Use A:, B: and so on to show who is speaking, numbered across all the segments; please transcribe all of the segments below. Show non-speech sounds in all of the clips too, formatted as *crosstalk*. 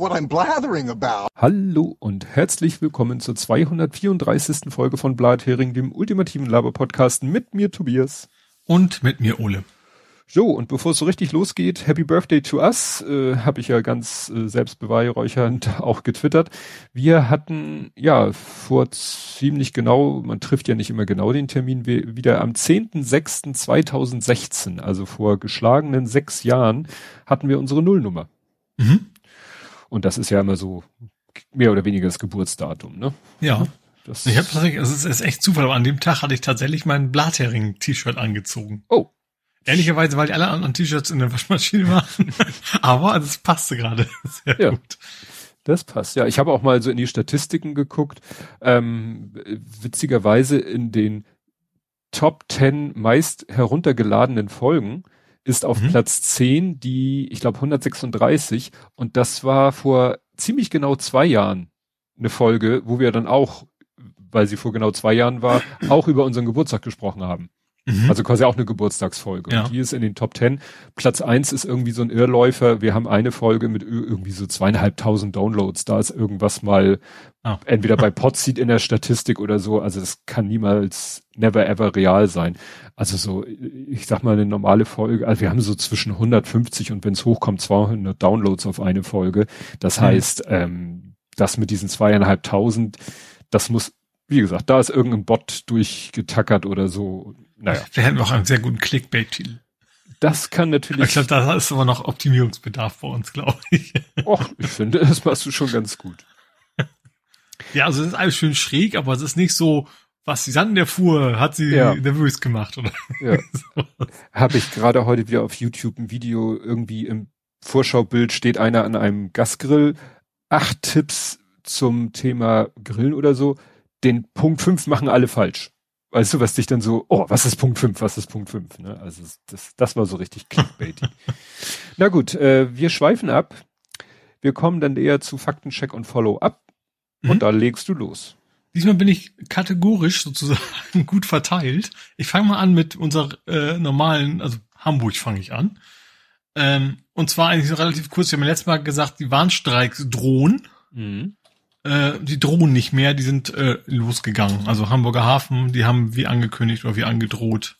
A: what I'm blathering about.
B: Hallo und herzlich willkommen zur 234. Folge von Blathering, dem ultimativen Laber-Podcast mit mir Tobias.
C: Und mit mir Ole.
B: So, und bevor es so richtig losgeht, Happy Birthday to us, äh, habe ich ja ganz äh, selbstbeweihräuchernd *laughs* auch getwittert. Wir hatten ja vor ziemlich genau, man trifft ja nicht immer genau den Termin, wieder am 10.06.2016, also vor geschlagenen sechs Jahren, hatten wir unsere Nullnummer. Mhm. Und das ist ja immer so mehr oder weniger das Geburtsdatum, ne?
C: Ja. Das ich habe tatsächlich, es ist, echt Zufall, aber an dem Tag hatte ich tatsächlich mein Blathering-T-Shirt angezogen.
B: Oh,
C: Ehrlicherweise, weil die alle anderen T-Shirts in der Waschmaschine waren. *laughs* Aber das passte gerade sehr
B: ja. gut. Das passt, ja. Ich habe auch mal so in die Statistiken geguckt. Ähm, witzigerweise in den Top 10 meist heruntergeladenen Folgen ist auf mhm. Platz 10 die, ich glaube, 136. Und das war vor ziemlich genau zwei Jahren eine Folge, wo wir dann auch, weil sie vor genau zwei Jahren war, auch über unseren Geburtstag gesprochen haben. Mhm. Also quasi auch eine Geburtstagsfolge. Ja. Und die ist in den Top Ten. Platz eins ist irgendwie so ein Irrläufer. Wir haben eine Folge mit irgendwie so zweieinhalbtausend Downloads. Da ist irgendwas mal oh. entweder bei *laughs* Podseed in der Statistik oder so. Also das kann niemals, never ever real sein. Also so, ich sag mal eine normale Folge. Also wir haben so zwischen 150 und wenn es hochkommt 200 Downloads auf eine Folge. Das mhm. heißt, ähm, das mit diesen zweieinhalbtausend, das muss wie gesagt, da ist irgendein Bot durchgetackert oder so.
C: Naja. Wir hätten auch einen sehr guten Clickbait-Titel.
B: Das kann natürlich.
C: Ich glaube, da ist aber noch Optimierungsbedarf bei uns, glaube ich.
B: Och, ich finde, das machst du schon ganz gut.
C: Ja, also es ist alles schön schräg, aber es ist nicht so, was sie Sand erfuhr, hat sie ja. nervös gemacht, oder?
B: Ja. *laughs* so. Habe ich gerade heute wieder auf YouTube ein Video, irgendwie im Vorschaubild steht einer an einem Gasgrill. Acht Tipps zum Thema Grillen oder so. Den Punkt fünf machen alle falsch weißt du, was dich dann so, oh, was ist Punkt 5, was ist Punkt 5? Ne? Also das, das war so richtig clickbaity. *laughs* Na gut, äh, wir schweifen ab. Wir kommen dann eher zu Faktencheck und Follow-up. Und mhm. da legst du los.
C: Diesmal bin ich kategorisch sozusagen *laughs* gut verteilt. Ich fange mal an mit unserer äh, normalen, also Hamburg fange ich an. Ähm, und zwar eigentlich relativ kurz, wir haben letztes Mal gesagt, die Warnstreiks drohen. Mhm äh, die drohen nicht mehr, die sind äh, losgegangen. Also Hamburger Hafen, die haben wie angekündigt oder wie angedroht,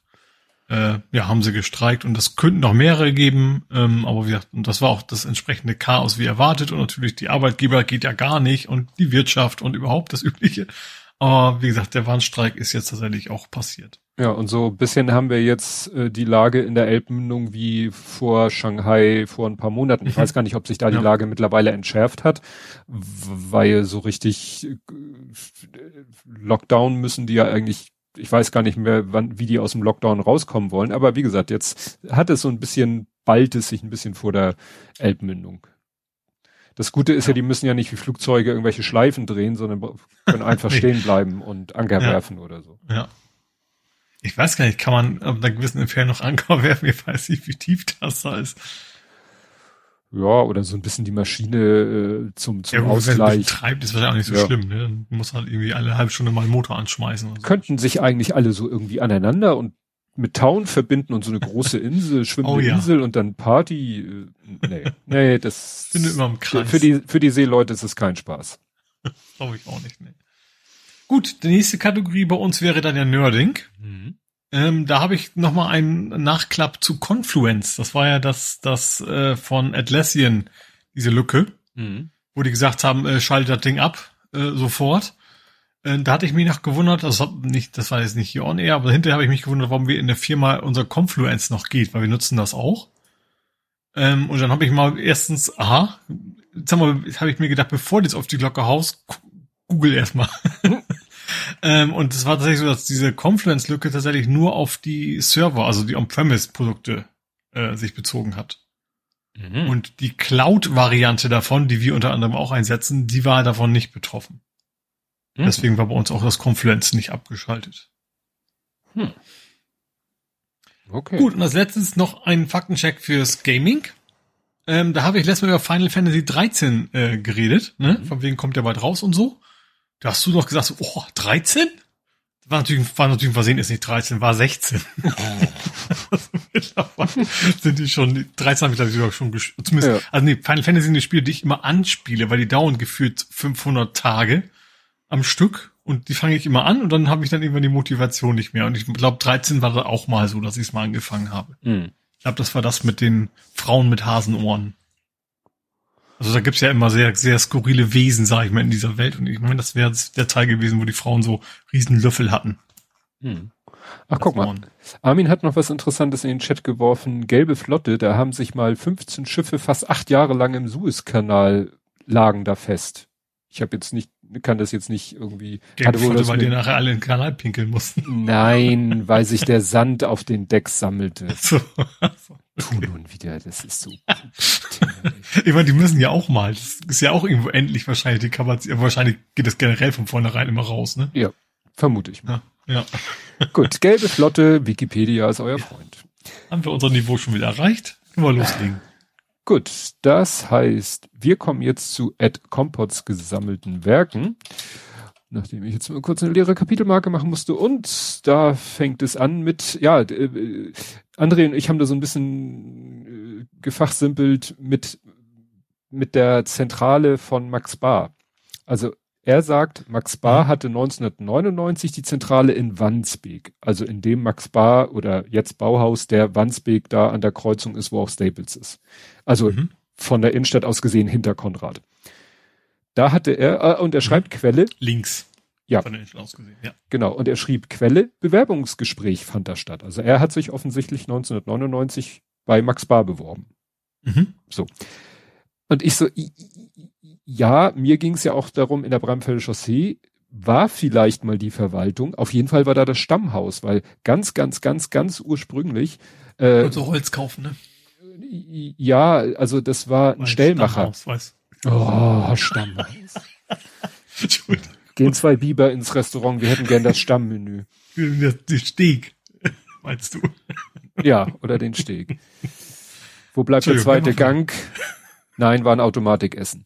C: äh, ja, haben sie gestreikt und das könnten noch mehrere geben, ähm, aber wie gesagt, und das war auch das entsprechende Chaos wie erwartet und natürlich die Arbeitgeber geht ja gar nicht und die Wirtschaft und überhaupt das Übliche. Aber wie gesagt, der Warnstreik ist jetzt tatsächlich auch passiert.
B: Ja, und so ein bisschen haben wir jetzt äh, die Lage in der Elbmündung wie vor Shanghai vor ein paar Monaten. Ich weiß *laughs* gar nicht, ob sich da ja. die Lage mittlerweile entschärft hat, weil so richtig äh, Lockdown müssen die ja eigentlich, ich weiß gar nicht mehr, wann, wie die aus dem Lockdown rauskommen wollen. Aber wie gesagt, jetzt hat es so ein bisschen, bald es sich ein bisschen vor der Elbmündung. Das Gute ist ja, die müssen ja nicht wie Flugzeuge irgendwelche Schleifen drehen, sondern können einfach *laughs* stehen bleiben und Anker ja. werfen oder so.
C: Ja. Ich weiß gar nicht, kann man ab einer gewissen Entfernung noch Anker *laughs* werfen? Ich weiß nicht, wie tief das da ist.
B: Ja, oder so ein bisschen die Maschine äh, zum, zum ja, Ausgleich. Wenn
C: treibt, ist wahrscheinlich auch nicht so ja. schlimm. Ne? Dann muss halt irgendwie alle halbe Stunde mal einen Motor anschmeißen.
B: So. Könnten sich eigentlich alle so irgendwie aneinander und mit Town verbinden und so eine große Insel, *laughs* schwimmende oh, ja. Insel und dann Party. Äh, nee, nee, das *laughs*
C: ich finde immer im Kreis.
B: Für die, für die Seeleute ist es kein Spaß. *laughs*
C: Glaube ich auch nicht, nee. Gut, die nächste Kategorie bei uns wäre dann ja Nerding. Mhm. Ähm, da habe ich noch mal einen Nachklapp zu Confluence. Das war ja das, das äh, von Atlassian, diese Lücke, mhm. wo die gesagt haben, äh, schaltet das Ding ab äh, sofort. Äh, da hatte ich mich noch gewundert, das, hat nicht, das war jetzt nicht hier on air, aber hinterher habe ich mich gewundert, warum wir in der Firma unser Confluence noch geht, weil wir nutzen das auch. Ähm, und dann habe ich mal erstens, aha, jetzt habe ich mir gedacht, bevor du jetzt auf die Glocke haust, google erstmal. *laughs* ähm, und es war tatsächlich so, dass diese Confluence-Lücke tatsächlich nur auf die Server, also die On-Premise-Produkte äh, sich bezogen hat. Mhm. Und die Cloud-Variante davon, die wir unter anderem auch einsetzen, die war davon nicht betroffen. Mhm. Deswegen war bei uns auch das Confluence nicht abgeschaltet. Hm. Okay. Gut, und als letztes noch ein Faktencheck fürs Gaming. Ähm, da habe ich letztes Mal über Final Fantasy 13 äh, geredet, ne? Mhm. Von wegen kommt der bald raus und so. Da hast du doch gesagt, oh, 13? War natürlich, war natürlich versehen, ist nicht 13, war 16. Mittlerweile *laughs* sind die schon, 13 habe ich glaube ich sogar schon gespielt. Zumindest, ja. also nee, Final Fantasy sind die Spiele, die ich immer anspiele, weil die dauern gefühlt 500 Tage am Stück und die fange ich immer an und dann habe ich dann irgendwann die Motivation nicht mehr. Und ich glaube, 13 war da auch mal so, dass ich es mal angefangen habe. Mhm. Ich glaube, das war das mit den Frauen mit Hasenohren. Also da gibt's ja immer sehr, sehr skurrile Wesen, sag ich mal, in dieser Welt. Und ich meine, das wäre der Teil gewesen, wo die Frauen so riesen Löffel hatten.
B: Hm. Ach, guck mal. Armin hat noch was Interessantes in den Chat geworfen. Gelbe Flotte, da haben sich mal 15 Schiffe fast acht Jahre lang im Suezkanal lagen da fest. Ich habe jetzt nicht, kann das jetzt nicht irgendwie.
C: Gelbe Flotte, weil die nachher alle in den Kanal pinkeln mussten. *laughs*
B: Nein, weil sich der Sand auf den Decks sammelte. So, so. Tu nun wieder, das ist so. *laughs*
C: ich meine, die müssen ja auch mal. Das ist ja auch irgendwo endlich wahrscheinlich die Kapazität. Wahrscheinlich geht das generell von vornherein immer raus, ne?
B: Ja, vermute ich
C: mal. Ja.
B: ja. *laughs* Gut, gelbe Flotte, Wikipedia ist euer Freund.
C: Haben wir unser Niveau schon wieder erreicht? Können wir loslegen.
B: Gut, das heißt, wir kommen jetzt zu Ed Compots gesammelten Werken nachdem ich jetzt mal kurz eine leere Kapitelmarke machen musste. Und da fängt es an mit, ja, äh, André und ich haben da so ein bisschen äh, gefachsimpelt mit, mit der Zentrale von Max Bar. Also er sagt, Max Bar mhm. hatte 1999 die Zentrale in Wandsbek, also in dem Max Bar oder jetzt Bauhaus der Wandsbek da an der Kreuzung ist, wo auch Staples ist. Also mhm. von der Innenstadt aus gesehen hinter Konrad. Da hatte er, äh, und er schreibt mhm. Quelle.
C: Links.
B: Ja. Von den aus gesehen, ja. Genau. Und er schrieb Quelle, Bewerbungsgespräch fand da statt. Also er hat sich offensichtlich 1999 bei Max Bar beworben. Mhm. So. Und ich so, ja, mir ging es ja auch darum, in der Bramfelder Chaussee war vielleicht mal die Verwaltung. Auf jeden Fall war da das Stammhaus, weil ganz, ganz, ganz, ganz ursprünglich.
C: Äh, Und so Holz kaufen, ne?
B: Ja, also das war ein Stellmacher. Stammhaus, weiß. Oh, Stammhaus. *laughs* Gehen zwei Biber ins Restaurant, wir hätten gern das Stammmenü.
C: Den Steg, *laughs* meinst du?
B: Ja, oder den Steg. Wo bleibt der zweite Gang? Nein, war ein Automatikessen.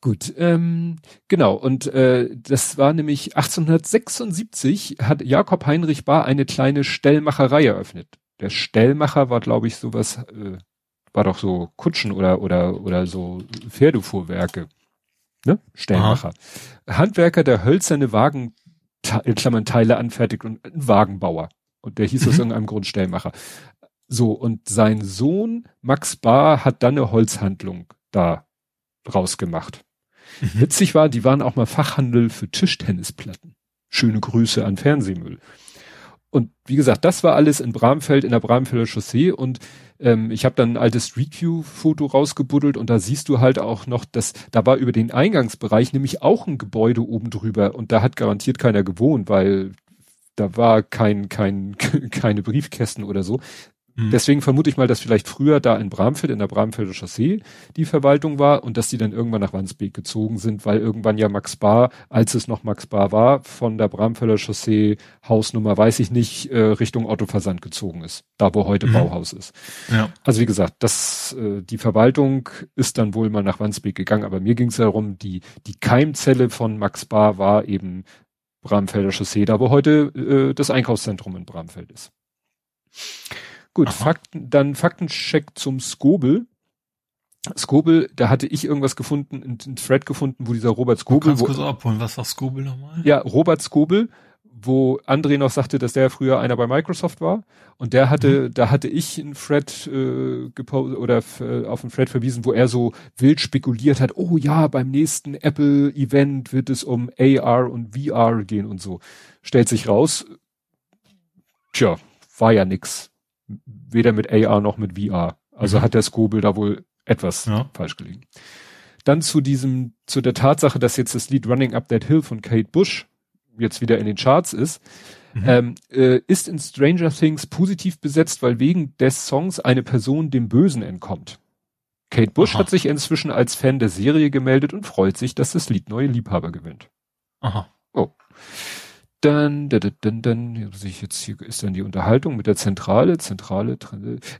B: Gut, ähm, genau. Und äh, das war nämlich 1876 hat Jakob Heinrich Bar eine kleine Stellmacherei eröffnet. Der Stellmacher war, glaube ich, sowas, äh, war doch so Kutschen oder oder oder so Pferdefuhrwerke ne? Stellmacher. Aha. Handwerker, der hölzerne Wagen, in Klammern Teile anfertigt und ein Wagenbauer. Und der hieß mhm. aus irgendeinem Grund Stellmacher. So, und sein Sohn Max Bar hat dann eine Holzhandlung da rausgemacht. Mhm. Witzig war, die waren auch mal Fachhandel für Tischtennisplatten. Schöne Grüße an Fernsehmüll. Und wie gesagt, das war alles in Bramfeld, in der Bramfelder Chaussee und ähm, ich habe dann ein altes Street View Foto rausgebuddelt und da siehst du halt auch noch, dass da war über den Eingangsbereich nämlich auch ein Gebäude oben drüber und da hat garantiert keiner gewohnt, weil da war kein, kein, *laughs* keine Briefkästen oder so. Mhm. Deswegen vermute ich mal, dass vielleicht früher da in Bramfeld, in der Bramfelder Chaussee, die Verwaltung war und dass die dann irgendwann nach Wandsbek gezogen sind, weil irgendwann ja Max Bar, als es noch Max Bar war, von der Bramfelder Chaussee Hausnummer, weiß ich nicht, äh, Richtung Autoversand gezogen ist. Da, wo heute mhm. Bauhaus ist. Ja. Also wie gesagt, das, äh, die Verwaltung ist dann wohl mal nach Wandsbek gegangen, aber mir ging es darum, die, die Keimzelle von Max Bar war eben Bramfelder Chaussee, da wo heute äh, das Einkaufszentrum in Bramfeld ist. Gut, Aha. Fakten, dann Faktencheck zum Skobel. Skobel, da hatte ich irgendwas gefunden, einen Thread gefunden, wo dieser Robert Skobel.
C: Du kannst kurz abholen, was war Skobel nochmal?
B: Ja, Robert Skobel, wo André noch sagte, dass der früher einer bei Microsoft war. Und der hatte, mhm. da hatte ich einen Thread äh, gepostet oder äh, auf einen Thread verwiesen, wo er so wild spekuliert hat, oh ja, beim nächsten Apple-Event wird es um AR und VR gehen und so. Stellt sich raus, tja, war ja nix weder mit AR noch mit VR. Also mhm. hat der Skobel da wohl etwas ja. falsch gelegen. Dann zu diesem, zu der Tatsache, dass jetzt das Lied Running Up That Hill von Kate Bush jetzt wieder in den Charts ist, mhm. ähm, äh, ist in Stranger Things positiv besetzt, weil wegen des Songs eine Person dem Bösen entkommt. Kate Bush Aha. hat sich inzwischen als Fan der Serie gemeldet und freut sich, dass das Lied neue Liebhaber gewinnt.
C: Aha.
B: Oh. Dann, dann, dann, dann, ich jetzt hier ist dann die Unterhaltung mit der Zentrale, Zentrale,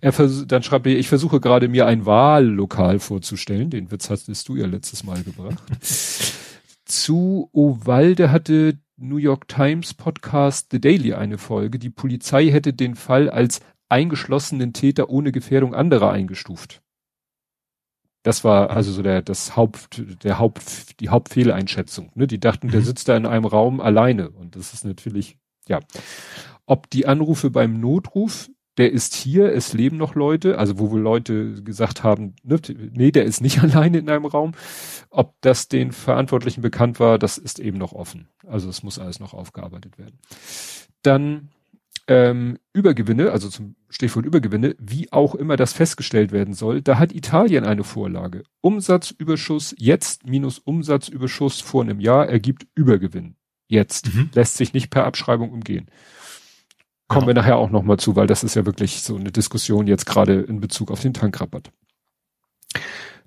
B: er vers dann schreibt er, ich versuche gerade mir ein Wahllokal vorzustellen, den Witz hattest du ja letztes Mal gebracht. *laughs* Zu Ovalde hatte New York Times Podcast The Daily eine Folge. Die Polizei hätte den Fall als eingeschlossenen Täter ohne Gefährdung anderer eingestuft. Das war also so der, das Haupt, der Haupt, die Hauptfehleinschätzung. Ne? Die dachten, der mhm. sitzt da in einem Raum alleine. Und das ist natürlich, ja. Ob die Anrufe beim Notruf, der ist hier, es leben noch Leute, also wo wohl Leute gesagt haben, ne, nee, der ist nicht *laughs* alleine in einem Raum. Ob das den Verantwortlichen bekannt war, das ist eben noch offen. Also es muss alles noch aufgearbeitet werden. Dann ähm, Übergewinne, also zum Stichwort Übergewinne, wie auch immer das festgestellt werden soll, da hat Italien eine Vorlage. Umsatzüberschuss jetzt minus Umsatzüberschuss vor einem Jahr ergibt Übergewinn. Jetzt. Mhm. Lässt sich nicht per Abschreibung umgehen. Kommen ja. wir nachher auch nochmal zu, weil das ist ja wirklich so eine Diskussion jetzt gerade in Bezug auf den Tankrabatt.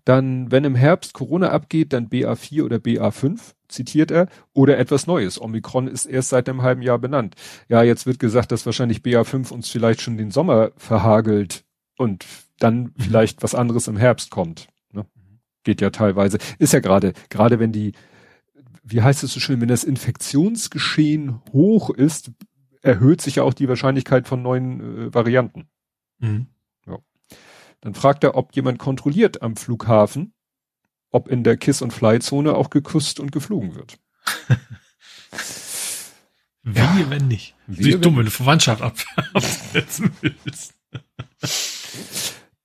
B: Dann, wenn im Herbst Corona abgeht, dann BA4 oder BA5 zitiert er, oder etwas Neues. Omikron ist erst seit einem halben Jahr benannt. Ja, jetzt wird gesagt, dass wahrscheinlich BA5 uns vielleicht schon den Sommer verhagelt und dann mhm. vielleicht was anderes im Herbst kommt. Ne? Geht ja teilweise. Ist ja gerade, gerade wenn die, wie heißt es so schön, wenn das Infektionsgeschehen hoch ist, erhöht sich ja auch die Wahrscheinlichkeit von neuen äh, Varianten. Mhm. Dann fragt er, ob jemand kontrolliert am Flughafen ob in der Kiss- und Fly-Zone auch geküsst und geflogen wird. *laughs*
C: Wie, ja. wenn nicht? Wie, wenn dumm, wenn du Verwandtschaft ab *laughs* absetzen willst.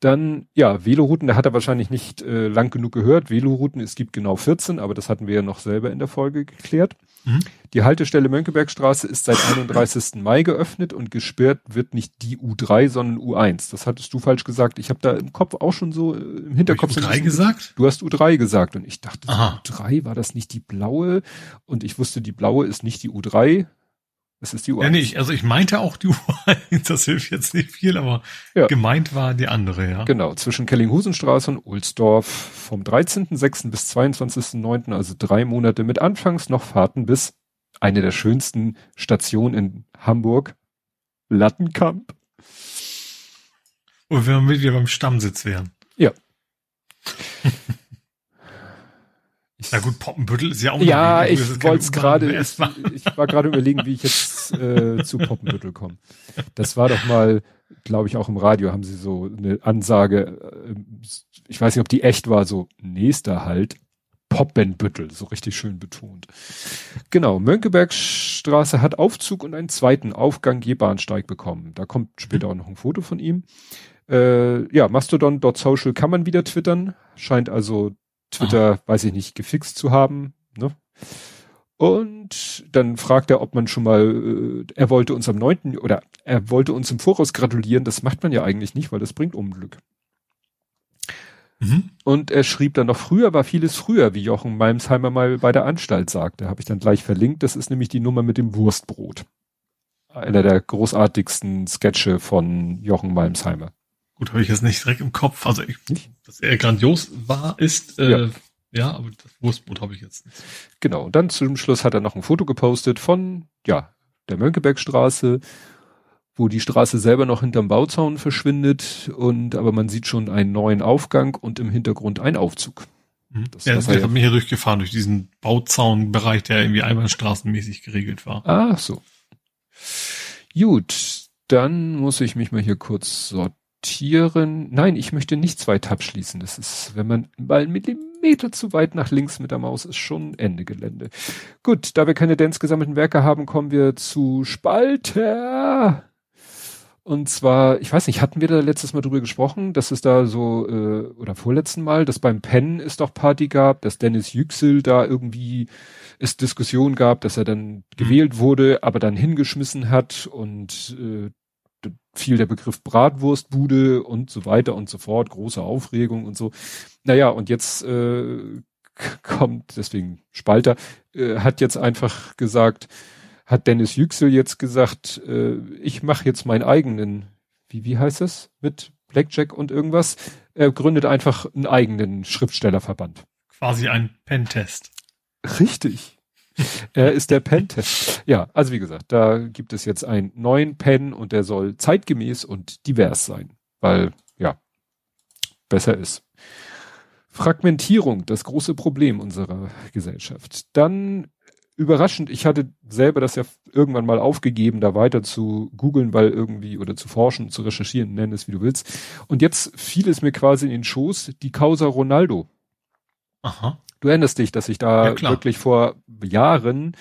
B: Dann, ja, Velorouten, da hat er wahrscheinlich nicht äh, lang genug gehört. Velorouten, es gibt genau 14, aber das hatten wir ja noch selber in der Folge geklärt. Mhm. Die Haltestelle Mönckebergstraße ist seit 31. Mai geöffnet und gesperrt wird nicht die U3, sondern U1. Das hattest du falsch gesagt. Ich habe da im Kopf auch schon so äh, im Hinterkopf.
C: Hab ich U3 gesagt?
B: Du hast U3 gesagt und ich dachte, Aha. U3 war das nicht die blaue und ich wusste, die blaue ist nicht die U3, es ist die
C: U1. Ja, nee, also ich meinte auch die *laughs* U1, das hilft jetzt nicht viel, aber ja. gemeint war die andere, ja.
B: Genau, zwischen Kellinghusenstraße und Ohlsdorf vom 13.06. bis 22.09., also drei Monate mit anfangs noch Fahrten bis eine der schönsten Stationen in Hamburg, Lattenkamp.
C: Und wenn wir wieder beim Stammsitz wären.
B: Ja. *laughs*
C: Na gut, Poppenbüttel ist ja auch
B: Ja, ich wollte es gerade, ich, ich, war gerade überlegen, wie ich jetzt äh, zu Poppenbüttel komme. Das war doch mal, glaube ich, auch im Radio haben sie so eine Ansage, äh, ich weiß nicht, ob die echt war, so nächster halt, Poppenbüttel, so richtig schön betont. Genau, Mönckebergstraße hat Aufzug und einen zweiten Aufgang je Bahnsteig bekommen. Da kommt später auch noch ein Foto von ihm. Äh, ja, Mastodon.social kann man wieder twittern, scheint also Twitter, Aha. weiß ich nicht, gefixt zu haben. Ne? Und dann fragt er, ob man schon mal, äh, er wollte uns am 9. oder er wollte uns im Voraus gratulieren. Das macht man ja eigentlich nicht, weil das bringt Unglück. Mhm. Und er schrieb dann noch, früher war vieles früher, wie Jochen Malmsheimer mal bei der Anstalt sagte. Habe ich dann gleich verlinkt. Das ist nämlich die Nummer mit dem Wurstbrot. Einer der großartigsten Sketche von Jochen Malmsheimer.
C: Gut, habe ich jetzt nicht direkt im Kopf. Also, ich, dass er grandios war, ist, äh, ja. ja, aber das Wurstbrot habe ich jetzt nicht.
B: Genau. Und dann zum Schluss hat er noch ein Foto gepostet von, ja, der Mönckebergstraße, wo die Straße selber noch hinterm Bauzaun verschwindet und aber man sieht schon einen neuen Aufgang und im Hintergrund ein Aufzug.
C: Mhm. Das, ja, wir haben hier durchgefahren, durch diesen Bauzaunbereich, der irgendwie einbahnstraßenmäßig geregelt war.
B: Ach so. Gut, dann muss ich mich mal hier kurz sortieren Tieren. Nein, ich möchte nicht zwei Tabs schließen. Das ist, wenn man mal einen Millimeter zu weit nach links mit der Maus ist, schon Ende Gelände. Gut, da wir keine Dance gesammelten Werke haben, kommen wir zu Spalter. Und zwar, ich weiß nicht, hatten wir da letztes Mal drüber gesprochen, dass es da so, äh, oder vorletzten Mal, dass beim Pennen es doch Party gab, dass Dennis Yüksel da irgendwie es Diskussion gab, dass er dann mhm. gewählt wurde, aber dann hingeschmissen hat und äh, fiel der Begriff Bratwurstbude und so weiter und so fort, große Aufregung und so. Naja, und jetzt äh, kommt, deswegen Spalter, äh, hat jetzt einfach gesagt, hat Dennis Yüksel jetzt gesagt, äh, ich mache jetzt meinen eigenen, wie, wie heißt es, mit Blackjack und irgendwas, er gründet einfach einen eigenen Schriftstellerverband.
C: Quasi ein Pentest.
B: Richtig. Er *laughs* ist der Pen-Test. Ja, also wie gesagt, da gibt es jetzt einen neuen Pen und der soll zeitgemäß und divers sein, weil ja, besser ist. Fragmentierung, das große Problem unserer Gesellschaft. Dann überraschend, ich hatte selber das ja irgendwann mal aufgegeben, da weiter zu googeln, weil irgendwie oder zu forschen, zu recherchieren, nenn es wie du willst. Und jetzt fiel es mir quasi in den Schoß, die Causa Ronaldo. Aha. Du erinnerst dich, dass ich da ja, wirklich vor Jahren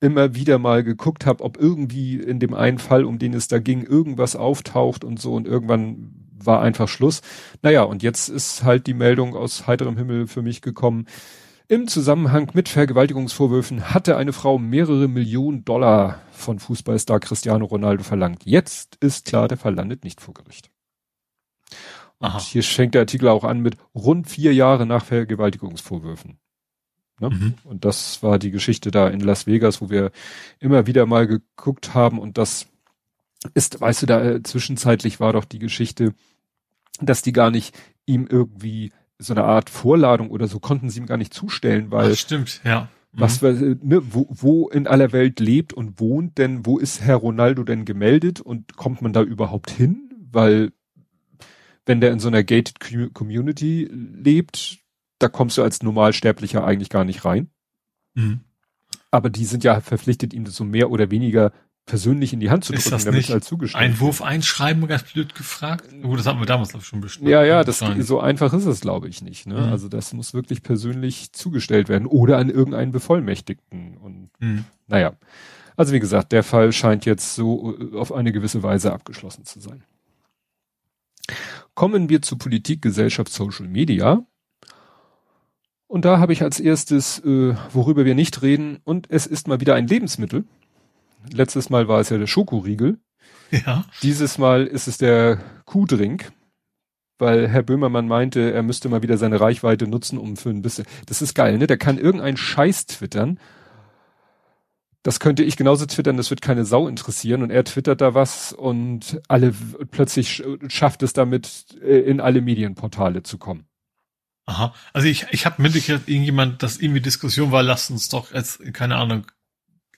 B: immer wieder mal geguckt habe, ob irgendwie in dem einen Fall, um den es da ging, irgendwas auftaucht und so und irgendwann war einfach Schluss. Naja, und jetzt ist halt die Meldung aus heiterem Himmel für mich gekommen, im Zusammenhang mit Vergewaltigungsvorwürfen hatte eine Frau mehrere Millionen Dollar von Fußballstar Cristiano Ronaldo verlangt. Jetzt ist klar, der Fall landet nicht vor Gericht. Und hier schenkt der Artikel auch an mit rund vier Jahre nach Vergewaltigungsvorwürfen. Ne? Mhm. Und das war die Geschichte da in Las Vegas, wo wir immer wieder mal geguckt haben und das ist, weißt du, da äh, zwischenzeitlich war doch die Geschichte, dass die gar nicht ihm irgendwie so eine Art Vorladung oder so konnten sie ihm gar nicht zustellen, weil. Ach,
C: stimmt, ja.
B: Mhm. Was, ne, wo, wo in aller Welt lebt und wohnt denn, wo ist Herr Ronaldo denn gemeldet und kommt man da überhaupt hin? Weil, wenn der in so einer gated Community lebt, da kommst du als Normalsterblicher eigentlich gar nicht rein. Mhm. Aber die sind ja verpflichtet, ihm das so mehr oder weniger persönlich in die Hand zu
C: drücken, ist das damit nicht halt zugestellt Ein Wurf einschreiben, ganz blöd gefragt? Oh, das haben wir damals schon besprochen.
B: Ja, ja, das, so einfach ist es, glaube ich, nicht. Ne? Mhm. Also das muss wirklich persönlich zugestellt werden oder an irgendeinen Bevollmächtigten. Und mhm. naja. Also wie gesagt, der Fall scheint jetzt so äh, auf eine gewisse Weise abgeschlossen zu sein. Kommen wir zu Politik, Gesellschaft, Social Media. Und da habe ich als erstes, äh, worüber wir nicht reden, und es ist mal wieder ein Lebensmittel. Letztes Mal war es ja der Schokoriegel. Ja. Dieses Mal ist es der Kuhdrink, weil Herr Böhmermann meinte, er müsste mal wieder seine Reichweite nutzen, um für ein bisschen. Das ist geil, ne? Der kann irgendeinen Scheiß twittern. Das könnte ich genauso twittern, das wird keine Sau interessieren und er twittert da was und alle plötzlich schafft es damit, äh, in alle Medienportale zu kommen.
C: Aha. Also ich, ich habe mitgekriegt, irgendjemand, dass irgendwie Diskussion war, lasst uns doch als, keine Ahnung,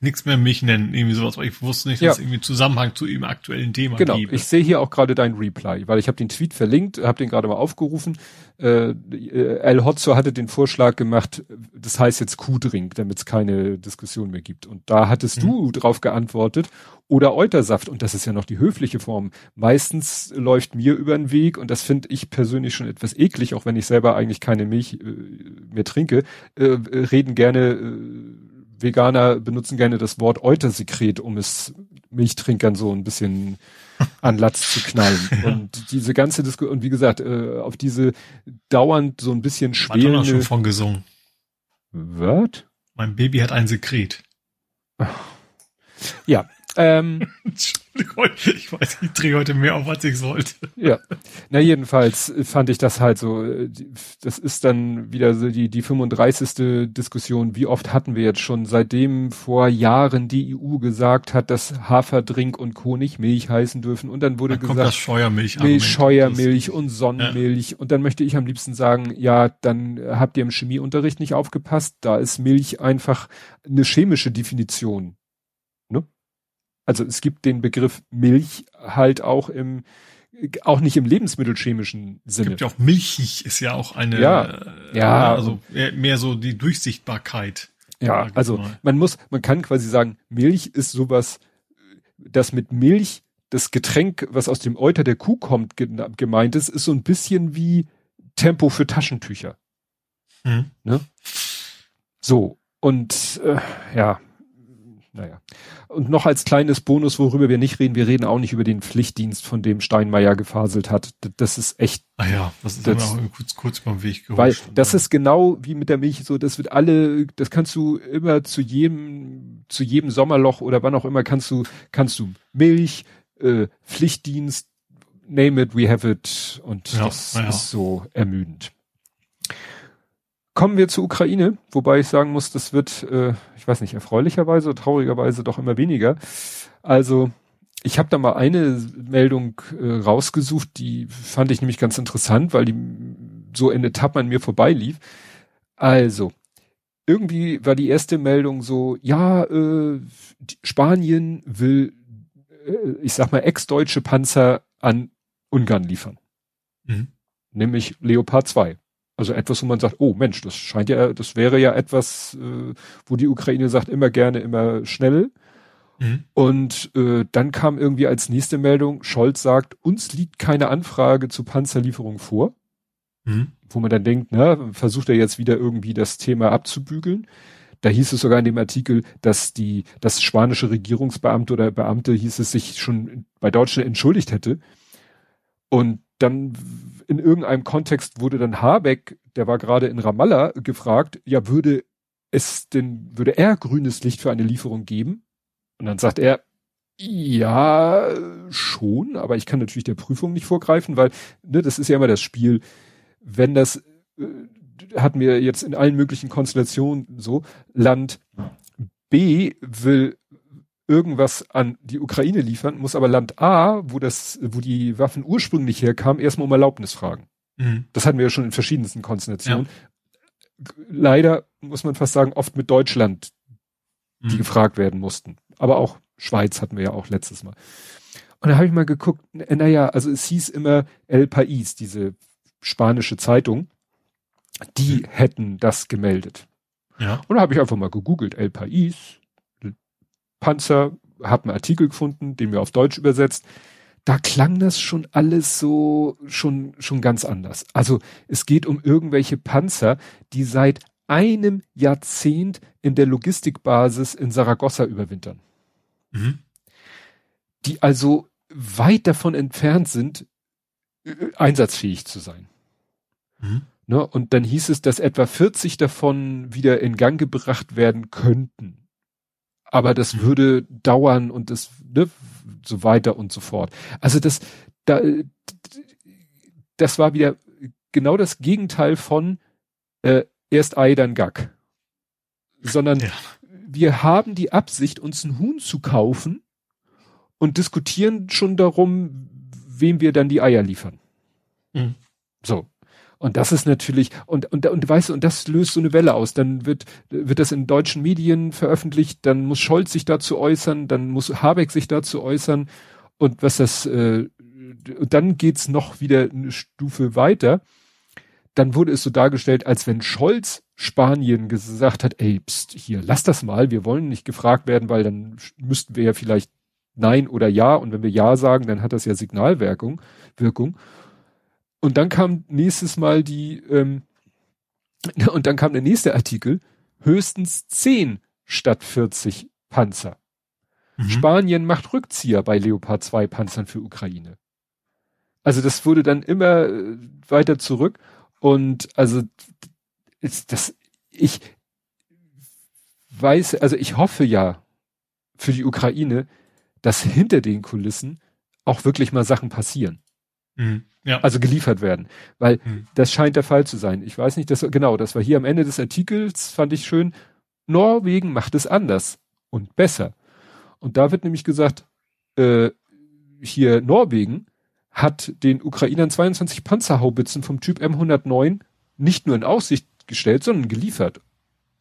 C: nichts mehr mich nennen, irgendwie sowas, weil ich wusste nicht, dass ja. es irgendwie Zusammenhang zu ihm aktuellen Thema
B: Genau, gebe. ich sehe hier auch gerade dein Reply, weil ich habe den Tweet verlinkt, habe den gerade mal aufgerufen. Äh, El Hotzo hatte den Vorschlag gemacht, das heißt jetzt Kuhdrink, damit es keine Diskussion mehr gibt. Und da hattest mhm. du drauf geantwortet oder Eutersaft und das ist ja noch die höfliche Form. Meistens läuft mir über den Weg und das finde ich persönlich schon etwas eklig, auch wenn ich selber eigentlich keine Milch äh, mehr trinke, äh, reden gerne äh, Veganer benutzen gerne das Wort Eutersekret, um es Milchtrinkern so ein bisschen *laughs* an Latz zu knallen. ja. Und diese ganze Diskussion, und wie gesagt, äh, auf diese dauernd so ein bisschen schwelende...
C: schon von gesungen.
B: Was?
C: Mein Baby hat ein Sekret.
B: Ja, ähm, *laughs*
C: ich weiß, ich drehe heute mehr auf, als ich sollte.
B: Ja. Na, jedenfalls fand ich das halt so, das ist dann wieder so die, die 35. Diskussion. Wie oft hatten wir jetzt schon, seitdem vor Jahren die EU gesagt hat, dass Haferdrink und Co. nicht Milch heißen dürfen. Und dann wurde dann gesagt,
C: das Scheuermilch,
B: Milch, Scheuermilch und Sonnenmilch. Ja. Und dann möchte ich am liebsten sagen, ja, dann habt ihr im Chemieunterricht nicht aufgepasst. Da ist Milch einfach eine chemische Definition also es gibt den Begriff Milch halt auch im, auch nicht im lebensmittelchemischen Sinne. Es gibt
C: ja auch milchig, ist ja auch eine,
B: ja, äh, ja.
C: also mehr, so die Durchsichtbarkeit.
B: Ja, also man muss, man kann quasi sagen, Milch ist sowas, das mit Milch, das Getränk, was aus dem Euter der Kuh kommt, gemeint ist, ist so ein bisschen wie Tempo für Taschentücher. Hm. Ne? So, und äh, ja, naja. Und noch als kleines Bonus, worüber wir nicht reden, wir reden auch nicht über den Pflichtdienst, von dem Steinmeier gefaselt hat. Das ist echt.
C: Ah ja, das ist das, auch kurz, kurz beim Weg
B: geholt. Weil das ist genau wie mit der Milch so, das wird alle, das kannst du immer zu jedem, zu jedem Sommerloch oder wann auch immer kannst du, kannst du Milch, äh, Pflichtdienst, name it, we have it. Und ja, das ja. ist so ermüdend. Kommen wir zur Ukraine, wobei ich sagen muss, das wird, äh, ich weiß nicht, erfreulicherweise oder traurigerweise doch immer weniger. Also ich habe da mal eine Meldung äh, rausgesucht, die fand ich nämlich ganz interessant, weil die so in Etappen an mir vorbeilief. Also, irgendwie war die erste Meldung so, ja, äh, Spanien will, äh, ich sag mal, ex-deutsche Panzer an Ungarn liefern. Mhm. Nämlich Leopard 2. Also etwas, wo man sagt, oh Mensch, das scheint ja, das wäre ja etwas, äh, wo die Ukraine sagt, immer gerne, immer schnell. Mhm. Und äh, dann kam irgendwie als nächste Meldung, Scholz sagt, uns liegt keine Anfrage zu Panzerlieferung vor. Mhm. Wo man dann denkt, na, versucht er jetzt wieder irgendwie das Thema abzubügeln. Da hieß es sogar in dem Artikel, dass die, das spanische Regierungsbeamte oder Beamte hieß es sich schon bei Deutschland entschuldigt hätte. Und dann in irgendeinem Kontext wurde dann Habeck, der war gerade in Ramallah, gefragt, ja, würde es denn, würde er grünes Licht für eine Lieferung geben? Und dann sagt er, ja, schon, aber ich kann natürlich der Prüfung nicht vorgreifen, weil, ne, das ist ja immer das Spiel, wenn das, äh, hatten wir jetzt in allen möglichen Konstellationen so, Land B will irgendwas an die Ukraine liefern, muss aber Land A, wo das, wo die Waffen ursprünglich herkamen, erstmal um Erlaubnis fragen. Mhm. Das hatten wir ja schon in verschiedensten Konstellationen. Ja. Leider muss man fast sagen, oft mit Deutschland, die mhm. gefragt werden mussten aber auch Schweiz hatten wir ja auch letztes Mal. Und da habe ich mal geguckt, naja, also es hieß immer El País, diese spanische Zeitung, die hm. hätten das gemeldet. Ja. Und da habe ich einfach mal gegoogelt, El País, Panzer, habe einen Artikel gefunden, den wir auf Deutsch übersetzt. Da klang das schon alles so schon schon ganz anders. Also es geht um irgendwelche Panzer, die seit einem Jahrzehnt in der Logistikbasis in Saragossa überwintern mhm. die also weit davon entfernt sind, äh, einsatzfähig zu sein. Mhm. Ne? Und dann hieß es, dass etwa 40 davon wieder in Gang gebracht werden könnten. Aber das würde dauern und das, ne, so weiter und so fort. Also das, da, das war wieder genau das Gegenteil von äh, erst Ei, dann Gack. Sondern ja wir haben die Absicht, uns ein Huhn zu kaufen und diskutieren schon darum, wem wir dann die Eier liefern. Mhm. So. Und das ist natürlich, und, und, und weißt du, und das löst so eine Welle aus. Dann wird, wird das in deutschen Medien veröffentlicht, dann muss Scholz sich dazu äußern, dann muss Habeck sich dazu äußern. Und was das, äh, dann geht's noch wieder eine Stufe weiter. Dann wurde es so dargestellt, als wenn Scholz Spanien gesagt hat, ey, pst, hier, lass das mal, wir wollen nicht gefragt werden, weil dann müssten wir ja vielleicht Nein oder Ja und wenn wir Ja sagen, dann hat das ja Signalwirkung. Wirkung. Und dann kam nächstes Mal die, ähm, *clears throat* und dann kam der nächste Artikel, höchstens 10 statt 40 Panzer. Mhm. Spanien macht Rückzieher bei Leopard 2 Panzern für Ukraine. Also das wurde dann immer äh, weiter zurück und also ist das, ich weiß, also ich hoffe ja für die Ukraine, dass hinter den Kulissen auch wirklich mal Sachen passieren. Mhm, ja. Also geliefert werden. Weil mhm. das scheint der Fall zu sein. Ich weiß nicht, dass, genau, das war hier am Ende des Artikels, fand ich schön. Norwegen macht es anders und besser. Und da wird nämlich gesagt, äh, hier Norwegen hat den Ukrainern 22 Panzerhaubitzen vom Typ M109 nicht nur in Aussicht gestellt, sondern geliefert.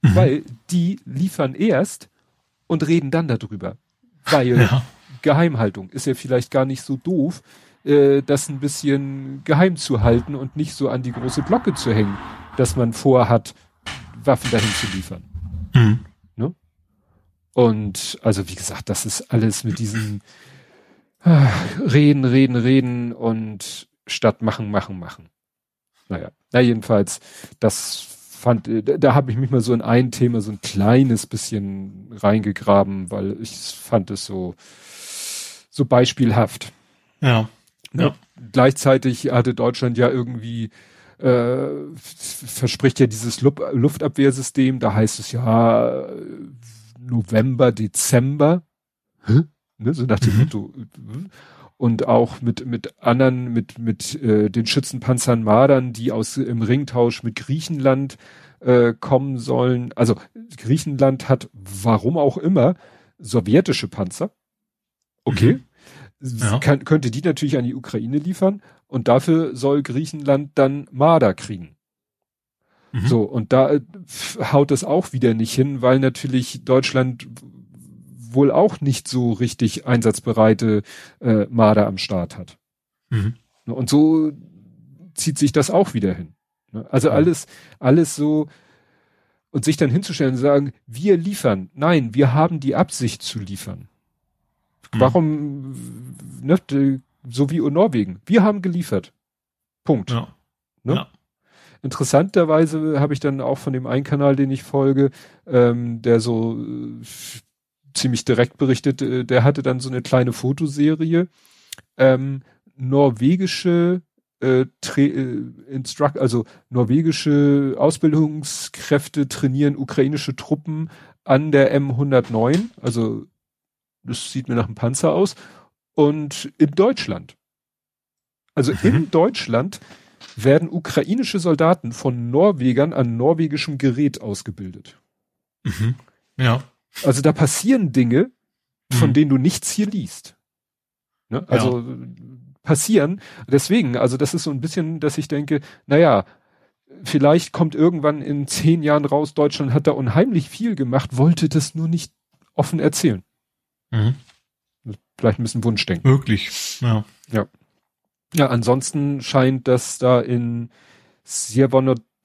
B: Mhm. Weil die liefern erst und reden dann darüber. Weil ja. Geheimhaltung ist ja vielleicht gar nicht so doof, äh, das ein bisschen geheim zu halten und nicht so an die große Glocke zu hängen, dass man vorhat, Waffen dahin zu liefern. Mhm. Ne? Und also wie gesagt, das ist alles mit diesen äh, Reden, Reden, Reden und statt machen, machen, machen. Naja, na jedenfalls, das fand, da, da habe ich mich mal so in ein Thema so ein kleines bisschen reingegraben, weil ich fand es so, so beispielhaft.
C: Ja.
B: Ja. Gleichzeitig hatte Deutschland ja irgendwie äh, verspricht ja dieses Luftabwehrsystem, da heißt es ja November, Dezember, Hä? ne, so nach dem mhm. Motto, und auch mit mit anderen mit mit äh, den Schützenpanzern Mardern, die aus im Ringtausch mit Griechenland äh, kommen sollen. Also Griechenland hat warum auch immer sowjetische Panzer. Okay. Mhm. Ja. Kann, könnte die natürlich an die Ukraine liefern und dafür soll Griechenland dann Marder kriegen. Mhm. So, und da äh, haut es auch wieder nicht hin, weil natürlich Deutschland wohl auch nicht so richtig einsatzbereite äh, Marder am Start hat. Mhm. Und so zieht sich das auch wieder hin. Ne? Also alles, alles so, und sich dann hinzustellen und sagen, wir liefern. Nein, wir haben die Absicht zu liefern. Mhm. Warum, ne, so wie Norwegen. Wir haben geliefert. Punkt. Ja. Ne? ja. Interessanterweise habe ich dann auch von dem einen Kanal, den ich folge, ähm, der so äh, ziemlich direkt berichtet, äh, der hatte dann so eine kleine Fotoserie, ähm, norwegische äh, äh, Instruct, also norwegische Ausbildungskräfte trainieren ukrainische Truppen an der M109, also das sieht mir nach einem Panzer aus, und in Deutschland. Also mhm. in Deutschland werden ukrainische Soldaten von Norwegern an norwegischem Gerät ausgebildet.
C: Mhm. Ja.
B: Also da passieren Dinge, von mhm. denen du nichts hier liest. Ne? Also ja. passieren. Deswegen, also das ist so ein bisschen, dass ich denke, naja, vielleicht kommt irgendwann in zehn Jahren raus, Deutschland hat da unheimlich viel gemacht, wollte das nur nicht offen erzählen. Mhm. Vielleicht ein bisschen Wunschdenken.
C: Möglich, ja.
B: Ja. Ja, ansonsten scheint das da in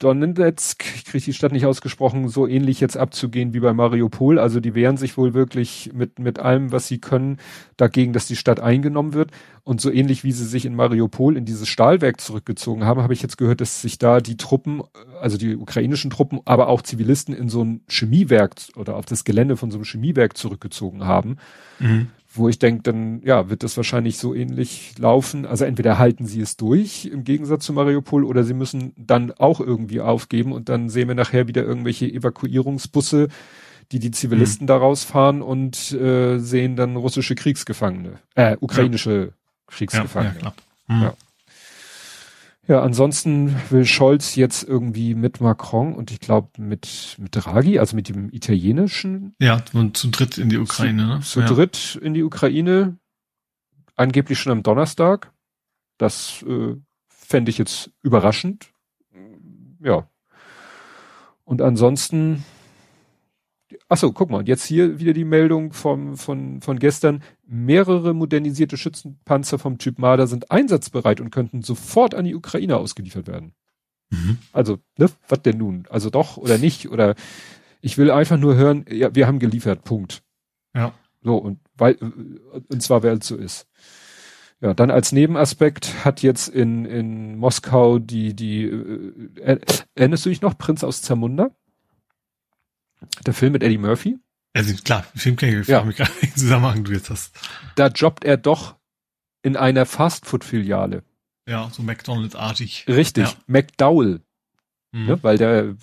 B: Sjevodonetsk, ich kriege die Stadt nicht ausgesprochen, so ähnlich jetzt abzugehen wie bei Mariupol. Also die wehren sich wohl wirklich mit, mit allem, was sie können, dagegen, dass die Stadt eingenommen wird. Und so ähnlich wie sie sich in Mariupol in dieses Stahlwerk zurückgezogen haben, habe ich jetzt gehört, dass sich da die Truppen, also die ukrainischen Truppen, aber auch Zivilisten in so ein Chemiewerk oder auf das Gelände von so einem Chemiewerk zurückgezogen haben. Mhm wo ich denke, dann ja, wird das wahrscheinlich so ähnlich laufen. Also entweder halten sie es durch im Gegensatz zu Mariupol oder sie müssen dann auch irgendwie aufgeben und dann sehen wir nachher wieder irgendwelche Evakuierungsbusse, die die Zivilisten mhm. da rausfahren und äh, sehen dann russische Kriegsgefangene, äh, ukrainische ja. Kriegsgefangene. Ja, ja, mhm. ja. Ja, ansonsten will Scholz jetzt irgendwie mit Macron und ich glaube mit, mit Draghi, also mit dem italienischen.
C: Ja, und zu dritt in die Ukraine,
B: ne? Zu ja. dritt in die Ukraine. Angeblich schon am Donnerstag. Das äh, fände ich jetzt überraschend. Ja. Und ansonsten Achso, guck mal, jetzt hier wieder die Meldung vom, von, von gestern. Mehrere modernisierte Schützenpanzer vom Typ Marder sind einsatzbereit und könnten sofort an die Ukraine ausgeliefert werden. Mhm. Also, ne, was denn nun? Also doch oder nicht? Oder ich will einfach nur hören, ja, wir haben geliefert, Punkt.
C: Ja.
B: So, und weil, und zwar, wer es so ist. Ja, dann als Nebenaspekt hat jetzt in, in Moskau die, die, äh, erinnerst du dich noch, Prinz aus Zamunda? Der Film mit Eddie Murphy?
C: Also klar, Film kenne ich, ja. mich gerade in Zusammenhang du jetzt hast.
B: Da jobbt er doch in einer Fastfood-Filiale.
C: Ja, so McDonalds-artig.
B: Richtig, ja. McDowell. Mhm. Ne, weil der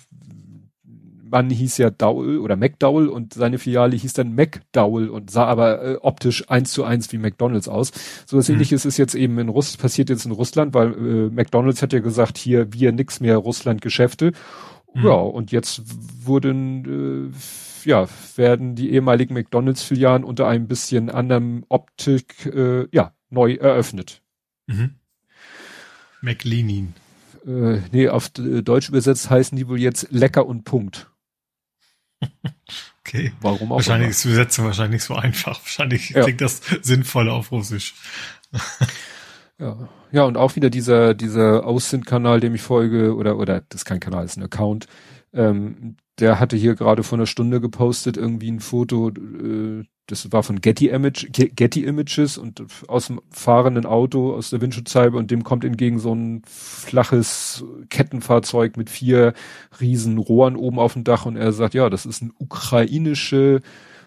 B: Mann hieß ja Dowell oder McDowell und seine Filiale hieß dann McDowell und sah aber äh, optisch eins zu eins wie McDonalds aus. So was mhm. ähnliches ist jetzt eben in Russland, passiert jetzt in Russland, weil äh, McDonalds hat ja gesagt, hier wir nix mehr Russland-Geschäfte Mhm. Ja, und jetzt wurden, äh, ja, werden die ehemaligen McDonalds-Filialen unter einem bisschen anderem Optik, äh, ja, neu eröffnet. Mhm.
C: McLeanin.
B: Äh, nee, auf Deutsch übersetzt heißen die wohl jetzt lecker und Punkt. *laughs*
C: Okay. Warum auch? Wahrscheinlich ist die Übersetzung wahrscheinlich nicht so einfach. Wahrscheinlich ja. klingt das sinnvoller auf Russisch. *laughs*
B: Ja. Ja, und auch wieder dieser, dieser Aussend-Kanal, dem ich folge, oder, oder, das ist kein Kanal, das ist ein Account, ähm, der hatte hier gerade vor einer Stunde gepostet, irgendwie ein Foto, äh, das war von Getty Image, Getty Images und aus dem fahrenden Auto, aus der Windschutzscheibe und dem kommt entgegen so ein flaches Kettenfahrzeug mit vier riesen Rohren oben auf dem Dach und er sagt, ja, das ist ein ukrainische,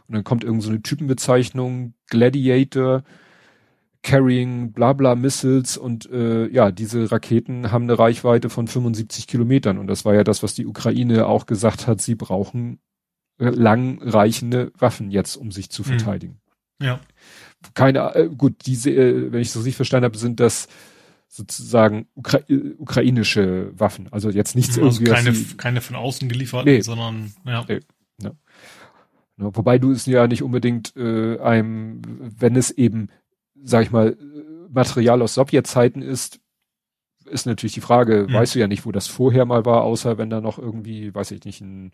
B: und dann kommt irgend so eine Typenbezeichnung, Gladiator, Carrying Blabla Missiles und äh, ja, diese Raketen haben eine Reichweite von 75 Kilometern und das war ja das, was die Ukraine auch gesagt hat, sie brauchen äh, langreichende Waffen jetzt, um sich zu mhm. verteidigen.
C: Ja.
B: Keine, äh, gut, diese, äh, wenn ich so richtig verstanden habe, sind das sozusagen Ukra äh, ukrainische Waffen. Also jetzt nichts
C: also irgendwie. Keine, die, keine von außen gelieferten, nee, sondern ja. Nee, ja.
B: Wobei du es ja nicht unbedingt äh, einem, wenn es eben sag ich mal, Material aus Sowjetzeiten ist, ist natürlich die Frage, mhm. weißt du ja nicht, wo das vorher mal war, außer wenn da noch irgendwie, weiß ich nicht, ein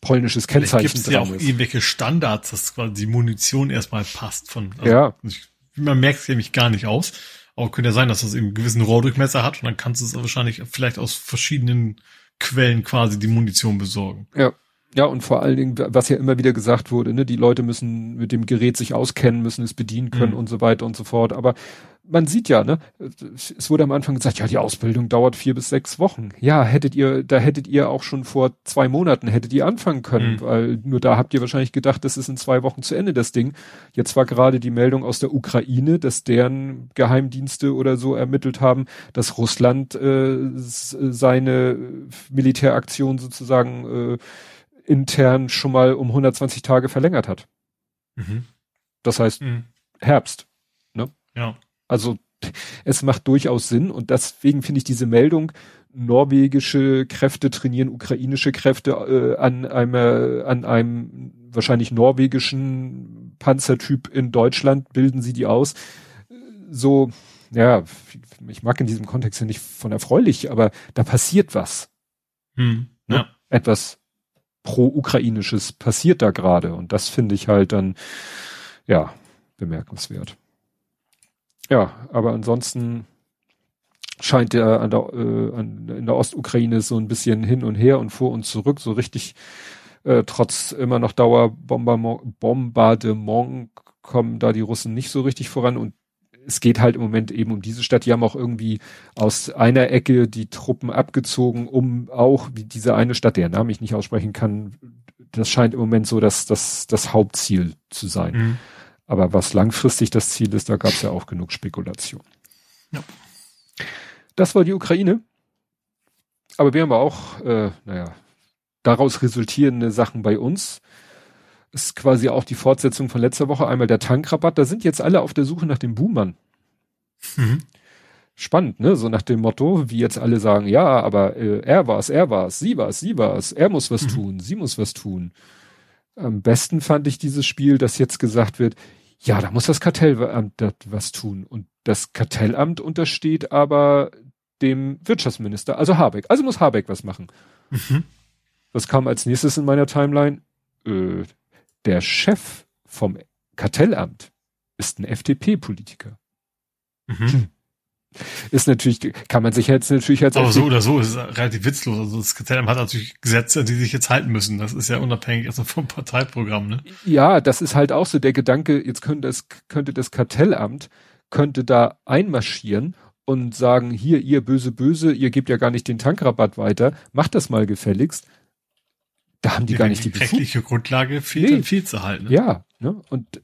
B: polnisches Kennzeichen
C: dran ja auch ist. irgendwelche Standards, dass quasi die Munition erstmal passt von,
B: also, ja.
C: man merkt es nämlich gar nicht aus, Aber könnte ja sein, dass das eben einen gewissen Rohrdurchmesser hat und dann kannst du es wahrscheinlich vielleicht aus verschiedenen Quellen quasi die Munition besorgen.
B: Ja. Ja, und vor allen Dingen, was ja immer wieder gesagt wurde, ne, die Leute müssen mit dem Gerät sich auskennen, müssen es bedienen können mhm. und so weiter und so fort. Aber man sieht ja, ne, es wurde am Anfang gesagt, ja, die Ausbildung dauert vier bis sechs Wochen. Ja, hättet ihr, da hättet ihr auch schon vor zwei Monaten hättet ihr anfangen können, mhm. weil nur da habt ihr wahrscheinlich gedacht, das ist in zwei Wochen zu Ende, das Ding. Jetzt war gerade die Meldung aus der Ukraine, dass deren Geheimdienste oder so ermittelt haben, dass Russland äh, seine Militäraktion sozusagen äh, intern schon mal um 120 Tage verlängert hat. Mhm. Das heißt, mhm. Herbst. Ne?
C: Ja.
B: Also es macht durchaus Sinn und deswegen finde ich diese Meldung, norwegische Kräfte trainieren ukrainische Kräfte äh, an einem, äh, an einem wahrscheinlich norwegischen Panzertyp in Deutschland, bilden sie die aus. So, ja, ich mag in diesem Kontext ja nicht von erfreulich, aber da passiert was.
C: Hm, ja.
B: Ne? Etwas pro-ukrainisches passiert da gerade und das finde ich halt dann, ja, bemerkenswert. Ja, aber ansonsten scheint der an der äh, an, in der Ostukraine so ein bisschen hin und her und vor und zurück, so richtig äh, trotz immer noch Dauerbombardement kommen da die Russen nicht so richtig voran und es geht halt im Moment eben um diese Stadt. Die haben auch irgendwie aus einer Ecke die Truppen abgezogen, um auch, wie diese eine Stadt, der Name ich nicht aussprechen kann, das scheint im Moment so das, das, das Hauptziel zu sein. Mhm. Aber was langfristig das Ziel ist, da gab es ja auch genug Spekulation. Ja. Das war die Ukraine. Aber wir haben auch, äh, naja, daraus resultierende Sachen bei uns. Ist quasi auch die Fortsetzung von letzter Woche. Einmal der Tankrabatt. Da sind jetzt alle auf der Suche nach dem Buhmann. Mhm. Spannend, ne? So nach dem Motto, wie jetzt alle sagen, ja, aber äh, er war's, er war's, sie war's, sie war's, er muss was mhm. tun, sie muss was tun. Am besten fand ich dieses Spiel, dass jetzt gesagt wird, ja, da muss das Kartellamt was tun. Und das Kartellamt untersteht aber dem Wirtschaftsminister, also Habeck. Also muss Habeck was machen. Mhm. Was kam als nächstes in meiner Timeline? Äh, der Chef vom Kartellamt ist ein FDP-Politiker. Mhm. Hm. Ist natürlich, kann man sich jetzt natürlich als.
C: Aber so oder so ist es relativ witzlos. Also das Kartellamt hat natürlich Gesetze, die sich jetzt halten müssen. Das ist ja unabhängig also vom Parteiprogramm, ne?
B: Ja, das ist halt auch so der Gedanke, jetzt könnte das, könnte das Kartellamt, könnte da einmarschieren und sagen, hier, ihr böse, böse, ihr gebt ja gar nicht den Tankrabatt weiter, macht das mal gefälligst. Da haben die, die gar nicht die,
C: die rechtliche Grundlage fehlt, nee. viel zu halten.
B: Ne? Ja, ne? Und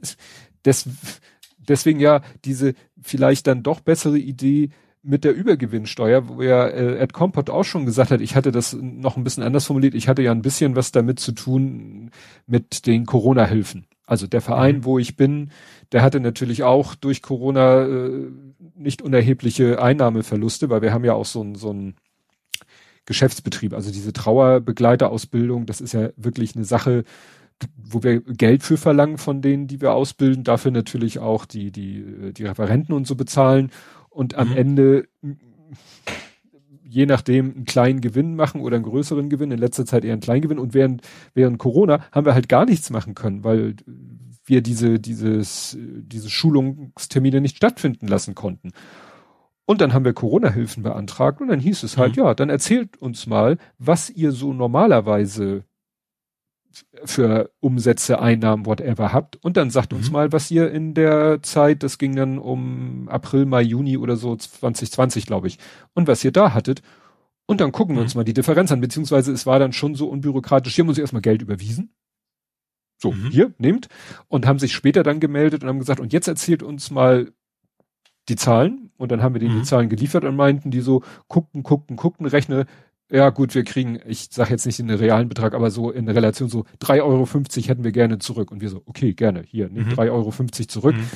B: das, deswegen ja diese vielleicht dann doch bessere Idee mit der Übergewinnsteuer, wo ja äh, Ed Compot auch schon gesagt hat, ich hatte das noch ein bisschen anders formuliert, ich hatte ja ein bisschen was damit zu tun mit den Corona-Hilfen. Also der Verein, mhm. wo ich bin, der hatte natürlich auch durch Corona äh, nicht unerhebliche Einnahmeverluste, weil wir haben ja auch so ein, so ein Geschäftsbetrieb. Also diese Trauerbegleiterausbildung, das ist ja wirklich eine Sache, wo wir Geld für verlangen von denen, die wir ausbilden, dafür natürlich auch die, die, die Referenten und so bezahlen und am mhm. Ende je nachdem einen kleinen Gewinn machen oder einen größeren Gewinn, in letzter Zeit eher einen kleinen Gewinn und während, während Corona haben wir halt gar nichts machen können, weil wir diese, dieses, diese Schulungstermine nicht stattfinden lassen konnten. Und dann haben wir Corona-Hilfen beantragt und dann hieß es halt, mhm. ja, dann erzählt uns mal, was ihr so normalerweise für Umsätze, Einnahmen, whatever habt. Und dann sagt mhm. uns mal, was ihr in der Zeit, das ging dann um April, Mai, Juni oder so 2020, glaube ich, und was ihr da hattet. Und dann gucken wir mhm. uns mal die Differenz an, beziehungsweise es war dann schon so unbürokratisch, hier muss ich erstmal Geld überwiesen. So, mhm. hier, nehmt. Und haben sich später dann gemeldet und haben gesagt, und jetzt erzählt uns mal die Zahlen. Und dann haben wir denen die mhm. Zahlen geliefert und meinten die so, guckten, guckten, guckten, rechne ja gut, wir kriegen, ich sage jetzt nicht in den realen Betrag, aber so in Relation so 3,50 Euro hätten wir gerne zurück. Und wir so, okay, gerne, hier, nimm mhm. 3,50 Euro zurück. Mhm.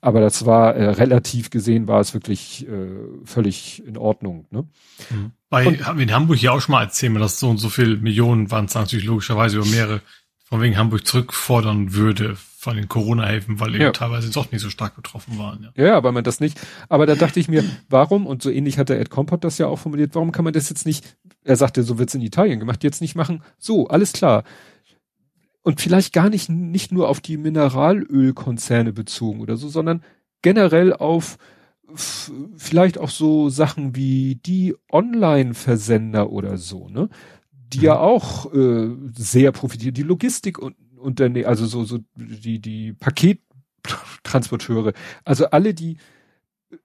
B: Aber das war äh, relativ gesehen, war es wirklich äh, völlig in Ordnung. Ne?
C: Mhm. Bei, und, haben wir in Hamburg ja auch schon mal erzählt, dass so und so viel Millionen waren es natürlich logischerweise über mehrere von wegen Hamburg zurückfordern würde von den Corona-Hilfen, weil eben ja. teilweise doch nicht so stark betroffen waren.
B: Ja. ja, weil man das nicht. Aber da dachte ich mir, warum, und so ähnlich hat der Ed Compot das ja auch formuliert, warum kann man das jetzt nicht, er sagte, so wird's in Italien gemacht, jetzt nicht machen, so, alles klar. Und vielleicht gar nicht, nicht nur auf die Mineralölkonzerne bezogen oder so, sondern generell auf vielleicht auch so Sachen wie die Online-Versender oder so, ne? Die mhm. ja auch äh, sehr profitieren. Die Logistik und, und dann, also so, so die, die Pakettransporteure. Also alle, die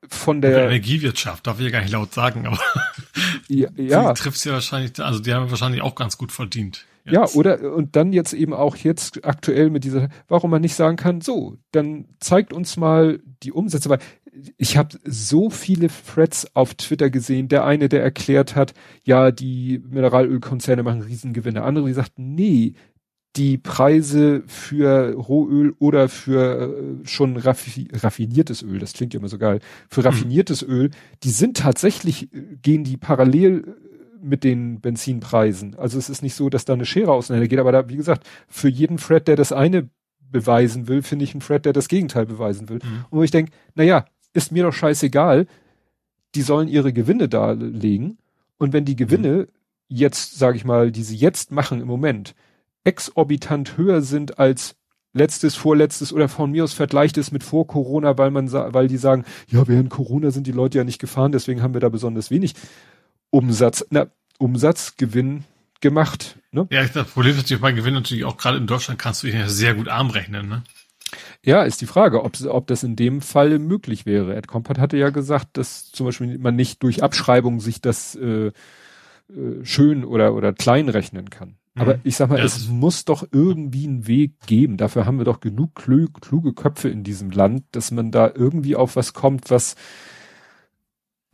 B: von der, der
C: Energiewirtschaft, darf ich ja gar nicht laut sagen, aber *laughs*
B: ja, ja.
C: trifft ja wahrscheinlich, also die haben wahrscheinlich auch ganz gut verdient.
B: Jetzt. Ja, oder und dann jetzt eben auch jetzt aktuell mit dieser, warum man nicht sagen kann, so, dann zeigt uns mal die Umsätze, weil ich habe so viele Threads auf Twitter gesehen. Der eine, der erklärt hat, ja, die Mineralölkonzerne machen Riesengewinne. Andere, die sagten, nee, die Preise für Rohöl oder für äh, schon raffi raffiniertes Öl, das klingt ja immer so geil, für mhm. raffiniertes mhm. Öl, die sind tatsächlich, äh, gehen die parallel äh, mit den Benzinpreisen. Also es ist nicht so, dass da eine Schere auseinander geht, aber da, wie gesagt, für jeden Thread, der das eine beweisen will, finde ich einen Thread, der das Gegenteil beweisen will. Mhm. Und wo ich denke, naja, ist mir doch scheißegal. Die sollen ihre Gewinne darlegen. Und wenn die Gewinne mhm. jetzt, sage ich mal, die sie jetzt machen im Moment, exorbitant höher sind als letztes, vorletztes oder von mir aus vergleicht es mit vor Corona, weil man, weil die sagen, ja, während Corona sind die Leute ja nicht gefahren, deswegen haben wir da besonders wenig Umsatz, na, Umsatzgewinn gemacht. Ne?
C: Ja, das Problem ist natürlich bei Gewinn natürlich auch gerade in Deutschland kannst du ja sehr gut arm rechnen, ne?
B: Ja, ist die Frage, ob, ob das in dem Fall möglich wäre. Ed Compart hatte ja gesagt, dass zum Beispiel man nicht durch Abschreibung sich das äh, äh, schön oder, oder klein rechnen kann. Mhm. Aber ich sag mal, das es muss doch irgendwie einen Weg geben. Dafür haben wir doch genug klü kluge Köpfe in diesem Land, dass man da irgendwie auf was kommt, was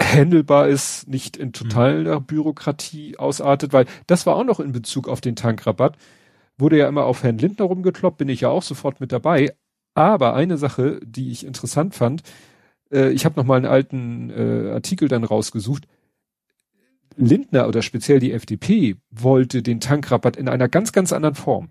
B: handelbar ist, nicht in totaler mhm. Bürokratie ausartet, weil das war auch noch in Bezug auf den Tankrabatt. Wurde ja immer auf Herrn Lindner rumgekloppt, bin ich ja auch sofort mit dabei. Aber eine Sache, die ich interessant fand, äh, ich habe noch mal einen alten äh, Artikel dann rausgesucht. Lindner oder speziell die FDP wollte den Tankrabatt in einer ganz, ganz anderen Form.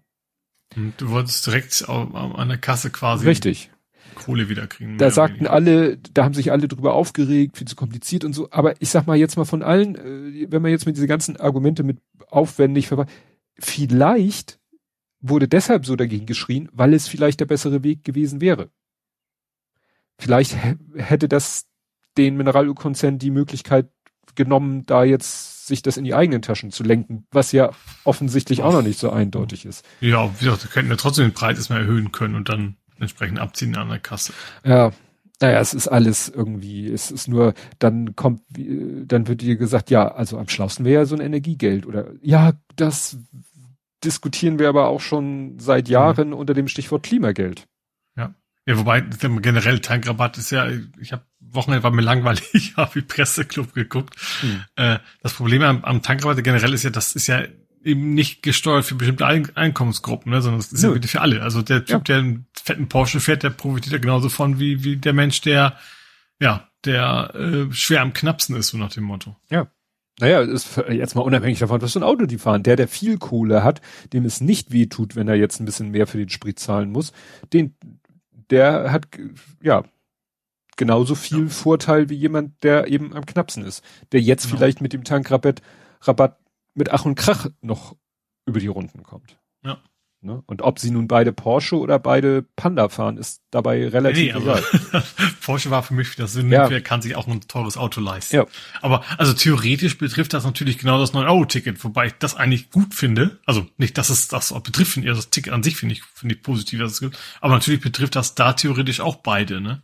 C: du wolltest direkt an der Kasse quasi
B: Richtig.
C: Kohle wiederkriegen.
B: Da sagten alle, da haben sich alle drüber aufgeregt, viel zu kompliziert und so. Aber ich sag mal jetzt mal von allen, äh, wenn man jetzt mit diese ganzen Argumente mit aufwendig verweist, vielleicht wurde deshalb so dagegen geschrien, weil es vielleicht der bessere Weg gewesen wäre. Vielleicht hätte das den Mineralölkonzern die Möglichkeit genommen, da jetzt sich das in die eigenen Taschen zu lenken, was ja offensichtlich auch noch nicht so eindeutig ist.
C: Ja, wie gesagt, könnten ja trotzdem den Preis erstmal erhöhen können und dann entsprechend abziehen an der Kasse.
B: Ja, naja, es ist alles irgendwie, es ist nur, dann kommt, dann wird dir gesagt, ja, also am schlausten wäre ja so ein Energiegeld oder ja, das diskutieren wir aber auch schon seit mhm. Jahren mhm. unter dem Stichwort Klimageld.
C: Ja. Wobei generell Tankrabatt ist ja, ich habe Wochenende war mir langweilig, *laughs* habe wie Presseclub geguckt. Mhm. Äh, das Problem am, am Tankrabatt generell ist ja, das ist ja eben nicht gesteuert für bestimmte Einkommensgruppen, ne, sondern es ist Nö. ja für alle. Also der Typ, ja. der einen fetten Porsche fährt, der profitiert ja genauso von wie, wie der Mensch, der ja, der äh, schwer am knappsten ist, so nach dem Motto.
B: Ja. Naja, ist jetzt mal unabhängig davon, was für ein Auto die fahren. Der, der viel Kohle hat, dem es nicht weh tut, wenn er jetzt ein bisschen mehr für den Sprit zahlen muss, den, der hat, ja, genauso viel ja. Vorteil wie jemand, der eben am knappsten ist. Der jetzt genau. vielleicht mit dem Tankrabatt, Rabatt mit Ach und Krach noch über die Runden kommt.
C: Ja.
B: Ne? Und ob sie nun beide Porsche oder beide Panda fahren, ist dabei relativ nee, egal. *laughs*
C: Porsche war für mich wieder Sinn, ja. wer kann sich auch ein teures Auto leisten.
B: Ja.
C: Aber also theoretisch betrifft das natürlich genau das 9-Euro-Ticket, wobei ich das eigentlich gut finde. Also nicht, dass es das betrifft, finde ich, das Ticket an sich finde ich, finde ich positiv, dass es gibt. Aber natürlich betrifft das da theoretisch auch beide, ne?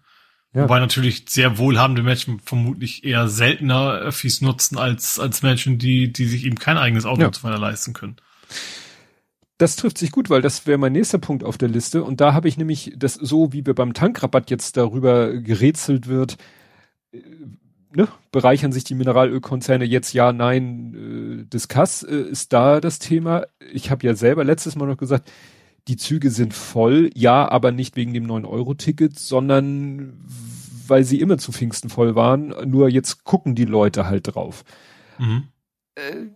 C: Ja. Wobei natürlich sehr wohlhabende Menschen vermutlich eher seltener Öffis nutzen als, als Menschen, die, die sich eben kein eigenes Auto ja. zu leisten können
B: das trifft sich gut, weil das wäre mein nächster Punkt auf der Liste. Und da habe ich nämlich das so, wie wir beim Tankrabatt jetzt darüber gerätselt wird, äh, ne, bereichern sich die Mineralölkonzerne jetzt ja, nein, äh, Discuss äh, ist da das Thema. Ich habe ja selber letztes Mal noch gesagt, die Züge sind voll, ja, aber nicht wegen dem 9-Euro-Ticket, sondern weil sie immer zu Pfingsten voll waren. Nur jetzt gucken die Leute halt drauf. Mhm. Äh,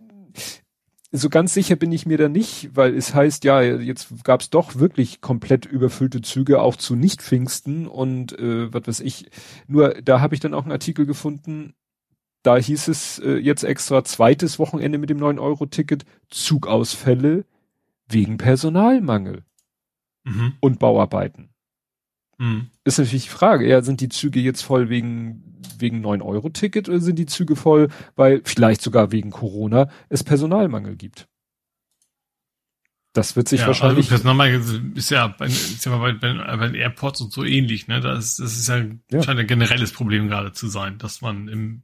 B: so ganz sicher bin ich mir da nicht, weil es heißt, ja, jetzt gab es doch wirklich komplett überfüllte Züge auch zu Nicht-Pfingsten und äh, was weiß ich. Nur da habe ich dann auch einen Artikel gefunden, da hieß es äh, jetzt extra zweites Wochenende mit dem 9-Euro-Ticket, Zugausfälle wegen Personalmangel mhm. und Bauarbeiten. Mhm. Ist natürlich die Frage, ja, sind die Züge jetzt voll wegen, wegen 9-Euro-Ticket oder sind die Züge voll, weil vielleicht sogar wegen Corona es Personalmangel gibt? Das wird sich
C: ja,
B: wahrscheinlich. Also
C: Personalmangel ist ja, bei, ist ja bei, bei, bei den Airports und so ähnlich, ne? Das, das ist ja, ja. scheint ein generelles Problem gerade zu sein, dass man im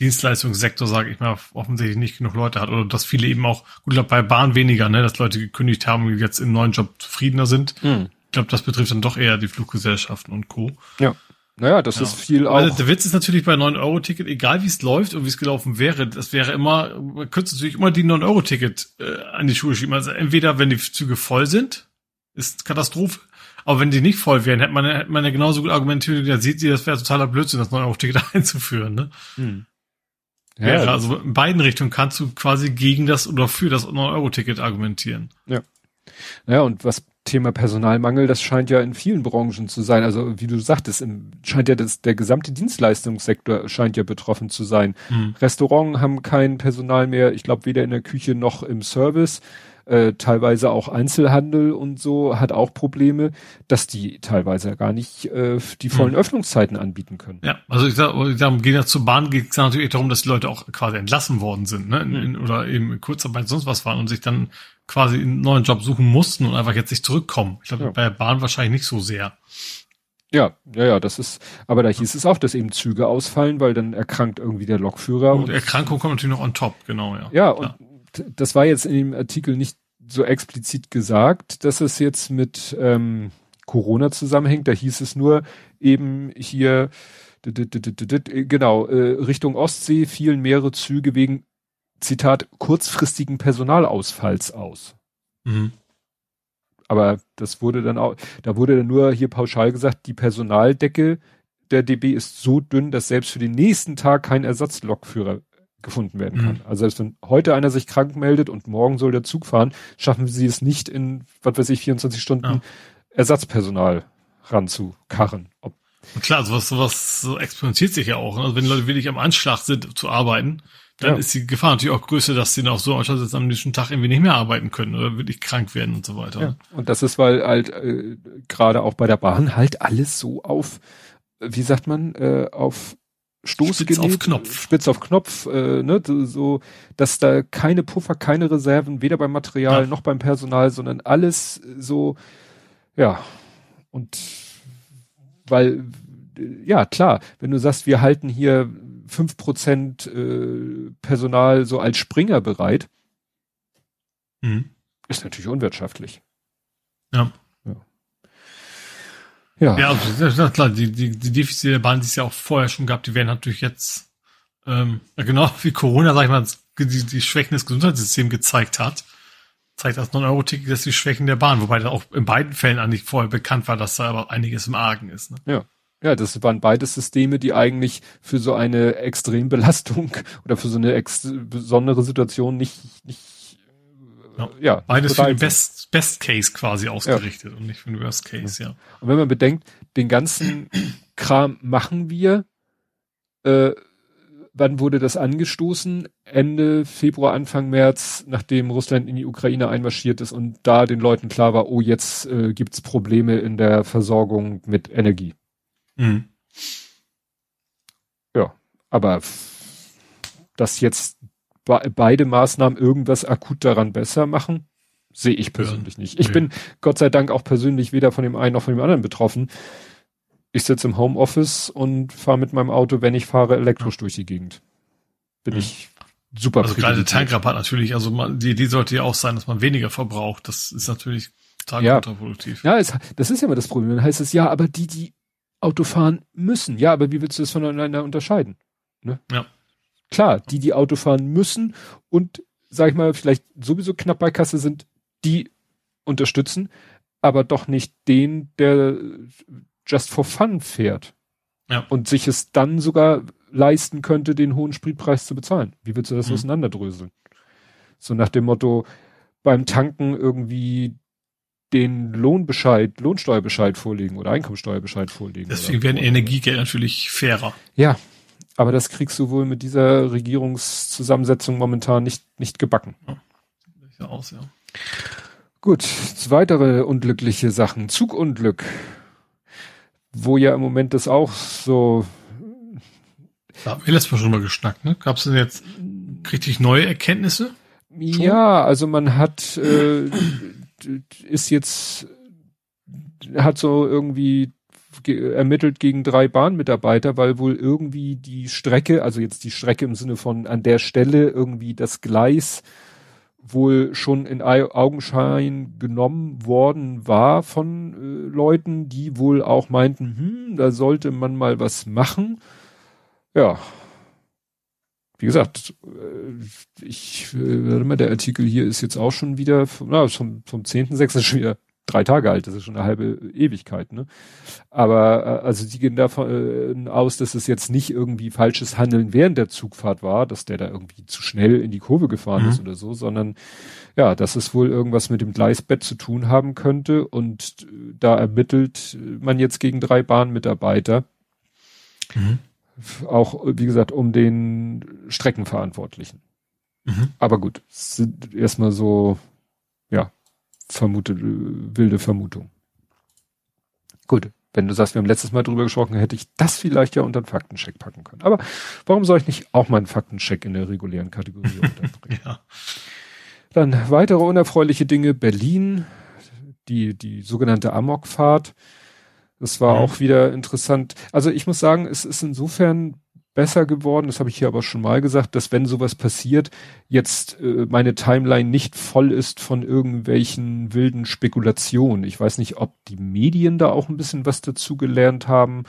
C: Dienstleistungssektor, sage ich mal, offensichtlich nicht genug Leute hat oder dass viele eben auch, gut, ich glaube bei Bahn weniger, ne, dass Leute gekündigt haben und jetzt im neuen Job zufriedener sind. Hm. Ich glaube, das betrifft dann doch eher die Fluggesellschaften und Co.
B: Ja. Naja, das ja. ist viel auch.
C: Also der Witz ist natürlich bei 9-Euro-Ticket, egal wie es läuft und wie es gelaufen wäre, das wäre immer, man könnte natürlich immer die 9-Euro-Ticket äh, an die Schuhe schieben. Also entweder, wenn die Züge voll sind, ist Katastrophe. Aber wenn die nicht voll wären, hätte man, hätte man ja genauso gut argumentiert, ja, sieht ihr, das wäre totaler Blödsinn, das 9-Euro-Ticket *laughs* einzuführen, ne? Hm. Ja, ja, also in beiden Richtungen kannst du quasi gegen das oder für das 9-Euro-Ticket argumentieren.
B: Ja. Ja, und was Thema Personalmangel, das scheint ja in vielen Branchen zu sein. Also wie du sagtest, im, scheint ja das, der gesamte Dienstleistungssektor scheint ja betroffen zu sein. Mhm. Restaurants haben kein Personal mehr, ich glaube weder in der Küche noch im Service äh, teilweise auch Einzelhandel und so hat auch Probleme, dass die teilweise gar nicht äh, die vollen mhm. Öffnungszeiten anbieten können.
C: Ja, also ich sag, ich sag gehen ja zur Bahn geht es natürlich darum, dass die Leute auch quasi entlassen worden sind, ne? In, mhm. in, oder eben Kurzarbeit sonst was waren und sich dann quasi einen neuen Job suchen mussten und einfach jetzt nicht zurückkommen. Ich glaube, ja. bei der Bahn wahrscheinlich nicht so sehr.
B: Ja, ja, ja, das ist, aber da hieß es auch, dass eben Züge ausfallen, weil dann erkrankt irgendwie der Lokführer.
C: Und, und Erkrankung kommt natürlich noch on top, genau, ja.
B: Ja, und ja das war jetzt in dem Artikel nicht so explizit gesagt, dass es jetzt mit ähm, Corona zusammenhängt. Da hieß es nur eben hier, genau, äh, Richtung Ostsee fielen mehrere Züge wegen, Zitat, kurzfristigen Personalausfalls aus. Mhm. Aber das wurde dann auch, da wurde dann nur hier pauschal gesagt, die Personaldecke der DB ist so dünn, dass selbst für den nächsten Tag kein Ersatzlokführer gefunden werden kann. Mhm. Also selbst wenn heute einer sich krank meldet und morgen soll der Zug fahren, schaffen sie es nicht in, was weiß ich, 24 Stunden ja. Ersatzpersonal ranzukarren. Ob
C: und klar, sowas, sowas so exponentiert sich ja auch. Ne? Also wenn Leute wirklich am Anschlag sind zu arbeiten, dann ja. ist die Gefahr natürlich auch größer, dass sie noch so anstatt jetzt am nächsten Tag irgendwie nicht mehr arbeiten können oder wirklich krank werden und so weiter. Ja.
B: Und das ist, weil halt äh, gerade auch bei der Bahn halt alles so auf, wie sagt man, äh, auf Stoßgerät,
C: Spitz auf Knopf,
B: Spitz auf Knopf, äh, ne, so, dass da keine Puffer, keine Reserven, weder beim Material ja. noch beim Personal, sondern alles so, ja, und weil, ja, klar, wenn du sagst, wir halten hier fünf Prozent äh, Personal so als Springer bereit, mhm. ist natürlich unwirtschaftlich.
C: Ja. Ja. Ja, also, klar, die, die, die Defizite der Bahn, die es ja auch vorher schon gab, die werden natürlich jetzt, ähm, genau wie Corona, sag ich mal, die, die Schwächen des Gesundheitssystems gezeigt hat, zeigt das 9-Euro-Ticket, dass die Schwächen der Bahn, wobei da auch in beiden Fällen eigentlich vorher bekannt war, dass da aber einiges im Argen ist. Ne?
B: Ja. Ja, das waren beides Systeme, die eigentlich für so eine Extrembelastung *laughs* oder für so eine ex besondere Situation nicht, nicht
C: ja, ja beides für den Best, Best Case quasi ausgerichtet ja. und nicht für den Worst Case, ja.
B: Und wenn man bedenkt, den ganzen *clears throat* Kram machen wir, äh, wann wurde das angestoßen? Ende Februar, Anfang März, nachdem Russland in die Ukraine einmarschiert ist und da den Leuten klar war, oh, jetzt äh, gibt's Probleme in der Versorgung mit Energie. Mhm. Ja, aber dass jetzt beide Maßnahmen irgendwas akut daran besser machen, sehe ich persönlich ja, nicht. Ich nee. bin Gott sei Dank auch persönlich weder von dem einen noch von dem anderen betroffen. Ich sitze im Homeoffice und fahre mit meinem Auto, wenn ich fahre, elektrisch durch die Gegend. Bin mhm. ich super
C: Also gerade Tankrabatt natürlich, also man, die Idee sollte ja auch sein, dass man weniger verbraucht. Das ist natürlich total
B: ja. kontraproduktiv. Ja, es, das ist ja immer das Problem. Dann heißt es, ja, aber die, die Auto fahren müssen. Ja, aber wie willst du das voneinander unterscheiden? Ne? Ja. Klar, die, die Auto fahren müssen und, sag ich mal, vielleicht sowieso knapp bei Kasse sind, die unterstützen, aber doch nicht den, der just for fun fährt. Ja. Und sich es dann sogar leisten könnte, den hohen Spritpreis zu bezahlen. Wie willst du das mhm. auseinanderdröseln? So nach dem Motto, beim Tanken irgendwie den Lohnbescheid, Lohnsteuerbescheid vorlegen oder Einkommensteuerbescheid vorlegen.
C: Deswegen werden Energiegeld natürlich fairer.
B: Ja, aber das kriegst du wohl mit dieser Regierungszusammensetzung momentan nicht, nicht gebacken. Ja, aus, ja. Gut, weitere unglückliche Sachen. Zugunglück. wo ja im Moment das auch so.
C: Da haben wir letztes Mal schon mal geschnackt, ne? Gab es denn jetzt richtig neue Erkenntnisse?
B: Schon? Ja, also man hat äh, ist jetzt hat so irgendwie ermittelt gegen drei Bahnmitarbeiter, weil wohl irgendwie die Strecke, also jetzt die Strecke im Sinne von an der Stelle irgendwie das Gleis wohl schon in Augenschein genommen worden war von äh, Leuten, die wohl auch meinten, hm, da sollte man mal was machen. Ja. Wie gesagt, äh, ich, äh, warte mal, der Artikel hier ist jetzt auch schon wieder, na, vom, vom 10.6. schon wieder drei Tage alt, das ist schon eine halbe Ewigkeit, ne? Aber äh, also die gehen davon äh, aus, dass es jetzt nicht irgendwie falsches Handeln während der Zugfahrt war, dass der da irgendwie zu schnell in die Kurve gefahren mhm. ist oder so, sondern ja, dass es wohl irgendwas mit dem Gleisbett zu tun haben könnte und da ermittelt man jetzt gegen drei Bahnmitarbeiter. Mhm. Auch, wie gesagt, um den Streckenverantwortlichen. Mhm. Aber gut, sind erstmal so, ja, vermute, wilde Vermutung. Gut, wenn du sagst, wir haben letztes Mal drüber gesprochen, hätte ich das vielleicht ja unter einen Faktencheck packen können. Aber warum soll ich nicht auch mal einen Faktencheck in der regulären Kategorie *laughs* unterbringen? ja. Dann weitere unerfreuliche Dinge. Berlin, die, die sogenannte Amokfahrt. Das war mhm. auch wieder interessant. Also ich muss sagen, es ist insofern besser geworden, das habe ich hier aber schon mal gesagt, dass wenn sowas passiert, jetzt äh, meine Timeline nicht voll ist von irgendwelchen wilden Spekulationen. Ich weiß nicht, ob die Medien da auch ein bisschen was dazu gelernt haben,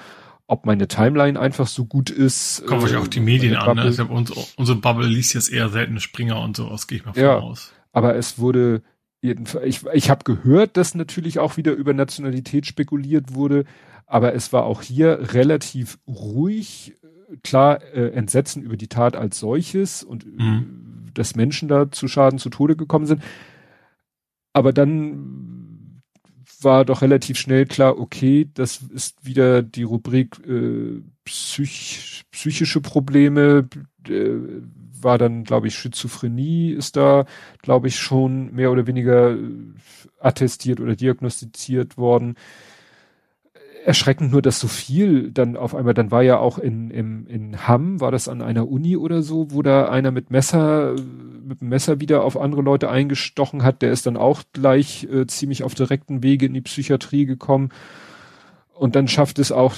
B: ob meine Timeline einfach so gut ist.
C: Kommt äh, auch die Medien an. Ne? Unsere, unsere Bubble liest jetzt eher selten Springer und sowas, gehe ich mal von
B: ja, aus. Aber es wurde jedenfalls, ich, ich habe gehört, dass natürlich auch wieder über Nationalität spekuliert wurde, aber es war auch hier relativ ruhig klar äh, Entsetzen über die Tat als solches und äh, mhm. dass Menschen da zu Schaden zu Tode gekommen sind. Aber dann war doch relativ schnell klar, okay, das ist wieder die Rubrik äh, psych, psychische Probleme, äh, war dann, glaube ich, Schizophrenie ist da, glaube ich, schon mehr oder weniger äh, attestiert oder diagnostiziert worden erschreckend nur, dass so viel dann auf einmal, dann war ja auch in, in, in Hamm, war das an einer Uni oder so, wo da einer mit Messer, mit dem Messer wieder auf andere Leute eingestochen hat, der ist dann auch gleich äh, ziemlich auf direkten Wege in die Psychiatrie gekommen. Und dann schafft es auch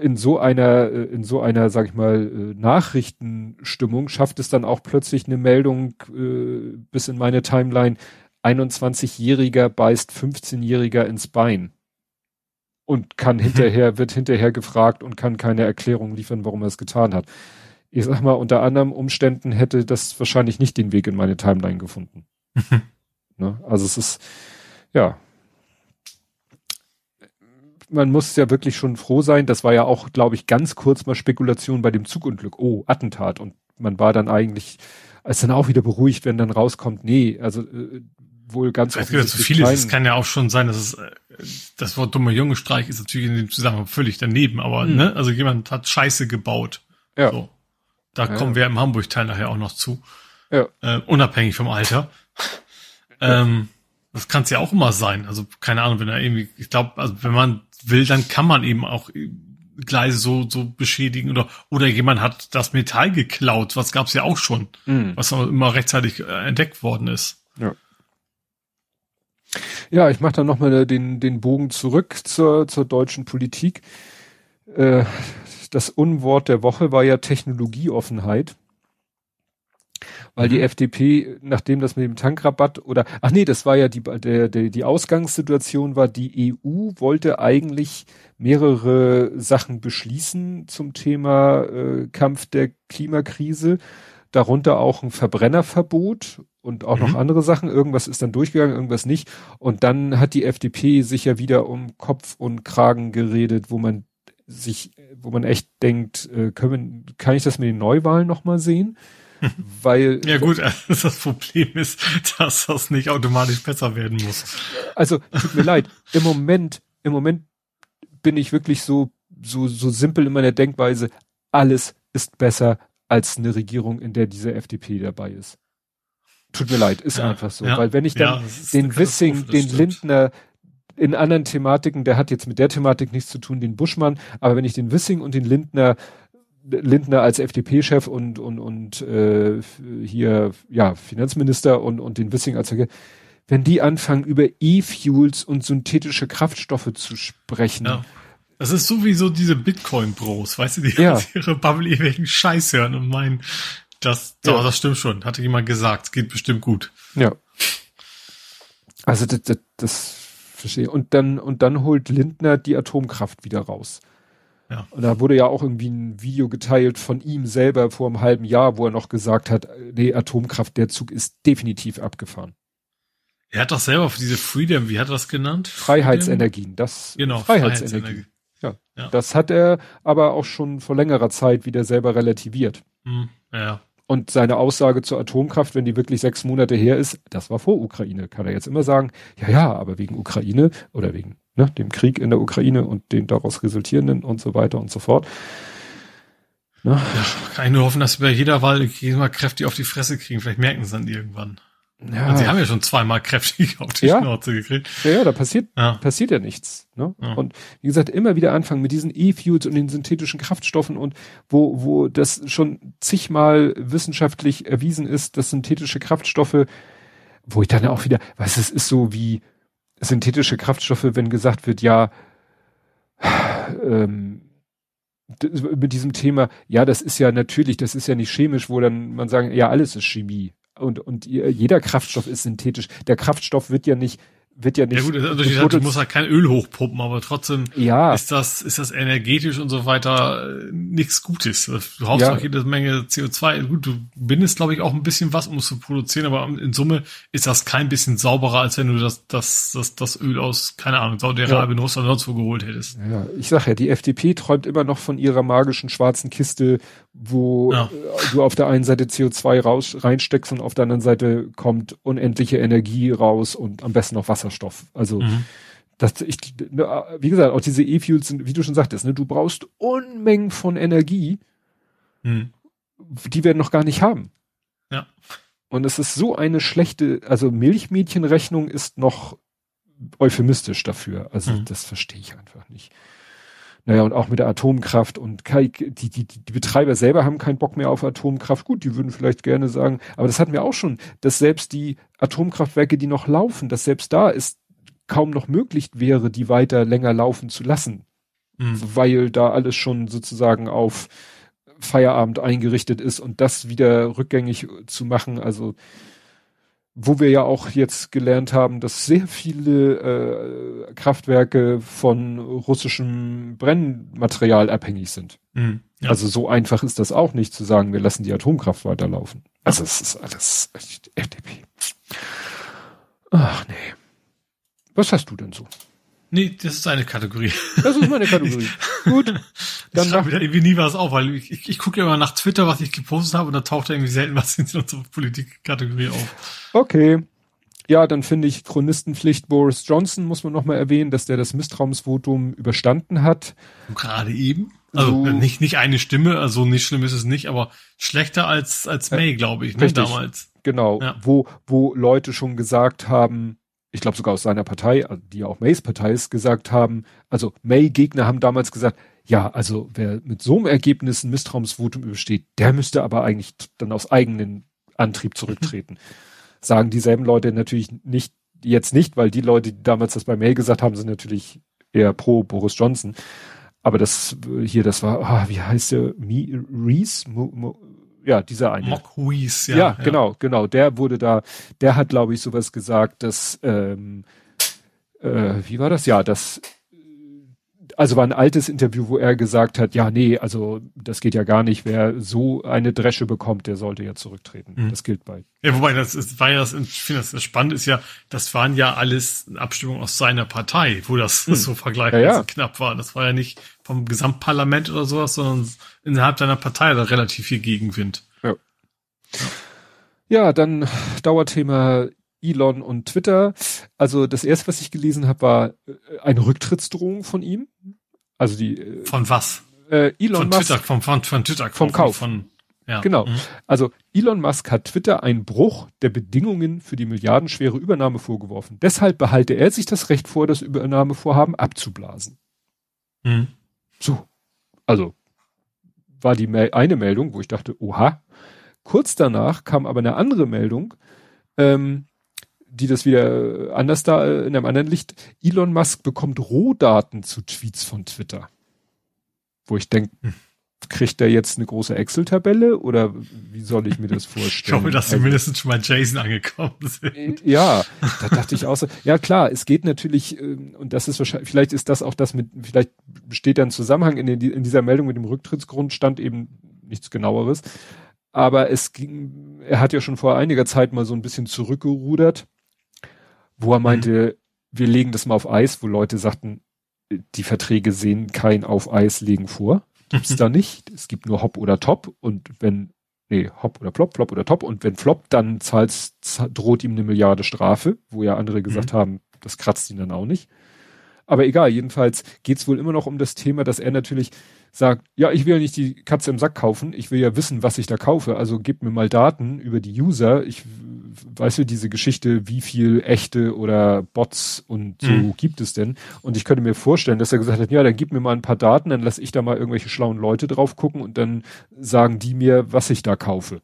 B: in so einer, äh, in so einer, sag ich mal, äh, Nachrichtenstimmung, schafft es dann auch plötzlich eine Meldung äh, bis in meine Timeline, 21-Jähriger beißt 15-Jähriger ins Bein und kann mhm. hinterher, wird hinterher gefragt und kann keine Erklärung liefern, warum er es getan hat. Ich sag mal, unter anderen Umständen hätte das wahrscheinlich nicht den Weg in meine Timeline gefunden. *laughs* Ne? Also es ist, ja. Man muss ja wirklich schon froh sein. Das war ja auch, glaube ich, ganz kurz mal Spekulation bei dem Zugunglück. Oh, Attentat. Und man war dann eigentlich, als dann auch wieder beruhigt, wenn dann rauskommt, nee, also äh, wohl ganz
C: Es gibt ja zu viele, es kann ja auch schon sein, dass es, äh, das Wort dumme Junge Streich ist natürlich in dem Zusammenhang völlig daneben, aber, hm. ne, also jemand hat Scheiße gebaut. Ja. So. Da ja. kommen wir im Hamburg-Teil nachher auch noch zu. Ja. Äh, unabhängig vom Alter. ähm, das kann es ja auch immer sein. Also, keine Ahnung, wenn er irgendwie, ich glaube, also wenn man will, dann kann man eben auch Gleise so, so beschädigen oder, oder jemand hat das Metall geklaut, was gab's ja auch schon, mhm. was auch immer rechtzeitig äh, entdeckt worden ist.
B: Ja. Ja, ich mache dann nochmal den, den Bogen zurück zur, zur deutschen Politik. Äh, das Unwort der Woche war ja Technologieoffenheit. Weil die mhm. FDP, nachdem das mit dem Tankrabatt oder, ach nee, das war ja die, der, der, die Ausgangssituation war, die EU wollte eigentlich mehrere Sachen beschließen zum Thema äh, Kampf der Klimakrise darunter auch ein Verbrennerverbot und auch mhm. noch andere Sachen. Irgendwas ist dann durchgegangen, irgendwas nicht. Und dann hat die FDP sich ja wieder um Kopf und Kragen geredet, wo man sich, wo man echt denkt, äh, können kann ich das mit den Neuwahlen nochmal sehen? Weil.
C: Ja gut, *laughs* das Problem ist, dass das nicht automatisch besser werden muss.
B: Also, tut mir leid. Im Moment, im Moment bin ich wirklich so, so, so simpel in meiner Denkweise. Alles ist besser als eine Regierung, in der diese FDP dabei ist. Tut mir leid, ist ja, einfach so. Ja, weil wenn ich dann ja, den Wissing, den Lindner, in anderen Thematiken, der hat jetzt mit der Thematik nichts zu tun, den Buschmann, aber wenn ich den Wissing und den Lindner Lindner als FDP-Chef und und und äh, hier ja Finanzminister und und den Wissing als wenn die anfangen über E-Fuels und synthetische Kraftstoffe zu sprechen. Ja.
C: Das ist sowieso diese Bitcoin-Bros, weißt du, die ja. ihre Bubble irgendwelchen Scheiß hören und meinen, das, ja. oh, das stimmt schon, hatte jemand gesagt, es geht bestimmt gut.
B: Ja. Also das, das, das verstehe. Und dann, und dann holt Lindner die Atomkraft wieder raus. Ja. Und da wurde ja auch irgendwie ein Video geteilt von ihm selber vor einem halben Jahr, wo er noch gesagt hat, nee, Atomkraft, der Zug ist definitiv abgefahren.
C: Er hat doch selber für diese Freedom, wie hat er das genannt?
B: Freiheitsenergien, das
C: genau,
B: Freiheitsenergie. Ja. ja. Das hat er aber auch schon vor längerer Zeit wieder selber relativiert.
C: Hm, ja.
B: Und seine Aussage zur Atomkraft, wenn die wirklich sechs Monate her ist, das war vor Ukraine, kann er jetzt immer sagen, ja, ja, aber wegen Ukraine oder wegen ne, dem Krieg in der Ukraine und den daraus resultierenden und so weiter und so fort.
C: Ne? Ja, kann ich nur hoffen, dass wir bei jeder Wahl jedes Mal kräftig auf die Fresse kriegen. Vielleicht merken sie dann irgendwann. Ja. Und sie haben ja schon zweimal kräftig *laughs* auf die ja. Schnauze gekriegt.
B: Ja, ja, da passiert, ja. passiert ja nichts. Ne? Ja. Und wie gesagt, immer wieder anfangen mit diesen E-Fuels und den synthetischen Kraftstoffen und wo, wo das schon zigmal wissenschaftlich erwiesen ist, dass synthetische Kraftstoffe, wo ich dann auch wieder, was es ist so wie synthetische Kraftstoffe, wenn gesagt wird, ja, *sighs* ähm, mit diesem Thema, ja, das ist ja natürlich, das ist ja nicht chemisch, wo dann man sagen, ja, alles ist Chemie und, und jeder Kraftstoff ist synthetisch. Der Kraftstoff wird ja nicht wird ja nicht. Ja
C: gut, Unterschied halt, du musst halt kein Öl hochpumpen, aber trotzdem
B: ja.
C: ist das, ist das energetisch und so weiter äh, nichts Gutes. Du haust ja. auch jede Menge CO2. Gut, du bindest, glaube ich, auch ein bisschen was, um es zu produzieren, aber in Summe ist das kein bisschen sauberer, als wenn du das, das, das, das Öl aus, keine Ahnung, Saudi-Arabien ja. oder sonst wo geholt hättest.
B: Ja, ich sag ja, die FDP träumt immer noch von ihrer magischen schwarzen Kiste, wo ja. du auf der einen Seite CO2 raus, reinsteckst und auf der anderen Seite kommt unendliche Energie raus und am besten noch Wasser Wasserstoff. Also mhm. das, ich, ne, wie gesagt, auch diese E-Fuels sind, wie du schon sagtest, ne, du brauchst Unmengen von Energie, mhm. die wir noch gar nicht haben.
C: Ja.
B: Und es ist so eine schlechte, also Milchmädchenrechnung ist noch euphemistisch dafür. Also mhm. das verstehe ich einfach nicht. Naja, und auch mit der Atomkraft und die, die, die Betreiber selber haben keinen Bock mehr auf Atomkraft. Gut, die würden vielleicht gerne sagen, aber das hatten wir auch schon, dass selbst die Atomkraftwerke, die noch laufen, dass selbst da es kaum noch möglich wäre, die weiter länger laufen zu lassen. Mhm. Weil da alles schon sozusagen auf Feierabend eingerichtet ist und das wieder rückgängig zu machen, also wo wir ja auch jetzt gelernt haben, dass sehr viele äh, Kraftwerke von russischem Brennmaterial abhängig sind. Mhm, ja. Also so einfach ist das auch nicht zu sagen, wir lassen die Atomkraft weiterlaufen. Also es ist alles FDP. Ach nee. Was hast du denn so?
C: Nee, das ist eine Kategorie.
B: Das ist meine Kategorie. *laughs* Gut.
C: Dann schreibe wieder irgendwie nie was auf, weil ich, ich, ich gucke ja immer nach Twitter, was ich gepostet habe und da taucht irgendwie selten *laughs* was in unserer Politikkategorie auf.
B: Okay. Ja, dann finde ich Chronistenpflicht Boris Johnson, muss man nochmal erwähnen, dass der das Misstrauensvotum überstanden hat.
C: Gerade eben. Also so, nicht, nicht eine Stimme, also nicht schlimm ist es nicht, aber schlechter als, als May, glaube ich, ne,
B: richtig, damals. Genau, ja. wo, wo Leute schon gesagt haben, ich glaube sogar aus seiner Partei, die ja auch Mays Partei ist, gesagt haben, also May-Gegner haben damals gesagt, ja, also wer mit so einem Ergebnis ein Misstrauensvotum übersteht, der müsste aber eigentlich dann aus eigenen Antrieb zurücktreten. *laughs* Sagen dieselben Leute natürlich nicht, jetzt nicht, weil die Leute, die damals das bei May gesagt haben, sind natürlich eher pro Boris Johnson. Aber das hier, das war, ah, wie heißt der? Reese? Ja, dieser eine.
C: Mock Huis, ja,
B: ja. Ja, genau, genau. Der wurde da, der hat, glaube ich, sowas gesagt, dass, ähm, äh, wie war das? Ja, das, also war ein altes Interview, wo er gesagt hat, ja, nee, also das geht ja gar nicht. Wer so eine Dresche bekommt, der sollte ja zurücktreten. Mhm. Das gilt bei.
C: Ja, wobei das ist, war ja, das, ich finde das, das spannend ist ja, das waren ja alles Abstimmungen aus seiner Partei, wo das, mhm. *laughs* so vergleichsweise ja, ja. knapp war. Das war ja nicht vom Gesamtparlament oder sowas, sondern innerhalb seiner Partei da relativ viel Gegenwind.
B: Ja. Ja, dann Dauerthema Elon und Twitter. Also das erste, was ich gelesen habe, war äh, eine Rücktrittsdrohung von ihm. Also die
C: äh, von was?
B: Äh, Elon
C: von
B: Musk.
C: Twitter, vom, von, von Twitter.
B: Vom Kauf. Von, Ja. Genau. Mhm. Also Elon Musk hat Twitter einen Bruch der Bedingungen für die milliardenschwere Übernahme vorgeworfen. Deshalb behalte er sich das Recht vor, das Übernahmevorhaben abzublasen. Mhm. So. Also war die eine Meldung, wo ich dachte, oha. Kurz danach kam aber eine andere Meldung, ähm, die das wieder anders da äh, in einem anderen Licht. Elon Musk bekommt Rohdaten zu Tweets von Twitter. Wo ich denke, hm. Kriegt er jetzt eine große Excel-Tabelle oder wie soll ich mir das *laughs* vorstellen?
C: ich hoffe, dass also, mindestens schon mal Jason angekommen sind.
B: Ja, da dachte ich auch so. Ja klar, es geht natürlich, ähm, und das ist wahrscheinlich, vielleicht ist das auch das mit, vielleicht besteht da ein Zusammenhang in, den, in dieser Meldung mit dem Rücktrittsgrund, stand eben nichts genaueres. Aber es ging, er hat ja schon vor einiger Zeit mal so ein bisschen zurückgerudert wo er mhm. meinte, mhm. wir legen das mal auf Eis, wo Leute sagten, die Verträge sehen kein auf Eis legen vor. Gibt's mhm. da nicht. Es gibt nur Hop oder Top und wenn, nee, Hop oder Plop, Plop oder Top und wenn Flop, dann zahlt, droht ihm eine Milliarde Strafe, wo ja andere gesagt mhm. haben, das kratzt ihn dann auch nicht. Aber egal, jedenfalls geht's wohl immer noch um das Thema, dass er natürlich sagt, ja, ich will ja nicht die Katze im Sack kaufen, ich will ja wissen, was ich da kaufe, also gib mir mal Daten über die User. Ich weißt du, diese Geschichte, wie viel echte oder Bots und so mhm. gibt es denn? Und ich könnte mir vorstellen, dass er gesagt hat, ja, dann gib mir mal ein paar Daten, dann lass ich da mal irgendwelche schlauen Leute drauf gucken und dann sagen die mir, was ich da kaufe.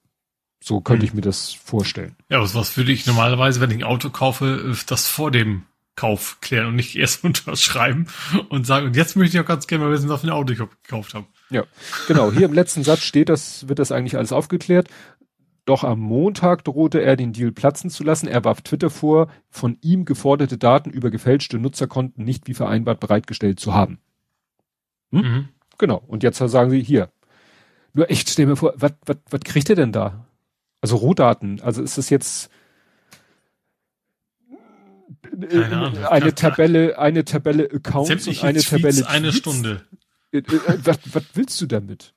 B: So könnte mhm. ich mir das vorstellen.
C: Ja, was, was würde ich normalerweise, wenn ich ein Auto kaufe, das vor dem Kauf klären und nicht *laughs* erst unterschreiben und sagen, und jetzt möchte ich auch ganz gerne mal wissen, was für ein Auto ich gekauft habe.
B: Ja, genau. Hier im letzten Satz steht das, wird das eigentlich alles aufgeklärt. Doch am Montag drohte er, den Deal platzen zu lassen. Er warf Twitter vor, von ihm geforderte Daten über gefälschte Nutzerkonten nicht wie vereinbart bereitgestellt zu haben. Hm? Mhm. Genau. Und jetzt sagen sie hier. Nur echt, stell mir vor, was, was, was kriegt er denn da? Also Rohdaten. Also ist das jetzt
C: Ahnung.
B: eine Tabelle, eine Tabelle Accounts und eine
C: Tweets,
B: Tabelle
C: Tweets. eine Stunde.
B: Äh, äh, was, was willst du damit?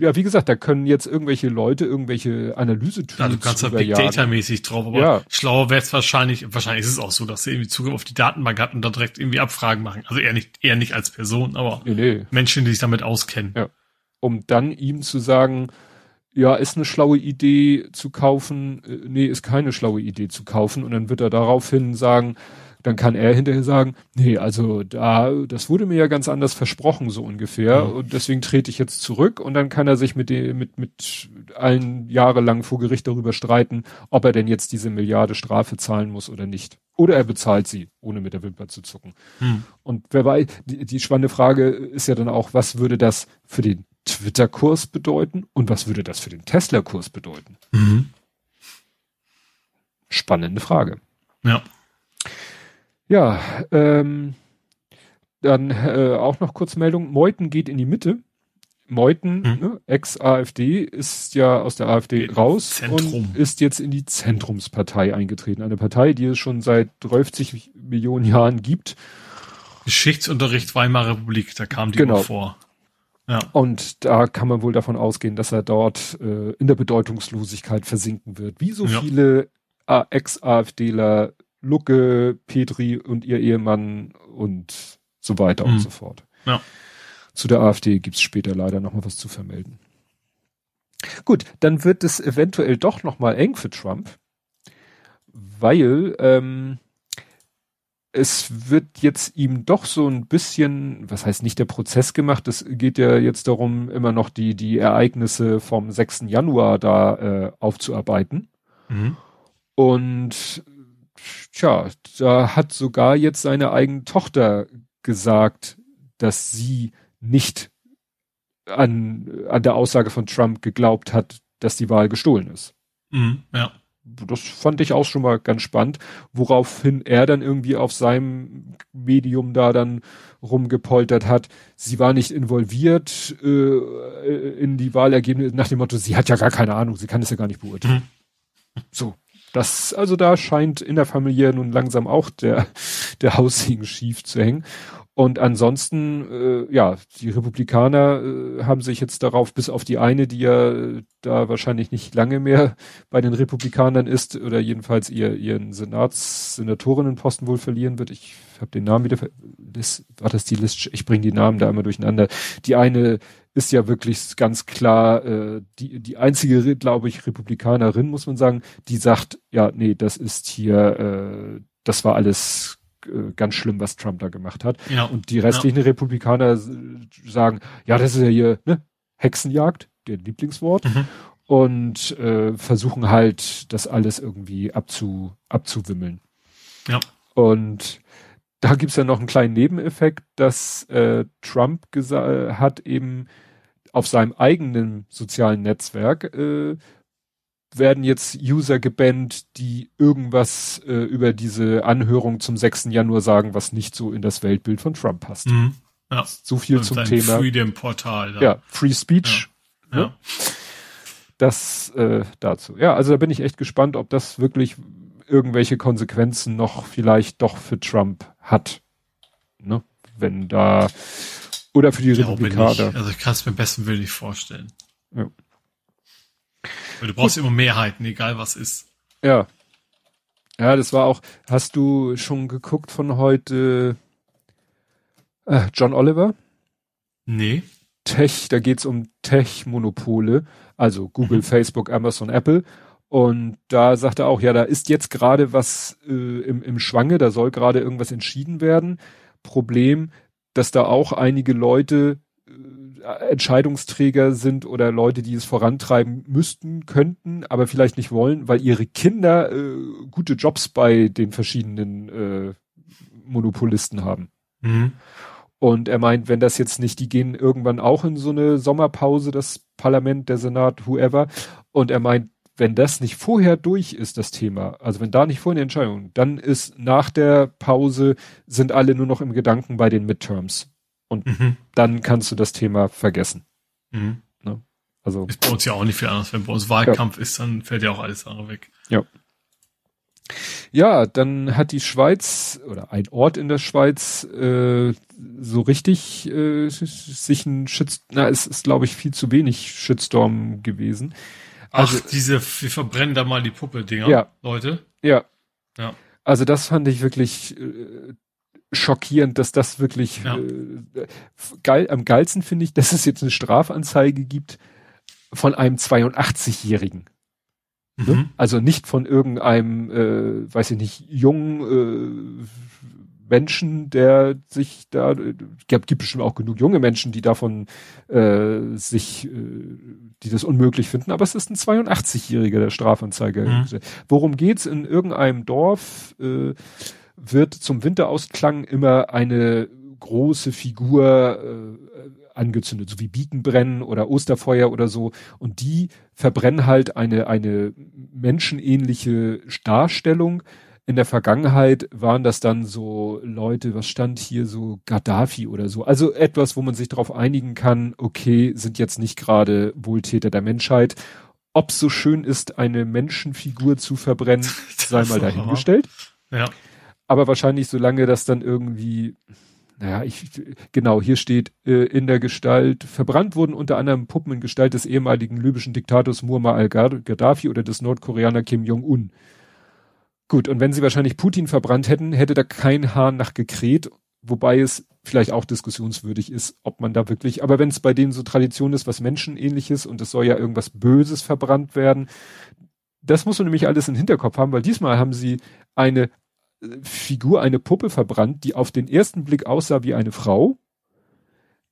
B: Ja, wie gesagt, da können jetzt irgendwelche Leute irgendwelche Analyse-Tools
C: Ja, du kannst da Big Data-mäßig drauf, aber ja. schlauer wäre es wahrscheinlich, wahrscheinlich ist es auch so, dass sie irgendwie Zugriff auf die Datenbank hat und da direkt irgendwie Abfragen machen. Also eher nicht, eher nicht als Person, aber nee, nee. Menschen, die sich damit auskennen.
B: Ja. Um dann ihm zu sagen, ja, ist eine schlaue Idee zu kaufen, äh, nee, ist keine schlaue Idee zu kaufen und dann wird er daraufhin sagen, dann kann er hinterher sagen, nee, also da, das wurde mir ja ganz anders versprochen, so ungefähr. Mhm. Und deswegen trete ich jetzt zurück und dann kann er sich mit dem, mit, mit allen jahrelang vor Gericht darüber streiten, ob er denn jetzt diese Milliarde Strafe zahlen muss oder nicht. Oder er bezahlt sie, ohne mit der Wimper zu zucken. Mhm. Und wer weiß, die, die spannende Frage ist ja dann auch, was würde das für den Twitter-Kurs bedeuten und was würde das für den Tesla-Kurs bedeuten? Mhm. Spannende Frage.
C: Ja.
B: Ja, ähm, dann äh, auch noch kurz Meldung. Meuthen geht in die Mitte. Meuthen, hm. ne, Ex-AfD, ist ja aus der AfD raus Zentrum. und ist jetzt in die Zentrumspartei eingetreten. Eine Partei, die es schon seit 30 Millionen Jahren gibt.
C: Geschichtsunterricht Weimarer Republik, da kam die genau. vor.
B: Ja. Und da kann man wohl davon ausgehen, dass er dort äh, in der Bedeutungslosigkeit versinken wird. Wie so ja. viele Ex-AfDler Lucke, Petri und ihr Ehemann und so weiter mhm. und so fort.
C: Ja.
B: Zu der AfD gibt's später leider noch mal was zu vermelden. Gut, dann wird es eventuell doch noch mal eng für Trump, weil ähm, es wird jetzt ihm doch so ein bisschen, was heißt nicht der Prozess gemacht, es geht ja jetzt darum, immer noch die, die Ereignisse vom 6. Januar da äh, aufzuarbeiten. Mhm. Und tja, da hat sogar jetzt seine eigene Tochter gesagt, dass sie nicht an, an der Aussage von Trump geglaubt hat, dass die Wahl gestohlen ist.
C: Mhm, ja.
B: Das fand ich auch schon mal ganz spannend, woraufhin er dann irgendwie auf seinem Medium da dann rumgepoltert hat. Sie war nicht involviert äh, in die Wahlergebnisse nach dem Motto, sie hat ja gar keine Ahnung, sie kann es ja gar nicht beurteilen. Mhm. So, das, also da scheint in der Familie nun langsam auch der, der Haussegen schief zu hängen. Und ansonsten, äh, ja, die Republikaner äh, haben sich jetzt darauf, bis auf die eine, die ja äh, da wahrscheinlich nicht lange mehr bei den Republikanern ist, oder jedenfalls ihr, ihren Senats, Senatorinnenposten wohl verlieren wird. Ich habe den Namen wieder, das, war das die List, ich bringe die Namen da immer durcheinander. Die eine ist ja wirklich ganz klar äh, die, die einzige, glaube ich, Republikanerin, muss man sagen, die sagt, ja, nee, das ist hier, äh, das war alles äh, ganz schlimm, was Trump da gemacht hat. Ja. Und die restlichen ja. Republikaner sagen, ja, das ist ja hier ne, Hexenjagd, der Lieblingswort. Mhm. Und äh, versuchen halt, das alles irgendwie abzu, abzuwimmeln.
C: Ja.
B: Und da gibt's ja noch einen kleinen Nebeneffekt, dass äh, Trump hat eben auf seinem eigenen sozialen Netzwerk äh, werden jetzt User gebannt, die irgendwas äh, über diese Anhörung zum 6. Januar sagen, was nicht so in das Weltbild von Trump passt. Mhm.
C: Ja.
B: So viel zum Thema.
C: Freedom Portal.
B: Ja, ja Free Speech. Ja. Ne? ja. Das äh, dazu. Ja, also da bin ich echt gespannt, ob das wirklich irgendwelche Konsequenzen noch vielleicht doch für Trump hat. Ne? Wenn da oder für die Republikaner.
C: Also ich kann es mir besten Willen nicht vorstellen. Ja. Weil du brauchst Gut. immer Mehrheiten, egal was ist.
B: Ja. Ja, das war auch, hast du schon geguckt von heute äh, John Oliver?
C: Nee.
B: Tech, da geht's um Tech-Monopole, also Google, mhm. Facebook, Amazon, Apple. Und da sagt er auch, ja, da ist jetzt gerade was äh, im, im Schwange, da soll gerade irgendwas entschieden werden. Problem, dass da auch einige Leute äh, Entscheidungsträger sind oder Leute, die es vorantreiben müssten, könnten, aber vielleicht nicht wollen, weil ihre Kinder äh, gute Jobs bei den verschiedenen äh, Monopolisten haben. Mhm. Und er meint, wenn das jetzt nicht, die gehen irgendwann auch in so eine Sommerpause, das Parlament, der Senat, whoever. Und er meint, wenn das nicht vorher durch ist, das Thema, also wenn da nicht vorher eine Entscheidung, dann ist nach der Pause sind alle nur noch im Gedanken bei den Midterms. Und mhm. dann kannst du das Thema vergessen. Mhm.
C: Ne? Also. Ist bei uns ja auch nicht viel anders. Wenn bei uns Wahlkampf ja. ist, dann fällt ja auch alles andere weg.
B: Ja. Ja, dann hat die Schweiz oder ein Ort in der Schweiz äh, so richtig äh, sich ein Schütz, na, es ist glaube ich viel zu wenig Shitstorm gewesen.
C: Also, Ach, diese, wir verbrennen da mal die Puppe-Dinger,
B: ja,
C: Leute.
B: Ja. Ja. Also das fand ich wirklich äh, schockierend, dass das wirklich ja. äh, geil, am geilsten finde ich, dass es jetzt eine Strafanzeige gibt von einem 82-Jährigen. Ne? Mhm. Also nicht von irgendeinem, äh, weiß ich nicht, jungen äh, Menschen, der sich da, gibt, gibt bestimmt auch genug junge Menschen, die davon äh, sich, äh, die das unmöglich finden, aber es ist ein 82-Jähriger, der Strafanzeige. Mhm. Worum geht's? In irgendeinem Dorf äh, wird zum Winterausklang immer eine große Figur äh, angezündet, so wie Bietenbrennen oder Osterfeuer oder so. Und die verbrennen halt eine, eine menschenähnliche Darstellung in der Vergangenheit waren das dann so Leute, was stand hier so Gaddafi oder so. Also etwas, wo man sich darauf einigen kann, okay, sind jetzt nicht gerade Wohltäter der Menschheit. Ob so schön ist, eine Menschenfigur zu verbrennen, *laughs* sei mal dahingestellt.
C: Ja.
B: Aber wahrscheinlich, solange das dann irgendwie, naja, ich, genau, hier steht, äh, in der Gestalt, verbrannt wurden unter anderem Puppen in Gestalt des ehemaligen libyschen Diktators Muammar al-Gaddafi oder des Nordkoreaner Kim Jong-un. Gut, und wenn sie wahrscheinlich Putin verbrannt hätten, hätte da kein Hahn nach gekräht, wobei es vielleicht auch diskussionswürdig ist, ob man da wirklich, aber wenn es bei denen so Tradition ist, was Menschenähnliches und es soll ja irgendwas Böses verbrannt werden, das muss man nämlich alles im Hinterkopf haben, weil diesmal haben sie eine äh, Figur, eine Puppe verbrannt, die auf den ersten Blick aussah wie eine Frau,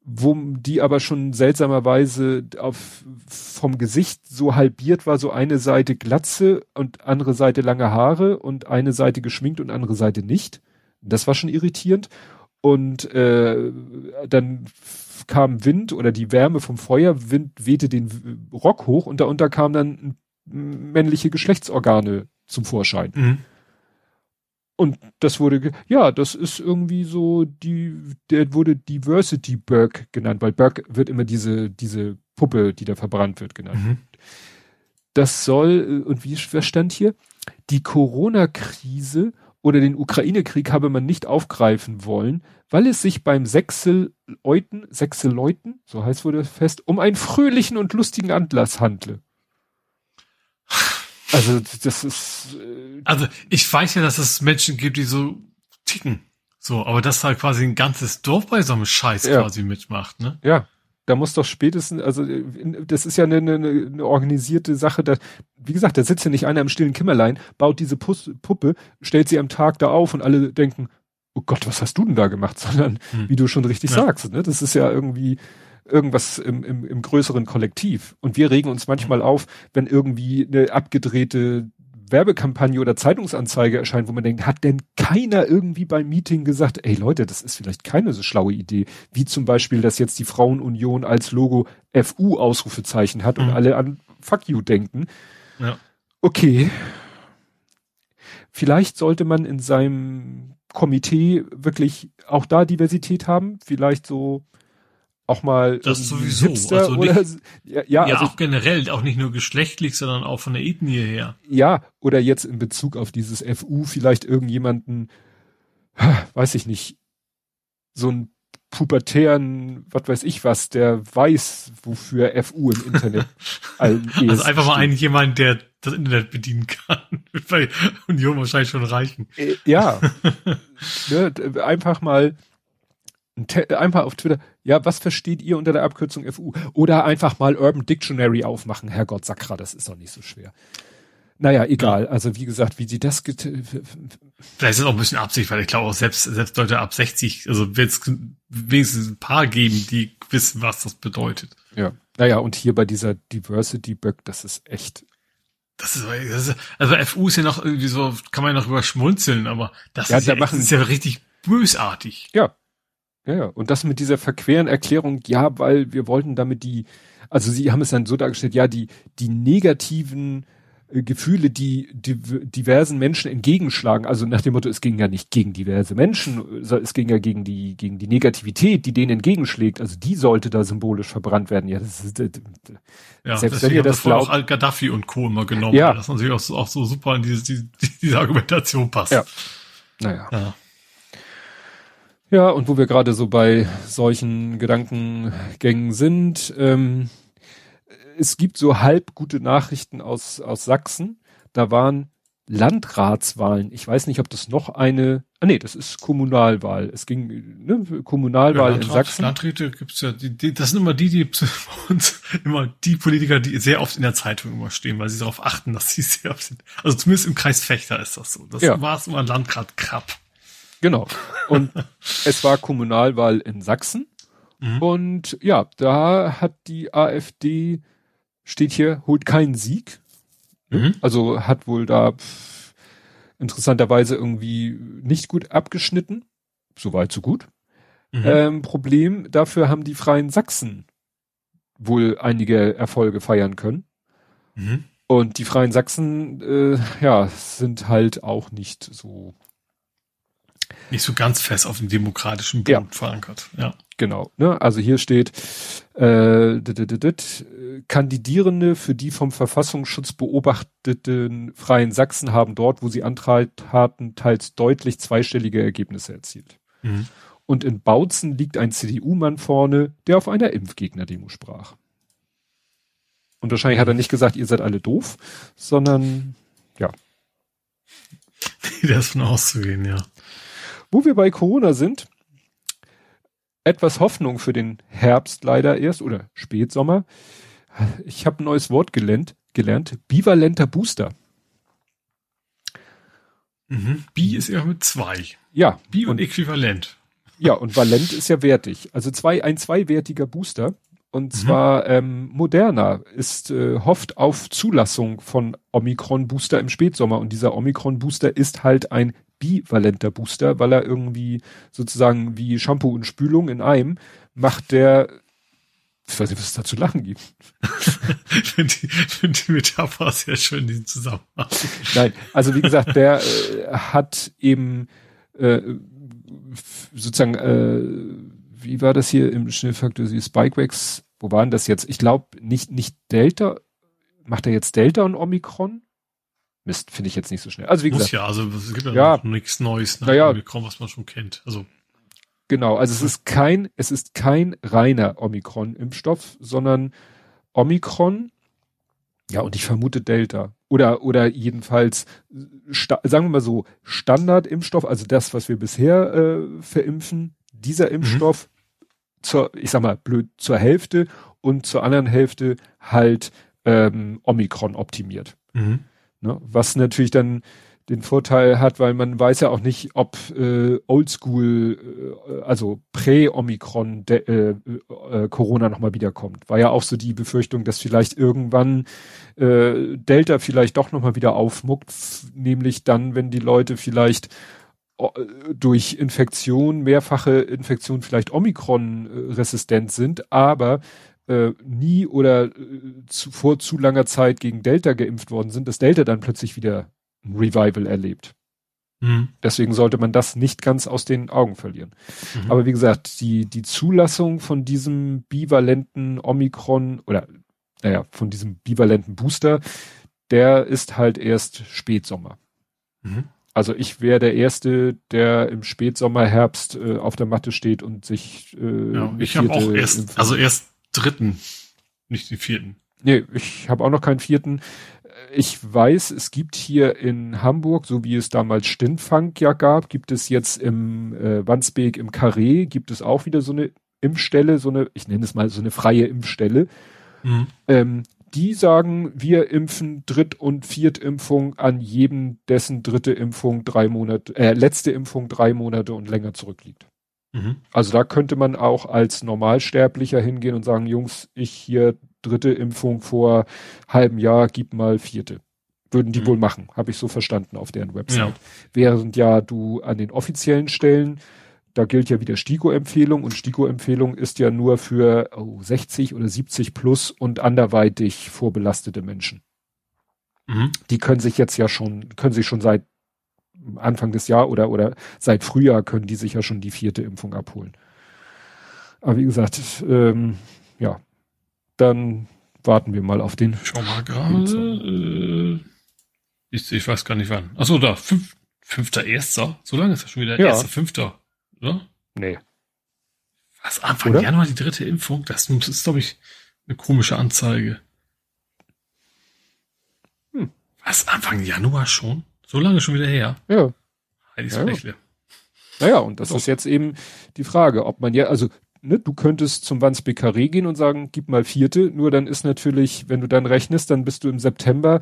B: wo die aber schon seltsamerweise auf, vom Gesicht so halbiert war, so eine Seite Glatze und andere Seite lange Haare und eine Seite geschminkt und andere Seite nicht. Das war schon irritierend. Und äh, dann kam Wind oder die Wärme vom Feuerwind wehte den Rock hoch und darunter kamen dann männliche Geschlechtsorgane zum Vorschein. Mhm. Und das wurde, ja, das ist irgendwie so, die, der wurde Diversity Burke genannt, weil Burke wird immer diese, diese Puppe, die da verbrannt wird, genannt. Mhm. Das soll, und wie was stand hier? Die Corona-Krise oder den Ukraine-Krieg habe man nicht aufgreifen wollen, weil es sich beim Sechseleuten, Sechseleuten, so heißt wurde fest, um einen fröhlichen und lustigen Anlass handle. Also das ist.
C: Äh also ich weiß ja, dass es Menschen gibt, die so ticken. So, aber dass halt quasi ein ganzes Dorf bei so einem Scheiß ja. quasi mitmacht, ne?
B: Ja. Da muss doch spätestens, also das ist ja eine, eine, eine organisierte Sache. Da, wie gesagt, da sitzt ja nicht einer im stillen Kimmerlein, baut diese Pus Puppe, stellt sie am Tag da auf und alle denken, oh Gott, was hast du denn da gemacht? *laughs* Sondern, hm. wie du schon richtig ja. sagst, ne? das ist ja irgendwie irgendwas im, im, im größeren Kollektiv. Und wir regen uns manchmal auf, wenn irgendwie eine abgedrehte Werbekampagne oder Zeitungsanzeige erscheint, wo man denkt, hat denn keiner irgendwie beim Meeting gesagt, ey Leute, das ist vielleicht keine so schlaue Idee, wie zum Beispiel, dass jetzt die Frauenunion als Logo FU Ausrufezeichen hat mhm. und alle an Fuck you denken. Ja. Okay. Vielleicht sollte man in seinem Komitee wirklich auch da Diversität haben, vielleicht so auch mal
C: das sowieso.
B: Hipster also oder
C: nicht, ja, ja, ja also, auch generell auch nicht nur geschlechtlich sondern auch von der Ethnie her.
B: Ja oder jetzt in Bezug auf dieses FU vielleicht irgendjemanden weiß ich nicht so ein pubertären was weiß ich was der weiß wofür FU im Internet *laughs*
C: also einfach mal einen jemand der das Internet bedienen kann. *laughs* Bei Union wahrscheinlich schon reichen.
B: Äh, ja. *laughs* Ne, einfach mal einfach auf Twitter, ja, was versteht ihr unter der Abkürzung FU? Oder einfach mal Urban Dictionary aufmachen, Herrgott Sakra, das ist doch nicht so schwer. Naja, egal. Also wie gesagt, wie sie das
C: Vielleicht ist es auch ein bisschen Absicht, weil ich glaube auch selbst, selbst Leute ab 60, also wird es wenigstens ein paar geben, die wissen, was das bedeutet.
B: Ja. Naja, und hier bei dieser Diversity Bug, das ist echt.
C: Das ist, das ist, also FU ist ja noch irgendwie so, kann man ja noch überschmunzeln, aber das,
B: ja,
C: ist, ja,
B: machen,
C: das ist ja richtig bösartig.
B: Ja, ja, ja. Und das mit dieser verqueren Erklärung, ja, weil wir wollten damit die, also sie haben es dann so dargestellt, ja, die, die negativen äh, Gefühle, die, die diversen Menschen entgegenschlagen. Also nach dem Motto, es ging ja nicht gegen diverse Menschen, es ging ja gegen die, gegen die Negativität, die denen entgegenschlägt. Also die sollte da symbolisch verbrannt werden. Ja, das ist, äh,
C: ja, selbst wenn ihr das glaubt. auch Al-Gaddafi und Co. immer genommen,
B: ja.
C: das natürlich auch so, auch so super in diese, diese, diese Argumentation passt.
B: Ja. Naja. Ja. Ja, und wo wir gerade so bei solchen Gedankengängen sind, ähm, es gibt so halb gute Nachrichten aus, aus Sachsen. Da waren Landratswahlen. Ich weiß nicht, ob das noch eine, ah nee, das ist Kommunalwahl. Es ging, ne, Kommunalwahl ja, Landrat, in Sachsen.
C: Landräte gibt's ja, die, die, das sind immer die, die *laughs* uns immer die Politiker, die sehr oft in der Zeitung immer stehen, weil sie darauf achten, dass sie sehr oft sind. Also zumindest im Kreis Fechter ist das so. Das ja. war es immer Landrat Krapp.
B: Genau. *laughs* Und es war Kommunalwahl in Sachsen. Mhm. Und ja, da hat die AfD, steht hier, holt keinen Sieg. Mhm. Also hat wohl da pff, interessanterweise irgendwie nicht gut abgeschnitten. Soweit, so gut. Mhm. Ähm, Problem, dafür haben die Freien Sachsen wohl einige Erfolge feiern können. Mhm. Und die Freien Sachsen, äh, ja, sind halt auch nicht so
C: nicht so ganz fest auf dem demokratischen Boden ja. verankert. Ja.
B: Genau. Ne? Also hier steht, äh, Kandidierende für die vom Verfassungsschutz beobachteten Freien Sachsen haben dort, wo sie antraten, teils deutlich zweistellige Ergebnisse erzielt. Mhm. Und in Bautzen liegt ein CDU-Mann vorne, der auf einer Impfgegner-Demo sprach. Und wahrscheinlich hat er nicht gesagt, ihr seid alle doof, sondern ja. *laughs*
C: das von auszugehen, ja.
B: Wo wir bei Corona sind, etwas Hoffnung für den Herbst leider erst oder Spätsommer. Ich habe ein neues Wort gelernt, gelernt, bivalenter Booster.
C: Mhm. Bi ist ja mit zwei.
B: Ja.
C: Bi und, und äquivalent.
B: Ja, und valent ist ja wertig. Also zwei, ein zweiwertiger Booster. Und mhm. zwar ähm, Moderna ist äh, hofft auf Zulassung von Omikron Booster im Spätsommer und dieser Omikron Booster ist halt ein bivalenter Booster, weil er irgendwie sozusagen wie Shampoo und Spülung in einem macht der ich weiß nicht, was es da zu lachen gibt. *laughs*
C: ich finde die, find die Metapher sehr schön, diesen Zusammenhang.
B: Nein, also wie gesagt, der äh, hat eben äh, sozusagen, äh, wie war das hier im Schnellfaktor, Spikewax, wo waren das jetzt? Ich glaube nicht, nicht Delta, macht er jetzt Delta und Omikron? Mist, finde ich jetzt nicht so schnell. Also wie Muss gesagt.
C: ja, also es gibt ja,
B: ja
C: nichts Neues,
B: ne? Naja,
C: Omikron, was man schon kennt. Also.
B: Genau, also es ist kein, es ist kein reiner Omikron-Impfstoff, sondern Omikron, ja, und ich vermute Delta. Oder, oder jedenfalls, sagen wir mal so, Standard-Impfstoff, also das, was wir bisher äh, verimpfen, dieser mhm. Impfstoff zur, ich sag mal, blöd, zur Hälfte und zur anderen Hälfte halt ähm, Omikron optimiert. Mhm. Ne? Was natürlich dann den Vorteil hat, weil man weiß ja auch nicht, ob äh, Oldschool, äh, also Prä-Omikron äh, äh, Corona nochmal wiederkommt. War ja auch so die Befürchtung, dass vielleicht irgendwann äh, Delta vielleicht doch nochmal wieder aufmuckt, nämlich dann, wenn die Leute vielleicht äh, durch Infektion, mehrfache Infektion vielleicht Omikron-resistent sind, aber äh, nie oder äh, zu, vor zu langer Zeit gegen Delta geimpft worden sind, dass Delta dann plötzlich wieder ein Revival erlebt. Mhm. Deswegen sollte man das nicht ganz aus den Augen verlieren. Mhm. Aber wie gesagt, die, die Zulassung von diesem bivalenten Omikron oder naja, von diesem bivalenten Booster, der ist halt erst Spätsommer. Mhm. Also ich wäre der Erste, der im Spätsommer, Herbst äh, auf der Matte steht und sich.
C: Äh, ja, ich habe auch erst, also erst dritten, nicht den vierten.
B: Nee, ich habe auch noch keinen vierten ich weiß, es gibt hier in Hamburg, so wie es damals Stintfang ja gab, gibt es jetzt im äh, Wandsbek im Carré, gibt es auch wieder so eine Impfstelle, so eine, ich nenne es mal so eine freie Impfstelle. Mhm. Ähm, die sagen, wir impfen Dritt- und Viertimpfung an jedem, dessen dritte Impfung drei Monate, äh, letzte Impfung drei Monate und länger zurückliegt. Mhm. Also da könnte man auch als Normalsterblicher hingehen und sagen, Jungs, ich hier dritte Impfung vor halbem Jahr, gib mal vierte. Würden die mhm. wohl machen, habe ich so verstanden auf deren Website. Ja. Während ja du an den offiziellen Stellen, da gilt ja wieder STIKO-Empfehlung und STIKO-Empfehlung ist ja nur für oh, 60 oder 70 plus und anderweitig vorbelastete Menschen. Mhm. Die können sich jetzt ja schon, können sich schon seit Anfang des Jahres oder, oder seit Frühjahr können die sich ja schon die vierte Impfung abholen. Aber wie gesagt, ähm, ja, dann warten wir mal auf den.
C: Schau mal gerade. Äh, ich, ich, weiß gar nicht wann. Achso, da, fünf, fünfter Erster. So lange ist das schon wieder. Ja. Erster, fünfter, oder?
B: Nee.
C: Was, Anfang oder? Januar die dritte Impfung? Das ist, glaube ich, eine komische Anzeige. Hm. Was, Anfang Januar schon? So lange schon wieder her?
B: Ja. Heilig ja. Naja, und das Doch. ist jetzt eben die Frage, ob man ja, also ne, du könntest zum Wandsbek Carré gehen und sagen, gib mal vierte, nur dann ist natürlich, wenn du dann rechnest, dann bist du im September,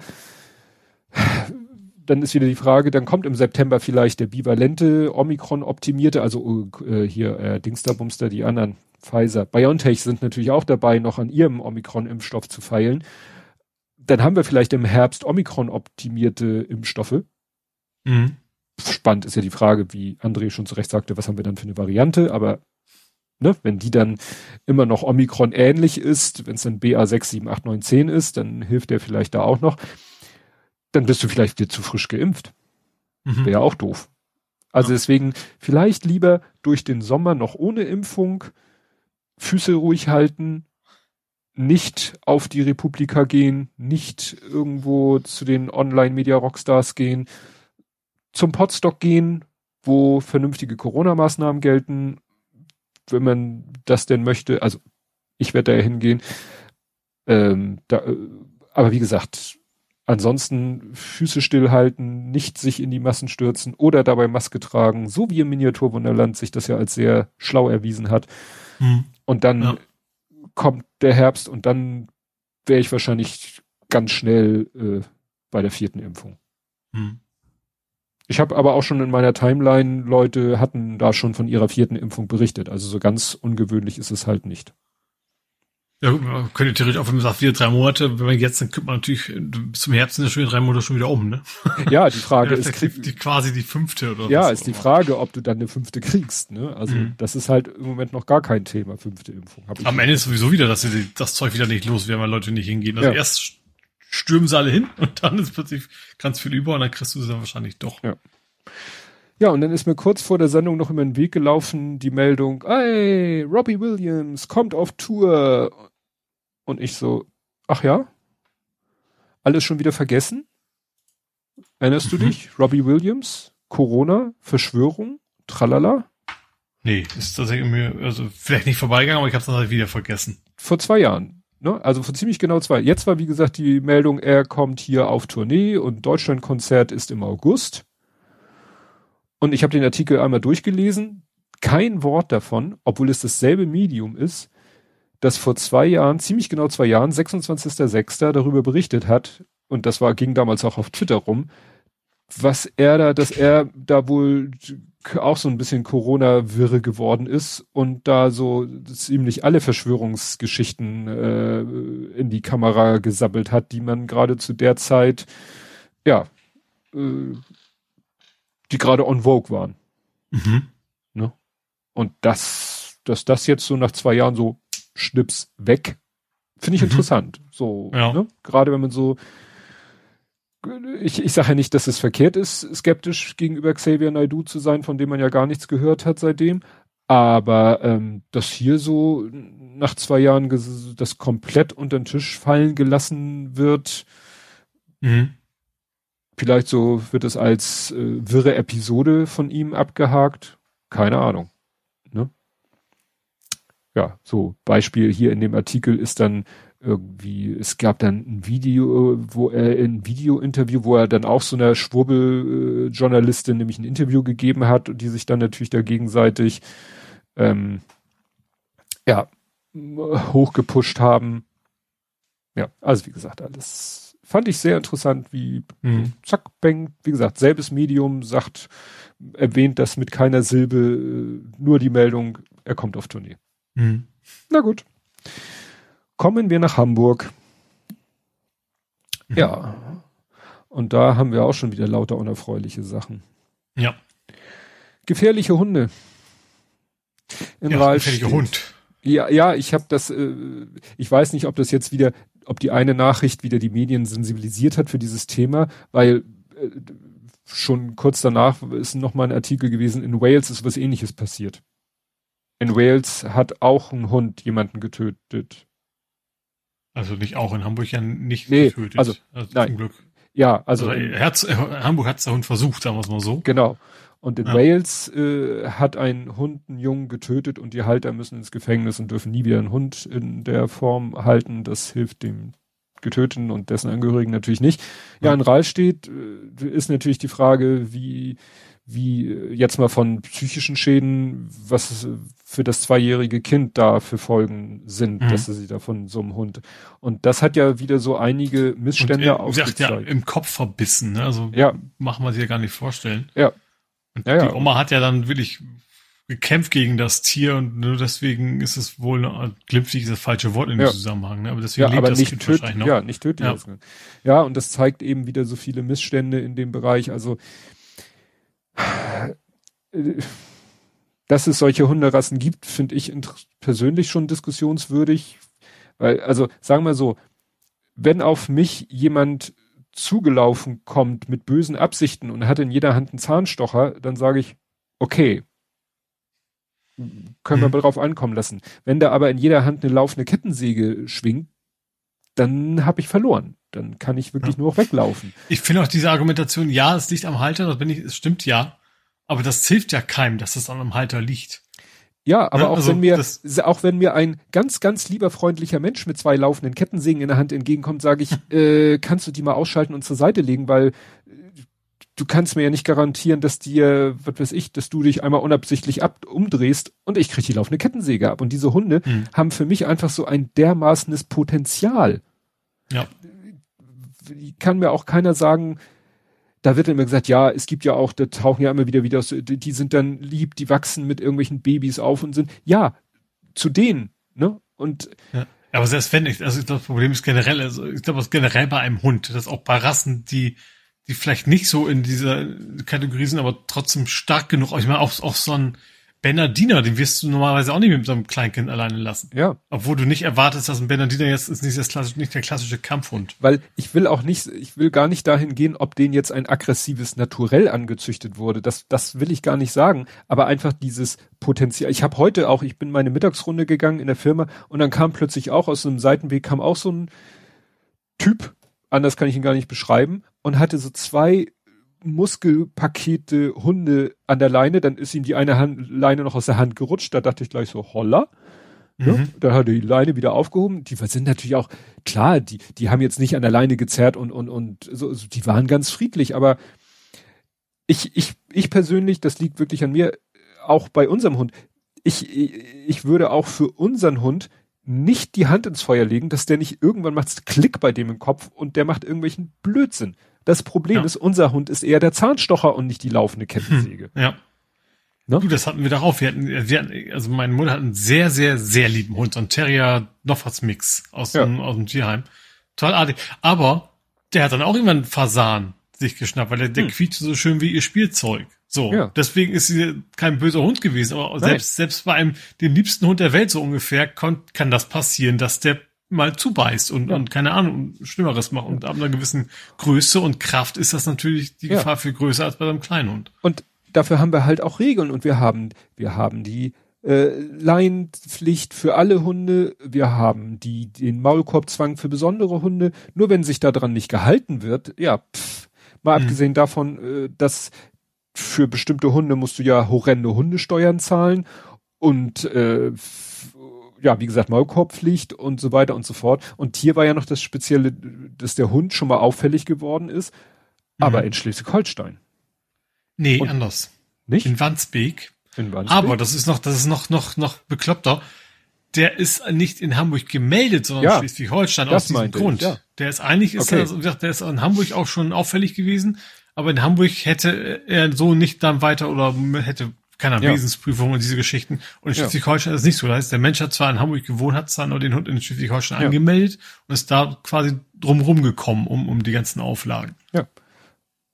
B: dann ist wieder die Frage, dann kommt im September vielleicht der bivalente Omikron-optimierte, also äh, hier äh, Dingsterbumster, die anderen, Pfizer, BioNTech sind natürlich auch dabei, noch an ihrem Omikron-Impfstoff zu feilen. Dann haben wir vielleicht im Herbst Omikron-optimierte Impfstoffe. Mhm. Spannend ist ja die Frage, wie André schon zu Recht sagte, was haben wir dann für eine Variante, aber ne, wenn die dann immer noch Omikron ähnlich ist, wenn es dann BA 6, 7, 8, 9, 10 ist, dann hilft der vielleicht da auch noch. Dann bist du vielleicht wieder zu frisch geimpft. Mhm. Wäre auch doof. Also ja. deswegen vielleicht lieber durch den Sommer noch ohne Impfung, Füße ruhig halten, nicht auf die Republika gehen, nicht irgendwo zu den Online-Media-Rockstars gehen, zum Podstock gehen, wo vernünftige Corona-Maßnahmen gelten wenn man das denn möchte. Also ich werde da hingehen. Ähm, da, äh, aber wie gesagt, ansonsten Füße stillhalten, nicht sich in die Massen stürzen oder dabei Maske tragen, so wie im Miniaturwunderland sich das ja als sehr schlau erwiesen hat. Hm. Und dann ja. kommt der Herbst und dann wäre ich wahrscheinlich ganz schnell äh, bei der vierten Impfung. Hm. Ich habe aber auch schon in meiner Timeline Leute hatten da schon von ihrer vierten Impfung berichtet. Also so ganz ungewöhnlich ist es halt nicht.
C: Ja, man könnte theoretisch auch, wenn man sagt, wieder drei Monate, wenn man jetzt, dann könnte man natürlich bis zum Herbst sind ja schon wieder drei Monate schon wieder um, ne? *laughs*
B: Ja, die Frage
C: ja,
B: ist.
C: Die, die, quasi die fünfte oder
B: Ja, ist die Frage, ob du dann eine fünfte kriegst, ne? Also, mhm. das ist halt im Moment noch gar kein Thema, fünfte Impfung.
C: Am Ende ist sowieso wieder, dass sie das Zeug wieder nicht los werden, weil Leute nicht hingehen. Also ja. erst stürmen sie alle hin *laughs* und dann ist plötzlich ganz viel über und dann kriegst du sie dann wahrscheinlich doch.
B: Ja. Ja, und dann ist mir kurz vor der Sendung noch über den Weg gelaufen die Meldung, ey, Robbie Williams kommt auf Tour. Und ich so, ach ja? Alles schon wieder vergessen? Erinnerst mhm. du dich? Robbie Williams, Corona, Verschwörung, tralala?
C: Nee, ist tatsächlich mir, also vielleicht nicht vorbeigegangen, aber ich habe es dann wieder vergessen.
B: Vor zwei Jahren. Ne? Also vor ziemlich genau zwei. Jetzt war wie gesagt die Meldung, er kommt hier auf Tournee und Deutschlandkonzert ist im August. Und ich habe den Artikel einmal durchgelesen. kein Wort davon, obwohl es dasselbe Medium ist, das vor zwei Jahren, ziemlich genau zwei Jahren, 26.06. darüber berichtet hat, und das war, ging damals auch auf Twitter rum, was er da, dass er da wohl auch so ein bisschen Corona-Wirre geworden ist und da so ziemlich alle Verschwörungsgeschichten äh, in die Kamera gesabbelt hat, die man gerade zu der Zeit, ja, äh, die gerade on vogue waren. Mhm. Ne? Und das, dass das jetzt so nach zwei Jahren so schnips weg, finde ich mhm. interessant. So, ja. ne? Gerade wenn man so ich, ich sage ja nicht, dass es verkehrt ist, skeptisch gegenüber Xavier Naidu zu sein, von dem man ja gar nichts gehört hat seitdem. Aber ähm, dass hier so nach zwei Jahren das komplett unter den Tisch fallen gelassen wird, mhm. vielleicht so wird es als äh, wirre Episode von ihm abgehakt. Keine Ahnung. Ne? Ja, so Beispiel hier in dem Artikel ist dann irgendwie, es gab dann ein Video, wo er ein Video-Interview, wo er dann auch so einer Schwurbel-Journalistin nämlich ein Interview gegeben hat und die sich dann natürlich da gegenseitig ähm, ja hochgepusht haben. Ja, also wie gesagt, alles fand ich sehr interessant, wie mhm. zack, bang, wie gesagt, selbes Medium sagt, erwähnt das mit keiner Silbe, nur die Meldung, er kommt auf Tournee. Mhm. Na gut. Kommen wir nach Hamburg. Mhm. Ja. Und da haben wir auch schon wieder lauter unerfreuliche Sachen.
C: Ja.
B: Gefährliche Hunde.
C: In ja, gefährliche Hund.
B: Ja, ja, ich habe das, äh, ich weiß nicht, ob das jetzt wieder, ob die eine Nachricht wieder die Medien sensibilisiert hat für dieses Thema, weil äh, schon kurz danach ist noch mal ein Artikel gewesen, in Wales ist was ähnliches passiert. In Wales hat auch ein Hund jemanden getötet.
C: Also nicht auch in Hamburg ja nicht
B: nee, getötet. Also, also nein. zum Glück. Ja, also. also
C: Herz, Hamburg hat es der Hund versucht, sagen wir es mal so.
B: Genau. Und in ja. Wales äh, hat ein Hund einen Jungen getötet und die Halter müssen ins Gefängnis und dürfen nie wieder einen Hund in der Form halten. Das hilft dem Getöteten und dessen Angehörigen natürlich nicht. Ja, ja in Rahlstedt äh, ist natürlich die Frage, wie wie jetzt mal von psychischen Schäden, was für das zweijährige Kind da für Folgen sind, mhm. dass sie da von so einem Hund. Und das hat ja wieder so einige Missstände
C: und, äh, aufgezeigt. Ja, im Kopf verbissen, ne? Also
B: ja.
C: machen wir sich ja gar nicht vorstellen.
B: Ja.
C: Und ja, die ja. Oma hat ja dann wirklich gekämpft gegen das Tier und nur deswegen ist es wohl glimpflich das falsche Wort in dem ja. Zusammenhang. Ne? Aber deswegen
B: ja, lebt aber das nicht kind tödlich, noch. Ja, nicht tödlich. Ja. ja, und das zeigt eben wieder so viele Missstände in dem Bereich. Also dass es solche Hunderassen gibt, finde ich persönlich schon diskussionswürdig. Weil, also sagen wir so, wenn auf mich jemand zugelaufen kommt mit bösen Absichten und hat in jeder Hand einen Zahnstocher, dann sage ich, okay, können wir mhm. drauf ankommen lassen. Wenn da aber in jeder Hand eine laufende Kettensäge schwingt, dann habe ich verloren. Dann kann ich wirklich ja. nur noch weglaufen.
C: Ich finde auch diese Argumentation, ja, es liegt am Halter, das bin ich, es stimmt ja. Aber das hilft ja keinem, dass es an einem Halter liegt.
B: Ja, aber ja, auch also wenn mir, auch wenn mir ein ganz, ganz lieber freundlicher Mensch mit zwei laufenden Kettensägen in der Hand entgegenkommt, sage ich, *laughs* äh, kannst du die mal ausschalten und zur Seite legen, weil äh, du kannst mir ja nicht garantieren, dass dir, was weiß ich, dass du dich einmal unabsichtlich ab umdrehst und ich krieg die laufende Kettensäge ab. Und diese Hunde hm. haben für mich einfach so ein dermaßenes Potenzial.
C: Ja.
B: Kann mir auch keiner sagen, da wird immer gesagt, ja, es gibt ja auch, da tauchen ja immer wieder wieder, die sind dann lieb, die wachsen mit irgendwelchen Babys auf und sind, ja, zu denen, ne? Und
C: ja. Aber selbst wenn ich, also das Problem ist generell, also ich glaube, es generell bei einem Hund, dass auch bei Rassen, die, die vielleicht nicht so in dieser Kategorie sind, aber trotzdem stark genug, ich meine, auch, auch so ein, Bernardiner, den wirst du normalerweise auch nicht mit so einem Kleinkind alleine lassen.
B: Ja.
C: Obwohl du nicht erwartest, dass ein Bernardiner jetzt ist nicht, das klassische, nicht der klassische Kampfhund.
B: Weil ich will auch nicht, ich will gar nicht dahin gehen, ob den jetzt ein aggressives Naturell angezüchtet wurde. Das, das will ich gar nicht sagen. Aber einfach dieses Potenzial. Ich habe heute auch, ich bin meine Mittagsrunde gegangen in der Firma und dann kam plötzlich auch aus einem Seitenweg kam auch so ein Typ, anders kann ich ihn gar nicht beschreiben, und hatte so zwei Muskelpakete Hunde an der Leine, dann ist ihm die eine Hand, Leine noch aus der Hand gerutscht, da dachte ich gleich so, holla. Mhm. Ja, dann hat er die Leine wieder aufgehoben. Die sind natürlich auch, klar, die, die haben jetzt nicht an der Leine gezerrt und, und, und so, so die waren ganz friedlich, aber ich, ich, ich persönlich, das liegt wirklich an mir, auch bei unserem Hund, ich, ich würde auch für unseren Hund nicht die Hand ins Feuer legen, dass der nicht irgendwann macht Klick bei dem im Kopf und der macht irgendwelchen Blödsinn. Das Problem ja. ist, unser Hund ist eher der Zahnstocher und nicht die laufende Kettensäge.
C: Hm. Ja. Ne? Du, das hatten wir darauf. Wir hatten, wir hatten, also meine Mutter hat einen sehr, sehr, sehr lieben Hund, so ein Terrier was Mix aus, ja. dem, aus dem Tierheim. Total artig. Aber der hat dann auch irgendwann Fasan sich geschnappt, weil der, der hm. quietscht so schön wie ihr Spielzeug. So, ja. deswegen ist sie kein böser Hund gewesen, aber Nein. selbst, selbst bei einem, dem liebsten Hund der Welt so ungefähr, kann, kann das passieren, dass der mal zubeißt und, ja. und keine Ahnung, Schlimmeres macht. Und ab einer gewissen Größe und Kraft ist das natürlich die Gefahr viel größer als bei einem kleinen Hund.
B: Und dafür haben wir halt auch Regeln und wir haben, wir haben die äh, Leinpflicht für alle Hunde, wir haben die, den Maulkorbzwang für besondere Hunde. Nur wenn sich daran nicht gehalten wird, ja, pff, mal mhm. abgesehen davon, äh, dass für bestimmte Hunde musst du ja horrende Hundesteuern zahlen und äh, ja, wie gesagt, Maulkorbpflicht und so weiter und so fort. Und hier war ja noch das Spezielle, dass der Hund schon mal auffällig geworden ist, mhm. aber in Schleswig-Holstein.
C: Nee, und anders. Nicht? In Wandsbek. In Wandsbek. Aber das ist noch, das ist noch, noch, noch bekloppter. Der ist nicht in Hamburg gemeldet, sondern ja, Schleswig-Holstein aus diesem Grund. Ich, ja. Der ist eigentlich, ist okay. er, der ist in Hamburg auch schon auffällig gewesen, aber in Hamburg hätte er so nicht dann weiter oder hätte keine ja. Wesensprüfung und diese Geschichten. Und in Schleswig-Holstein ist es nicht so. Das heißt, der Mensch hat zwar in Hamburg gewohnt, hat zwar nur den Hund in Schleswig-Holstein ja. angemeldet und ist da quasi drumrum gekommen, um, um die ganzen Auflagen.
B: Ja.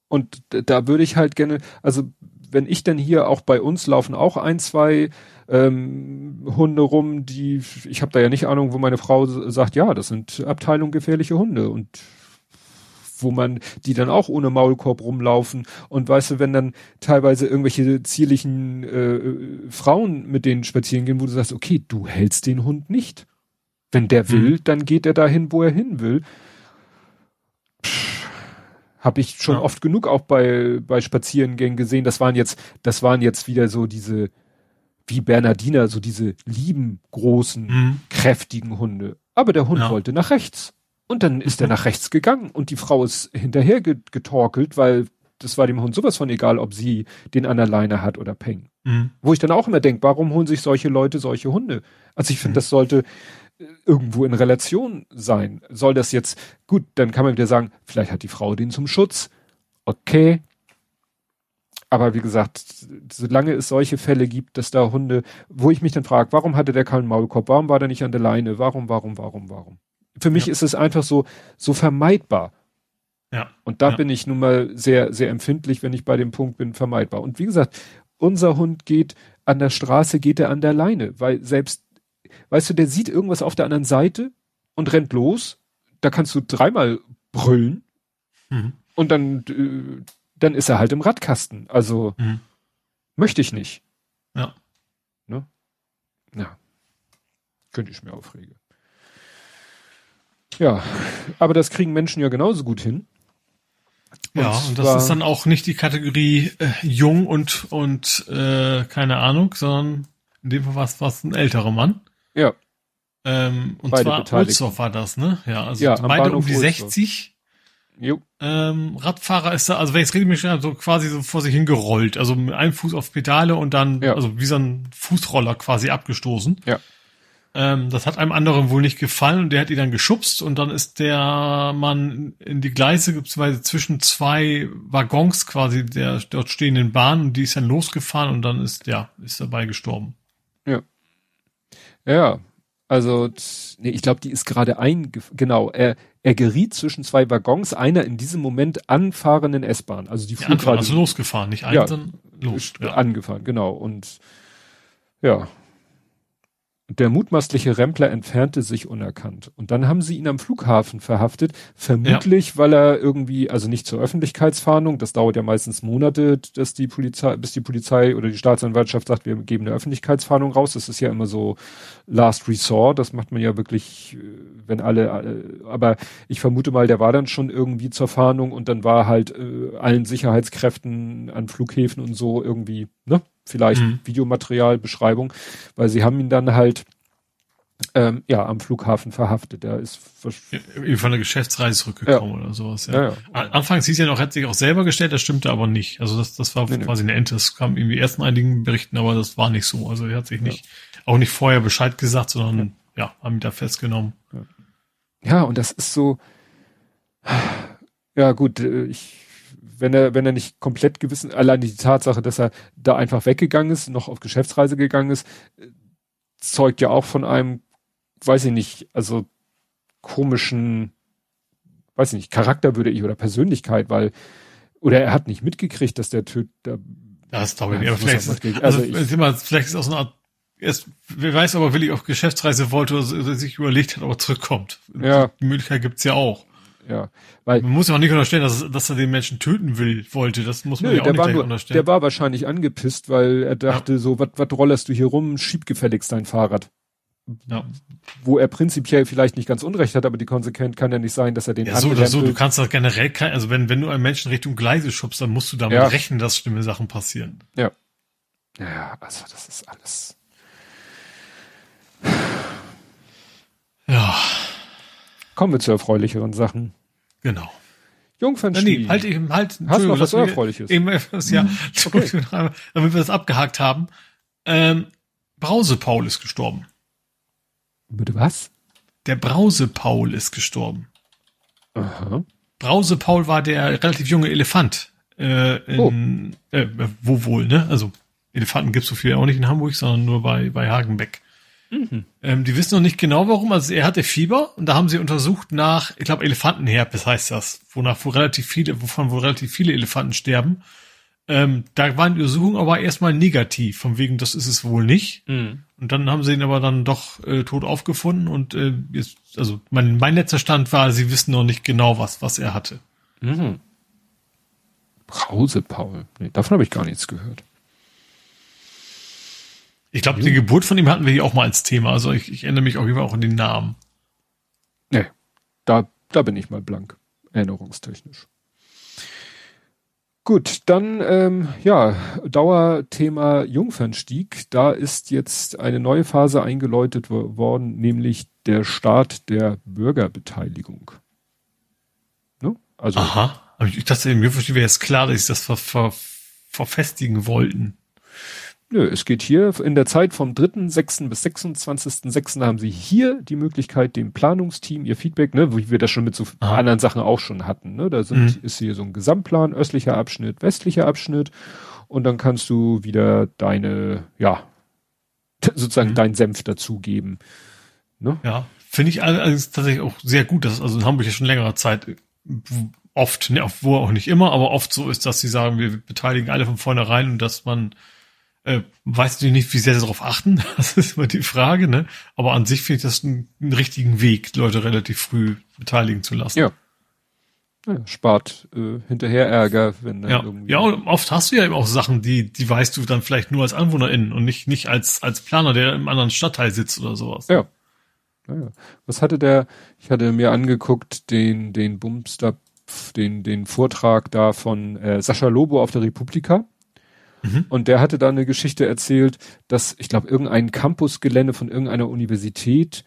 B: Und da würde ich halt gerne, also wenn ich dann hier auch bei uns laufen auch ein, zwei ähm, Hunde rum, die, ich habe da ja nicht Ahnung, wo meine Frau sagt, ja, das sind Abteilung gefährliche Hunde und wo man die dann auch ohne Maulkorb rumlaufen und weißt du, wenn dann teilweise irgendwelche zierlichen äh, Frauen mit denen spazieren gehen, wo du sagst, okay, du hältst den Hund nicht. Wenn der will, mhm. dann geht er dahin, wo er hin will. Habe ich schon ja. oft genug auch bei bei Spazierengängen gesehen. Das waren jetzt, das waren jetzt wieder so diese wie Bernardiner, so diese lieben großen, mhm. kräftigen Hunde. Aber der Hund ja. wollte nach rechts. Und dann ist er nach rechts gegangen und die Frau ist hinterher getorkelt, weil das war dem Hund sowas von egal, ob sie den an der Leine hat oder Peng. Mhm. Wo ich dann auch immer denke, warum holen sich solche Leute solche Hunde? Also ich finde, mhm. das sollte äh, irgendwo in Relation sein. Soll das jetzt, gut, dann kann man wieder sagen, vielleicht hat die Frau den zum Schutz. Okay. Aber wie gesagt, solange es solche Fälle gibt, dass da Hunde, wo ich mich dann frage, warum hatte der keinen Maulkorb? Warum war der nicht an der Leine? Warum, warum, warum, warum? Für mich ja. ist es einfach so, so vermeidbar. Ja. Und da ja. bin ich nun mal sehr, sehr empfindlich, wenn ich bei dem Punkt bin, vermeidbar. Und wie gesagt, unser Hund geht an der Straße, geht er an der Leine, weil selbst, weißt du, der sieht irgendwas auf der anderen Seite und rennt los. Da kannst du dreimal brüllen mhm. und dann, äh, dann ist er halt im Radkasten. Also mhm. möchte ich nicht.
C: Ja.
B: Ne? Ja. Könnte ich mir aufregen. Ja, aber das kriegen Menschen ja genauso gut hin.
C: Und ja, und das ist dann auch nicht die Kategorie äh, jung und und äh, keine Ahnung, sondern in dem Fall war es ein älterer Mann.
B: Ja.
C: Ähm, und beide zwar Ulsdorf war das, ne? Ja, also ja, beide um die Ulsdorf. 60. Jo. Ähm, Radfahrer ist da, also wenn ich es rede, mich so quasi so vor sich hingerollt, also mit einem Fuß auf Pedale und dann, ja. also wie so ein Fußroller quasi abgestoßen.
B: Ja.
C: Ähm, das hat einem anderen wohl nicht gefallen und der hat ihn dann geschubst und dann ist der Mann in die Gleise, beziehungsweise zwischen zwei Waggons quasi der dort stehenden Bahn und die ist dann losgefahren und dann ist, ja, ist dabei gestorben.
B: Ja. Ja, also, nee, ich glaube, die ist gerade ein, genau, er, er geriet zwischen zwei Waggons, einer in diesem Moment anfahrenden S-Bahn. Also die
C: fuhr ja, gerade. Also losgefahren, nicht ein, ja, sondern los.
B: Ja. Angefahren, genau. Und ja, der mutmaßliche Rempler entfernte sich unerkannt. Und dann haben sie ihn am Flughafen verhaftet, vermutlich, ja. weil er irgendwie, also nicht zur Öffentlichkeitsfahndung, das dauert ja meistens Monate, dass die Polizei, bis die Polizei oder die Staatsanwaltschaft sagt, wir geben eine Öffentlichkeitsfahndung raus. Das ist ja immer so Last Resort, das macht man ja wirklich, äh, wenn alle, aber ich vermute mal, der war dann schon irgendwie zur Fahndung und dann war halt äh, allen Sicherheitskräften an Flughäfen und so irgendwie, ne? Vielleicht mhm. Videomaterial, Beschreibung, weil sie haben ihn dann halt Ähm, ja, am Flughafen verhaftet. Der ist
C: ja, von der Geschäftsreise zurückgekommen ja. oder sowas. Ja. ja, ja. Anfangs hieß ja noch, hat sich auch selber gestellt, das stimmte aber nicht. Also das, das war nee, quasi nee. eine Ente. Das kam irgendwie erst in einigen Berichten, aber das war nicht so. Also er hat sich nicht, auch nicht vorher Bescheid gesagt, sondern ja, haben ihn da festgenommen.
B: Ja, und das ist so, ja gut, äh, ich, wenn er, wenn er nicht komplett gewissen, allein die Tatsache, dass er da einfach weggegangen ist, noch auf Geschäftsreise gegangen ist, zeugt ja auch von einem weiß ich nicht, also komischen, weiß ich nicht, Charakter würde ich oder Persönlichkeit, weil, oder er hat nicht mitgekriegt, dass der Typ da.
C: Das glaube ich nicht. Vielleicht, ist, also, also mal, vielleicht ist auch so eine Art, erst, wer weiß aber, will ich auf Geschäftsreise wollte oder sich überlegt hat, ob er zurückkommt.
B: Ja.
C: Die Möglichkeit gibt's ja auch.
B: Ja, weil
C: man muss ja auch nicht unterstellen, dass, dass er den Menschen töten will, wollte. Das muss man nö, ja auch
B: der
C: nicht
B: war nur, unterstellen. Der war wahrscheinlich angepisst, weil er dachte ja. so, was was rollerst du hier rum? Schieb gefälligst dein Fahrrad. Ja. Wo er prinzipiell vielleicht nicht ganz unrecht hat, aber die Konsequenz kann ja nicht sein, dass er den
C: ja, so oder so, du kannst das generell, also wenn, wenn du einen Menschen Richtung Gleise schubst, dann musst du damit ja. rechnen, dass schlimme Sachen passieren.
B: Ja. Ja, also das ist alles.
C: Ja.
B: Kommen wir zu erfreulicheren Sachen.
C: Genau.
B: Jungfernstieg.
C: Nee, halt eben, halt.
B: Hast du noch was Erfreuliches?
C: Eben etwas, ja. *laughs* Okay. Damit wir das abgehakt haben. Ähm, Brause Paul ist gestorben.
B: Bitte was?
C: Der Brause-Paul ist gestorben.
B: Aha.
C: Brause-Paul war der relativ junge Elefant. Äh, in, oh. äh, wo wohl, ne? Also Elefanten gibt's so viel auch nicht in Hamburg, sondern nur bei, bei Hagenbeck. Mhm. Ähm, die wissen noch nicht genau warum. Also er hatte Fieber und da haben sie untersucht nach, ich glaube, Elefantenherpes heißt das, wonach wo relativ viele, wovon wohl relativ viele Elefanten sterben. Ähm, da waren die Untersuchungen aber erstmal negativ, von wegen, das ist es wohl nicht. Mhm. Und dann haben sie ihn aber dann doch äh, tot aufgefunden und äh, jetzt, also mein, mein letzter Stand war, sie wissen noch nicht genau, was, was er hatte.
B: Mhm. Brause Paul. Nee, davon habe ich gar nichts gehört.
C: Ich glaube, die Geburt von ihm hatten wir hier auch mal als Thema. Also ich, ich erinnere mich auf jeden Fall auch an den Namen.
B: Nee, da, da bin ich mal blank, erinnerungstechnisch. Gut, dann ähm, ja, Dauerthema Jungfernstieg. Da ist jetzt eine neue Phase eingeläutet worden, nämlich der Start der Bürgerbeteiligung.
C: Ne? Also, Aha, ich dachte, mir wäre jetzt klar, dass sie das ver, ver, verfestigen wollten.
B: Nö, es geht hier in der Zeit vom 3.6. bis 26.6. haben Sie hier die Möglichkeit, dem Planungsteam ihr Feedback, ne, wie wir das schon mit so ah. anderen Sachen auch schon hatten, ne, da sind, mhm. ist hier so ein Gesamtplan, östlicher Abschnitt, westlicher Abschnitt und dann kannst du wieder deine, ja, *laughs* sozusagen mhm. deinen Senf dazugeben.
C: Ne? Ja, finde ich allerdings tatsächlich auch sehr gut, dass also in Hamburg ja schon längere Zeit oft, ne, wo auch nicht immer, aber oft so ist, dass sie sagen, wir beteiligen alle von vornherein und dass man äh, weiß ich nicht, wie sehr sie darauf achten. *laughs* Das ist immer die Frage, ne? Aber an sich finde ich das einen, einen, richtigen Weg, Leute relativ früh beteiligen zu lassen.
B: Ja. ja spart äh, hinterher Ärger, wenn dann
C: ja. irgendwie. Ja, und oft hast du ja eben auch Sachen, die, die weißt du dann vielleicht nur als AnwohnerInnen und nicht, nicht als, als Planer, der im anderen Stadtteil sitzt oder sowas.
B: Ja. ja, ja. Was hatte der, ich hatte mir angeguckt, den, den Bumster, den, den Vortrag da von äh, Sascha Lobo auf der Republika. Mhm. Und der hatte da eine Geschichte erzählt, dass, ich glaube, irgendein Campusgelände von irgendeiner Universität,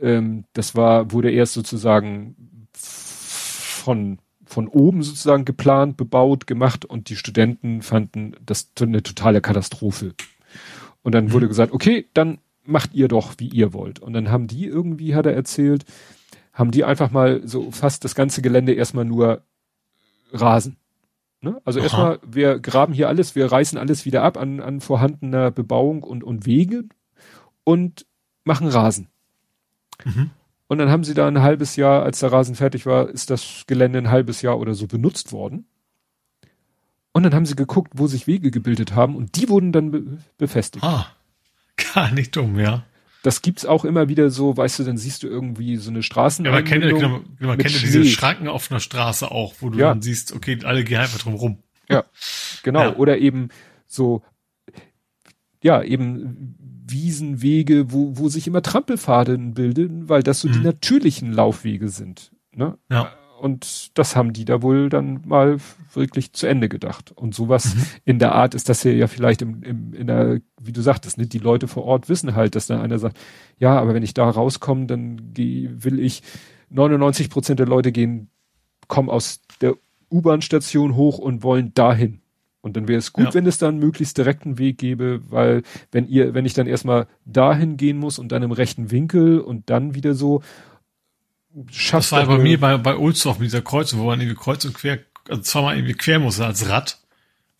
B: ähm, das war, wurde erst sozusagen von, von oben sozusagen geplant, bebaut, gemacht und die Studenten fanden das eine totale Katastrophe. Und dann mhm. wurde gesagt, okay, dann macht ihr doch, wie ihr wollt. Und dann haben die irgendwie, hat er erzählt, haben die einfach mal so fast das ganze Gelände erstmal nur Rasen Ne? Also Aha. erstmal, wir graben hier alles, wir reißen alles wieder ab an, an vorhandener Bebauung und, und Wege und machen Rasen. Mhm. Und dann haben sie da ein halbes Jahr, als der Rasen fertig war, ist das Gelände ein halbes Jahr oder so benutzt worden. Und dann haben sie geguckt, wo sich Wege gebildet haben und die wurden dann be befestigt.
C: Ah, *laughs* gar nicht dumm, ja
B: das gibt's auch immer wieder so, weißt du, dann siehst du irgendwie so eine Straßen.
C: Ja, man kennt, genau, man kennt ja diese Schranken auf einer Straße auch, wo du ja. dann siehst, okay, alle gehen einfach drum rum.
B: Ja, genau. Ja. Oder eben so, ja, eben Wiesenwege, wo, wo sich immer Trampelpfade bilden, weil das so mhm. die natürlichen Laufwege sind. Ne?
C: Ja.
B: Und das haben die da wohl dann mal wirklich zu Ende gedacht. Und sowas mhm. in der Art ist das hier ja vielleicht im, im, in der, wie du sagtest, ne, die Leute vor Ort wissen halt, dass da einer sagt, ja, aber wenn ich da rauskomme, dann geh, will ich 99 Prozent der Leute gehen, kommen aus der U-Bahn-Station hoch und wollen dahin. Und dann wäre es gut, ja. wenn es dann möglichst direkten Weg gäbe, weil wenn ihr, wenn ich dann erstmal dahin gehen muss und dann im rechten Winkel und dann wieder so
C: schafft. Das war bei mir bei, bei Ulsdorf mit dieser Kreuzung, wo man irgendwie kreuz und quer, also zweimal irgendwie quer musste als Rad,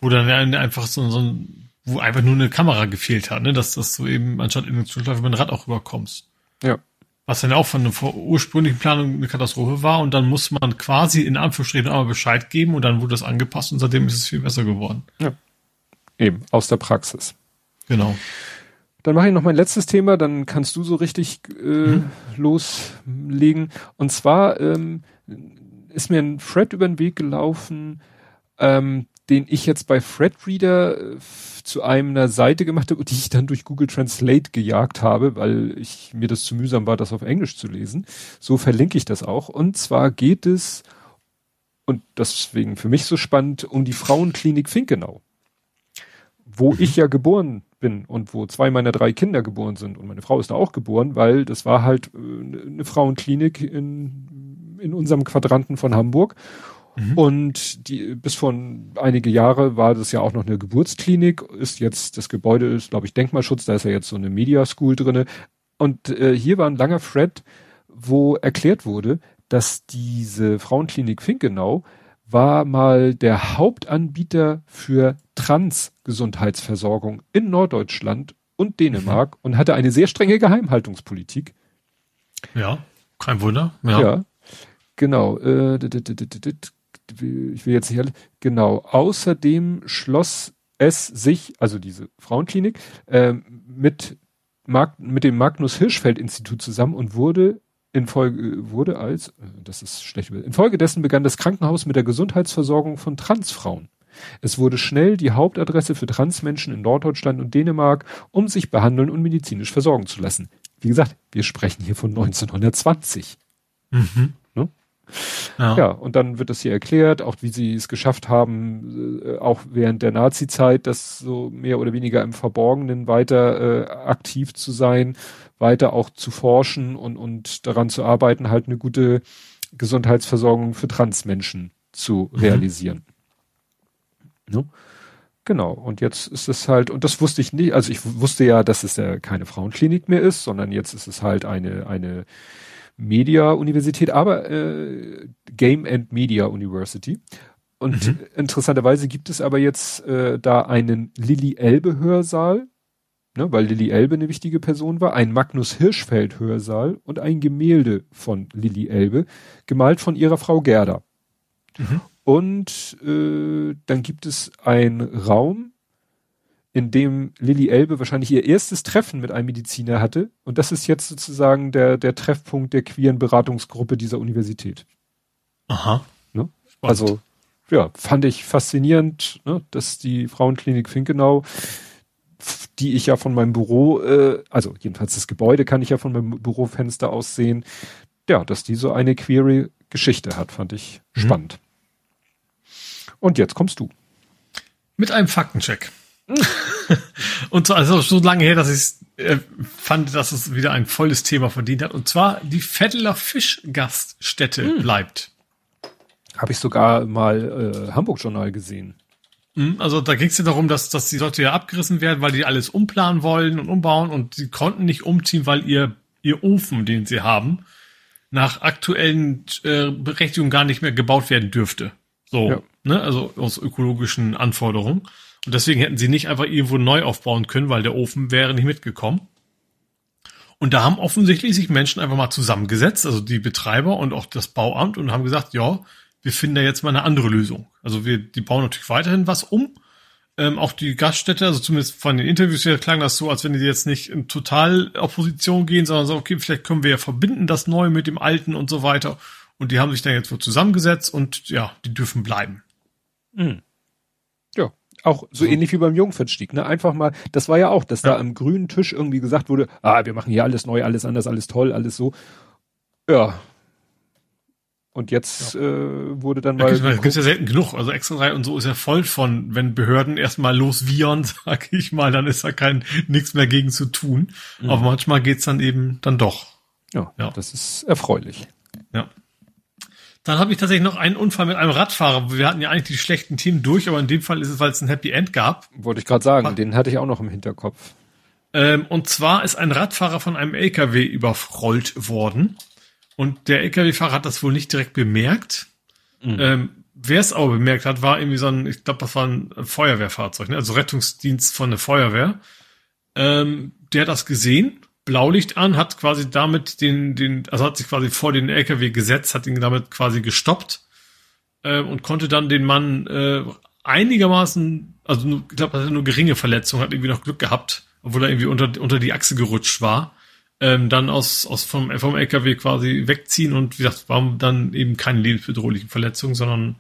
C: wo dann einfach so, so ein, wo einfach nur eine Kamera gefehlt hat, ne, dass, dass du eben anstatt in den Zuschlag über ein Rad auch rüberkommst.
B: Ja.
C: Was dann auch von der ursprünglichen Planung eine Katastrophe war und dann musste man quasi in Anführungsstrichen einmal Bescheid geben und dann wurde das angepasst und seitdem ist es viel besser geworden.
B: Ja. Eben, aus der Praxis.
C: Genau.
B: Dann mache ich noch mein letztes Thema, dann kannst du so richtig äh, mhm. loslegen. Und zwar ähm, ist mir ein Thread über den Weg gelaufen, ähm, den ich jetzt bei Threadreader äh, zu einer Seite gemacht habe, die ich dann durch Google Translate gejagt habe, weil ich mir das zu mühsam war, das auf Englisch zu lesen. So verlinke ich das auch. Und zwar geht es, und deswegen für mich so spannend, um die Frauenklinik Finkenau, wo mhm. ich ja geboren bin und wo zwei meiner drei Kinder geboren sind und meine Frau ist da auch geboren, weil das war halt äh, eine Frauenklinik in, in unserem Quadranten von Hamburg. Mhm. Und die, bis vor einige Jahre war das ja auch noch eine Geburtsklinik, ist jetzt, das Gebäude ist, glaube ich, Denkmalschutz, da ist ja jetzt so eine Media School drinne. Und äh, hier war ein langer Thread, wo erklärt wurde, dass diese Frauenklinik Finkenau war mal der Hauptanbieter für Trans-Gesundheitsversorgung in Norddeutschland und Dänemark mhm. und hatte eine sehr strenge Geheimhaltungspolitik.
C: Ja, kein Wunder.
B: Ja, ja genau. Äh, ich will jetzt nicht alle, genau. Außerdem schloss es sich, also diese Frauenklinik, äh, mit, mit dem Magnus Hirschfeld Institut zusammen und wurde Infolge wurde als, das ist schlecht, infolgedessen begann das Krankenhaus mit der Gesundheitsversorgung von Transfrauen. Es wurde schnell die Hauptadresse für Transmenschen in Norddeutschland und Dänemark, um sich behandeln und medizinisch versorgen zu lassen. Wie gesagt, wir sprechen hier von 1920. Mhm. Ne? Ja. ja, und dann wird das hier erklärt, auch wie sie es geschafft haben, äh, auch während der Nazi-Zeit, das so mehr oder weniger im Verborgenen weiter äh, aktiv zu sein weiter auch zu forschen und, und daran zu arbeiten, halt eine gute Gesundheitsversorgung für Transmenschen zu mhm. realisieren. Ne? Genau. Und jetzt ist es halt, und das wusste ich nicht, also ich wusste ja, dass es ja keine Frauenklinik mehr ist, sondern jetzt ist es halt eine, eine Media-Universität, aber äh, Game and Media University. Und mhm. interessanterweise gibt es aber jetzt äh, da einen Lilly Elbe Hörsaal, ne, weil Lilly Elbe eine wichtige Person war, ein Magnus Hirschfeld Hörsaal und ein Gemälde von Lilly Elbe, gemalt von ihrer Frau Gerda. Mhm. Und äh, dann gibt es einen Raum, in dem Lilly Elbe wahrscheinlich ihr erstes Treffen mit einem Mediziner hatte. Und das ist jetzt sozusagen der, der Treffpunkt der queeren Beratungsgruppe dieser Universität.
C: Aha.
B: Ne? Also, ja, fand ich faszinierend, ne, dass die Frauenklinik Finkenau die ich ja von meinem Büro, äh, also jedenfalls das Gebäude kann ich ja von meinem Bürofenster aus sehen, ja, dass die so eine queere Geschichte hat, fand ich mhm. spannend. Und jetzt kommst du.
C: Mit einem Faktencheck. *laughs* und zwar also so lange her, dass ich äh, fand, dass es wieder ein volles Thema verdient hat. Und zwar die Vetteler Fischgaststätte hm. bleibt.
B: Habe ich sogar mal äh, Hamburg Journal gesehen.
C: Hm, also da ging es ja darum, dass, dass die Leute ja abgerissen werden, weil die alles umplanen wollen und umbauen und sie konnten nicht umziehen, weil ihr, ihr Ofen, den sie haben, nach aktuellen äh, Berechtigungen gar nicht mehr gebaut werden dürfte. So, ja. ne, also aus ökologischen Anforderungen. Und deswegen hätten sie nicht einfach irgendwo neu aufbauen können, weil der Ofen wäre nicht mitgekommen. Und da haben offensichtlich sich Menschen einfach mal zusammengesetzt, also die Betreiber und auch das Bauamt und haben gesagt, ja, wir finden da jetzt mal eine andere Lösung. Also wir, die bauen natürlich weiterhin was um. Ähm, auch die Gaststätte, also zumindest von den Interviews her klang das so, als wenn die jetzt nicht in total Opposition gehen, sondern so, okay, vielleicht können wir ja verbinden das Neue mit dem Alten und so weiter. Und die haben sich dann jetzt wohl zusammengesetzt und ja, die dürfen bleiben.
B: Mhm. Ja, auch so, so, ähnlich wie beim Jungfernstieg, ne? Einfach mal, das war ja auch, dass ja. da am grünen Tisch irgendwie gesagt wurde, ah, wir machen hier alles neu, alles anders, alles toll, alles so. Ja, Und jetzt ja. äh, wurde dann
C: mal. Ja, gibt's ja selten genug. Also Extra 3 und so ist ja voll von, wenn Behörden erstmal loswiehern, *laughs* sag ich mal, dann ist da kein nichts mehr gegen zu tun. Mhm. Aber manchmal geht's dann eben dann doch.
B: Ja, ja. das ist erfreulich.
C: Ja. Dann habe ich tatsächlich noch einen Unfall mit einem Radfahrer. Wir hatten ja eigentlich die schlechten Themen durch, aber in dem Fall ist es, weil es ein Happy End gab.
B: Wollte ich gerade sagen, War, den hatte ich auch noch im Hinterkopf.
C: Ähm, und zwar ist ein Radfahrer von einem LKW überrollt worden. Und der LKW-Fahrer hat das wohl nicht direkt bemerkt. Mhm. Ähm, Wer es aber bemerkt hat, war irgendwie so ein, ich glaube, das war ein Feuerwehrfahrzeug, ne? also Rettungsdienst von der Feuerwehr. Ähm, der hat das gesehen, Blaulicht an, hat quasi damit den, den, also hat sich quasi vor den LKW gesetzt, hat ihn damit quasi gestoppt äh, und konnte dann den Mann äh, einigermaßen, also nur, ich glaube, er hatte nur geringe Verletzungen, hat irgendwie noch Glück gehabt, obwohl er irgendwie unter, unter die Achse gerutscht war ähm, dann aus, aus vom, vom LKW quasi wegziehen und wie gesagt, waren dann eben keine lebensbedrohlichen Verletzungen, sondern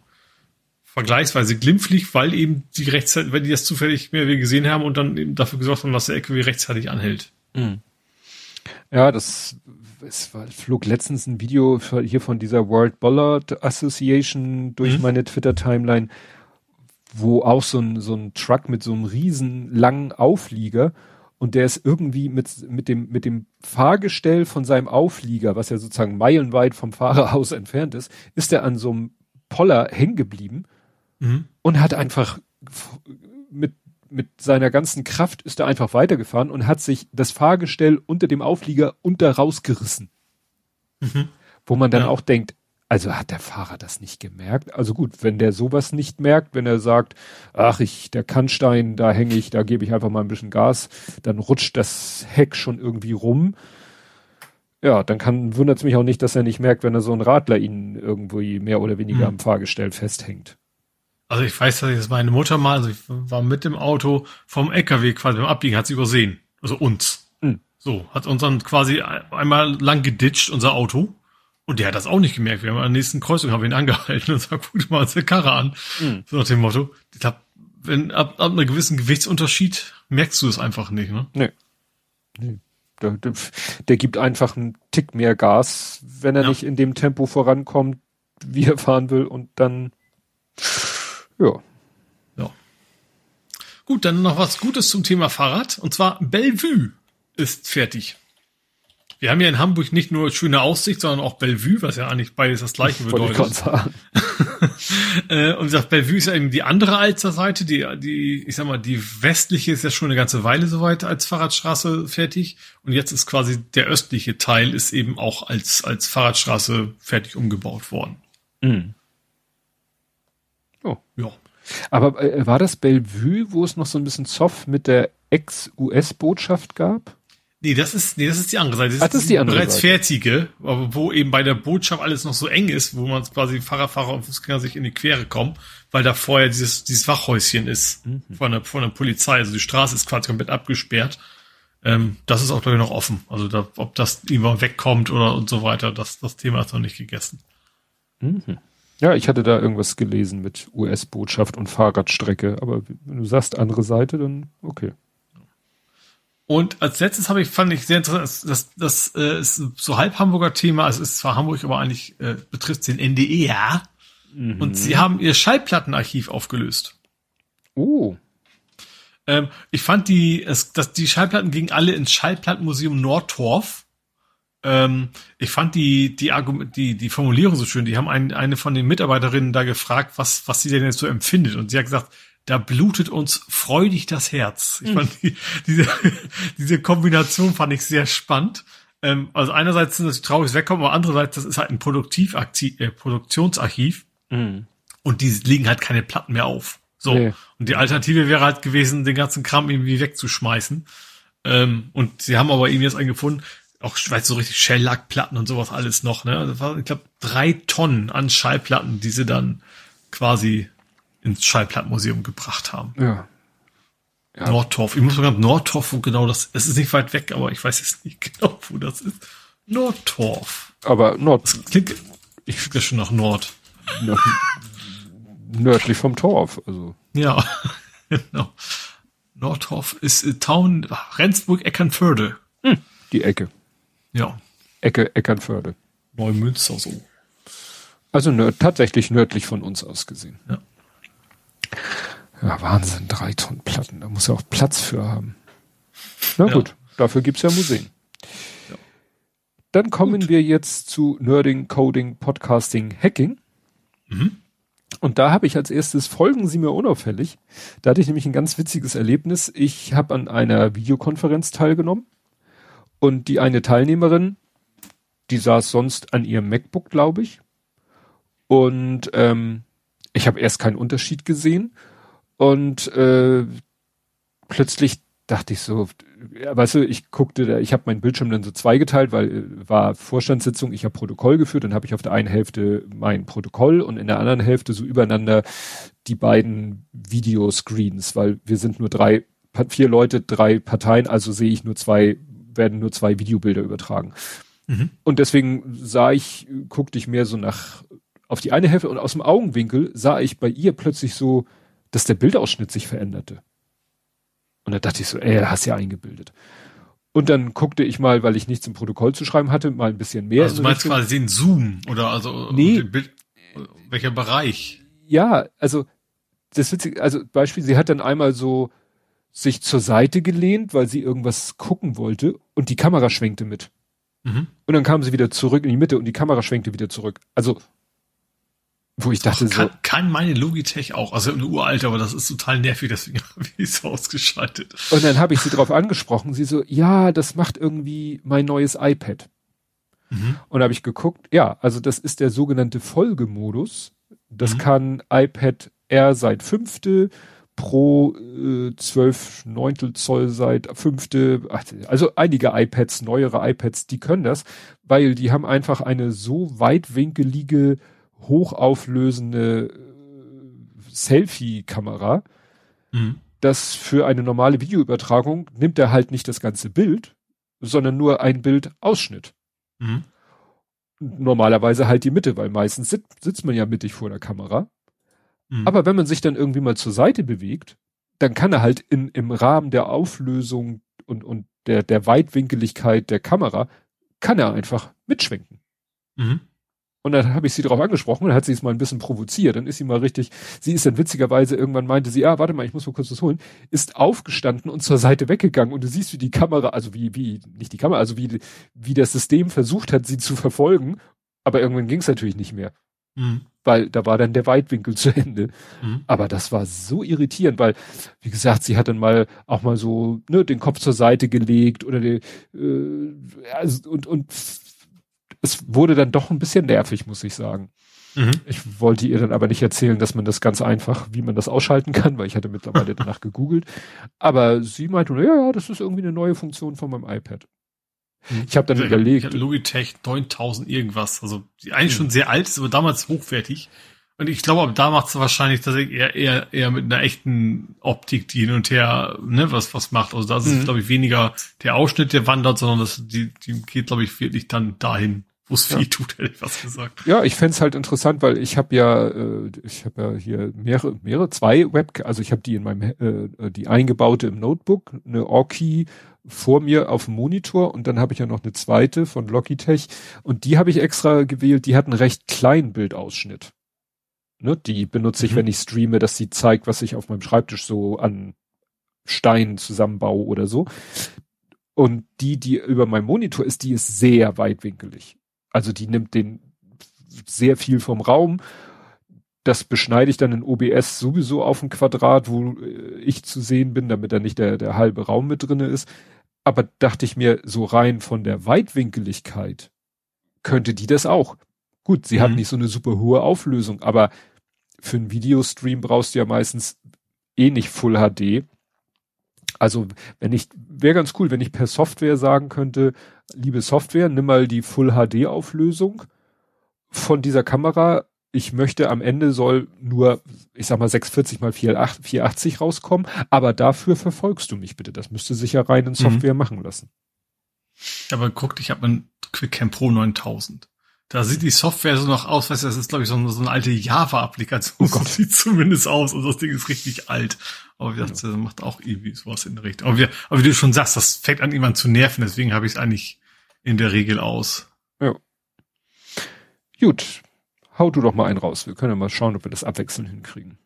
C: vergleichsweise glimpflich, weil eben die rechtzeitig, weil die das zufällig mehr wie gesehen haben und dann eben dafür gesorgt haben, dass der LKW rechtzeitig anhält. Mhm.
B: Ja, das es war, flog letztens ein Video hier von dieser World Bollard Association durch mhm. meine Twitter-Timeline, wo auch so ein, so ein Truck mit so einem riesen langen Auflieger und der ist irgendwie mit, mit dem, mit dem Fahrgestell von seinem Auflieger, was ja sozusagen meilenweit vom Fahrerhaus entfernt ist, ist er an so einem Poller hängen geblieben mhm. und hat einfach mit, mit seiner ganzen Kraft ist er einfach weitergefahren und hat sich das Fahrgestell unter dem Auflieger unter rausgerissen. Mhm. Wo man dann ja. auch denkt, also hat der Fahrer das nicht gemerkt? Also gut, wenn der sowas nicht merkt, wenn er sagt, ach ich, der Kannstein, da hänge ich, da gebe ich einfach mal ein bisschen Gas, dann rutscht das Heck schon irgendwie rum. Ja, dann kann, wundert es mich auch nicht, dass er nicht merkt, wenn er so ein Radler ihn irgendwie mehr oder weniger hm. am Fahrgestell festhängt.
C: Also ich weiß, dass ich meine Mutter mal, also ich war mit dem Auto vom LKW quasi beim Abbiegen, hat sie übersehen. Also uns. Hm. So, hat uns dann quasi einmal lang geditscht, unser Auto. Und der hat das auch nicht gemerkt. Wir haben an der nächsten Kreuzung haben wir ihn angehalten und gesagt, guck mal uns der Karre an. Mhm. So nach dem Motto. Ich glaube, wenn ab, ab einem gewissen Gewichtsunterschied merkst du es einfach nicht, ne?
B: Nee. nee. Der, der, der gibt einfach einen Tick mehr Gas, wenn er ja. nicht in dem Tempo vorankommt, wie er fahren will und dann, ja.
C: Ja. Gut, dann noch was Gutes zum Thema Fahrrad. Und zwar Bellevue ist fertig. Wir haben ja in Hamburg nicht nur schöne Aussicht, sondern auch Bellevue, was ja eigentlich beides das gleiche bedeutet. *laughs* äh, und wie gesagt, Bellevue ist ja eben die andere Alster-Seite, die, die, ich sag mal, die westliche ist ja schon eine ganze Weile soweit als Fahrradstraße fertig. Und jetzt ist quasi der östliche Teil ist eben auch als, als Fahrradstraße fertig umgebaut worden. Mhm.
B: Oh. Ja. Aber äh, war das Bellevue, wo es noch so ein bisschen Zoff mit der Ex-US-Botschaft gab?
C: Nee, das ist, nee, das ist die andere Seite. Das, Ach, das ist die andere bereits Seite. fertige, wo eben bei der Botschaft alles noch so eng ist, wo man quasi Fahrradfahrer und Fußgänger sich in die Quere kommen, weil da vorher dieses, dieses Wachhäuschen ist mhm. von, der, von der Polizei. Also die Straße ist quasi komplett abgesperrt. Ähm, das ist auch, glaube ich, noch offen. Also da, ob das irgendwann wegkommt oder und so weiter, das, das Thema ist noch nicht gegessen.
B: Mhm. Ja, ich hatte da irgendwas gelesen mit US-Botschaft und Fahrradstrecke, aber wenn du sagst andere Seite, dann okay.
C: Und als letztes habe ich, fand ich sehr interessant, das, das äh, ist so halb Hamburger Thema, also es ist zwar Hamburg, aber eigentlich äh, betrifft den NDR. Mhm. Und sie haben ihr Schallplattenarchiv aufgelöst.
B: Oh.
C: Ähm, ich fand die, es, dass die Schallplatten gingen alle ins Schallplattenmuseum Nordtorf. Ähm, ich fand die, die, Argument, die, die Formulierung so schön. Die haben ein, eine von den Mitarbeiterinnen da gefragt, was, was sie denn jetzt so empfindet. Und sie hat gesagt, da blutet uns freudig das Herz. Ich fand die, diese, *laughs* diese Kombination fand ich sehr spannend. Ähm, also einerseits sind das trauriges Wegkommen, aber andererseits, das ist halt ein Produktivaktiv, äh, Produktionsarchiv. Mhm. Und die legen halt keine Platten mehr auf. So. Nee. Und die Alternative wäre halt gewesen, den ganzen Kram irgendwie wegzuschmeißen. Ähm, und sie haben aber eben jetzt einen gefunden, auch weiß so richtig Shell-Lack-Platten und sowas alles noch, ne? Also war, ich glaube, drei Tonnen an Schallplatten, die sie dann quasi ins Schallplattenmuseum gebracht haben.
B: Ja.
C: ja. Nordtorf. Ich muss sogar Nordtorf, wo genau das, es ist nicht weit weg, aber ich weiß jetzt nicht *laughs* genau, wo das ist. Nordtorf.
B: Aber Nord.
C: Das klingt, ich füge das schon nach Nord.
B: Nördlich vom Torf, also.
C: Ja, *laughs* genau. Nordtorf ist äh, Town, Rendsburg, Eckernförde.
B: Hm, die Ecke.
C: Ja.
B: Ecke, Eckernförde.
C: Neumünster so.
B: Also nörd, tatsächlich nördlich von uns aus gesehen.
C: Ja.
B: Ja, Wahnsinn, drei Tonnen Platten, da muss er auch Platz für haben. Na
C: Ja.
B: gut, dafür gibt's ja Museen.
C: Ja.
B: Dann kommen wir jetzt zu Nerding, Coding, Podcasting, Hacking.
C: Mhm.
B: Und da habe ich als erstes, folgen Sie mir unauffällig. Da hatte ich nämlich ein ganz witziges Erlebnis. Ich habe an einer Videokonferenz teilgenommen und die eine Teilnehmerin, die saß sonst an ihrem MacBook, glaube ich. Und ähm, ich habe erst keinen Unterschied gesehen. Und äh, plötzlich dachte ich so, weißt du, ich guckte da, ich habe meinen Bildschirm dann so zweigeteilt, weil äh, war Vorstandssitzung, ich habe Protokoll geführt, dann habe ich auf der einen Hälfte mein Protokoll und in der anderen Hälfte so übereinander die beiden Videoscreens, weil wir sind nur drei, vier Leute, drei Parteien, also sehe ich nur zwei, werden nur zwei Videobilder übertragen.
C: Mhm.
B: Und deswegen sah ich, guckte ich mehr so nach auf die eine Hälfte und aus dem Augenwinkel sah ich bei ihr plötzlich so, dass der Bildausschnitt sich veränderte. Und da dachte ich so, ey, hast ja eingebildet. Und dann guckte ich mal, weil ich nichts im Protokoll zu schreiben hatte, mal ein bisschen mehr.
C: Also du meinst
B: Richtung-
C: quasi den Zoom oder also
B: Nee.
C: den Bild, welcher Bereich?
B: Ja, also das Witzige, also Beispiel, sie hat dann einmal so sich zur Seite gelehnt, weil sie irgendwas gucken wollte und die Kamera schwenkte mit.
C: Mhm.
B: Und dann kam sie wieder zurück in die Mitte und die Kamera schwenkte wieder zurück. Also, wo ich dachte
C: kann,
B: so,
C: kann meine Logitech auch, also eine uralte, aber das ist total nervig, deswegen habe ich es ausgeschaltet.
B: und dann habe ich sie darauf angesprochen, sie so, ja, das macht irgendwie mein neues iPad.
C: Mhm.
B: Und habe ich geguckt, ja, also das ist der sogenannte Folgemodus. Das
C: Mhm.
B: kann iPad Air seit fünfte, Pro äh, 12 Neuntel Zoll seit fünfte, also einige iPads, neuere iPads, die können das, weil die haben einfach eine so weitwinkelige, hochauflösende äh, Selfie-Kamera,
C: Mhm.
B: dass für eine normale Videoübertragung nimmt er halt nicht das ganze Bild, sondern nur ein Bildausschnitt
C: Mhm.
B: normalerweise halt die Mitte, weil meistens sit, sitzt man ja mittig vor der Kamera.
C: Mhm.
B: Aber wenn man sich dann irgendwie mal zur Seite bewegt, dann kann er halt in, im Rahmen der Auflösung und, und der, der Weitwinkeligkeit der Kamera, kann er einfach mitschwenken.
C: Mhm.
B: Und dann habe ich sie darauf angesprochen und dann hat sie es mal ein bisschen provoziert. Dann ist sie mal richtig, sie ist dann witzigerweise, irgendwann meinte sie, ah, warte mal, ich muss mal kurz was holen, ist aufgestanden und zur Seite weggegangen und du siehst, wie die Kamera, also wie, wie, nicht die Kamera, also wie, wie das System versucht hat, sie zu verfolgen, aber irgendwann ging es natürlich nicht mehr,
C: Mhm.
B: weil da war dann der Weitwinkel zu Ende.
C: Mhm.
B: Aber das war so irritierend, weil, wie gesagt, sie hat dann mal auch mal so ne, den Kopf zur Seite gelegt oder die, äh, also, und, und es wurde dann doch ein bisschen nervig, muss ich sagen.
C: Mhm.
B: Ich wollte ihr dann aber nicht erzählen, dass man das ganz einfach, wie man das ausschalten kann, weil ich hatte mittlerweile *laughs* danach gegoogelt. Aber sie meinte, ja, ja, das ist irgendwie eine neue Funktion von meinem iPad. Ich habe dann
C: Ich
B: überlegt,
C: hatte Logitech 9000 irgendwas, also die eigentlich
B: Hm.
C: schon sehr alt ist, aber damals hochwertig. Und ich glaube, da macht es wahrscheinlich tatsächlich eher, eher, eher mit einer echten Optik, die hin und her, ne, was, was macht. Also da ist
B: Mhm.
C: glaube ich, weniger der Ausschnitt, der wandert, sondern das, die, die geht, glaube ich, wirklich dann dahin, wo es
B: Ja.
C: weh tut, hätte ich was gesagt.
B: Ja, ich fänd's halt interessant, weil ich habe ja, äh, ich habe ja hier mehrere, mehrere, zwei Webcam, also ich habe die in meinem, äh, die eingebaute im Notebook, eine Orki vor mir auf dem Monitor und dann habe ich ja noch eine zweite von Logitech und die habe ich extra gewählt, die hat einen recht kleinen Bildausschnitt. Ne, die benutze ich,
C: Mhm.
B: wenn ich streame, dass sie zeigt, was ich auf meinem Schreibtisch so an Steinen zusammenbaue oder so. Und die, die über meinem Monitor ist, die ist sehr weitwinkelig. Also die nimmt den sehr viel vom Raum. Das beschneide ich dann in OBS sowieso auf ein Quadrat, wo äh, ich zu sehen bin, damit da nicht der, der halbe Raum mit drinne ist. Aber dachte ich mir, so rein von der Weitwinkeligkeit könnte die das auch. Gut, sie hat
C: Mhm.
B: nicht so eine super hohe Auflösung, aber für einen Videostream brauchst du ja meistens eh nicht Full HD. Also, wenn ich, wäre ganz cool, wenn ich per Software sagen könnte, liebe Software, nimm mal die Full HD Auflösung von dieser Kamera. Ich möchte am Ende soll nur, ich sag mal, 640 mal 480 480 rauskommen, aber dafür verfolgst du mich bitte. Das müsste sich ja rein in Software machen lassen.
C: Aber guck, ich habe ein QuickCam Pro 9000. Da sieht die Software so noch aus, weißt du, das ist, glaube ich, so eine, so eine alte Java-Applikation.
B: Oh *laughs*
C: so sieht zumindest aus. Und das Ding ist richtig alt. Aber wie gesagt, das macht auch irgendwie sowas in der Richtung. Aber wie, aber wie du schon sagst, das fängt an, jemand zu nerven. Deswegen habe ich es eigentlich in der Regel aus.
B: Gut. hau du doch mal einen raus. Wir können ja mal schauen, ob wir das abwechselnd hinkriegen.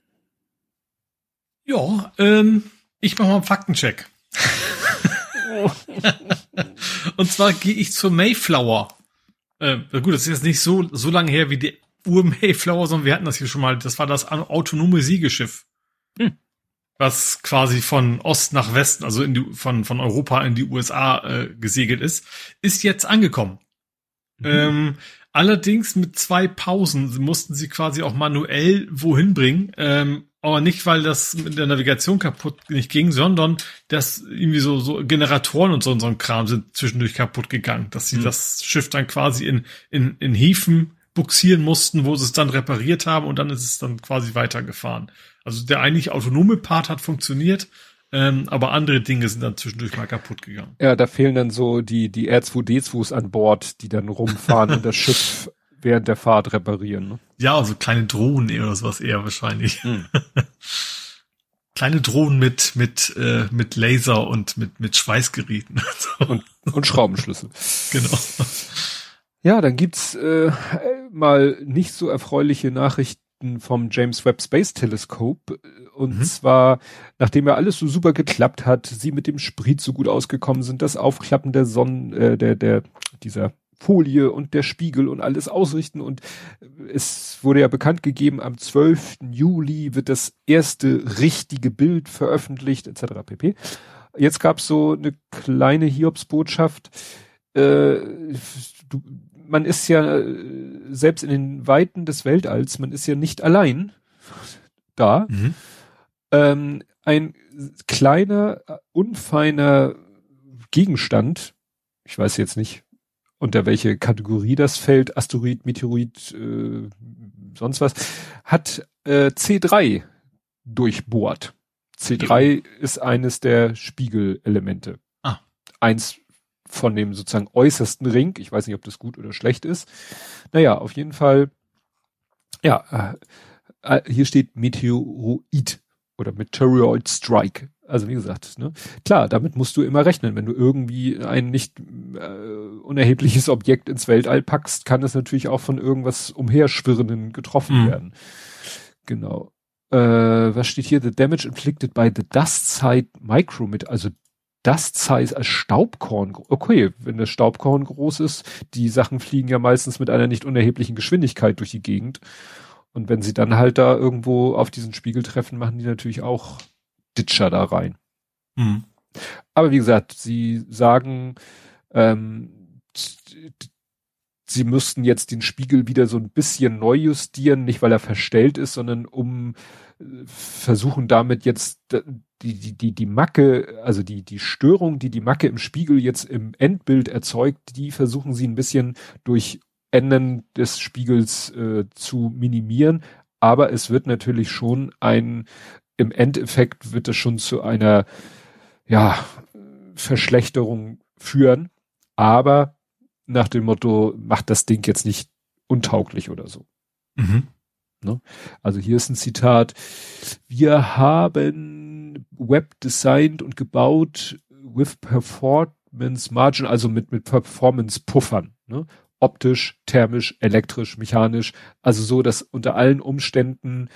C: Ja, ähm, ich mache mal einen Faktencheck. *laughs* *laughs* Und zwar gehe ich zur Mayflower. Äh, gut, das ist jetzt nicht so, so lange her wie die Ur-Mayflower, sondern wir hatten das hier schon mal. Das war das autonome Siegeschiff. Hm. Was quasi von Ost nach Westen, also die, von, von Europa in die USA äh, gesegelt ist, ist jetzt angekommen. Mhm. Ähm, allerdings mit zwei Pausen mussten sie quasi auch manuell wohin bringen. Ähm, aber nicht, weil das mit der Navigation kaputt nicht ging, sondern dass irgendwie so, so Generatoren und so, so ein Kram sind zwischendurch kaputt gegangen, dass sie mhm. das Schiff dann quasi in, in, in Häfen buxieren mussten, wo sie es dann repariert haben und dann ist es dann quasi weitergefahren. Also der eigentlich autonome Part hat funktioniert, ähm, aber andere Dinge sind dann zwischendurch mal kaputt gegangen.
B: Ja, da fehlen dann so die, die R2D2s an Bord, die dann rumfahren *laughs* und das Schiff während der Fahrt reparieren. Ne?
C: Ja, also kleine Drohnen oder sowas eher wahrscheinlich. Hm. *laughs* kleine Drohnen mit mit äh, mit Laser und mit mit Schweißgeräten *laughs*
B: und, und Schraubenschlüssel.
C: genau.
B: Ja, dann gibt's äh, mal nicht so erfreuliche Nachrichten vom James Webb Space Telescope. Und mhm. zwar, nachdem ja alles so super geklappt hat, sie mit dem Sprit so gut ausgekommen sind, das Aufklappen der Sonnen, äh, der, der, dieser Folie und der Spiegel und alles ausrichten. Und es wurde ja bekannt gegeben, am 12. Juli wird das erste richtige Bild veröffentlicht, etc. pp. Jetzt gab's so eine kleine Hiobsbotschaft. Äh, du, man ist ja selbst in den Weiten des Weltalls, man ist ja nicht allein da. Mhm. Ähm, ein kleiner, unfeiner Gegenstand, ich weiß jetzt nicht, unter welche Kategorie das fällt, Asteroid, Meteorit, äh, sonst was, hat äh, C3 durchbohrt. C3 ja. ist eines der Spiegelelemente. Ah. Eins von dem sozusagen äußersten Ring. Ich weiß nicht, ob das gut oder schlecht ist. Naja, auf jeden Fall, ja, äh, äh hier steht Meteoroid oder Meteoroid Strike. Also wie gesagt, ne? klar, damit musst du immer rechnen. Wenn du irgendwie ein nicht äh, unerhebliches Objekt ins Weltall packst, kann es natürlich auch von irgendwas umherschwirrenden getroffen mhm. werden. Genau. Äh, was steht hier? The damage inflicted by the dust side micrometer, also Dust Size als Staubkorn. Okay, wenn das Staubkorn groß ist, die Sachen fliegen ja meistens mit einer nicht unerheblichen Geschwindigkeit durch die Gegend. Und wenn sie dann halt da irgendwo auf diesen Spiegel treffen, machen die natürlich auch Ditcher da rein. Mhm. Aber wie gesagt, sie sagen, ähm, sie müssten jetzt den Spiegel wieder so ein bisschen neu justieren, nicht weil er verstellt ist, sondern um äh, versuchen damit jetzt die, die, die, die Macke, also die, die Störung, die die Macke im Spiegel jetzt im Endbild erzeugt, die versuchen sie ein bisschen durch Ändern des Spiegels äh, zu minimieren. Aber es wird natürlich schon ein, im Endeffekt wird es schon zu einer, ja, Verschlechterung führen. Aber nach dem Motto, macht das Ding jetzt nicht untauglich oder so. Mhm. Ne? Also hier ist ein Zitat. Wir haben Web designed und gebaut with performance margin, also mit, mit Performance Puffern. Ne? Optisch, thermisch, elektrisch, mechanisch. Also so, dass unter allen Umständen,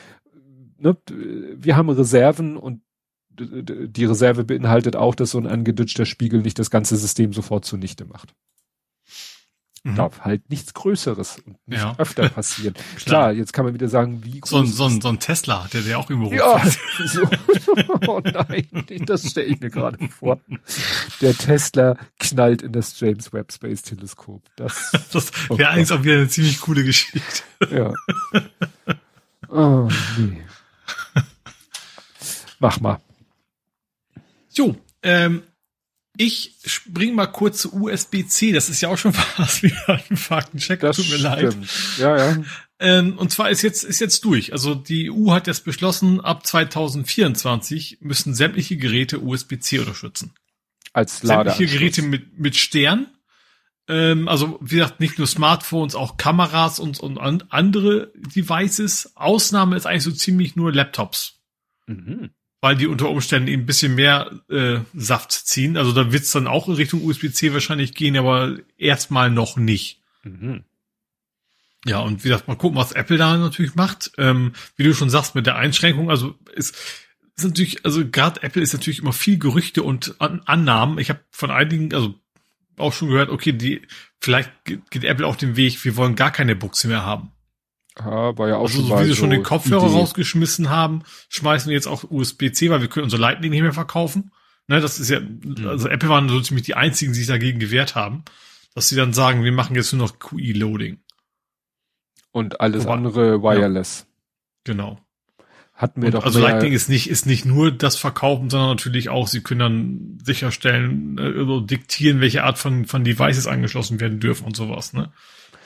B: ne, wir haben Reserven und die Reserve beinhaltet auch, dass so ein angeditschter Spiegel nicht das ganze System sofort zunichte macht. Mhm. Darf halt nichts Größeres und nicht ja. öfter *laughs* passieren. Klar. Klar. jetzt kann man wieder sagen, wie
C: groß. So ein, so ein, so ein Tesla, der der auch irgendwo
B: Ja, *laughs* so. *laughs* oh nein, das stelle ich mir gerade vor. Der Tesla knallt in das James Webb Space Teleskop. Das,
C: das wäre oh eigentlich auch wieder eine ziemlich coole Geschichte.
B: Ja. Oh, nee. Mach mal.
C: Jo, ähm, ich spring mal kurz zu USB-C. Das ist ja auch schon *laughs* fast wieder ein Faktencheck.
B: Das Tut mir stimmt. leid. Ja, ja.
C: Ähm, und zwar ist jetzt, ist jetzt durch. Also die EU hat jetzt beschlossen, ab 2024 müssen sämtliche Geräte USB-C unterstützen.
B: Als Ladeanschluss.
C: Sämtliche Geräte mit, mit Stern. Ähm, also, wie gesagt, nicht nur Smartphones, auch Kameras und, und andere Devices. Ausnahme ist eigentlich so ziemlich nur Laptops. Mhm weil die unter Umständen eben ein bisschen mehr äh, Saft ziehen. Also da wird's dann auch in Richtung USB-C wahrscheinlich gehen, aber erstmal noch nicht. Mhm. Ja, und wie gesagt, mal gucken, was Apple da natürlich macht. Ähm, wie du schon sagst, mit der Einschränkung, also ist, ist natürlich, also gerade Apple ist natürlich immer viel Gerüchte und An Annahmen. Ich habe von einigen, also auch schon gehört, okay, die vielleicht geht Apple auf den Weg, wir wollen gar keine Buchse mehr haben.
B: Ja, war ja auch
C: Also
B: schon
C: so wie sie schon
B: so
C: den Kopfhörer
B: Idee.
C: rausgeschmissen haben, schmeißen wir jetzt auch USB-C, weil wir können unser Lightning nicht mehr verkaufen. Ne, das ist ja, also Apple waren so ziemlich die einzigen, die sich dagegen gewehrt haben, dass sie dann sagen, wir machen jetzt nur noch QI-Loading.
B: Und alles
C: Wobei-
B: andere wireless.
C: Genau.
B: Hatten wir
C: Und
B: doch
C: also Lightning ist nicht, ist nicht nur das Verkaufen, sondern natürlich auch, sie können dann sicherstellen, äh, also diktieren, welche Art von, von Devices angeschlossen werden dürfen und sowas, ne?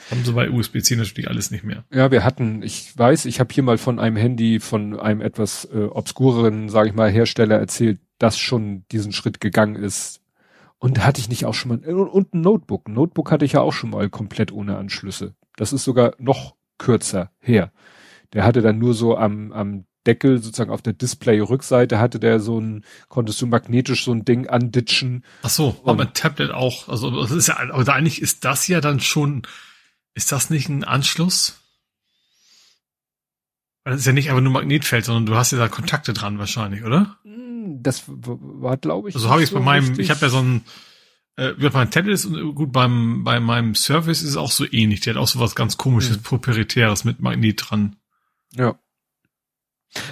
C: Haben sie bei USB-C natürlich alles nicht mehr.
B: Ja, wir hatten, ich weiß, ich habe hier mal von einem Handy von einem etwas äh, obskureren, sage ich mal, Hersteller erzählt, das schon diesen Schritt gegangen ist. Und da hatte ich nicht auch schon mal und, ein Notebook. Ein Notebook hatte ich ja auch schon mal komplett ohne Anschlüsse. Das ist sogar noch kürzer her. Der hatte dann nur so am, am Deckel, sozusagen auf der Display-Rückseite hatte der so ein, konntest du magnetisch so ein Ding anditschen.
C: Ach so, aber ein Tablet auch. Also das ist ja, aber eigentlich ist das ja dann schon, ist das nicht ein Anschluss? Weil das ist ja nicht einfach nur Magnetfeld, sondern du hast ja da Kontakte dran wahrscheinlich, oder?
B: Hm, Das war, glaube ich.
C: Also habe ich bei
B: so
C: meinem,
B: richtig.
C: ich habe ja so ein, äh, wie gesagt, mein Tablet ist äh, gut beim bei meinem Service ist es auch so ähnlich. Der hat auch so was ganz komisches,
B: Hm.
C: proprietäres mit Magnet dran.
B: Ja.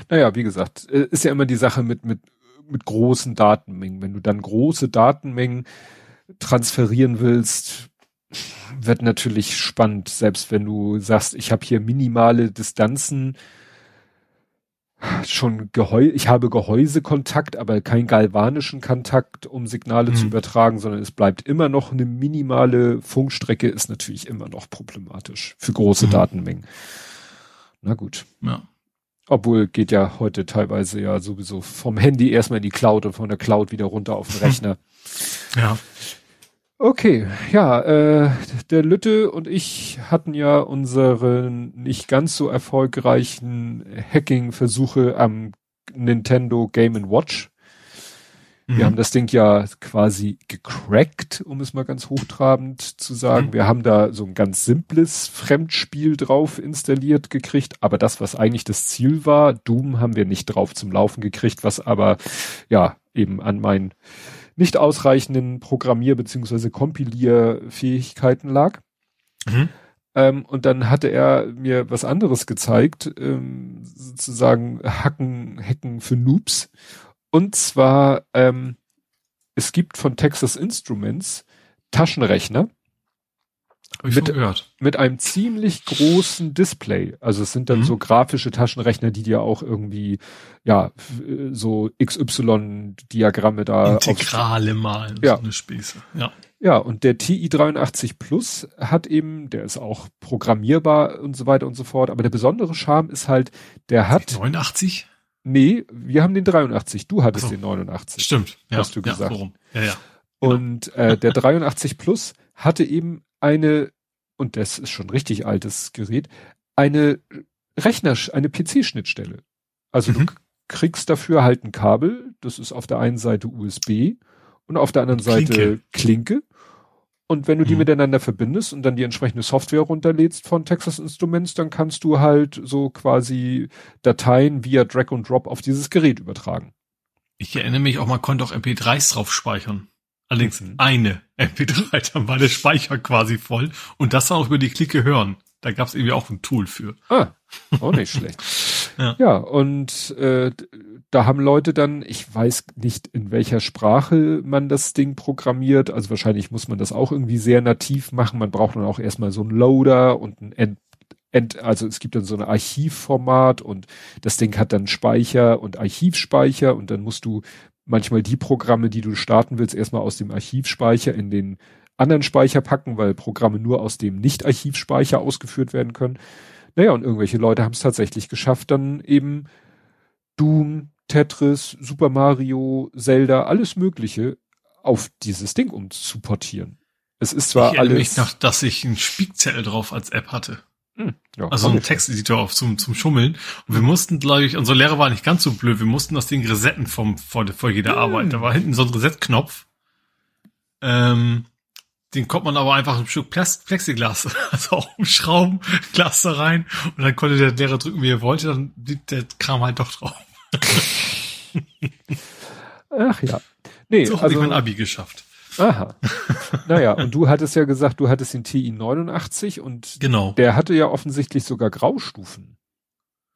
B: Naja, wie gesagt, äh, ist ja immer die Sache mit, mit, mit großen Datenmengen. Wenn du dann große Datenmengen transferieren willst, wird natürlich spannend, selbst wenn du sagst, ich habe hier minimale Distanzen, schon Gehäuse, ich habe Gehäusekontakt, aber keinen galvanischen Kontakt, um Signale zu
C: Hm.
B: übertragen, sondern es bleibt immer noch eine minimale Funkstrecke, ist natürlich immer noch problematisch für große
C: Mhm.
B: Datenmengen. Na gut.
C: Ja.
B: Obwohl geht ja heute teilweise ja sowieso vom Handy erstmal in die Cloud und von der Cloud wieder runter auf den *laughs* Rechner.
C: Ja.
B: Okay, ja, äh, der Lütte und ich hatten ja unsere nicht ganz so erfolgreichen Hacking-Versuche am Nintendo Game Watch.
C: Mhm.
B: Wir haben das Ding ja quasi gecrackt, um es mal ganz hochtrabend zu sagen.
C: Mhm.
B: Wir haben da so ein ganz simples Fremdspiel drauf installiert gekriegt, aber das, was eigentlich das Ziel war, Doom haben wir nicht drauf zum Laufen gekriegt, was aber ja eben an meinen nicht ausreichenden Programmier- bzw. Kompilierfähigkeiten lag.
C: Mhm.
B: Ähm, und dann hatte er mir was anderes gezeigt, ähm, sozusagen Hacken, Hacken für Noobs. Und zwar, ähm, es gibt von Texas Instruments Taschenrechner mit- mit einem ziemlich großen Display. Also es sind dann
C: Mhm.
B: so grafische Taschenrechner, die dir auch irgendwie, ja, äh, so XY-Diagramme da
C: Integrale malen,
B: Ja.
C: so eine Spieße. Ja.
B: Ja, und der TI83 Plus hat eben, der ist auch programmierbar und so weiter und so fort. Aber der besondere Charme ist halt, der hat,
C: 89?
B: nee, wir haben den 83, du hattest
C: so.
B: den 89.
C: Stimmt. Ja,
B: Hast du
C: ja,
B: gesagt.
C: so rum. Ja, ja.
B: Und äh, der 83 Plus hatte eben eine, und das ist schon richtig altes Gerät, eine Rechner, eine PC-Schnittstelle. Also
C: Mhm.
B: du kriegst dafür halt ein Kabel, das ist auf der einen Seite USB und auf der anderen
C: Klinke.
B: Seite Klinke. Und wenn du die
C: Mhm.
B: miteinander verbindest und dann die entsprechende Software runterlädst von Texas Instruments, dann kannst du halt so quasi Dateien via Drag und Drop auf dieses Gerät übertragen.
C: Ich erinnere mich auch, man konnte auch MP3s drauf speichern. Allerdings
B: Mhm.
C: eine MP3, *laughs* dann war der Speicher quasi voll und das dann auch über die Clique hören. Da gab es irgendwie auch ein Tool für.
B: Ah, auch nicht schlecht. *laughs*
C: Ja.
B: Ja, und äh, da haben Leute dann, ich weiß nicht, in welcher Sprache man das Ding programmiert. Also wahrscheinlich muss man das auch irgendwie sehr nativ machen. Man braucht dann auch erstmal so einen Loader und ein End, End also es gibt dann so ein Archivformat und das Ding hat dann Speicher und Archivspeicher und dann musst du manchmal die Programme, die du starten willst, erstmal aus dem Archivspeicher in den anderen Speicher packen, weil Programme nur aus dem Nicht-Archivspeicher ausgeführt werden können. Naja, und irgendwelche Leute haben es tatsächlich geschafft, dann eben Doom, Tetris, Super Mario, Zelda, alles Mögliche auf dieses Ding umzuportieren. Es ist zwar
C: ich
B: alles.
C: mich noch, dass ich einen Spickzettel drauf als App hatte.
B: Hm, ja,
C: Also
B: nicht
C: Texteditor auf zum, zum Schummeln. Und wir mussten, glaube ich, unsere Lehrer war nicht ganz so blöd, wir mussten das Ding resetten vom, vor, vor jeder
B: Hm.
C: Arbeit. Da war hinten so ein Reset-Knopf. Ähm, den kommt man aber einfach ein Stück Plexiglas, *laughs* also auch ein Schraubenglas da rein und dann konnte der Lehrer drücken, wie er wollte, dann blieb der Kram halt doch drauf.
B: Ach ja. Nee,
C: so habe also, ich mein Abi geschafft.
B: Aha. naja, und du hattest ja gesagt, du hattest den TI 89 und
C: genau.
B: der hatte ja offensichtlich sogar Graustufen.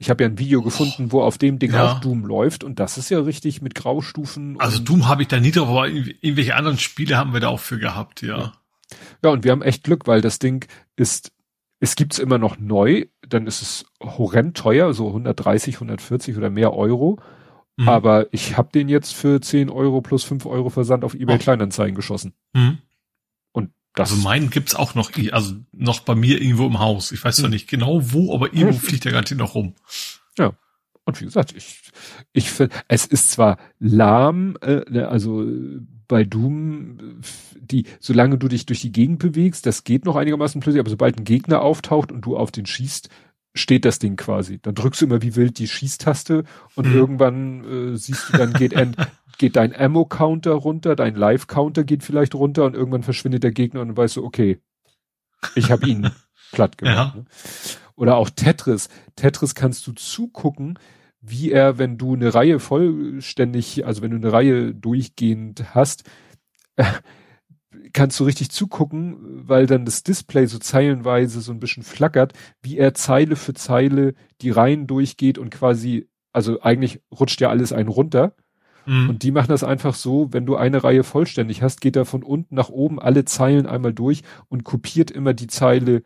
B: Ich habe ja ein Video gefunden, wo auf dem Ding ja. auch Doom läuft und das ist ja richtig mit Graustufen.
C: Also Doom habe ich da nie drauf, aber irgendwelche anderen Spiele haben wir da auch für gehabt, ja.
B: Ja, und wir haben echt Glück, weil das Ding ist, es gibt's immer noch neu, dann ist es horrend teuer, so 130, 140 oder mehr Euro. Mhm. Aber ich habe den jetzt für 10 Euro plus 5 Euro Versand auf eBay oh. Kleinanzeigen geschossen. Mhm. Und das.
C: Also meinen gibt's auch noch, also noch bei mir irgendwo im Haus. Ich weiß zwar mhm. nicht genau wo, aber irgendwo fliegt der garantiert noch rum.
B: Ja. Und wie gesagt, ich, ich finde, es ist zwar lahm, äh, ne, also bei Doom, die, solange du dich durch die Gegend bewegst, das geht noch einigermaßen plötzlich, aber sobald ein Gegner auftaucht und du auf den schießt, steht das Ding quasi. Dann drückst du immer wie wild die Schießtaste und mhm. irgendwann äh, siehst du, dann geht, ein, *laughs* geht dein Ammo-Counter runter, dein Live-Counter geht vielleicht runter und irgendwann verschwindet der Gegner und dann weißt du, okay, ich habe ihn *laughs* platt gemacht. Ja. Ne? Oder auch Tetris. Tetris kannst du zugucken, wie er, wenn du eine Reihe vollständig, also wenn du eine Reihe durchgehend hast, äh, kannst du richtig zugucken, weil dann das Display so zeilenweise so ein bisschen flackert, wie er Zeile für Zeile die Reihen durchgeht und quasi, also eigentlich rutscht ja alles einen runter. Mhm. Und die machen das einfach so, wenn du eine Reihe vollständig hast, geht er von unten nach oben alle Zeilen einmal durch und kopiert immer die Zeile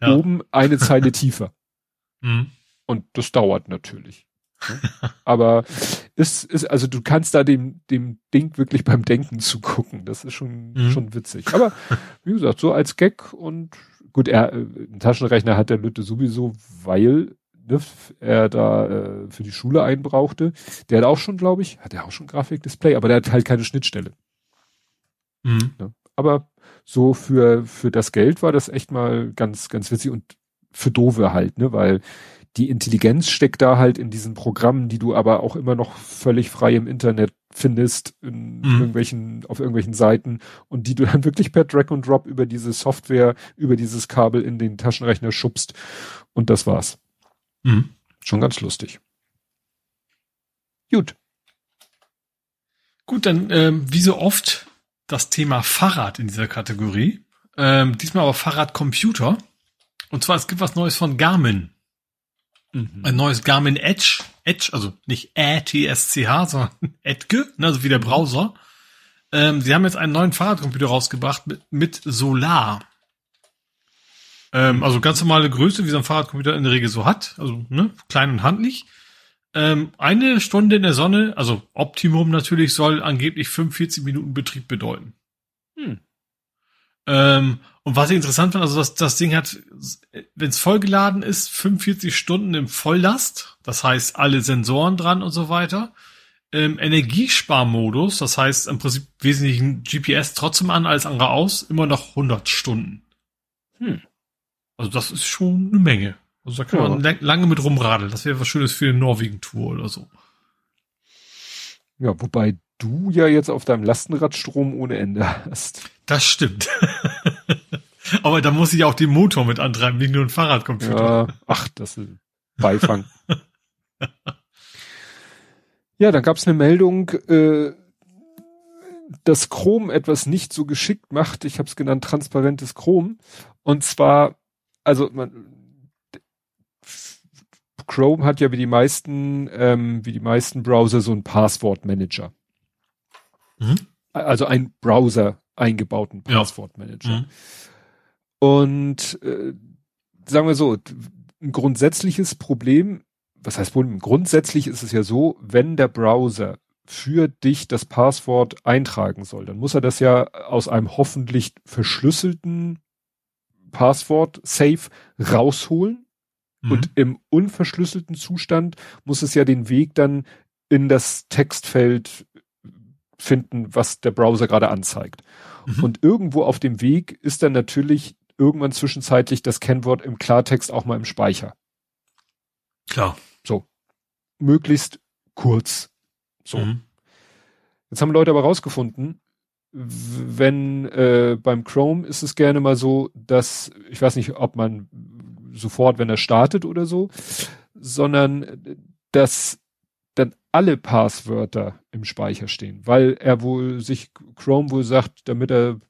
B: ja. oben eine Zeile *laughs* tiefer. Mhm. Und das dauert natürlich. Ne? *laughs* Aber ist, ist, also du kannst da dem, dem Ding wirklich beim Denken zugucken. Das ist schon, mhm. schon witzig. Aber *laughs* wie gesagt, so als Gag und gut, er, äh, einen Taschenrechner hat der Lütte sowieso, weil ne, er da äh, für die Schule einbrauchte. Der hat auch schon, glaube ich, hat er auch schon Grafikdisplay, aber der hat halt keine Schnittstelle. Mhm. Ja, aber so für, für das Geld war das echt mal ganz, ganz witzig und für Dove halt, ne, weil die Intelligenz steckt da halt in diesen Programmen, die du aber auch immer noch völlig frei im Internet findest, in mhm. irgendwelchen, auf irgendwelchen Seiten und die du dann *laughs* wirklich per Drag and Drop über diese Software, über dieses Kabel in den Taschenrechner schubst. Und das war's. Mhm. Schon ganz lustig. Gut.
C: Gut, dann ähm, wie so oft das Thema Fahrrad in dieser Kategorie. Ähm, diesmal aber Fahrradcomputer. Und zwar, es gibt was Neues von Garmin. Mhm. Ein neues Garmin Edge. Edge, also nicht Ä-T-S-C-H, sondern *laughs* Edge, also wie der Browser. Ähm, sie haben jetzt einen neuen Fahrradcomputer rausgebracht mit, mit Solar. Ähm, also ganz normale Größe, wie so ein Fahrradcomputer in der Regel so hat. Also ne, klein und handlich. Ähm, eine Stunde in der Sonne, also Optimum natürlich, soll angeblich 45 Minuten Betrieb bedeuten. Hm. Ähm, und was ich interessant fand, also das, das Ding hat, wenn es vollgeladen ist, 45 Stunden im Volllast, das heißt alle Sensoren dran und so weiter. Im Energiesparmodus, das heißt im Prinzip wesentlichen GPS trotzdem an, alles andere aus, immer noch 100 Stunden. Hm. Also das ist schon eine Menge. Also da kann ja. man lange mit rumradeln. Das wäre was Schönes für eine Norwegen-Tour oder so.
B: Ja, wobei du ja jetzt auf deinem Lastenrad Strom ohne Ende hast.
C: Das stimmt. *laughs* Aber da muss ich auch den Motor mit antreiben, nicht nur ein Fahrradcomputer.
B: Ja, ach, das ist Beifang. ja, dann gab es eine Meldung, äh, dass Chrom etwas nicht so geschickt macht. Ich habe es genannt transparentes Chrom. Und zwar, also man, Chrome hat ja wie die meisten, ähm, wie die meisten Browser so einen Passwortmanager. Mhm. Also ein Browser eingebauten Passwortmanager. Ja. Mhm. Und äh, sagen wir so, ein grundsätzliches Problem, was heißt? Grundsätzlich ist es ja so, wenn der Browser für dich das Passwort eintragen soll, dann muss er das ja aus einem hoffentlich verschlüsselten Passwort Safe rausholen. Mhm. Und im unverschlüsselten Zustand muss es ja den Weg dann in das Textfeld finden, was der Browser gerade anzeigt. Mhm. Und irgendwo auf dem Weg ist dann natürlich irgendwann zwischenzeitlich das Kennwort im Klartext auch mal im Speicher.
C: Klar.
B: So. Möglichst kurz. So. Mhm. Jetzt haben Leute aber rausgefunden, wenn äh, beim Chrome ist es gerne mal so, dass ich weiß nicht, ob man sofort, wenn er startet oder so, sondern dass dann alle Passwörter im Speicher stehen, weil er wohl sich Chrome wohl sagt, damit er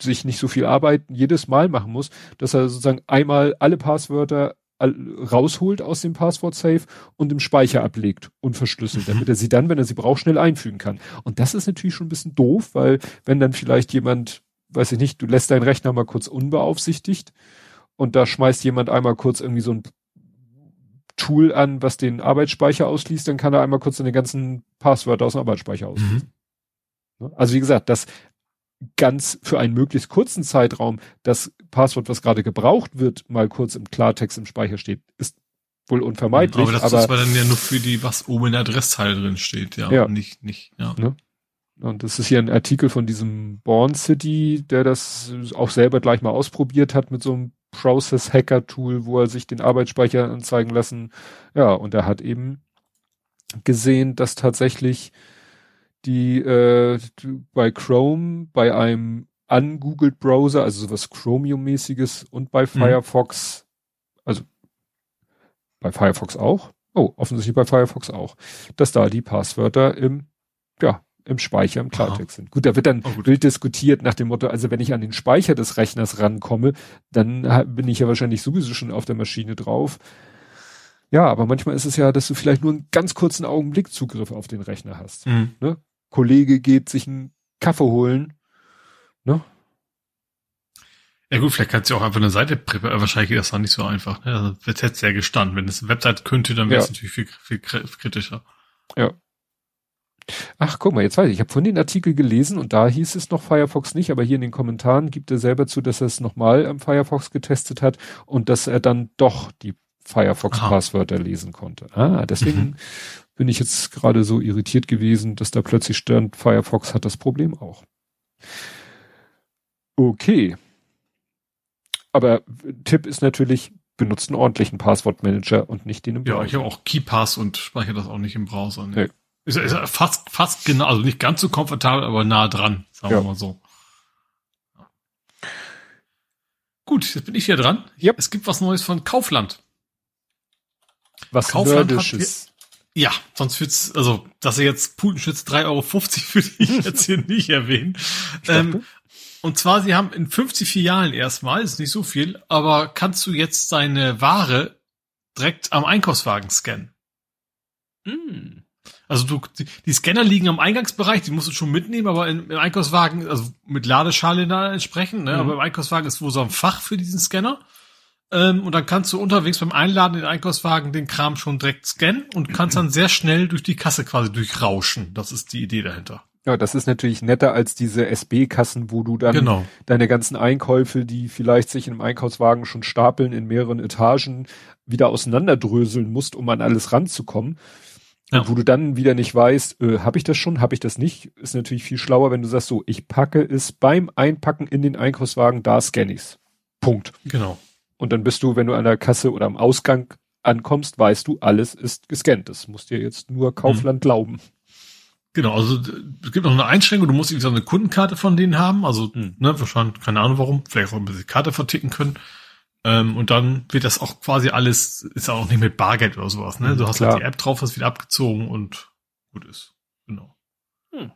B: sich nicht so viel Arbeit jedes Mal machen muss, dass er sozusagen einmal alle Passwörter rausholt aus dem Passwort-Safe und im Speicher ablegt, unverschlüsselt, damit er sie dann, wenn er sie braucht, schnell einfügen kann. Und das ist natürlich schon ein bisschen doof, weil wenn dann vielleicht jemand, weiß ich nicht, du lässt deinen Rechner mal kurz unbeaufsichtigt und da schmeißt jemand einmal kurz irgendwie so ein Tool an, was den Arbeitsspeicher ausliest, dann kann er einmal kurz seine ganzen Passwörter aus dem Arbeitsspeicher ausliest. Mhm. Also wie gesagt, das ganz für einen möglichst kurzen Zeitraum das Passwort, was gerade gebraucht wird, mal kurz im Klartext im Speicher steht, ist wohl unvermeidlich.
C: Aber das, aber, das war dann ja nur für die, was oben in der Adresszeile drin steht, ja.
B: ja.
C: Nicht, nicht, ja.
B: Ne? Und das ist hier ein Artikel von diesem Born City, der das auch selber gleich mal ausprobiert hat mit so einem Process Hacker Tool, wo er sich den Arbeitsspeicher anzeigen lassen. Ja, und er hat eben gesehen, dass tatsächlich die äh, bei Chrome, bei einem ungoogelt Browser, also sowas Chromium-mäßiges und bei mhm. Firefox, also bei Firefox auch, oh, offensichtlich bei Firefox auch, dass da die Passwörter im, ja, im Speicher im Klartext sind. Gut, da wird dann oh, wild diskutiert nach dem Motto, also wenn ich an den Speicher des Rechners rankomme, dann bin ich ja wahrscheinlich sowieso schon auf der Maschine drauf. Ja, aber manchmal ist es ja, dass du vielleicht nur einen ganz kurzen Augenblick Zugriff auf den Rechner hast. Mhm. Ne? Kollege geht sich einen Kaffee holen. Ne?
C: Ja gut, vielleicht kannst du auch einfach eine Seite präparieren. Wahrscheinlich geht das dann nicht so einfach. Ne? Also wird jetzt sehr gestanden. Wenn es eine Website könnte, dann wäre es ja. natürlich viel, viel kritischer.
B: Ja. Ach, guck mal, jetzt weiß ich. Ich habe von den Artikel gelesen und da hieß es noch Firefox nicht, aber hier in den Kommentaren gibt er selber zu, dass er es nochmal am Firefox getestet hat und dass er dann doch die Firefox-Passwörter lesen konnte. Ah, deswegen mhm bin ich jetzt gerade so irritiert gewesen, dass da plötzlich stand, Firefox hat das Problem auch. Okay. Aber Tipp ist natürlich, benutzt einen ordentlichen Passwortmanager und nicht den
C: im Browser. Ja, ich habe auch KeyPass und speichere das auch nicht im Browser. Ne? Nee. Ist, ist fast, fast genau, also nicht ganz so komfortabel, aber nah dran, sagen ja. wir mal so. Gut, jetzt bin ich hier dran. Yep. Es gibt was Neues von Kaufland.
B: Was Kaufland Nerdisches.
C: hat ja, sonst wird's, also, dass er jetzt Putenschütz 3,50 Euro *laughs* würde ich *laughs* jetzt hier nicht erwähnen. Ähm, und zwar, sie haben in 50 Filialen erstmal, ist nicht so viel, aber kannst du jetzt deine Ware direkt am Einkaufswagen scannen. Mm. Also du, die Scanner liegen am Eingangsbereich, die musst du schon mitnehmen, aber im, im Einkaufswagen, also mit Ladeschale da entsprechend, ne? Mhm. aber im Einkaufswagen ist wohl so ein Fach für diesen Scanner. Ähm, und dann kannst du unterwegs beim Einladen in den Einkaufswagen den Kram schon direkt scannen und kannst dann sehr schnell durch die Kasse quasi durchrauschen. Das ist die Idee dahinter.
B: Ja, das ist natürlich netter als diese SB-Kassen, wo du dann genau. deine ganzen Einkäufe, die vielleicht sich in einem Einkaufswagen schon stapeln in mehreren Etagen, wieder auseinanderdröseln musst, um an alles ranzukommen. Ja. Und wo du dann wieder nicht weißt, äh, habe ich das schon, habe ich das nicht, ist natürlich viel schlauer, wenn du sagst so, ich packe es beim Einpacken in den Einkaufswagen, da scanne ich's. Punkt.
C: Genau.
B: Und dann bist du, wenn du an der Kasse oder am Ausgang ankommst, weißt du, alles ist gescannt. Das muss dir jetzt nur Kaufland mhm. glauben.
C: Genau, also es gibt noch eine Einschränkung, du musst irgendwie so eine Kundenkarte von denen haben, also mhm. ne, wahrscheinlich, keine Ahnung warum, vielleicht auch ein bisschen Karte verticken können. Ähm, und dann wird das auch quasi alles, ist auch nicht mit Bargeld oder sowas, ne? Du hast Klar. halt die App drauf, hast wieder abgezogen und gut ist. Genau. Hm.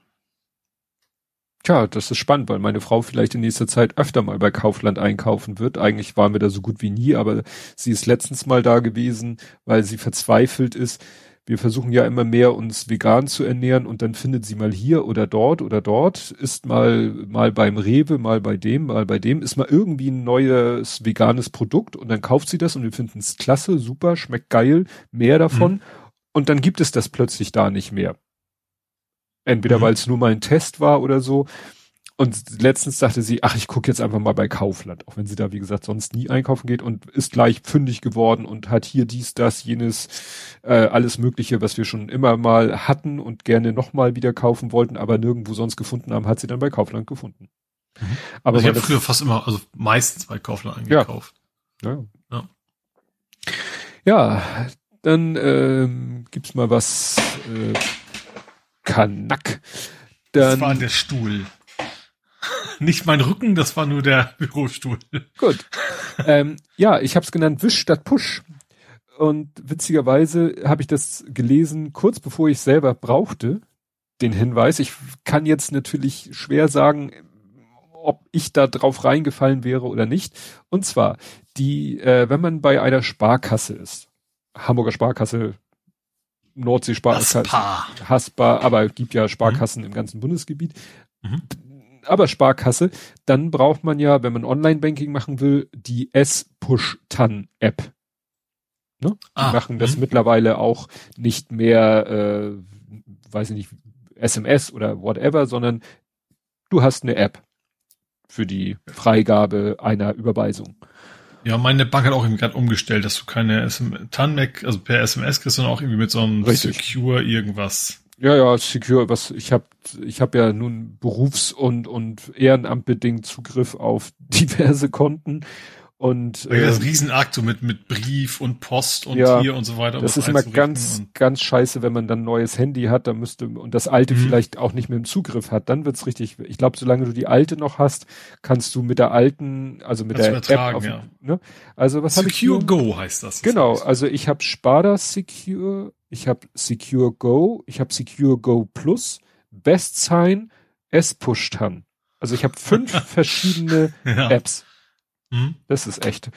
B: Tja, das ist spannend, weil meine Frau vielleicht in nächster Zeit öfter mal bei Kaufland einkaufen wird. Eigentlich waren wir da so gut wie nie, aber sie ist letztens mal da gewesen, weil sie verzweifelt ist. Wir versuchen ja immer mehr uns vegan zu ernähren und dann findet sie mal hier oder dort oder dort, ist mal, mal beim Rewe, mal bei dem, mal bei dem, ist mal irgendwie ein neues veganes Produkt und dann kauft sie das und wir finden es klasse, super, schmeckt geil, mehr davon mhm. und dann gibt es das plötzlich da nicht mehr. Entweder mhm. weil es nur mal ein Test war oder so. Und letztens dachte sie, ach, ich gucke jetzt einfach mal bei Kaufland, auch wenn sie da, wie gesagt, sonst nie einkaufen geht und ist gleich fündig geworden und hat hier dies, das, jenes, äh, alles Mögliche, was wir schon immer mal hatten und gerne nochmal wieder kaufen wollten, aber nirgendwo sonst gefunden haben, hat sie dann bei Kaufland gefunden.
C: Mhm. Aber also ich habe früher fast immer, also meistens bei Kaufland eingekauft.
B: Ja. Ja, ja. ja dann ähm, gibt's mal was. Äh, Kanak.
C: Dann, das war der Stuhl. Nicht mein Rücken, das war nur der *laughs* Bürostuhl.
B: Gut. ähm, ja, ich habe es genannt Wisch statt Push. Und witzigerweise habe ich das gelesen, kurz bevor ich selber brauchte, den Hinweis. Ich kann jetzt natürlich schwer sagen, ob ich da drauf reingefallen wäre oder nicht. Und zwar, die, äh, wenn man bei einer Sparkasse ist, Hamburger Sparkasse, Nordsee-Sparkasse, Haspa, aber gibt ja Sparkassen mhm. im ganzen Bundesgebiet. Mhm. Aber Sparkasse, dann braucht man ja, wenn man Online-Banking machen will, die S-Push-TAN-App. Ne? Die ah, machen das mh. mittlerweile auch nicht mehr, äh, weiß ich nicht, SMS oder whatever, sondern du hast eine App für die Freigabe einer Überweisung.
C: Ja, meine Bank hat auch irgendwie gerade umgestellt, dass du keine TAN-Mac, also per SMS kriegst, sondern auch irgendwie mit so einem Richtig. Secure irgendwas.
B: Ja, ja, Secure, was ich habe ich hab ja nun berufs- und und ehrenamtbedingt Zugriff auf *laughs* diverse Konten und
C: ja, das ähm, Riesenakt so mit mit Brief und Post und
B: ja,
C: hier und so weiter. Um
B: das ist immer ganz ganz scheiße, wenn man dann ein neues Handy hat, dann müsste und das alte mhm. vielleicht auch nicht mehr im Zugriff hat, dann wird's richtig. Ich glaube, solange du die alte noch hast, kannst du mit der alten, also mit kannst der App auf, ja. ne? Also was
C: Secure Go heißt das.
B: Genau, also ich habe Sparda Secure, ich habe Secure Go, ich habe Secure Go Plus, Best Sign, S Push Tan. Also ich habe fünf *laughs* verschiedene ja. Apps. Mhm. Das ist echt.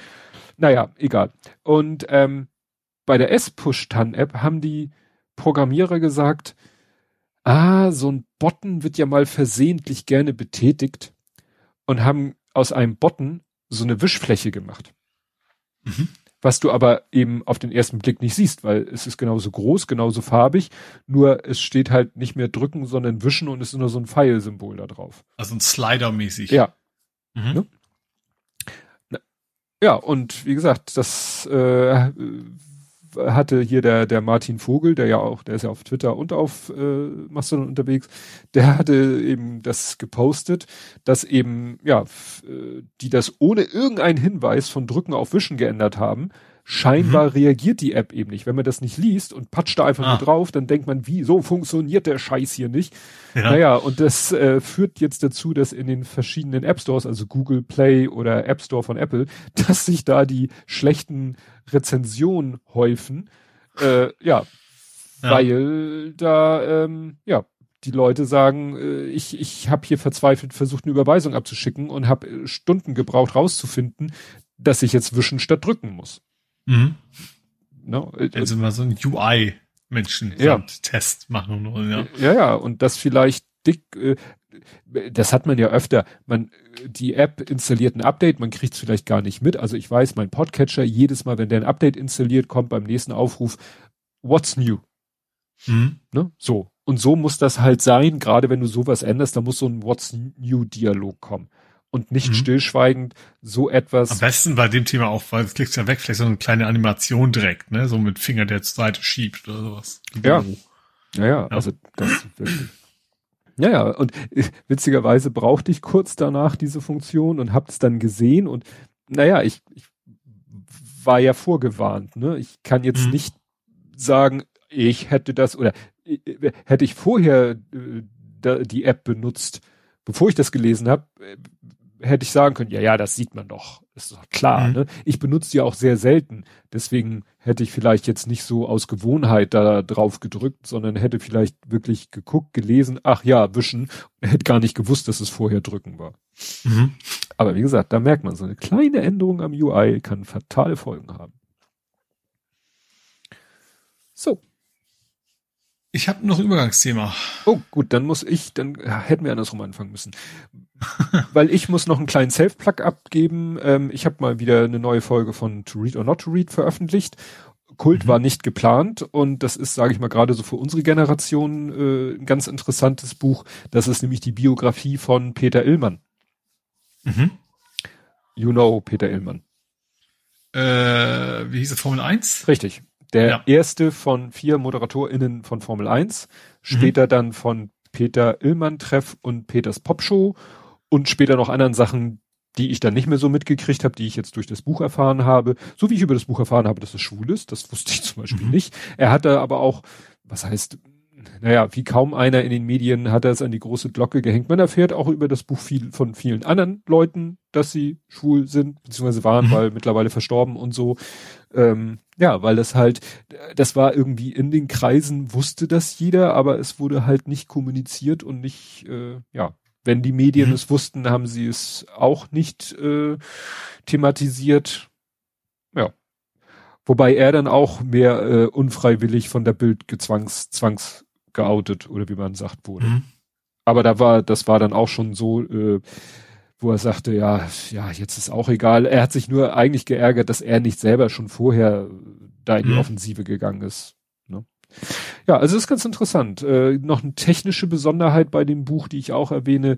B: Naja, egal. Und ähm, bei der S-Push-TAN-App haben die Programmierer gesagt, ah, so ein Button wird ja mal versehentlich gerne betätigt und haben aus einem Button so eine Wischfläche gemacht. Mhm. Was du aber eben auf den ersten Blick nicht siehst, weil es ist genauso groß, genauso farbig, nur es steht halt nicht mehr drücken, sondern wischen und es ist nur so ein Pfeilsymbol da drauf.
C: Also ein Slider-mäßig.
B: Ja. Mhm. Ne? Ja, und wie gesagt, das äh, hatte hier der, der Martin Vogel, der ja auch, der ist ja auf Twitter und auf äh, Mastodon unterwegs, der hatte eben das gepostet, dass eben, ja, äh, die das ohne irgendeinen Hinweis von Drücken auf Wischen geändert haben, Scheinbar mhm. reagiert die App eben nicht. Wenn man das nicht liest und patscht da einfach ah. nur drauf, dann denkt man, wie, so funktioniert der Scheiß hier nicht. Ja. Naja, und das äh, führt jetzt dazu, dass in den verschiedenen App Stores, also Google Play oder App Store von Apple, *laughs* dass sich da die schlechten Rezensionen häufen. Äh, ja, ja, weil da, ähm, ja, die Leute sagen, äh, ich, ich habe hier verzweifelt versucht, eine Überweisung abzuschicken und habe äh, Stunden gebraucht, rauszufinden, dass ich jetzt wischen statt drücken muss. Mhm.
C: No, ne? also mal so ein UI-Menschen
B: ja.
C: Test machen wollen, ja.
B: Ja, ja, und das vielleicht dick, äh, das hat man ja öfter. Man, die App installiert ein Update, man kriegt es vielleicht gar nicht mit. Also ich weiß, mein Podcatcher, jedes Mal, wenn der ein Update installiert, kommt beim nächsten Aufruf, what's new? Mhm. Ne? So. Und so muss das halt sein, gerade wenn du sowas änderst, da muss so ein What's New Dialog kommen und nicht mhm. stillschweigend so etwas.
C: Am besten bei dem Thema auch, weil es klickst ja weg, vielleicht so eine kleine Animation direkt, ne, so mit Finger, der zur Seite schiebt oder sowas.
B: Ja. Ja, ja, also das wirklich. Ja, ja, und äh, *laughs* witzigerweise brauchte ich kurz danach diese Funktion und hab's dann gesehen und naja, ich, ich war ja vorgewarnt, ne? Ich kann jetzt mhm. nicht sagen, ich hätte das oder äh, hätte ich vorher äh, die App benutzt, bevor ich das gelesen habe, äh, hätte ich sagen können, ja, ja, das sieht man doch. ist doch klar. Mhm. Ne? Ich benutze die auch sehr selten. Deswegen hätte ich vielleicht jetzt nicht so aus Gewohnheit da drauf gedrückt, sondern hätte vielleicht wirklich geguckt, gelesen, ach ja, wischen, hätte gar nicht gewusst, dass es vorher drücken war. Mhm. Aber wie gesagt, da merkt man, so eine kleine Änderung am UI kann fatale Folgen haben. So.
C: Ich habe noch ein Übergangsthema.
B: Oh, gut, dann muss ich, dann hätten wir andersrum anfangen müssen. *laughs* Weil ich muss noch einen kleinen Self-Plug abgeben. Ähm, ich habe mal wieder eine neue Folge von To Read or Not to Read veröffentlicht. Kult mhm. war nicht geplant und das ist, sage ich mal, gerade so für unsere Generation äh, ein ganz interessantes Buch. Das ist nämlich die Biografie von Peter Illmann. Mhm. You know Peter Illmann.
C: Äh, wie hieß es, Formel 1?
B: Richtig. Der ja. erste von vier ModeratorInnen von Formel 1, später mhm. dann von Peter Illmann Treff und Peters Popshow und später noch anderen Sachen, die ich dann nicht mehr so mitgekriegt habe, die ich jetzt durch das Buch erfahren habe. So wie ich über das Buch erfahren habe, dass es schwul ist, das wusste ich *laughs* zum Beispiel mhm. nicht. Er hatte aber auch, was heißt, naja, wie kaum einer in den Medien hat er es an die große Glocke gehängt. Man erfährt auch über das Buch viel von vielen anderen Leuten, dass sie schwul sind, beziehungsweise waren, mhm. weil mittlerweile verstorben und so. Ähm, ja, weil das halt, das war irgendwie in den Kreisen, wusste das jeder, aber es wurde halt nicht kommuniziert und nicht, äh, ja, wenn die Medien mhm. es wussten, haben sie es auch nicht äh, thematisiert. Ja. Wobei er dann auch mehr äh, unfreiwillig von der Bild gezwangs, zwangs geoutet oder wie man sagt wurde. Mhm. Aber da war, das war dann auch schon so, äh, wo er sagte, ja, ja, jetzt ist auch egal. Er hat sich nur eigentlich geärgert, dass er nicht selber schon vorher da in die mhm. Offensive gegangen ist. Ja, also ist ganz interessant. Äh, noch eine technische Besonderheit bei dem Buch, die ich auch erwähne.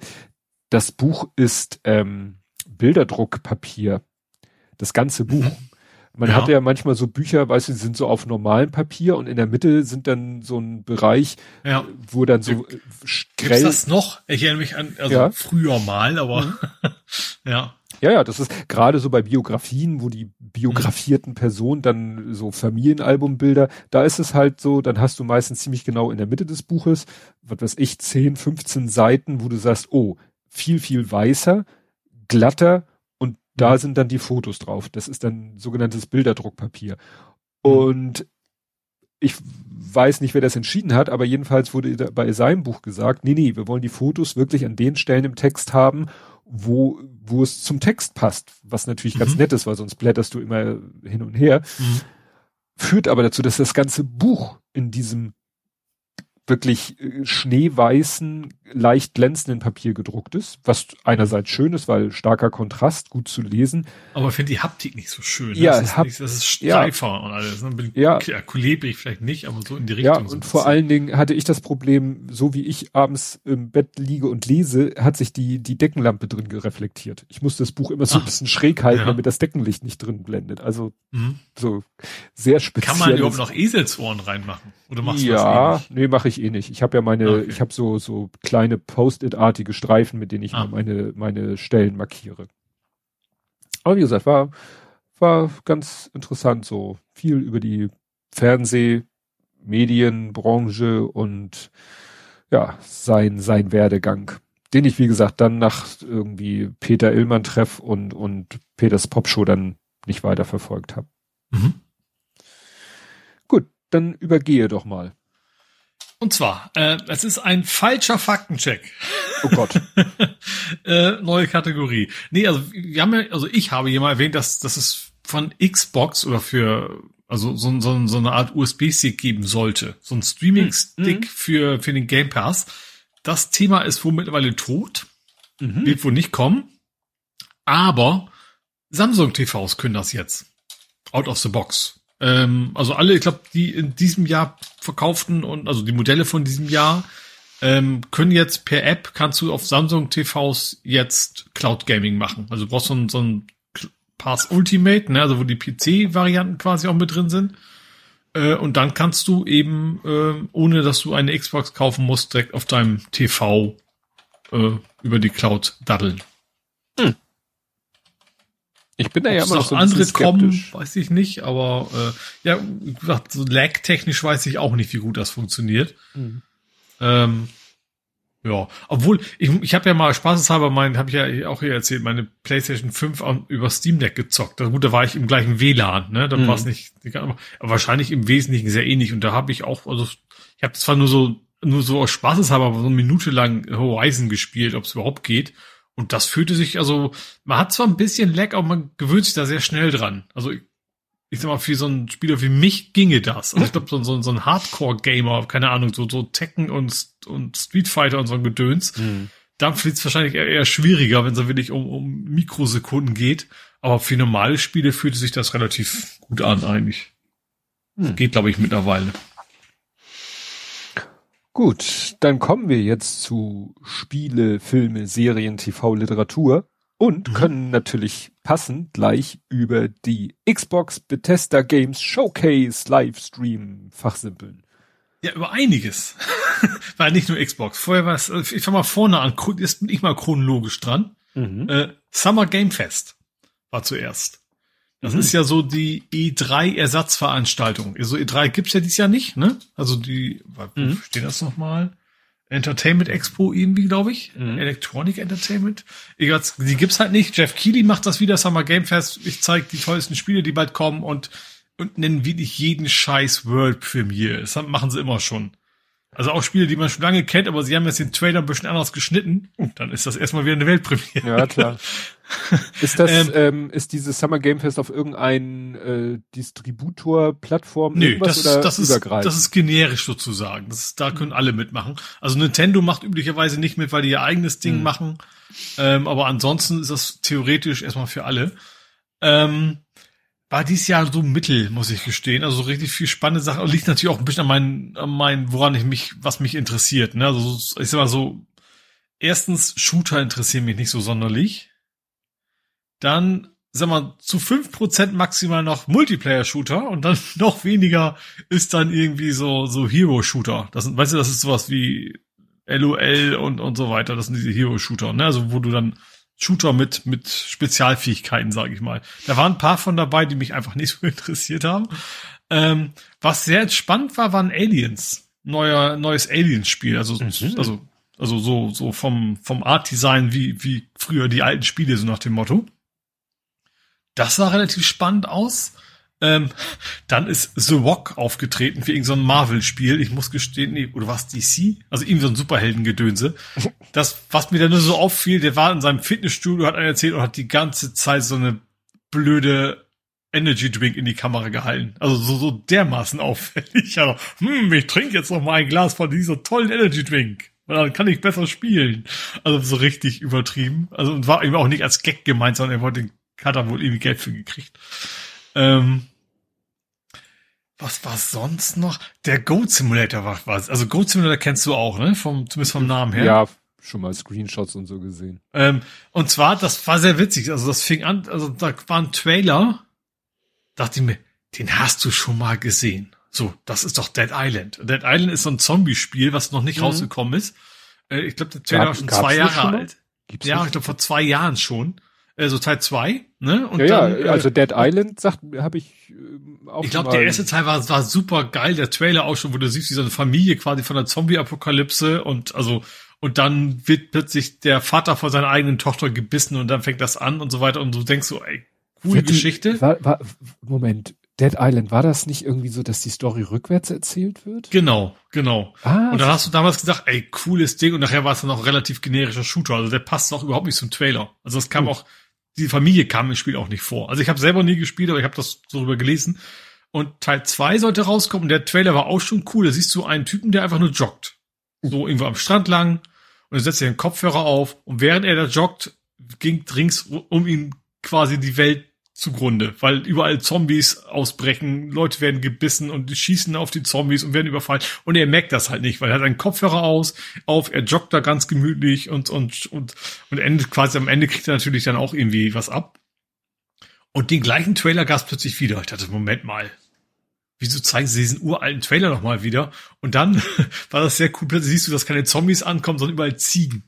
B: Das Buch ist ähm, Bilderdruckpapier. Das ganze Buch. Mhm. Man ja. hat ja manchmal so Bücher, weißt du, die sind so auf normalem Papier und in der Mitte sind dann so ein Bereich, ja. wo dann so
C: äh, Gibt's das noch? Ich erinnere mich an, also ja. früher mal, aber mhm. *laughs* ja.
B: Ja, ja, das ist gerade so bei Biografien, wo die biografierten Personen dann so Familienalbumbilder, da ist es halt so, dann hast du meistens ziemlich genau in der Mitte des Buches, was weiß ich, 10, 15 Seiten, wo du sagst, oh, viel, viel weißer, glatter und da mhm. sind dann die Fotos drauf. Das ist dann sogenanntes Bilderdruckpapier. Und ich weiß nicht, wer das entschieden hat, aber jedenfalls wurde bei seinem Buch gesagt, nee, nee, wir wollen die Fotos wirklich an den Stellen im Text haben, wo, wo es zum Text passt, was natürlich mhm. ganz nett ist, weil sonst blätterst du immer hin und her. Mhm. Führt aber dazu, dass das ganze Buch in diesem wirklich äh, schneeweißen, leicht glänzenden Papier gedruckt ist, was einerseits schön ist, weil starker Kontrast, gut zu lesen.
C: Aber ich finde die Haptik nicht so schön.
B: Ja,
C: das ist,
B: hab,
C: nicht, das ist steifer ja. und alles. Ne?
B: Ja.
C: ja, klebrig vielleicht nicht, aber so in die Richtung.
B: Ja, und vor allen Dingen hatte ich das Problem, so wie ich abends im Bett liege und lese, hat sich die, die Deckenlampe drin gereflektiert. Ich muss das Buch immer so Ach, ein bisschen schräg halten, ja. damit das Deckenlicht nicht drin blendet. Also mhm. so sehr speziell.
C: Kann man überhaupt noch Eselsohren reinmachen? Oder
B: machst du ja, das eh nee, mache ich eh nicht. Ich habe ja meine, okay. ich habe so so kleine Post-it-artige Streifen, mit denen ich ah. meine meine Stellen markiere. Aber wie gesagt, war war ganz interessant so viel über die Fernseh, Medienbranche und ja sein sein Werdegang, den ich wie gesagt dann nach irgendwie Peter Illmann Treff und und Peters Popshow dann nicht weiter verfolgt habe. Mhm dann übergehe doch mal.
C: Und zwar, äh, es ist ein falscher Faktencheck.
B: Oh Gott. *laughs*
C: äh, neue Kategorie. Nee, also wir haben ja, also ich habe hier mal erwähnt, dass, dass es von Xbox oder für also so, so, so eine Art USB-Stick geben sollte. So ein Streaming-Stick mhm. für, für den Game Pass. Das Thema ist wohl mittlerweile tot. Mhm. Wird wohl nicht kommen. Aber Samsung TVs können das jetzt. Out of the box. Ähm, also alle, ich glaube, die in diesem Jahr verkauften und also die Modelle von diesem Jahr ähm, können jetzt per App kannst du auf Samsung TVs jetzt Cloud Gaming machen. Also du brauchst so ein, so ein Pass Ultimate, ne, also wo die PC-Varianten quasi auch mit drin sind. Äh, und dann kannst du eben, äh, ohne dass du eine Xbox kaufen musst, direkt auf deinem TV äh, über die Cloud daddeln. Hm.
B: Ich bin da ja immer
C: noch so ein andere kommen, weiß ich nicht, aber äh, ja, wie gesagt, so lag-technisch weiß ich auch nicht, wie gut das funktioniert. Mhm. Ähm, ja, obwohl, ich, ich habe ja mal spaßeshalber mein, habe ich ja auch hier erzählt, meine PlayStation 5 über Steam Deck gezockt. Also gut, da war ich im gleichen WLAN, ne? Da mhm. war es nicht, aber wahrscheinlich im Wesentlichen sehr ähnlich. Und da habe ich auch, also ich habe zwar nur so, nur so aus Spaßeshalber so eine Minute lang Horizon gespielt, ob es überhaupt geht. Und das fühlte sich, also, man hat zwar ein bisschen Lag, aber man gewöhnt sich da sehr schnell dran. Also, ich, ich sag mal, für so einen Spieler wie mich ginge das. Also ich glaube, so, so, so ein Hardcore-Gamer, keine Ahnung, so, so Tekken und, und Street Fighter und so ein Gedöns, mhm. da wird es wahrscheinlich eher, eher schwieriger, wenn es wirklich um, um Mikrosekunden geht. Aber für normale Spiele fühlte sich das relativ gut an, eigentlich. Mhm. Geht, glaube ich, mittlerweile.
B: Gut, dann kommen wir jetzt zu Spiele, Filme, Serien, TV, Literatur und mhm. können natürlich passend gleich über die Xbox Bethesda Games Showcase Livestream fachsimpeln.
C: Ja, über einiges. *laughs* war nicht nur Xbox. Vorher war es, ich fang mal vorne an, jetzt bin ich mal chronologisch dran. Mhm. Äh, Summer Game Fest war zuerst. Das mhm. ist ja so die E3-Ersatzveranstaltung. So E3 gibt's ja dieses Jahr nicht, ne? Also die, mhm. wo steht das nochmal? Entertainment Expo irgendwie, glaube ich. Mhm. Electronic Entertainment. Egal, die gibt's halt nicht. Jeff Keighley macht das wieder, Summer Game Fest. Ich zeige die tollsten Spiele, die bald kommen und, und nennen wirklich jeden scheiß World Premiere. Das machen sie immer schon. Also auch Spiele, die man schon lange kennt, aber sie haben jetzt den Trailer ein bisschen anders geschnitten. Und dann ist das erstmal wieder eine Weltpremiere.
B: Ja, klar. *laughs* ist das, ähm, ähm, ist dieses Summer Game Fest auf irgendein äh, Distributor-Plattform?
C: Nö, das, oder das, ist, das ist generisch sozusagen. Das ist, da können alle mitmachen. Also Nintendo macht üblicherweise nicht mit, weil die ihr eigenes Ding hm. machen. Ähm, aber ansonsten ist das theoretisch erstmal für alle. Ähm, war dies Jahr so mittel, muss ich gestehen. Also so richtig viel spannende Sachen. Liegt natürlich auch ein bisschen an meinen, an meinen, woran ich mich, was mich interessiert. Ne? Also ich sag mal so, erstens, Shooter interessieren mich nicht so sonderlich. Dann, sag mal, zu fünf Prozent maximal noch Multiplayer-Shooter und dann *laughs* noch weniger ist dann irgendwie so, so Hero-Shooter. Das sind, weißt du, das ist sowas wie LOL und, und so weiter. Das sind diese Hero-Shooter, ne? Also wo du dann Shooter mit, mit Spezialfähigkeiten, sage ich mal. Da waren ein paar von dabei, die mich einfach nicht so *laughs* interessiert haben. Ähm, was sehr spannend war, waren Aliens. Neuer, neues Aliens-Spiel. Also, mhm. also, also so, so vom, vom Art-Design wie, wie früher die alten Spiele, so nach dem Motto. Das sah relativ spannend aus. Ähm, dann ist The Rock aufgetreten für irgendein so Marvel-Spiel. Ich muss gestehen, nee, oder was DC? Also irgendwie so ein Superheldengedönse. Das, was mir dann nur so auffiel, der war in seinem Fitnessstudio, hat einer erzählt und hat die ganze Zeit so eine blöde Energy Drink in die Kamera gehalten. Also so, so dermaßen auffällig. *laughs* Also, hm, ich trinke jetzt noch mal ein Glas von dieser tollen Energy Drink. Und dann kann ich besser spielen. Also so richtig übertrieben. Also und war eben auch nicht als Gag gemeint, sondern er wollte, hat da wohl irgendwie Geld für gekriegt. Ähm, was war sonst noch? Der Goat Simulator war was. Also Goat Simulator kennst du auch, ne? Vom, zumindest vom Namen her.
B: Ja, schon mal Screenshots und so gesehen.
C: Ähm, und zwar, das war sehr witzig. Also das fing an, also da war ein Trailer. Dachte ich mir, den hast du schon mal gesehen. So, das ist doch Dead Island. Dead Island ist so ein Zombie-Spiel, was noch nicht mhm. rausgekommen ist. Äh, ich glaube, der Trailer war schon zwei Jahre schon alt. Gibt's ja, ich glaube vor zwei Jahren schon also Teil zwei, ne?
B: Und ja, dann, ja, also äh, Dead Island sagt, habe ich
C: äh, auch. Ich glaube, der erste Teil war, war super geil, der Trailer auch schon, wo du siehst, wie so eine Familie quasi von der Zombie-Apokalypse und also und dann wird plötzlich der Vater von seiner eigenen Tochter gebissen und dann fängt das an und so weiter und du denkst so, ey, coole die, Geschichte.
B: War, war, Moment, Dead Island, war das nicht irgendwie so, dass die Story rückwärts erzählt wird?
C: Genau, genau. Ah, und dann hast du damals gesagt, ey, cooles Ding und nachher war es dann auch relativ generischer Shooter, also der passt auch überhaupt nicht zum Trailer. Also das kam mhm. auch die Familie kam im Spiel auch nicht vor. Also ich habe selber nie gespielt, aber ich habe das darüber gelesen. Und Teil 2 sollte rauskommen. Der Trailer war auch schon cool. Da siehst du einen Typen, der einfach nur joggt. So irgendwo am Strand lang. Und er setzt sich den Kopfhörer auf. Und während er da joggt, ging rings um ihn quasi die Welt zugrunde, weil überall Zombies ausbrechen, Leute werden gebissen und schießen auf die Zombies und werden überfallen und er merkt das halt nicht, weil er hat einen Kopfhörer aus, auf, er joggt da ganz gemütlich und und und und endet quasi am Ende kriegt er natürlich dann auch irgendwie was ab. Und den gleichen Trailer gab es plötzlich wieder. Ich dachte, Moment mal, wieso zeigen sie diesen uralten Trailer nochmal wieder? Und dann *laughs* war das sehr cool, plötzlich siehst du, dass keine Zombies ankommen, sondern überall Ziegen.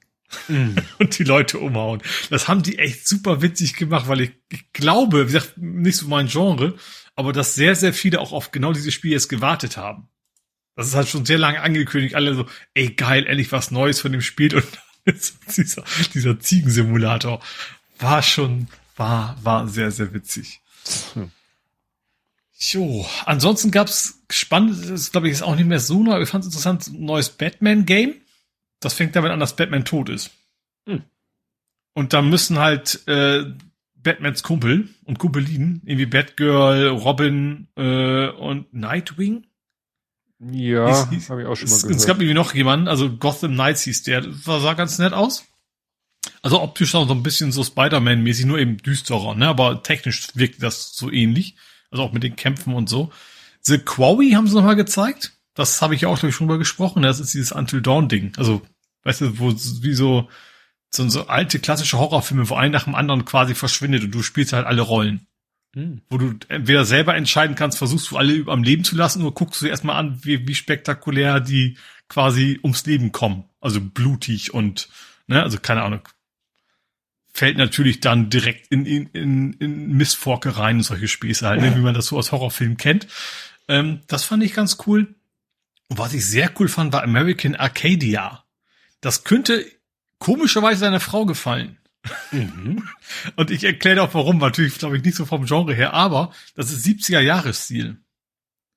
C: Mm. *laughs* und die Leute umhauen. Das haben die echt super witzig gemacht, weil ich, ich glaube, wie gesagt, nicht so mein Genre, aber dass sehr, sehr viele auch auf genau dieses Spiel jetzt gewartet haben. Das ist halt schon sehr lange angekündigt, alle so, ey geil, endlich was Neues von dem Spiel und *laughs* dieser, dieser Ziegensimulator war schon, war, war sehr, sehr witzig. Hm. Jo, ansonsten gab's spannend, das glaube ich ist auch nicht mehr so neu, ich fand es interessant, ein neues Batman-Game. Das fängt damit an, dass Batman tot ist. Hm. Und da müssen halt äh, Batmans Kumpel und Kumpelinen, irgendwie Batgirl, Robin äh, und Nightwing.
B: Ja, habe ich auch schon mal
C: gehört. Es gab irgendwie noch jemanden, also Gotham Knights hieß der, das sah ganz nett aus. Also optisch auch so ein bisschen so Spider-Man-mäßig, nur eben düsterer, ne? Aber technisch wirkt das so ähnlich. Also auch mit den Kämpfen und so. The Quarry haben sie nochmal gezeigt. Das habe ich ja auch, glaube ich, schon mal gesprochen. Das ist dieses Until Dawn-Ding. Also weißt du, wo wie so, so, so alte klassische Horrorfilme, wo ein nach dem anderen quasi verschwindet und du spielst halt alle Rollen. Hm. Wo du entweder selber entscheiden kannst, versuchst du alle am Leben zu lassen, oder guckst du erstmal an, wie, wie spektakulär die quasi ums Leben kommen. Also blutig und, ne, also keine Ahnung. fällt natürlich dann direkt in, in, in, in Missforkereien und solche Späße halt, ne, wie man das so aus Horrorfilmen kennt. Ähm, das fand ich ganz cool. Und was ich sehr cool fand, war American Arcadia. Das könnte komischerweise seiner Frau gefallen. Mhm. *laughs* Und ich erkläre auch warum, natürlich glaube ich nicht so vom Genre her, aber das ist 70er Jahresstil.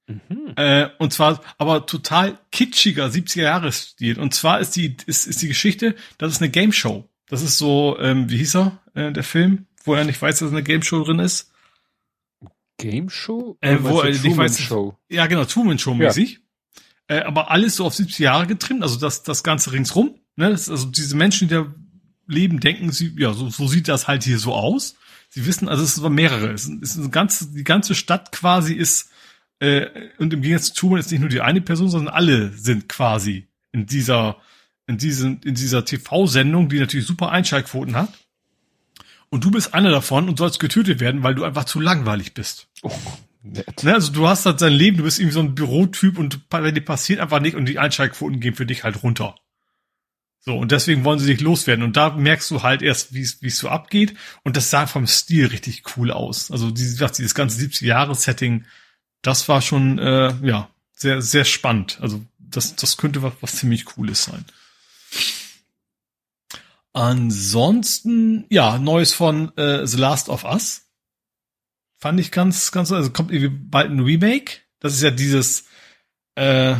C: Mhm. Äh, und zwar aber total kitschiger 70er Jahresstil. Und zwar ist die ist, ist die Geschichte, das ist eine Game Show. Das ist so, ähm, wie hieß er, äh, der Film, wo er nicht weiß, dass eine Game Show drin ist.
B: Game Show?
C: Äh, wo er nicht weiß, Show. Ja, genau, Truman Show mäßig. Ja. Äh, aber alles so auf 70 Jahre getrimmt, also das, das Ganze ringsrum. Ne? Das, also diese Menschen, die da leben, denken sie, ja, so, so sieht das halt hier so aus. Sie wissen, also es sind mehrere. Es ist, eine ganze, die ganze Stadt quasi ist, äh, und im Gegensatz zu Truman ist nicht nur die eine Person, sondern alle sind quasi in dieser, in diesen, in dieser TV-Sendung, die natürlich super Einschaltquoten hat. Und du bist einer davon und sollst getötet werden, weil du einfach zu langweilig bist. Oh. Ne, also du hast halt dein Leben, du bist irgendwie so ein Bürotyp und bei dir passiert einfach nicht und die Einschaltquoten gehen für dich halt runter. So, und deswegen wollen sie dich loswerden. Und da merkst du halt erst, wie es so abgeht. Und das sah vom Stil richtig cool aus. Also dieses, dieses ganze 70-Jahres-Setting, das war schon, äh, ja, sehr, sehr spannend. Also das, das könnte was, was ziemlich Cooles sein. Ansonsten, ja, Neues von äh, The Last of Us. Fand ich ganz, ganz, also kommt irgendwie bald ein Remake. Das ist ja dieses, äh,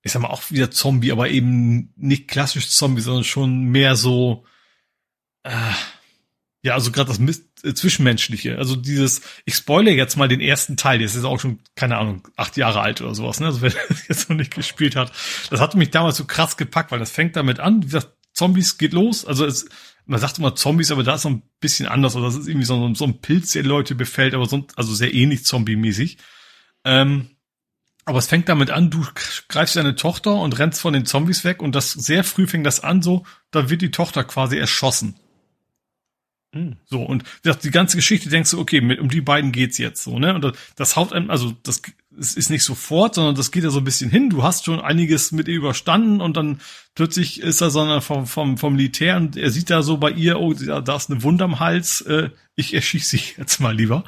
C: ich sag mal, auch wieder Zombie, aber eben nicht klassisch Zombie, sondern schon mehr so, äh, ja, also gerade das Mist, äh, Zwischenmenschliche. Also dieses, ich spoilere jetzt mal den ersten Teil, der ist auch schon, keine Ahnung, acht Jahre alt oder sowas, ne? Also *laughs* wer das jetzt noch nicht gespielt hat. Das hatte mich damals so krass gepackt, weil das fängt damit an, wie gesagt, Zombies geht los. Also es, man sagt immer Zombies, aber da ist so ein bisschen anders. Oder das ist irgendwie so, so ein Pilz, der Leute befällt, aber so, also sehr ähnlich Zombie-mäßig. Ähm, aber es fängt damit an, du greifst deine Tochter und rennst von den Zombies weg und das sehr früh fängt das an, so, da wird die Tochter quasi erschossen. Mhm. So, und die ganze Geschichte denkst du, okay, mit, um die beiden geht's jetzt so, ne? Und das, das haut einem, also das es ist nicht sofort, sondern das geht ja so ein bisschen hin. Du hast schon einiges mit ihr überstanden und dann plötzlich ist er sondern vom, vom, vom Militär und er sieht da so bei ihr, oh, da ist eine Wunde am Hals, äh, ich erschieße sie *laughs* jetzt mal lieber.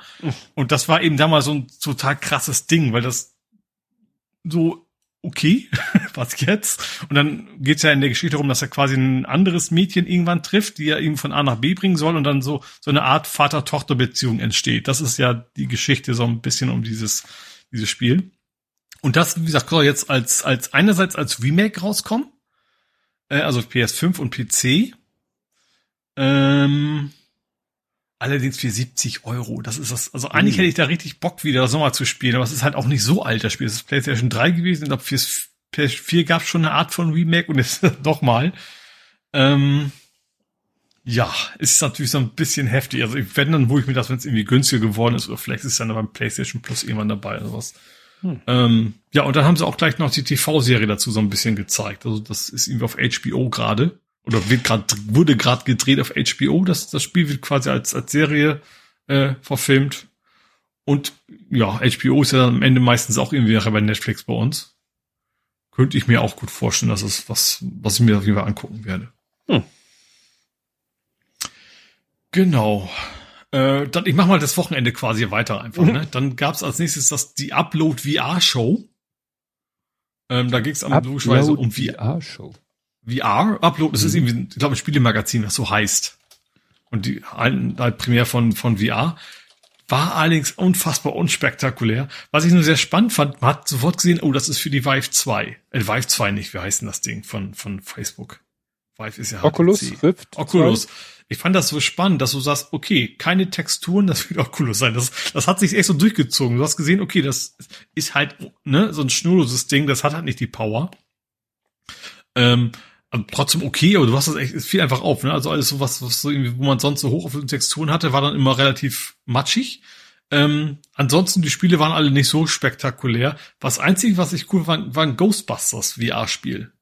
C: Und das war eben damals so ein total krasses Ding, weil das so okay, *laughs* was jetzt? Und dann geht's ja in der Geschichte darum, dass er quasi ein anderes Mädchen irgendwann trifft, die er ihm von A nach B bringen soll und dann so, so eine Art Vater-Tochter-Beziehung entsteht. Das ist ja die Geschichte so ein bisschen um dieses, dieses Spiel. Und das, wie gesagt, soll jetzt als, als einerseits als Remake rauskommen, äh, also PS5 und PC. Ähm, Allerdings für 70 Euro. Das ist das. Also eigentlich mhm. hätte ich da richtig Bock, wieder das nochmal zu spielen, aber es ist halt auch nicht so alt, das Spiel. Es ist PlayStation 3 gewesen. Ich glaube, für PS4 gab es schon eine Art von Remake und jetzt *laughs* nochmal. Ähm, ja, ist natürlich so ein bisschen heftig. Also wenn dann, wo ich mir das, wenn es irgendwie günstiger geworden ist, oder vielleicht ist es dann beim PlayStation Plus irgendwann dabei oder was. Hm. Ähm, ja, und dann haben sie auch gleich noch die TV-Serie dazu so ein bisschen gezeigt. Also das ist irgendwie auf HBO gerade oder wird grad, wurde gerade gedreht auf HBO. Das, das Spiel wird quasi als, als Serie äh, verfilmt. Und ja, HBO ist ja am Ende meistens auch irgendwie bei Netflix bei uns. Könnte ich mir auch gut vorstellen, dass es was, was ich mir auf jeden Fall angucken werde. Hm. Genau. Äh, dann, ich mach mal das Wochenende quasi weiter einfach. Mhm. Ne? Dann gab's als nächstes das die Upload VR Show. Ähm, da ging es am logischerweise um VR Show. VR Upload, das mhm. ist irgendwie, ich glaube, ein Spielemagazin, das so heißt. Und die halt primär von, von VR. War allerdings unfassbar unspektakulär. Was ich nur sehr spannend fand, man hat sofort gesehen, oh, das ist für die Vive 2. Äh, Vive 2 nicht, wie heißt denn das Ding von, von Facebook?
B: Vive ist ja HTC. Oculus Rift.
C: Oculus. 2. Ich fand das so spannend, dass du sagst, okay, keine Texturen, das wird Oculus sein. Das, das hat sich echt so durchgezogen. Du hast gesehen, okay, das ist halt, ne, so ein schnurloses Ding, das hat halt nicht die Power. Ähm, also trotzdem okay, aber du hast das echt, es fiel einfach auf, ne? Also alles so was, was so irgendwie, wo man sonst so hoch auf Texturen hatte, war dann immer relativ matschig. Ähm, ansonsten, die Spiele waren alle nicht so spektakulär. Was einzig, was ich cool fand, war ein Ghostbusters VR-Spiel.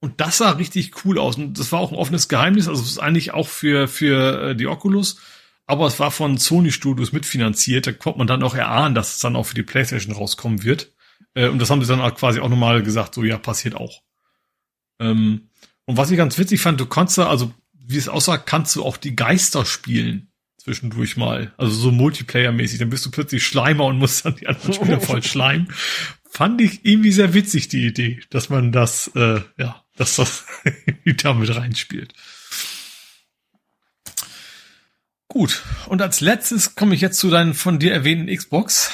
C: Und das sah richtig cool aus. Und das war auch ein offenes Geheimnis. Also es ist eigentlich auch für, für äh, die Oculus. Aber es war von Sony Studios mitfinanziert. Da konnte man dann auch erahnen, dass es dann auch für die Playstation rauskommen wird. Äh, und das haben sie dann auch quasi auch nochmal gesagt, so ja, passiert auch. Ähm, und was ich ganz witzig fand, du konntest da, also wie es aussah, kannst du auch die Geister spielen. Zwischendurch mal. Also so Multiplayer-mäßig. Dann bist du plötzlich Schleimer und musst dann die anderen Spieler *laughs* voll schleimen. Fand ich irgendwie sehr witzig, die Idee, dass man das, äh, ja, dass das *laughs* damit reinspielt. Gut. Und als letztes komme ich jetzt zu deinen von dir erwähnten Xbox.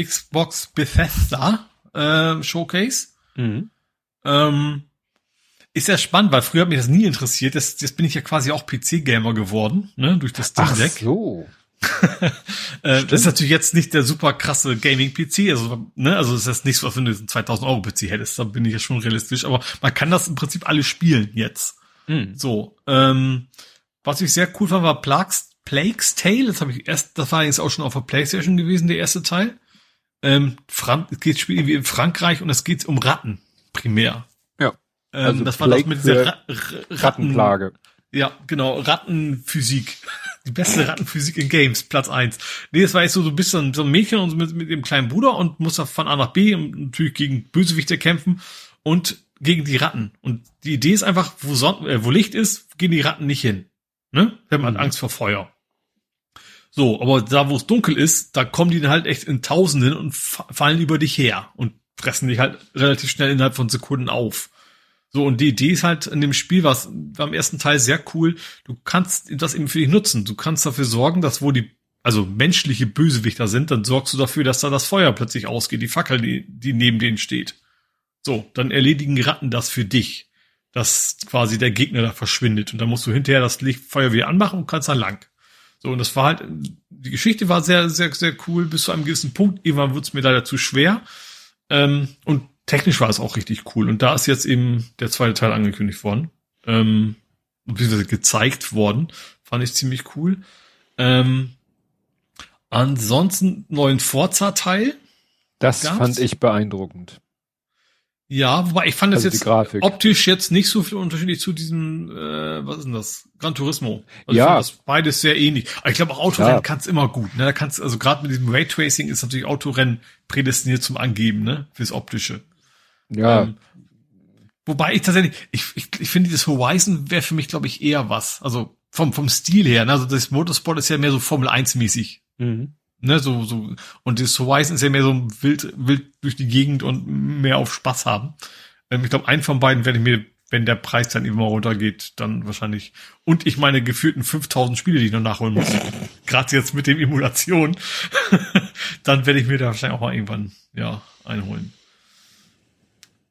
C: Xbox Bethesda äh, Showcase. Mhm. Ähm, ist ja spannend, weil früher hat mich das nie interessiert. Jetzt, jetzt bin ich ja quasi auch PC-Gamer geworden, ne, durch das Steam Deck.
B: Ach so.
C: Äh, das ist natürlich jetzt nicht der super krasse Gaming-PC, also, ne, also das ist nicht so, als wenn du einen 2000 Euro PC hättest, da bin ich ja schon realistisch, aber man kann das im Prinzip alles spielen jetzt. Mhm. So, ähm, was ich sehr cool fand, war Plague's, Plague's Tale, das habe ich erst, das war jetzt auch schon auf der Playstation gewesen, der erste Teil. Ähm, Fran es geht spielen wie in Frankreich und es geht um Ratten, primär. Ähm, also das war das mit dieser Ra Ratten, Rattenplage. Ja, genau, Rattenphysik. Die beste Rattenphysik in Games, Platz eins. Nee, das war jetzt so, du bist so ein, so ein Mädchen und mit, mit dem kleinen Bruder und musst da von A nach B und natürlich gegen Bösewichte kämpfen und gegen die Ratten. Und die Idee ist einfach, wo, Son äh, wo Licht ist, gehen die Ratten nicht hin. Ne? Wenn man mhm. Angst vor Feuer. So, aber da, wo es dunkel ist, da kommen die dann halt echt in Tausenden und fallen über dich her und fressen dich halt relativ schnell innerhalb von Sekunden auf. So, und die Idee ist halt in dem Spiel, was war im ersten Teil sehr cool, du kannst das eben für dich nutzen. Du kannst dafür sorgen, dass wo die, also menschliche Bösewichter sind, dann sorgst du dafür, dass da das Feuer plötzlich ausgeht, die Fackel, die, die neben denen steht. So, dann erledigen Ratten das für dich, dass quasi der Gegner da verschwindet. Und dann musst du hinterher das Lichtfeuer wieder anmachen und kannst dann lang. So, und das war halt, die Geschichte war sehr, sehr, sehr cool bis zu einem gewissen Punkt. Irgendwann wird es mir leider zu schwer. Ähm, und technisch war es auch richtig cool. Und da ist jetzt eben der zweite Teil angekündigt worden. Ähm, beziehungsweise gezeigt worden. Fand ich ziemlich cool. Ähm, ansonsten neuen Forza-Teil.
B: Das gab's. fand ich beeindruckend.
C: Ja, wobei ich fand das also jetzt optisch jetzt nicht so viel unterschiedlich zu diesem, äh, was ist denn das? Gran Turismo. Also ja. das beides sehr ähnlich. Aber ich glaube auch Autorennen ja. kann's immer gut. Ne? Da kannst also gerade mit diesem Raytracing ist natürlich Autorennen prädestiniert zum Angeben, ne? Fürs optische.
B: Ja. Ähm,
C: wobei ich tatsächlich, ich, ich, ich finde, dieses Horizon wäre für mich, glaube ich, eher was. Also vom, vom Stil her. Ne? Also das Motorsport ist ja mehr so Formel 1 mäßig. Mhm. Ne, so, so, und das Horizon ist ja mehr so wild, wild durch die Gegend und mehr auf Spaß haben. Ähm, ich glaube, einen von beiden werde ich mir, wenn der Preis dann immer runtergeht, dann wahrscheinlich. Und ich meine geführten 5000 Spiele, die ich noch nachholen muss. *laughs* Gerade jetzt mit dem Emulation. *laughs* dann werde ich mir da wahrscheinlich auch mal irgendwann, ja, einholen.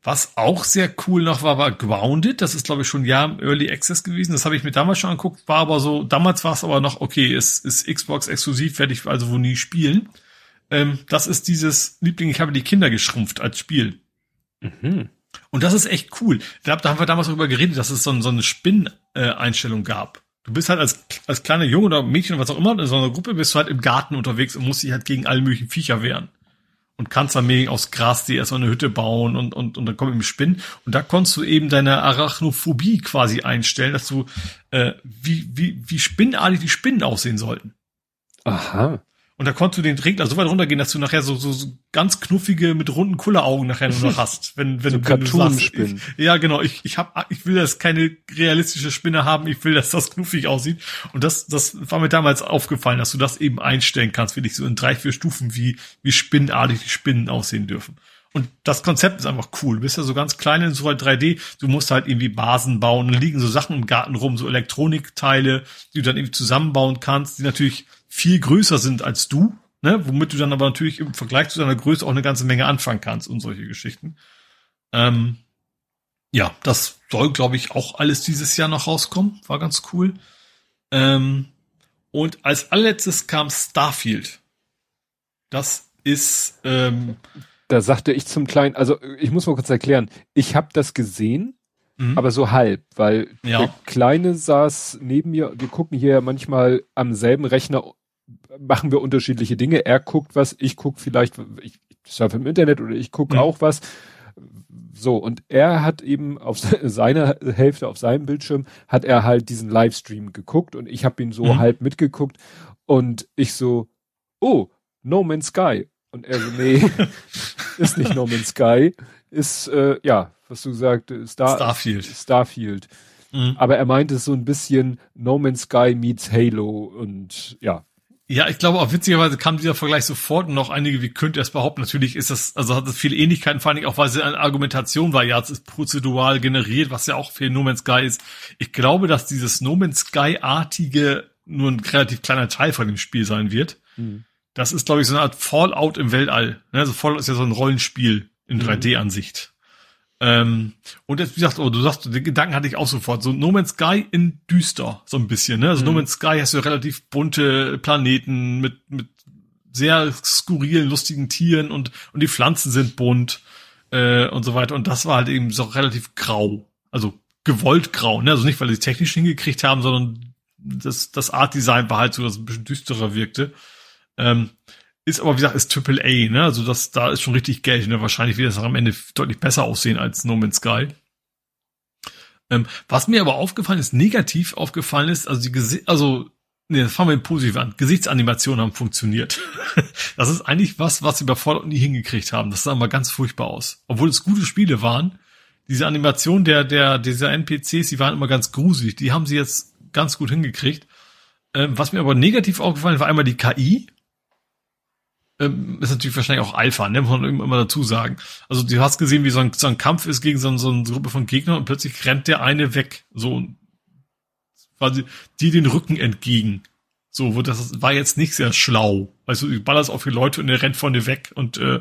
C: Was auch sehr cool noch war, war Grounded. Das ist, glaube ich, schon ein Jahr im Early Access gewesen. Das habe ich mir damals schon angeguckt, war aber so, damals war es aber noch, okay, es ist Xbox exklusiv, werde ich also wohl nie spielen. Ähm, das ist dieses Liebling, ich habe die Kinder geschrumpft als Spiel. Mhm. Und das ist echt cool. Da, da haben wir damals darüber geredet, dass es so, so eine Spin-Einstellung gab. Du bist halt als, als kleiner Junge oder Mädchen oder was auch immer in so einer Gruppe bist du halt im Garten unterwegs und musst dich halt gegen alle möglichen Viecher wehren und kannst dann mega aus Gras dir erstmal eine Hütte bauen und, und, und dann kommen eben Spinnen. Und da konntest du eben deine Arachnophobie quasi einstellen, dass du, äh, wie, wie, wie spinnenartig die Spinnen aussehen sollten.
B: Aha.
C: Und da konntest du den Regler so weit runtergehen, dass du nachher so, so, so ganz knuffige mit runden Kulleraugen nachher nur noch *laughs* hast. Wenn, wenn, so wenn du sagst, ich, ja genau, ich, ich hab, ich will das keine realistische Spinne haben, ich will, dass das knuffig aussieht. Und das, das war mir damals aufgefallen, dass du das eben einstellen kannst, wie dich so in drei, vier Stufen, wie, wie spinnenartig die Spinnen aussehen dürfen. Und das Konzept ist einfach cool. Du bist ja so ganz klein in so 3D. Du musst halt irgendwie Basen bauen. Da liegen so Sachen im Garten rum, so Elektronikteile, die du dann irgendwie zusammenbauen kannst, die natürlich viel größer sind als du, ne, womit du dann aber natürlich im Vergleich zu deiner Größe auch eine ganze Menge anfangen kannst und solche Geschichten. Ähm, ja, das soll, glaube ich, auch alles dieses Jahr noch rauskommen. War ganz cool. Ähm, und als allerletztes kam Starfield. Das ist. Ähm,
B: da sagte ich zum Kleinen, also ich muss mal kurz erklären, ich habe das gesehen, mhm. aber so halb, weil ja. der Kleine saß neben mir, wir gucken hier manchmal am selben Rechner machen wir unterschiedliche Dinge. Er guckt was, ich guck vielleicht, ich surfe im Internet oder ich gucke mhm. auch was. So, und er hat eben auf *laughs* seiner Hälfte, auf seinem Bildschirm, hat er halt diesen Livestream geguckt und ich habe ihn so mhm. halb mitgeguckt und ich so, oh, No Man's Sky. Und er so, nee, *laughs* ist nicht No Man's Sky, ist, äh, ja, was du gesagt, Star,
C: Starfield.
B: Starfield. Mhm. Aber er meinte so ein bisschen No Man's Sky meets Halo und ja.
C: Ja, ich glaube auch witzigerweise kam dieser Vergleich sofort und noch einige, wie könnte er es behaupten? Natürlich ist das, also hat es viele Ähnlichkeiten, vor allem auch, weil es eine Argumentation war, ja, es ist prozedural generiert, was ja auch für No Man's Sky ist. Ich glaube, dass dieses No Man's Sky-artige nur ein relativ kleiner Teil von dem Spiel sein wird. Mhm. Das ist, glaube ich, so eine Art Fallout im Weltall. Also Fallout ist ja so ein Rollenspiel in mhm. 3D-Ansicht. Ähm, und jetzt, wie gesagt, oh, du sagst, den Gedanken hatte ich auch sofort. So No Man's Sky in düster, so ein bisschen. Ne? Also mhm. No Man's Sky hast du relativ bunte Planeten mit, mit sehr skurrilen, lustigen Tieren und, und die Pflanzen sind bunt äh, und so weiter. Und das war halt eben so relativ grau. Also gewollt grau. Ne? Also nicht, weil sie technisch hingekriegt haben, sondern das, das Art Design war halt so, dass es ein bisschen düsterer wirkte. Ähm, ist aber, wie gesagt, ist Triple A, ne? Also das, da ist schon richtig Geld, ne? Wahrscheinlich wird das am Ende deutlich besser aussehen als No Man's Sky. Ähm, was mir aber aufgefallen ist, negativ aufgefallen ist, also die Gesi also, nee, das fangen wir positiv an. Gesichtsanimationen haben funktioniert. *laughs* das ist eigentlich was, was sie bei Fallout nie hingekriegt haben. Das sah mal ganz furchtbar aus. Obwohl es gute Spiele waren, diese Animation der, der, dieser NPCs, die waren immer ganz gruselig. Die haben sie jetzt ganz gut hingekriegt. Ähm, was mir aber negativ aufgefallen war einmal die KI ähm, ist natürlich wahrscheinlich auch Alpha, ne, muss man immer dazu sagen. Also du hast gesehen, wie so ein, so ein Kampf ist gegen so, so eine Gruppe von Gegnern und plötzlich rennt der eine weg, so quasi die den Rücken entgegen. So, wo das war jetzt nicht sehr schlau. Weißt du, du ballerst auf die Leute und der rennt dir weg und äh,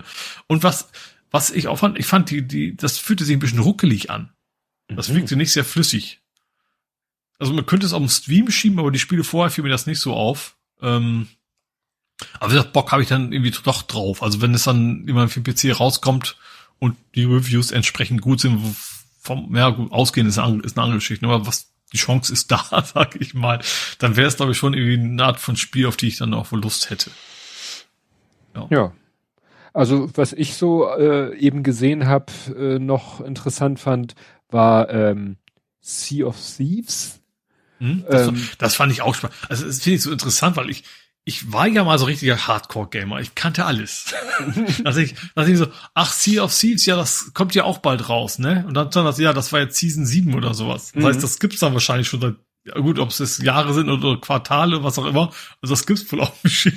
C: und was was ich auch fand, ich fand die die das fühlte sich ein bisschen ruckelig an. Das mhm. wirkte nicht sehr flüssig. Also man könnte es auf dem Stream schieben, aber die Spiele vorher fiel mir das nicht so auf. Ähm, aber wie gesagt, Bock habe ich dann irgendwie doch drauf. Also wenn es dann immer für PC rauskommt und die Reviews entsprechend gut sind, vom, ja gut, ausgehen ist eine, ist eine andere Geschichte, aber was die Chance ist *laughs* da, sag ich mal, dann wäre es, glaube ich, schon irgendwie eine Art von Spiel, auf die ich dann auch wohl Lust hätte.
B: Ja. ja. Also was ich so äh, eben gesehen habe, äh, noch interessant fand, war ähm, Sea of Thieves.
C: Hm, das, ähm, das, fand ich auch spannend. Also das finde ich so interessant, weil ich ich war ja mal so richtiger Hardcore-Gamer. Ich kannte alles. *laughs* dass ich, dass ich so, ach, Sea of Thieves, ja, das kommt ja auch bald raus, ne? Und dann stand das, ja, das war jetzt Season 7 oder sowas. Das mhm. heißt, das gibt's dann wahrscheinlich schon seit, ja gut, ob es jetzt Jahre sind oder Quartale, was auch immer. Also das gibt's wohl auch *laughs* schon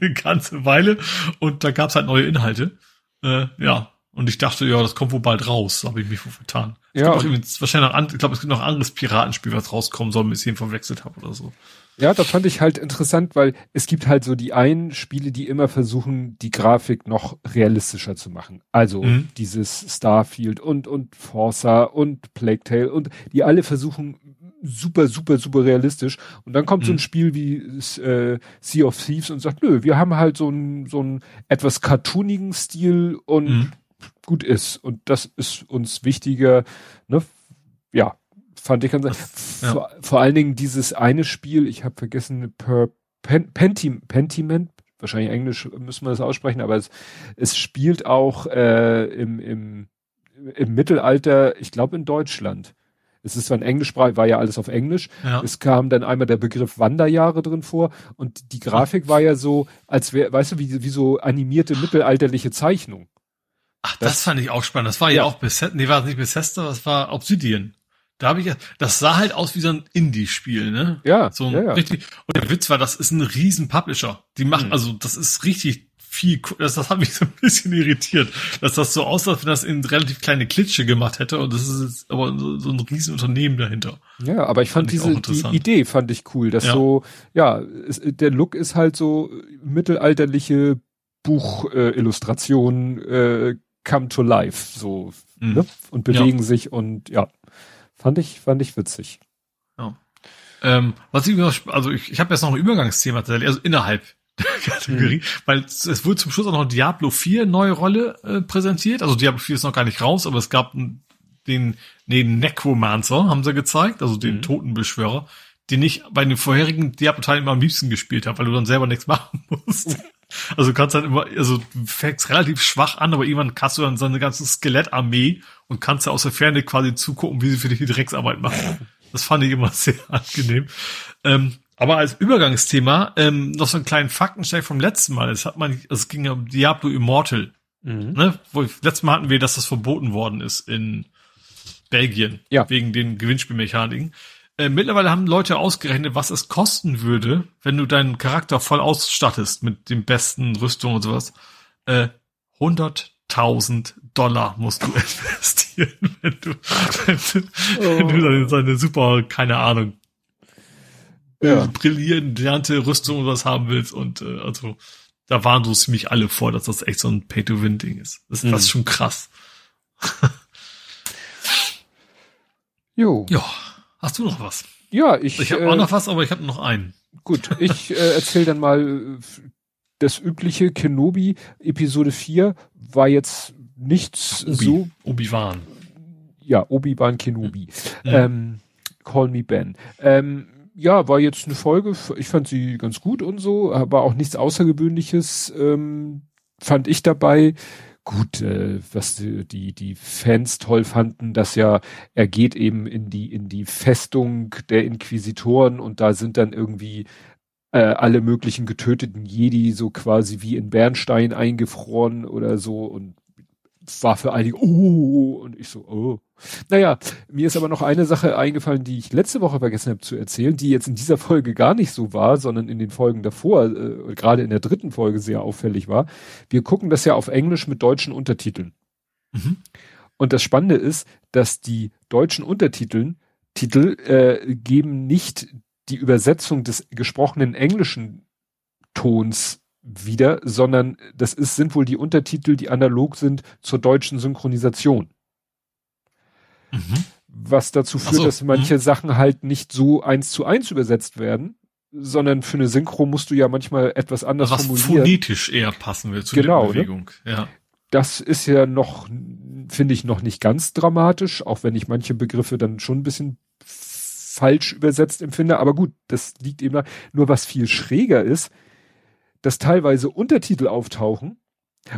C: eine ganze Weile. Und da gab's halt neue Inhalte. Äh, ja. Und ich dachte, ja, das kommt wohl bald raus. Da habe ich mich wohl vertan. Ja. Es gibt auch wahrscheinlich noch, ich glaube, es gibt noch ein anderes Piratenspiel, was rauskommen soll, bis ich ihn verwechselt habe oder so.
B: Ja, da fand ich halt interessant, weil es gibt halt so die einen Spiele, die immer versuchen, die Grafik noch realistischer zu machen. Also mhm. dieses Starfield und, und Forza und Plague Tale und die alle versuchen super, super, super realistisch. Und dann kommt mhm. so ein mhm. Spiel wie äh, Sea of Thieves und sagt, nö, wir haben halt so ein so ein etwas cartoonigen Stil und mhm. Gut ist. Und das ist uns wichtiger, ne? Ja, fand ich ganz ja. vor, vor, allen Dingen dieses eine Spiel, ich habe vergessen, per Pen, Pentim, Pentiment, wahrscheinlich Englisch müssen wir das aussprechen, aber es, es spielt auch äh, im, im, im Mittelalter, ich glaube in Deutschland. Es ist zwar ein Englischsprach, war ja alles auf Englisch. Ja. Es kam dann einmal der Begriff Wanderjahre drin vor und die Grafik war ja so, als wäre, weißt du, wie, wie so animierte mittelalterliche Zeichnung.
C: Ach, das, das fand ich auch spannend. Das war ja, ja auch Bethesda, nee, war nicht Bethesda, das war Obsidian. Da habe ich, das sah halt aus wie so ein Indie-Spiel, ne?
B: Ja.
C: So ein
B: ja, ja.
C: richtig. Und der Witz war, das ist ein riesen Publisher. Die machen, mhm. also das ist richtig viel, das, das hat mich *laughs* so ein bisschen irritiert, dass das so aussah, als wenn das in relativ kleine Klitsche gemacht hätte und das ist jetzt aber so, so ein riesen Unternehmen dahinter.
B: Ja, aber ich fand, fand diese die Idee fand ich cool, dass ja. so ja, es, der Look ist halt so mittelalterliche Buchillustrationen äh, äh, come to life so mhm. ne? und bewegen ja. sich und ja, Fand ich, fand ich witzig.
C: Ja. Ähm, was ich, also ich, ich habe jetzt noch ein Übergangsthema tatsächlich, also innerhalb der *laughs* Kategorie, mhm. weil es, wurde zum Schluss auch noch Diablo 4 neue Rolle äh, präsentiert. Also Diablo 4 ist noch gar nicht raus, aber es gab den, den Necromancer, haben sie gezeigt, also den mhm. Totenbeschwörer, den ich bei den vorherigen Diablo-Teilen immer am liebsten gespielt habe, weil du dann selber nichts *laughs* machen musst. Also du kannst halt immer, also du fängst relativ schwach an, aber irgendwann kannst du dann so eine ganze Skelettarmee und kannst ja aus der Ferne quasi zugucken, wie sie für dich die Drecksarbeit machen. Das fand ich immer *laughs* sehr angenehm. Ähm, aber als Übergangsthema ähm, noch so einen kleinen Faktencheck vom letzten Mal. Es hat man, es ging ja um Diablo Immortal. Mhm. Ne? Wo, letztes Mal hatten wir, dass das verboten worden ist in Belgien.
B: Ja.
C: Wegen den Gewinnspielmechaniken. Äh, mittlerweile haben Leute ausgerechnet, was es kosten würde, wenn du deinen Charakter voll ausstattest mit den besten Rüstungen und sowas. Äh, 100.000 Dollar musst du *laughs* investieren, wenn du, wenn du, oh. wenn du dann seine super, keine Ahnung, ja. brillierende Rüstung oder was haben willst und äh, also da waren so ziemlich alle vor, dass das echt so ein Pay-to-Win-Ding ist. Das, mhm. das ist schon krass.
B: jo.
C: Ja. Hast du noch was?
B: Ja, ich.
C: Ich habe äh, auch noch was, aber ich habe noch einen.
B: Gut, ich äh, erzähle dann mal äh, das übliche Kenobi Episode 4 war jetzt nichts
C: Obi,
B: so
C: Obi-Wan.
B: Ja, Obi-Wan Kenobi. Mhm. Ähm, Call me Ben. Ähm, ja, war jetzt eine Folge, ich fand sie ganz gut und so, aber auch nichts Außergewöhnliches ähm, fand ich dabei. Gut, äh, was die, die Fans toll fanden, dass ja, er geht eben in die, in die Festung der Inquisitoren und da sind dann irgendwie äh, alle möglichen getöteten Jedi so quasi wie in Bernstein eingefroren oder so und war für einige, oh, und ich so, oh. Naja, mir ist aber noch eine Sache eingefallen, die ich letzte Woche vergessen habe zu erzählen, die jetzt in dieser Folge gar nicht so war, sondern in den Folgen davor, äh, gerade in der dritten Folge sehr auffällig war. Wir gucken das ja auf Englisch mit deutschen Untertiteln. Mhm. Und das Spannende ist, dass die deutschen Untertiteln Titel äh, geben nicht die Übersetzung des gesprochenen englischen Tons wieder, sondern das ist, sind wohl die Untertitel, die analog sind zur deutschen Synchronisation. Mhm. Was dazu führt, so, dass manche mh. Sachen halt nicht so eins zu eins übersetzt werden, sondern für eine Synchro musst du ja manchmal etwas anders
C: was formulieren. phonetisch eher passen will zu genau, der Bewegung. Ne? Ja.
B: Das ist ja noch, finde ich, noch nicht ganz dramatisch, auch wenn ich manche Begriffe dann schon ein bisschen falsch übersetzt empfinde. Aber gut, das liegt eben da. Nur was viel schräger ist, dass teilweise Untertitel auftauchen,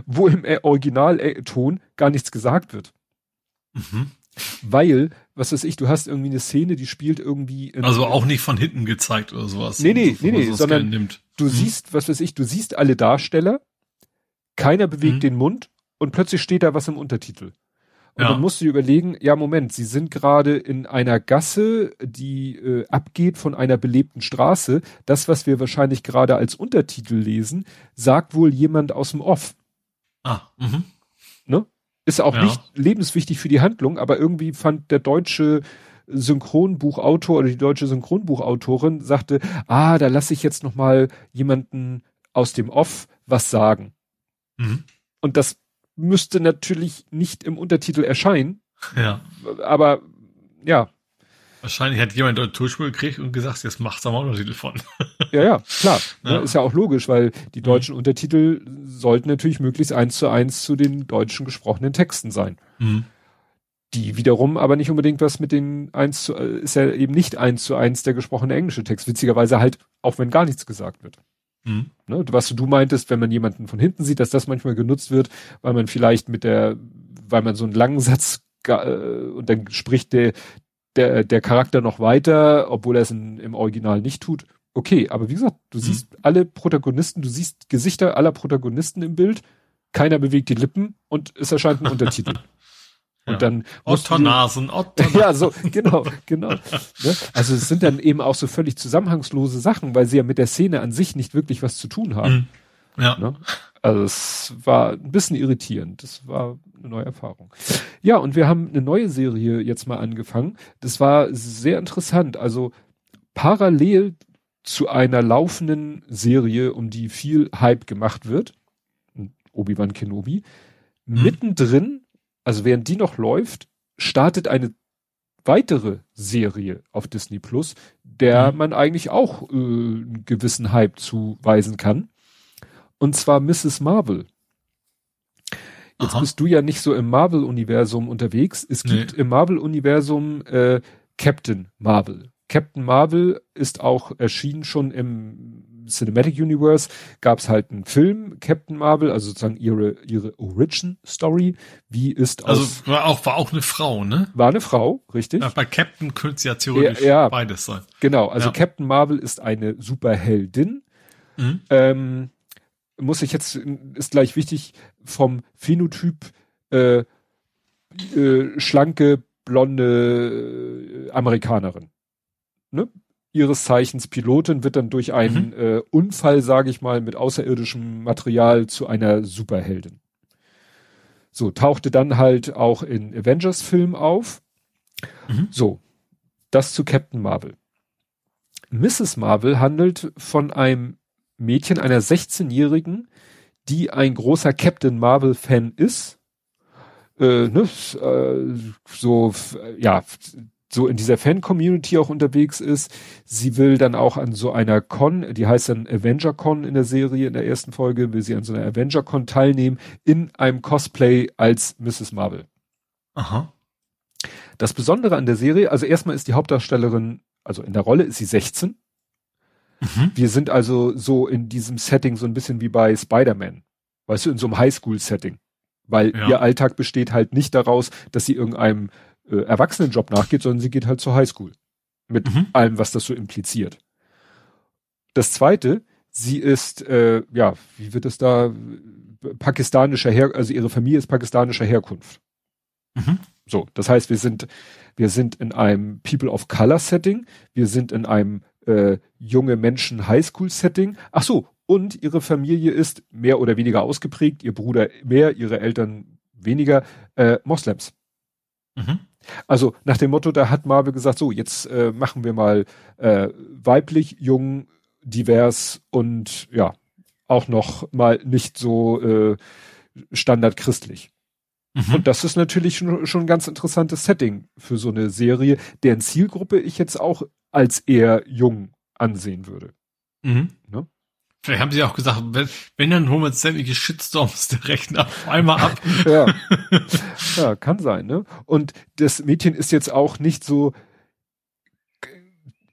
B: wo im Originalton gar nichts gesagt wird. Mhm. Weil, was weiß ich, du hast irgendwie eine Szene, die spielt irgendwie.
C: also auch nicht von hinten gezeigt oder sowas.
B: Nee, nee, nee, nee, sondern du mhm. siehst, was weiß ich, du siehst alle Darsteller, keiner bewegt mhm. den Mund und plötzlich steht da was im Untertitel. Und ja. dann musst du überlegen, ja Moment, sie sind gerade in einer Gasse, die äh, abgeht von einer belebten Straße. Das, was wir wahrscheinlich gerade als Untertitel lesen, sagt wohl jemand aus dem Off.
C: Ah, mhm.
B: Ne? Ist auch ja. nicht lebenswichtig für die Handlung, aber irgendwie fand der deutsche Synchronbuchautor oder die deutsche Synchronbuchautorin sagte, ah, da lasse ich jetzt noch mal jemanden aus dem Off was sagen. Mhm. Und das müsste natürlich nicht im Untertitel erscheinen.
C: Ja.
B: Aber ja.
C: Wahrscheinlich hat jemand dort Tonspur gekriegt und gesagt, jetzt macht's da mal Untertitel von. *laughs*
B: ja, ja, klar. Ja. Ne, ist ja auch logisch, weil die deutschen mhm. Untertitel sollten natürlich möglichst eins zu eins zu den deutschen gesprochenen Texten sein. Mhm. Die wiederum aber nicht unbedingt was mit den eins zu, äh, ist ja eben nicht eins zu eins der gesprochene englische Text. Witzigerweise halt, auch wenn gar nichts gesagt wird. Mhm. Ne, was du meintest, wenn man jemanden von hinten sieht, dass das manchmal genutzt wird, weil man vielleicht mit der, weil man so einen langen Satz äh, und dann spricht der, der, der Charakter noch weiter, obwohl er es in, im Original nicht tut. Okay, aber wie gesagt, du mhm. siehst alle Protagonisten, du siehst Gesichter aller Protagonisten im Bild, keiner bewegt die Lippen und es erscheint ein *laughs* Untertitel. Und ja. dann
C: Otternasen,
B: Otternasen. *laughs* Ja, so, genau, genau. ne? Also es sind dann eben auch so völlig zusammenhangslose Sachen, weil sie ja mit der Szene an sich nicht wirklich was zu tun haben.
C: Mhm. Ja.
B: Ne? Also es war ein bisschen irritierend. Das war eine neue Erfahrung. Ja, und wir haben eine neue Serie jetzt mal angefangen. Das war sehr interessant. Also parallel zu einer laufenden Serie, um die viel Hype gemacht wird, Obi-Wan Kenobi, mhm. mittendrin also während die noch läuft, startet eine weitere Serie auf Disney Plus, der mhm. man eigentlich auch äh, einen gewissen Hype zuweisen kann. Und zwar Mrs. Marvel. Jetzt Aha. bist du ja nicht so im Marvel-Universum unterwegs. Es gibt nee. im Marvel-Universum äh, Captain Marvel. Captain Marvel ist auch erschienen schon im Cinematic Universe gab es halt einen Film, Captain Marvel, also sozusagen ihre, ihre Origin Story. Wie ist
C: Also war auch, war auch eine Frau, ne?
B: War eine Frau, richtig.
C: Ja, bei Captain könnte es ja theoretisch ja, ja, beides sein.
B: Genau, also ja. Captain Marvel ist eine Superheldin. Mhm. Ähm, muss ich jetzt, ist gleich wichtig, vom Phänotyp äh, äh, schlanke, blonde äh, Amerikanerin. Ne? Ihres Zeichens Pilotin wird dann durch einen mhm. äh, Unfall, sage ich mal, mit außerirdischem Material zu einer Superheldin. So, tauchte dann halt auch in Avengers-Film auf. Mhm. So, das zu Captain Marvel. Mrs. Marvel handelt von einem Mädchen, einer 16-Jährigen, die ein großer Captain Marvel-Fan ist. Äh, ne, äh, so, ja, so in dieser Fan-Community auch unterwegs ist. Sie will dann auch an so einer Con, die heißt dann Avenger Con in der Serie, in der ersten Folge, will sie an so einer Avenger Con teilnehmen, in einem Cosplay als Mrs. Marvel.
C: Aha.
B: Das Besondere an der Serie, also erstmal ist die Hauptdarstellerin, also in der Rolle ist sie 16. Mhm. Wir sind also so in diesem Setting so ein bisschen wie bei Spider-Man. Weißt du, in so einem Highschool-Setting. Weil ja. ihr Alltag besteht halt nicht daraus, dass sie irgendeinem äh, Erwachsenenjob nachgeht, sondern sie geht halt zur Highschool. Mit mhm. allem, was das so impliziert. Das zweite, sie ist, äh, ja, wie wird es da, pakistanischer Her, also ihre Familie ist pakistanischer Herkunft. Mhm. So, das heißt, wir sind, wir sind in einem People of Color Setting, wir sind in einem äh, junge Menschen Highschool Setting. Ach so, und ihre Familie ist mehr oder weniger ausgeprägt, ihr Bruder mehr, ihre Eltern weniger, äh, Moslems. Mhm. Also nach dem Motto, da hat Marvel gesagt, so, jetzt äh, machen wir mal äh, weiblich, jung, divers und ja, auch noch mal nicht so äh, standardchristlich. Mhm. Und das ist natürlich schon, schon ein ganz interessantes Setting für so eine Serie, deren Zielgruppe ich jetzt auch als eher jung ansehen würde.
C: Mhm. Ne? Vielleicht haben sie auch gesagt, wenn, wenn dann holen wir uns sämtliche Shitstorms der Rechner auf einmal ab. *laughs*
B: ja. ja, kann sein, ne? Und das Mädchen ist jetzt auch nicht so,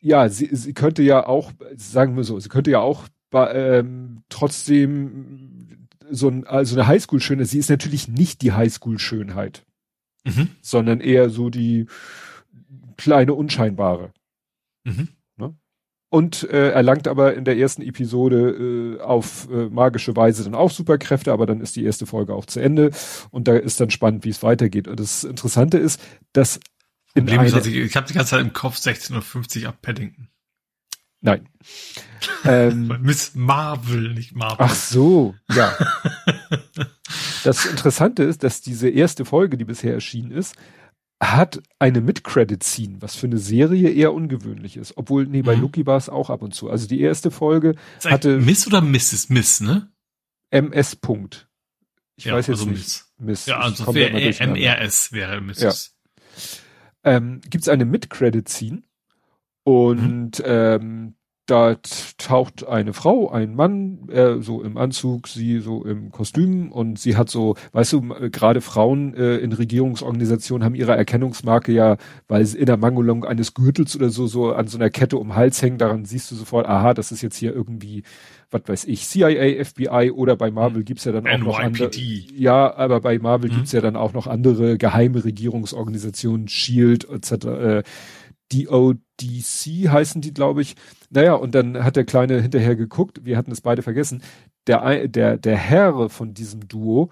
B: ja, sie, sie könnte ja auch, sagen wir so, sie könnte ja auch ähm, trotzdem so ein, also eine Highschool-Schönheit, sie ist natürlich nicht die Highschool-Schönheit, mhm. sondern eher so die kleine Unscheinbare. Mhm und äh, erlangt aber in der ersten Episode äh, auf äh, magische Weise dann auch Superkräfte, aber dann ist die erste Folge auch zu Ende und da ist dann spannend, wie es weitergeht. Und das Interessante ist, dass
C: in eine, ist, ich habe die ganze Zeit im Kopf 16.50 Uhr ab Paddington.
B: Nein. *laughs*
C: ähm, Miss Marvel, nicht Marvel.
B: Ach so, ja. *laughs* das Interessante ist, dass diese erste Folge, die bisher erschienen ist, hat eine Mid-Credit-Scene, was für eine Serie eher ungewöhnlich ist. Obwohl, nee, bei mhm. Lucky war es auch ab und zu. Also die erste Folge hatte.
C: Miss oder Mrs. Miss, ne?
B: MS. Punkt.
C: Ich ja, weiß jetzt also nicht. Miss. Miss. Ja, also wäre MRS wäre Mrs.
B: Ja. Ähm, Gibt es eine Mid-Credit-Scene und mhm. ähm, da taucht eine Frau, ein Mann, äh, so im Anzug, sie so im Kostüm und sie hat so, weißt du, gerade Frauen äh, in Regierungsorganisationen haben ihre Erkennungsmarke ja, weil sie in der Mangelung eines Gürtels oder so, so an so einer Kette um Hals hängen, daran siehst du sofort, aha, das ist jetzt hier irgendwie, was weiß ich, CIA, FBI oder bei Marvel gibt's ja dann auch noch andere. Ja, aber bei Marvel mhm. gibt's ja dann auch noch andere geheime Regierungsorganisationen, Shield etc. Äh, DODC heißen die, glaube ich. Naja, und dann hat der Kleine hinterher geguckt, wir hatten es beide vergessen, der, der, der Herr von diesem Duo,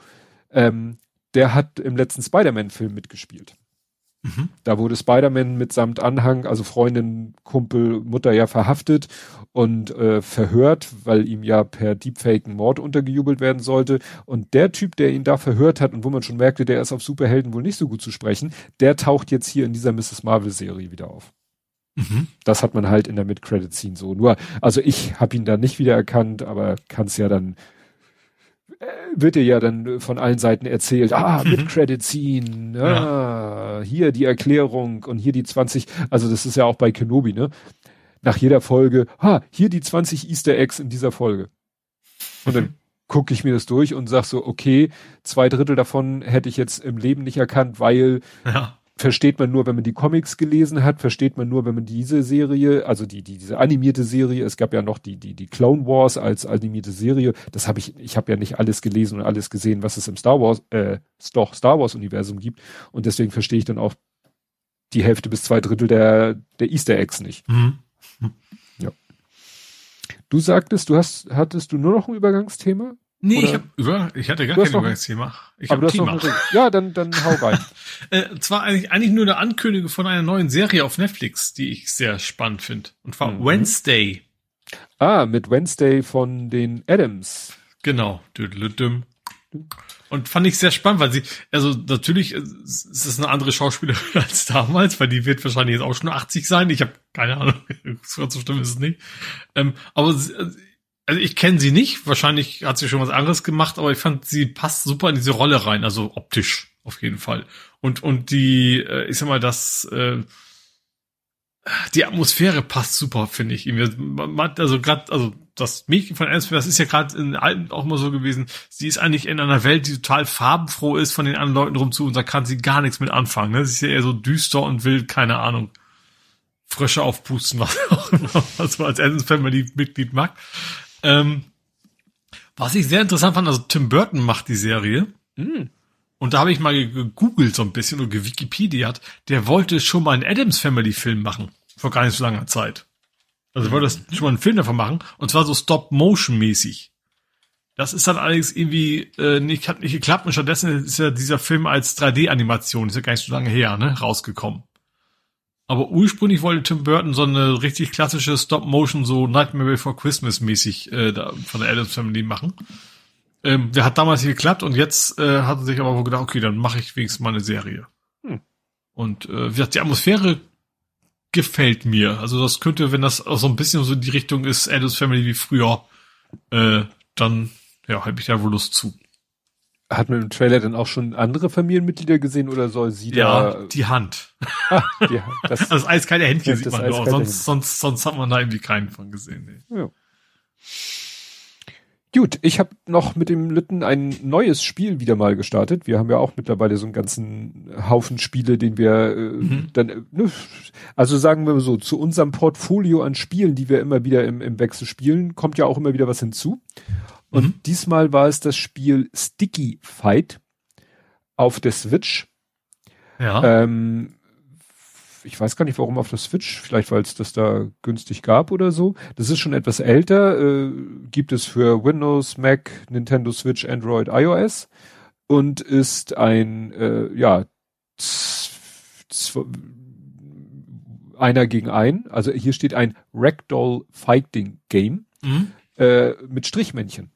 B: ähm, der hat im letzten Spider-Man-Film mitgespielt. Mhm. Da wurde Spider-Man mitsamt Anhang, also Freundin, Kumpel, Mutter ja verhaftet und äh, verhört, weil ihm ja per Deepfake ein Mord untergejubelt werden sollte. Und der Typ, der ihn da verhört hat und wo man schon merkte, der ist auf Superhelden wohl nicht so gut zu sprechen, der taucht jetzt hier in dieser Mrs. Marvel-Serie wieder auf. Mhm. Das hat man halt in der Mid-Credit-Scene so. Nur, also ich habe ihn da nicht wiedererkannt, aber kann es ja dann äh, wird dir ja dann von allen Seiten erzählt, ah, mhm. mit Credit Scene, ah, ja. hier die Erklärung und hier die 20, also das ist ja auch bei Kenobi, ne? Nach jeder Folge, ah, hier die 20 Easter Eggs in dieser Folge. Und dann *laughs* mhm. gucke ich mir das durch und sag so, okay, zwei Drittel davon hätte ich jetzt im Leben nicht erkannt, weil ja versteht man nur, wenn man die Comics gelesen hat, versteht man nur, wenn man diese Serie, also die, die diese animierte Serie, es gab ja noch die die die Clone Wars als animierte Serie, das habe ich ich habe ja nicht alles gelesen und alles gesehen, was es im Star Wars äh, doch Star Wars Universum gibt und deswegen verstehe ich dann auch die Hälfte bis zwei Drittel der der Easter Eggs nicht. Mhm. Ja. Du sagtest, du hast hattest du nur noch ein Übergangsthema?
C: Nee, ich, hab, über, ich hatte gar kein Übergangsthema. Ich
B: aber du hast noch ja, dann, dann hau *laughs* rein.
C: äh, zwar eigentlich, eigentlich nur eine Ankündigung von einer neuen Serie auf Netflix, die ich sehr spannend finde. Und zwar mhm. Wednesday.
B: Ah, mit Wednesday von den Adams.
C: Genau. Und fand ich sehr spannend, weil sie, also natürlich ist es eine andere Schauspielerin *laughs* als damals, weil die wird wahrscheinlich jetzt auch schon 80 sein. Ich habe keine Ahnung, *laughs* so schlimm ist es nicht. Ähm, aber also ich kenne sie nicht, wahrscheinlich hat sie schon was anderes gemacht, aber ich fand, sie passt super in diese Rolle rein, also optisch auf jeden Fall. Und und die, äh, ich sag mal, das äh, die Atmosphäre passt super, finde ich. Also gerade, also das Mädchen von Ernst, das ist ja gerade in Alten auch mal so gewesen. Sie ist eigentlich in einer Welt, die total farbenfroh ist von den anderen Leuten rumzu und da kann sie gar nichts mit anfangen. Ne? Sie ist ja eher so düster und will, keine Ahnung, Frösche aufpusten, *laughs* was auch immer, was man als Adams Family Mitglied mag. Ähm, was ich sehr interessant fand, also Tim Burton macht die Serie. Mm. Und da habe ich mal gegoogelt so ein bisschen und Wikipedia hat, der wollte schon mal einen Adams Family Film machen. Vor gar nicht so langer Zeit. Also wollte das schon mal einen Film davon machen. Und zwar so Stop-Motion-mäßig. Das ist dann allerdings irgendwie äh, nicht, hat nicht geklappt. Und stattdessen ist ja dieser Film als 3D-Animation, ist ja gar nicht so lange her, ne, rausgekommen. Aber ursprünglich wollte Tim Burton so eine richtig klassische Stop-Motion, so Nightmare Before Christmas mäßig äh, da von der Adams Family machen. Ähm, der hat damals nicht geklappt und jetzt äh, hat er sich aber wohl gedacht, okay, dann mache ich wenigstens mal eine Serie. Hm. Und äh, wie gesagt, die Atmosphäre gefällt mir. Also das könnte, wenn das auch so ein bisschen so in die Richtung ist, Adams Family wie früher, äh, dann ja, habe ich da wohl Lust zu.
B: Hat man im Trailer dann auch schon andere Familienmitglieder gesehen oder soll sie
C: ja, da? Ja, die Hand. Ah, die. Das, also *laughs* das eiskalte Händchen sieht man nur, sonst, sonst, sonst hat man da irgendwie keinen von gesehen. Nee. Ja.
B: Gut, ich habe noch mit dem Lütten ein neues Spiel wieder mal gestartet. Wir haben ja auch mittlerweile so einen ganzen Haufen Spiele, den wir äh, mhm. dann, äh, ne, also sagen wir so, zu unserem Portfolio an Spielen, die wir immer wieder im, im Wechsel spielen, kommt ja auch immer wieder was hinzu. Und mhm. diesmal war es das Spiel Sticky Fight auf der Switch. Ja. Ähm, ich weiß gar nicht, warum auf der Switch, vielleicht weil es das da günstig gab oder so. Das ist schon etwas älter, äh, gibt es für Windows, Mac, Nintendo Switch, Android, iOS und ist ein, äh, ja, einer gegen einen. Also hier steht ein Ragdoll Fighting Game mhm. äh, mit Strichmännchen.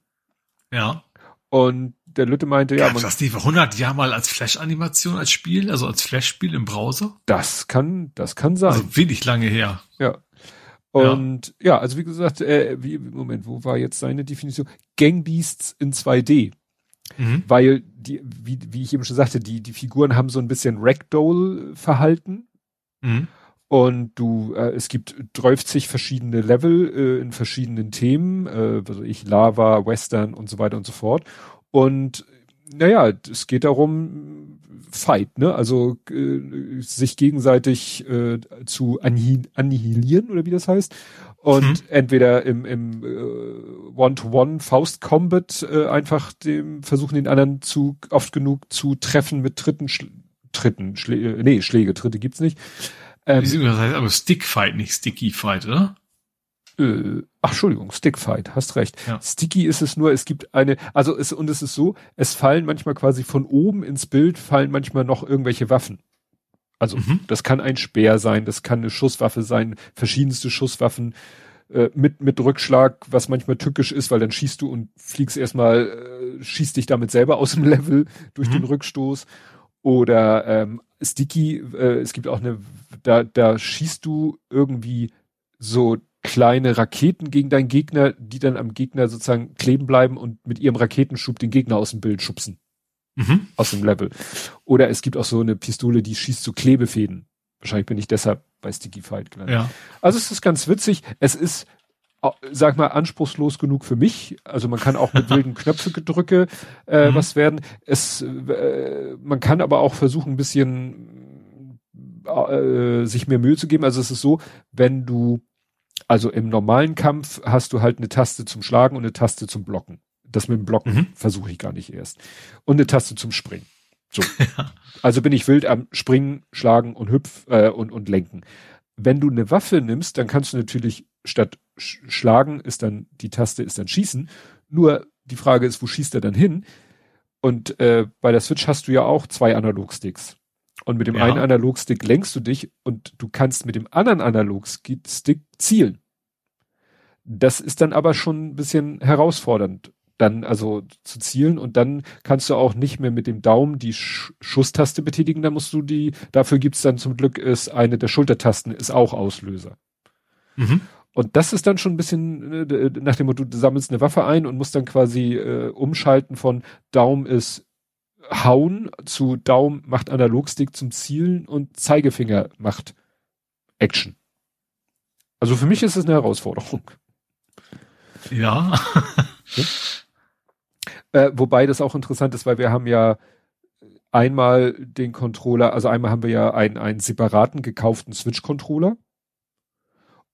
C: Ja.
B: Und der Lütte meinte, ja.
C: Gab's das nicht 100 Jahre mal als Flash-Animation, als Spiel, also als Flash-Spiel im Browser?
B: Das kann, das kann sein. Also
C: wenig lange her.
B: Ja. Und ja, ja also wie gesagt, äh, wie, Moment, wo war jetzt seine Definition? Gangbeasts in 2D. Mhm. Weil die, wie, wie ich eben schon sagte, die, die Figuren haben so ein bisschen Ragdoll-Verhalten. Mhm. Und du, äh, es gibt 30 verschiedene Level äh, in verschiedenen Themen, äh, also ich Lava, Western und so weiter und so fort. Und naja, es geht darum, Fight, ne? Also äh, sich gegenseitig äh, zu annihilieren oder wie das heißt. Und mhm. entweder im, im äh, One-to-One Faust Combat äh, einfach dem versuchen den anderen zu oft genug zu treffen mit Tritten, Schl Tritten, Schlä äh, nee, Schläge, Tritte gibt's nicht.
C: Ähm, das heißt aber Stickfight, nicht Sticky Fight, oder?
B: Äh, ach, Entschuldigung, Stickfight, hast recht. Ja. Sticky ist es nur, es gibt eine, also es, und es ist so, es fallen manchmal quasi von oben ins Bild, fallen manchmal noch irgendwelche Waffen. Also, mhm. das kann ein Speer sein, das kann eine Schusswaffe sein, verschiedenste Schusswaffen, äh, mit, mit Rückschlag, was manchmal tückisch ist, weil dann schießt du und fliegst erstmal, äh, schießt dich damit selber aus dem *laughs* Level durch mhm. den Rückstoß. Oder ähm, Sticky, äh, es gibt auch eine, da, da schießt du irgendwie so kleine Raketen gegen deinen Gegner, die dann am Gegner sozusagen kleben bleiben und mit ihrem Raketenschub den Gegner aus dem Bild schubsen. Mhm. Aus dem Level. Oder es gibt auch so eine Pistole, die schießt so Klebefäden. Wahrscheinlich bin ich deshalb bei Sticky Fight gelandet. Ja. Also es ist ganz witzig. Es ist, sag mal, anspruchslos genug für mich. Also man kann auch mit *laughs* wilden Knöpfe gedrücke äh, mhm. was werden. Es, äh, man kann aber auch versuchen, ein bisschen äh, sich mehr Mühe zu geben. Also es ist so, wenn du also im normalen Kampf hast du halt eine Taste zum Schlagen und eine Taste zum Blocken. Das mit dem Blocken mhm. versuche ich gar nicht erst. Und eine Taste zum Springen. So. *laughs* Ja. Also bin ich wild am Springen, Schlagen und Hüpf äh, und, und Lenken. Wenn du eine Waffe nimmst, dann kannst du natürlich statt Schlagen ist dann die Taste ist dann Schießen. Nur die Frage ist, wo schießt er dann hin? Und äh, bei der Switch hast du ja auch zwei Analogsticks. Und mit dem ja. einen Analogstick lenkst du dich und du kannst mit dem anderen Analogstick zielen. Das ist dann aber schon ein bisschen herausfordernd, dann also zu zielen und dann kannst du auch nicht mehr mit dem Daumen die Sch Schusstaste betätigen, da musst du die, dafür gibt's dann zum Glück ist eine der Schultertasten ist auch Auslöser. Mhm. Und das ist dann schon ein bisschen äh, nach dem Motto, du sammelst eine Waffe ein und musst dann quasi äh, umschalten von Daumen ist Hauen zu Daumen macht Analogstick zum Zielen und Zeigefinger macht Action. Also für mich ist es eine Herausforderung.
C: Ja.
B: ja? *laughs* Äh, wobei das auch interessant ist, weil wir haben ja einmal den Controller, also einmal haben wir ja einen, einen separaten gekauften Switch-Controller.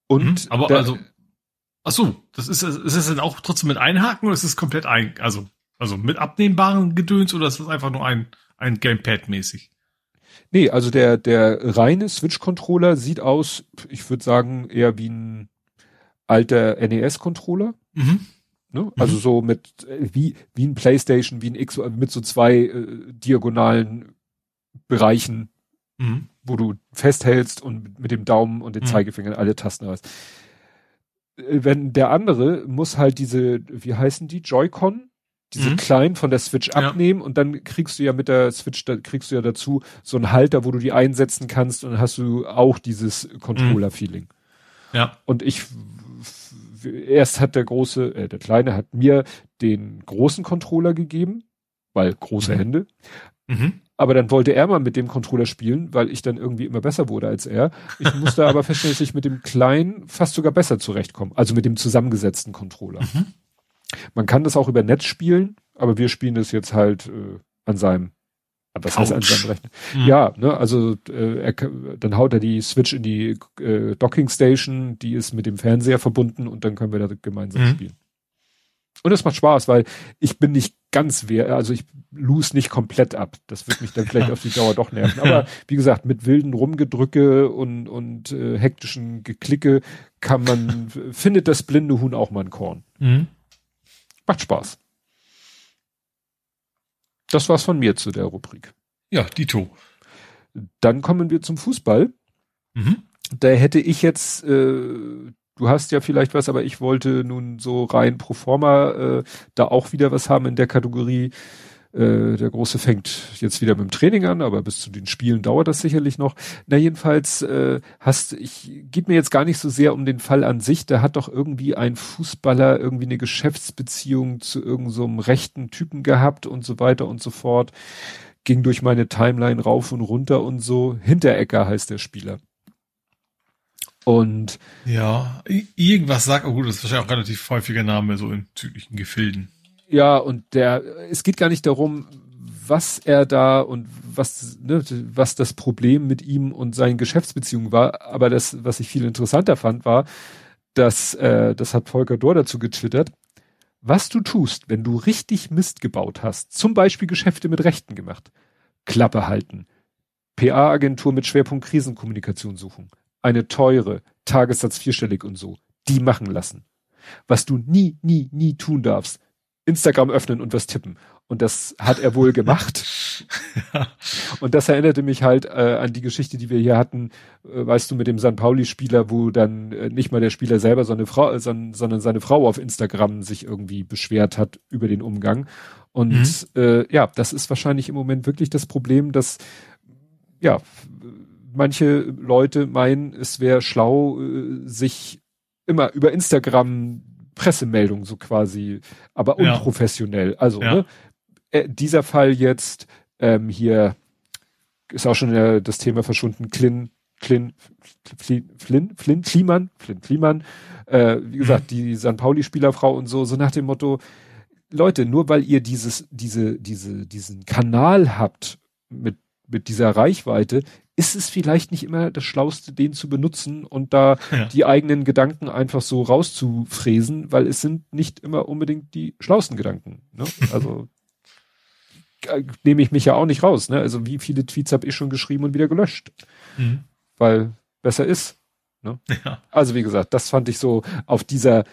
B: Und
C: mhm, aber der, also, ach so, das ist, ist es denn auch trotzdem mit einhaken oder ist es komplett ein, also also mit abnehmbaren Gedöns oder ist das einfach nur ein, ein Gamepad-mäßig?
B: Nee, also der, der reine Switch-Controller sieht aus, ich würde sagen, eher wie ein alter NES-Controller. Mhm. Ne? Also mhm. so mit, wie, wie ein Playstation, wie ein X, mit so zwei äh, diagonalen Bereichen, mhm. wo du festhältst und mit dem Daumen und den mhm. Zeigefinger alle Tasten hast. Äh, wenn der andere muss halt diese, wie heißen die, Joy-Con? diese mhm. kleinen von der Switch ja. abnehmen und dann kriegst du ja mit der Switch, da kriegst du ja dazu so einen Halter, wo du die einsetzen kannst und dann hast du auch dieses Controller-Feeling. Mhm.
C: Ja.
B: Und ich erst hat der große, äh, der kleine hat mir den großen Controller gegeben, weil große mhm. Hände. Mhm. Aber dann wollte er mal mit dem Controller spielen, weil ich dann irgendwie immer besser wurde als er. Ich *laughs* musste aber feststellen, dass ich mit dem kleinen fast sogar besser zurechtkomme. Also mit dem zusammengesetzten Controller. Mhm. Man kann das auch über Netz spielen, aber wir spielen das jetzt halt äh, an seinem was heißt an seinem Rechner? Mhm. Ja, ne, also äh, er, dann haut er die Switch in die äh, Docking Station, die ist mit dem Fernseher verbunden und dann können wir da gemeinsam mhm. spielen. Und es macht Spaß, weil ich bin nicht ganz wer, also ich lose nicht komplett ab. Das wird mich dann vielleicht *laughs* auf die Dauer doch nerven. Aber wie gesagt, mit wilden Rumgedrücke und, und äh, hektischen Geklicke kann man, *laughs* findet das blinde Huhn auch mal ein Korn. Mhm. Macht Spaß. Das war's von mir zu der Rubrik.
C: Ja, Dito.
B: Dann kommen wir zum Fußball. Mhm. Da hätte ich jetzt, äh, du hast ja vielleicht was, aber ich wollte nun so rein pro forma äh, da auch wieder was haben in der Kategorie äh, der Große fängt jetzt wieder mit dem Training an, aber bis zu den Spielen dauert das sicherlich noch. Na jedenfalls äh, hast ich geht mir jetzt gar nicht so sehr um den Fall an sich. Da hat doch irgendwie ein Fußballer irgendwie eine Geschäftsbeziehung zu irgendeinem so rechten Typen gehabt und so weiter und so fort. Ging durch meine Timeline rauf und runter und so. Hinterecker heißt der Spieler. Und
C: ja, irgendwas sagt, oh gut, das ist wahrscheinlich auch relativ häufiger Name so in südlichen Gefilden.
B: Ja, und der, es geht gar nicht darum, was er da und was, ne, was das Problem mit ihm und seinen Geschäftsbeziehungen war. Aber das, was ich viel interessanter fand, war, dass, äh, das hat Volker Dor dazu getwittert, was du tust, wenn du richtig Mist gebaut hast, zum Beispiel Geschäfte mit Rechten gemacht, Klappe halten, PA-Agentur mit Schwerpunkt Krisenkommunikation suchen, eine teure, Tagessatz vierstellig und so, die machen lassen. Was du nie, nie, nie tun darfst, Instagram öffnen und was tippen. Und das hat er wohl gemacht. ja. *laughs* Und das erinnerte mich halt äh, an die Geschichte, die wir hier hatten, äh, weißt du, mit dem San Pauli-Spieler, wo dann äh, nicht mal der Spieler selber, sondern, Frau, sondern, sondern seine Frau auf Instagram sich irgendwie beschwert hat über den Umgang. Und mhm. äh, ja, das ist wahrscheinlich im Moment wirklich das Problem, dass ja manche Leute meinen, es wäre schlau, äh, sich immer über Instagram Pressemeldung so quasi, aber unprofessionell. Ja. Also ja. Ne, äh, dieser Fall jetzt ähm, hier ist auch schon äh, das Thema verschwunden. Klin, Klin, Flynn, Flynn, Flynn, Kliman, Flynn, Kliman, äh, wie gesagt, mhm. die San Pauli-Spielerfrau und so, so nach dem Motto, Leute, nur weil ihr dieses, diese, diese, diesen Kanal habt mit, mit dieser Reichweite, ist es vielleicht nicht immer das Schlauste, den zu benutzen und da ja. die eigenen Gedanken einfach so rauszufräsen, weil es sind nicht immer unbedingt die schlausten Gedanken. Ne? Also *laughs* äh, nehme ich mich ja auch nicht raus. Ne? Also wie viele Tweets habe ich schon geschrieben und wieder gelöscht, mhm. weil besser ist. Ne? *laughs* Ja. Also wie gesagt, das fand ich so auf dieser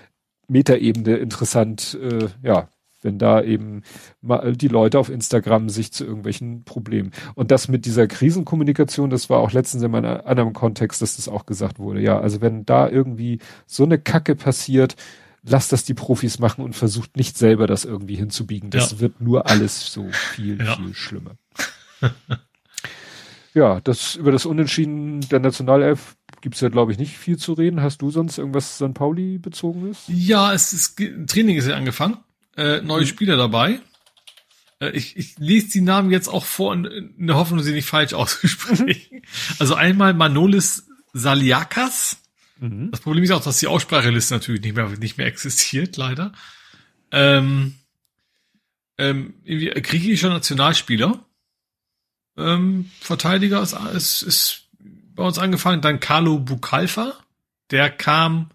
B: Metaebene interessant. Äh, ja, wenn da eben mal die Leute auf Instagram sich zu irgendwelchen Problemen. Und das mit dieser Krisenkommunikation, das war auch letztens in einem anderen Kontext, dass das auch gesagt wurde. Ja, also wenn da irgendwie so eine Kacke passiert, lasst das die Profis machen und versucht nicht selber das irgendwie hinzubiegen. Das ja. wird nur alles so viel, ja. viel schlimmer. *laughs* ja, das über das Unentschieden der Nationalelf gibt's ja, glaube ich, nicht viel zu reden. Hast du sonst irgendwas St. Pauli bezogenes?
C: Ja, es ist Training ist ja angefangen. Äh, neue mhm. Spieler dabei. Äh, ich, ich lese die Namen jetzt auch vor in, in der Hoffnung, sie nicht falsch *laughs* auszusprechen. also einmal Manolis Saliakas. Mhm. Das Problem ist auch, dass die Ausspracheliste natürlich nicht mehr, nicht mehr existiert, leider. Ähm, ähm, griechischer Nationalspieler. Ähm, Verteidiger ist, ist, ist bei uns angefangen. Dann Carlo Bukalfa. Der kam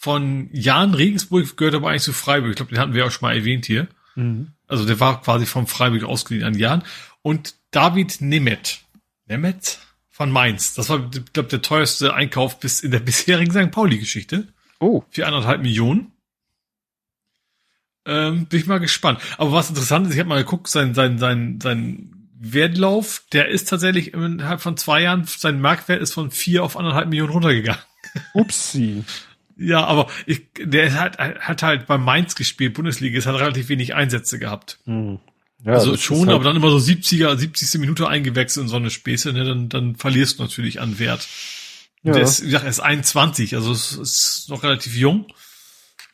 C: von Jan Regensburg, gehört aber eigentlich zu Freiburg. Ich glaube, den hatten wir auch schon mal erwähnt hier. Mhm. Also der war quasi vom Freiburg ausgeliehen an Jan. Und David Nemeth. Nemeth? Von Mainz. Das war, ich glaube, der teuerste Einkauf bis in der *laughs* bisherigen St. Pauli-Geschichte.
B: Oh.
C: Für anderthalb Millionen. Ähm, bin ich mal gespannt. Aber was interessant ist, ich habe mal geguckt, sein, sein, sein, sein Wertlauf, der ist tatsächlich innerhalb von zwei Jahren, sein Marktwert ist von vier auf anderthalb Millionen runtergegangen.
B: Upsi. *laughs*
C: ja, aber ich, der hat, hat halt bei Mainz gespielt, Bundesliga, es hat relativ wenig Einsätze gehabt. Hm. Ja, also schon, halt aber dann immer so 70er, 70. Minute eingewechselt in so eine Späße, ne, dann, dann verlierst du natürlich an Wert. Ja. Der ist, wie gesagt, er ist 21, also es ist noch relativ jung.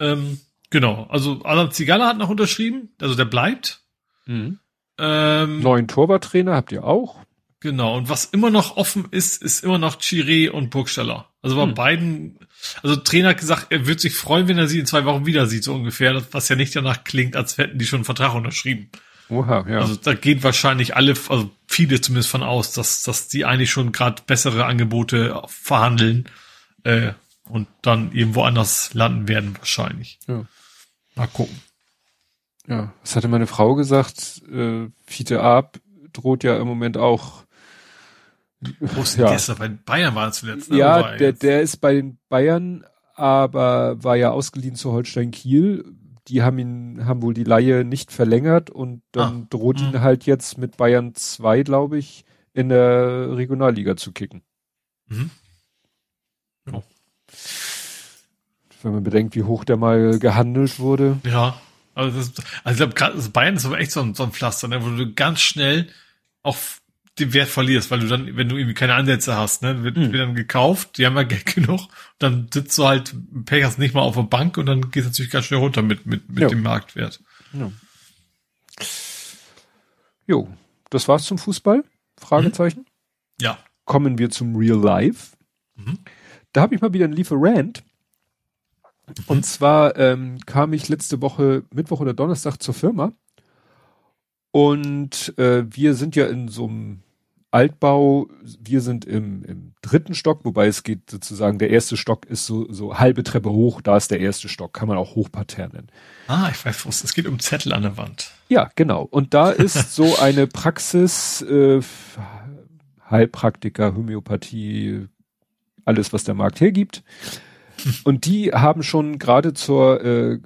C: Ähm, genau, also Alan Zigala hat noch unterschrieben, also der bleibt. Mhm.
B: Ähm, Neuen Torwarttrainer habt ihr auch.
C: Genau, und was immer noch offen ist, ist immer noch Chiré und Burgstaller. Also bei hm. beiden, also Trainer hat gesagt, er wird sich freuen, wenn er sie in zwei Wochen wieder sieht, so ungefähr, was ja nicht danach klingt, als hätten die schon einen Vertrag unterschrieben. Oha, ja. Also da gehen wahrscheinlich alle, also viele zumindest von aus, dass, dass die eigentlich schon gerade bessere Angebote verhandeln äh, und dann irgendwo anders landen werden wahrscheinlich. Ja. Mal gucken.
B: Ja, was hatte meine Frau gesagt? Äh, Fiete Ab droht ja im Moment auch.
C: Wo ist ja. der bei Bayern war zuletzt?
B: Ne? Ja, der, der ist bei den Bayern, aber war ja ausgeliehen zu Holstein Kiel. Die haben ihn, haben wohl die Laie nicht verlängert und dann ah, droht mh. ihn halt jetzt mit Bayern 2, glaube ich, in der Regionalliga zu kicken. Mhm. Oh. Wenn man bedenkt, wie hoch der mal gehandelt wurde.
C: Ja. Also, das, also ich glaube, Bayern ist aber echt so ein, so ein Pflaster, ne, wo du ganz schnell auch den Wert verlierst, weil du dann, wenn du irgendwie keine Ansätze hast, ne, wird, mhm. wird dann gekauft, die haben ja Geld *laughs* genug, dann sitzt du halt, Pech hast nicht mal auf der Bank und dann geht es natürlich ganz schnell runter mit, mit, mit dem Marktwert.
B: Ja. Jo, das war's zum Fußball? Fragezeichen. Mhm.
C: Ja.
B: Kommen wir zum Real Life. Mhm. Da habe ich mal wieder ein Lieferant. Und mhm. zwar ähm, kam ich letzte Woche Mittwoch oder Donnerstag zur Firma und äh, wir sind ja in so einem Altbau, wir sind im, im dritten Stock, wobei es geht sozusagen, der erste Stock ist so, so halbe Treppe hoch, da ist der erste Stock, kann man auch Hochparterre nennen.
C: Ah, ich weiß was, es geht um Zettel an der Wand.
B: Ja, genau. Und da *laughs* ist so eine Praxis, äh, Heilpraktiker, Homöopathie, alles, was der Markt hergibt. Und die haben schon gerade zur, äh,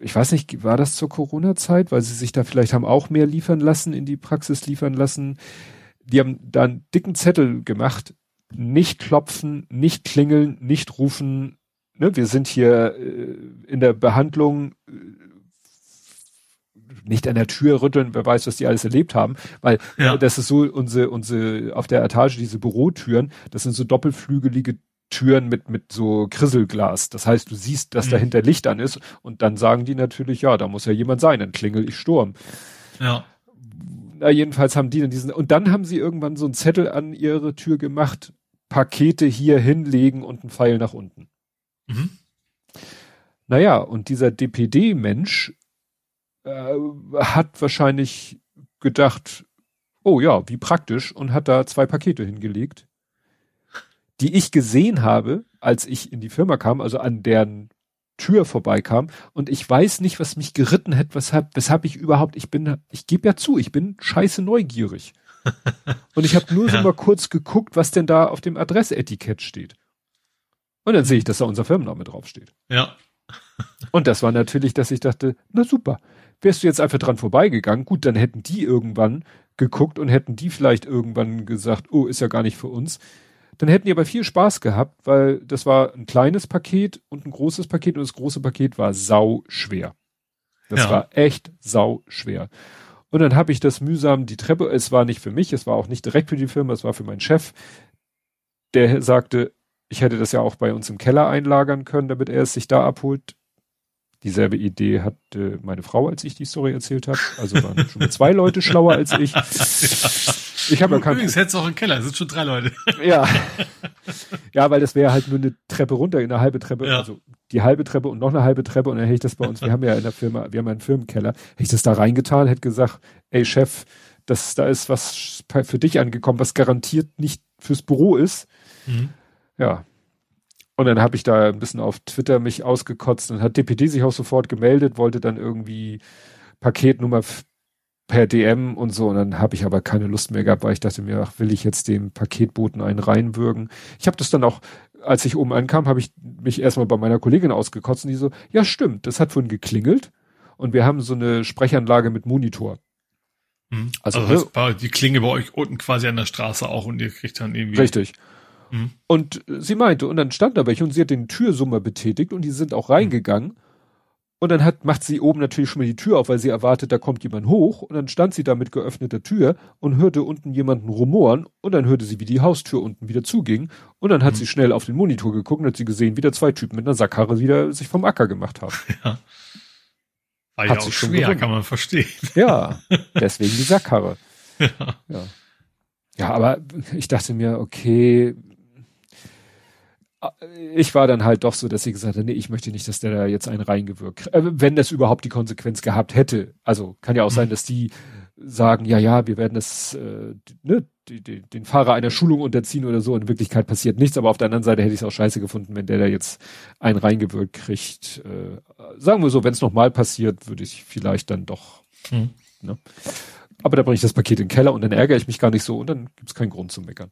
B: ich weiß nicht, war das zur Corona-Zeit, weil sie sich da vielleicht haben auch mehr liefern lassen, in die Praxis liefern lassen. Die haben da einen dicken Zettel gemacht. Nicht klopfen, nicht klingeln, nicht rufen. Ne, wir sind hier äh, in der Behandlung äh, nicht an der Tür rütteln, wer weiß, was die alles erlebt haben, weil ja. das ist so unsere, unsere, auf der Etage diese Bürotüren, das sind so doppelflügelige Türen mit, mit so Krisselglas. Das heißt, du siehst, dass mhm. dahinter Licht an ist und dann sagen die natürlich, ja, da muss ja jemand sein, dann klingel ich Sturm.
C: Ja.
B: Na, jedenfalls haben die dann diesen, und dann haben sie irgendwann so einen Zettel an ihre Tür gemacht, Pakete hier hinlegen und einen Pfeil nach unten. Mhm. Naja, und dieser DPD-Mensch äh, hat wahrscheinlich gedacht, oh ja, wie praktisch, und hat da zwei Pakete hingelegt die ich gesehen habe, als ich in die Firma kam, also an deren Tür vorbeikam. Und ich weiß nicht, was mich geritten hat, weshalb, weshalb ich überhaupt, ich bin, ich gebe ja zu, ich bin scheiße neugierig. *laughs* und ich habe nur ja. so mal kurz geguckt, was denn da auf dem Adressetikett steht. Und dann sehe ich, dass da unser Firmenname draufsteht.
C: Ja.
B: und das war natürlich, dass ich dachte, na super, Wärst du jetzt einfach dran vorbeigegangen, gut, dann hätten die irgendwann geguckt und hätten die vielleicht irgendwann gesagt, oh, ist ja gar nicht für uns. Dann hätten die aber viel Spaß gehabt, weil das war ein kleines Paket und ein großes Paket und das große Paket war sau schwer. Das ja. war echt sau schwer. Und dann habe ich das mühsam die Treppe, es war nicht für mich, es war auch nicht direkt für die Firma, es war für meinen Chef. Der sagte, ich hätte das ja auch bei uns im Keller einlagern können, damit er es sich da abholt. Dieselbe Idee hatte meine Frau, als ich die Story erzählt habe. Also waren schon zwei Leute schlauer als ich. *laughs*
C: Ich habe ja kein Übrigens hättest du auch im Keller, es sind schon drei Leute.
B: Ja. *laughs* Ja, weil das wäre halt nur eine Treppe runter, eine halbe Treppe, ja. also die halbe Treppe und noch eine halbe Treppe und dann hätte ich das bei uns, wir haben ja in der Firma, wir haben ja einen Firmenkeller, hätte ich das da reingetan, hätte gesagt, ey Chef, das, da ist was für dich angekommen, was garantiert nicht fürs Büro ist. Mhm. Ja. Und dann habe ich da ein bisschen auf Twitter mich ausgekotzt und hat DPD sich auch sofort gemeldet, wollte dann irgendwie Paketnummer per DM und so. Und dann habe ich aber keine Lust mehr gehabt, weil ich dachte mir, ach, will ich jetzt dem Paketboten einen reinwürgen. Ich habe das dann auch, als ich oben ankam, habe ich mich erstmal bei meiner Kollegin ausgekotzt und die so, ja stimmt, das hat vorhin geklingelt und wir haben so eine Sprechanlage mit Monitor.
C: Mhm. Also, also ne, die Klinge bei euch unten quasi an der Straße auch und ihr kriegt dann irgendwie.
B: Richtig. Mhm. Und sie meinte, und dann stand da welche und sie hat den Türsummer betätigt und die sind auch reingegangen. Mhm. Und dann hat, macht sie oben natürlich schon mal die Tür auf, weil sie erwartet, da kommt jemand hoch. Und dann stand sie da mit geöffneter Tür und hörte unten jemanden rumoren. Und dann hörte sie, wie die Haustür unten wieder zuging. Und dann hat mhm. sie schnell auf den Monitor geguckt und hat sie gesehen, wie da zwei Typen mit einer Sackkarre wieder sich vom Acker gemacht haben. *laughs* Ja.
C: War hat ja auch schwer, gewonnen. kann man verstehen. *laughs*
B: Ja, deswegen die Sackkarre. *laughs* Ja. ja. Ja, aber ich dachte mir, okay, ich war dann halt doch so, dass ich gesagt habe, nee, ich möchte nicht, dass der da jetzt einen reingewirkt. Äh, wenn das überhaupt die Konsequenz gehabt hätte. Also kann ja auch sein, dass die sagen, ja, ja, wir werden das, äh, ne, die, die, den Fahrer einer Schulung unterziehen oder so. In Wirklichkeit passiert nichts, aber auf der anderen Seite hätte ich es auch scheiße gefunden, wenn der da jetzt einen reingewirkt kriegt. Äh, sagen wir so, wenn es nochmal passiert, würde ich vielleicht dann doch. Mhm. Ne? Aber da bringe ich das Paket in den Keller und dann ärgere ich mich gar nicht so und dann gibt es keinen Grund zu meckern.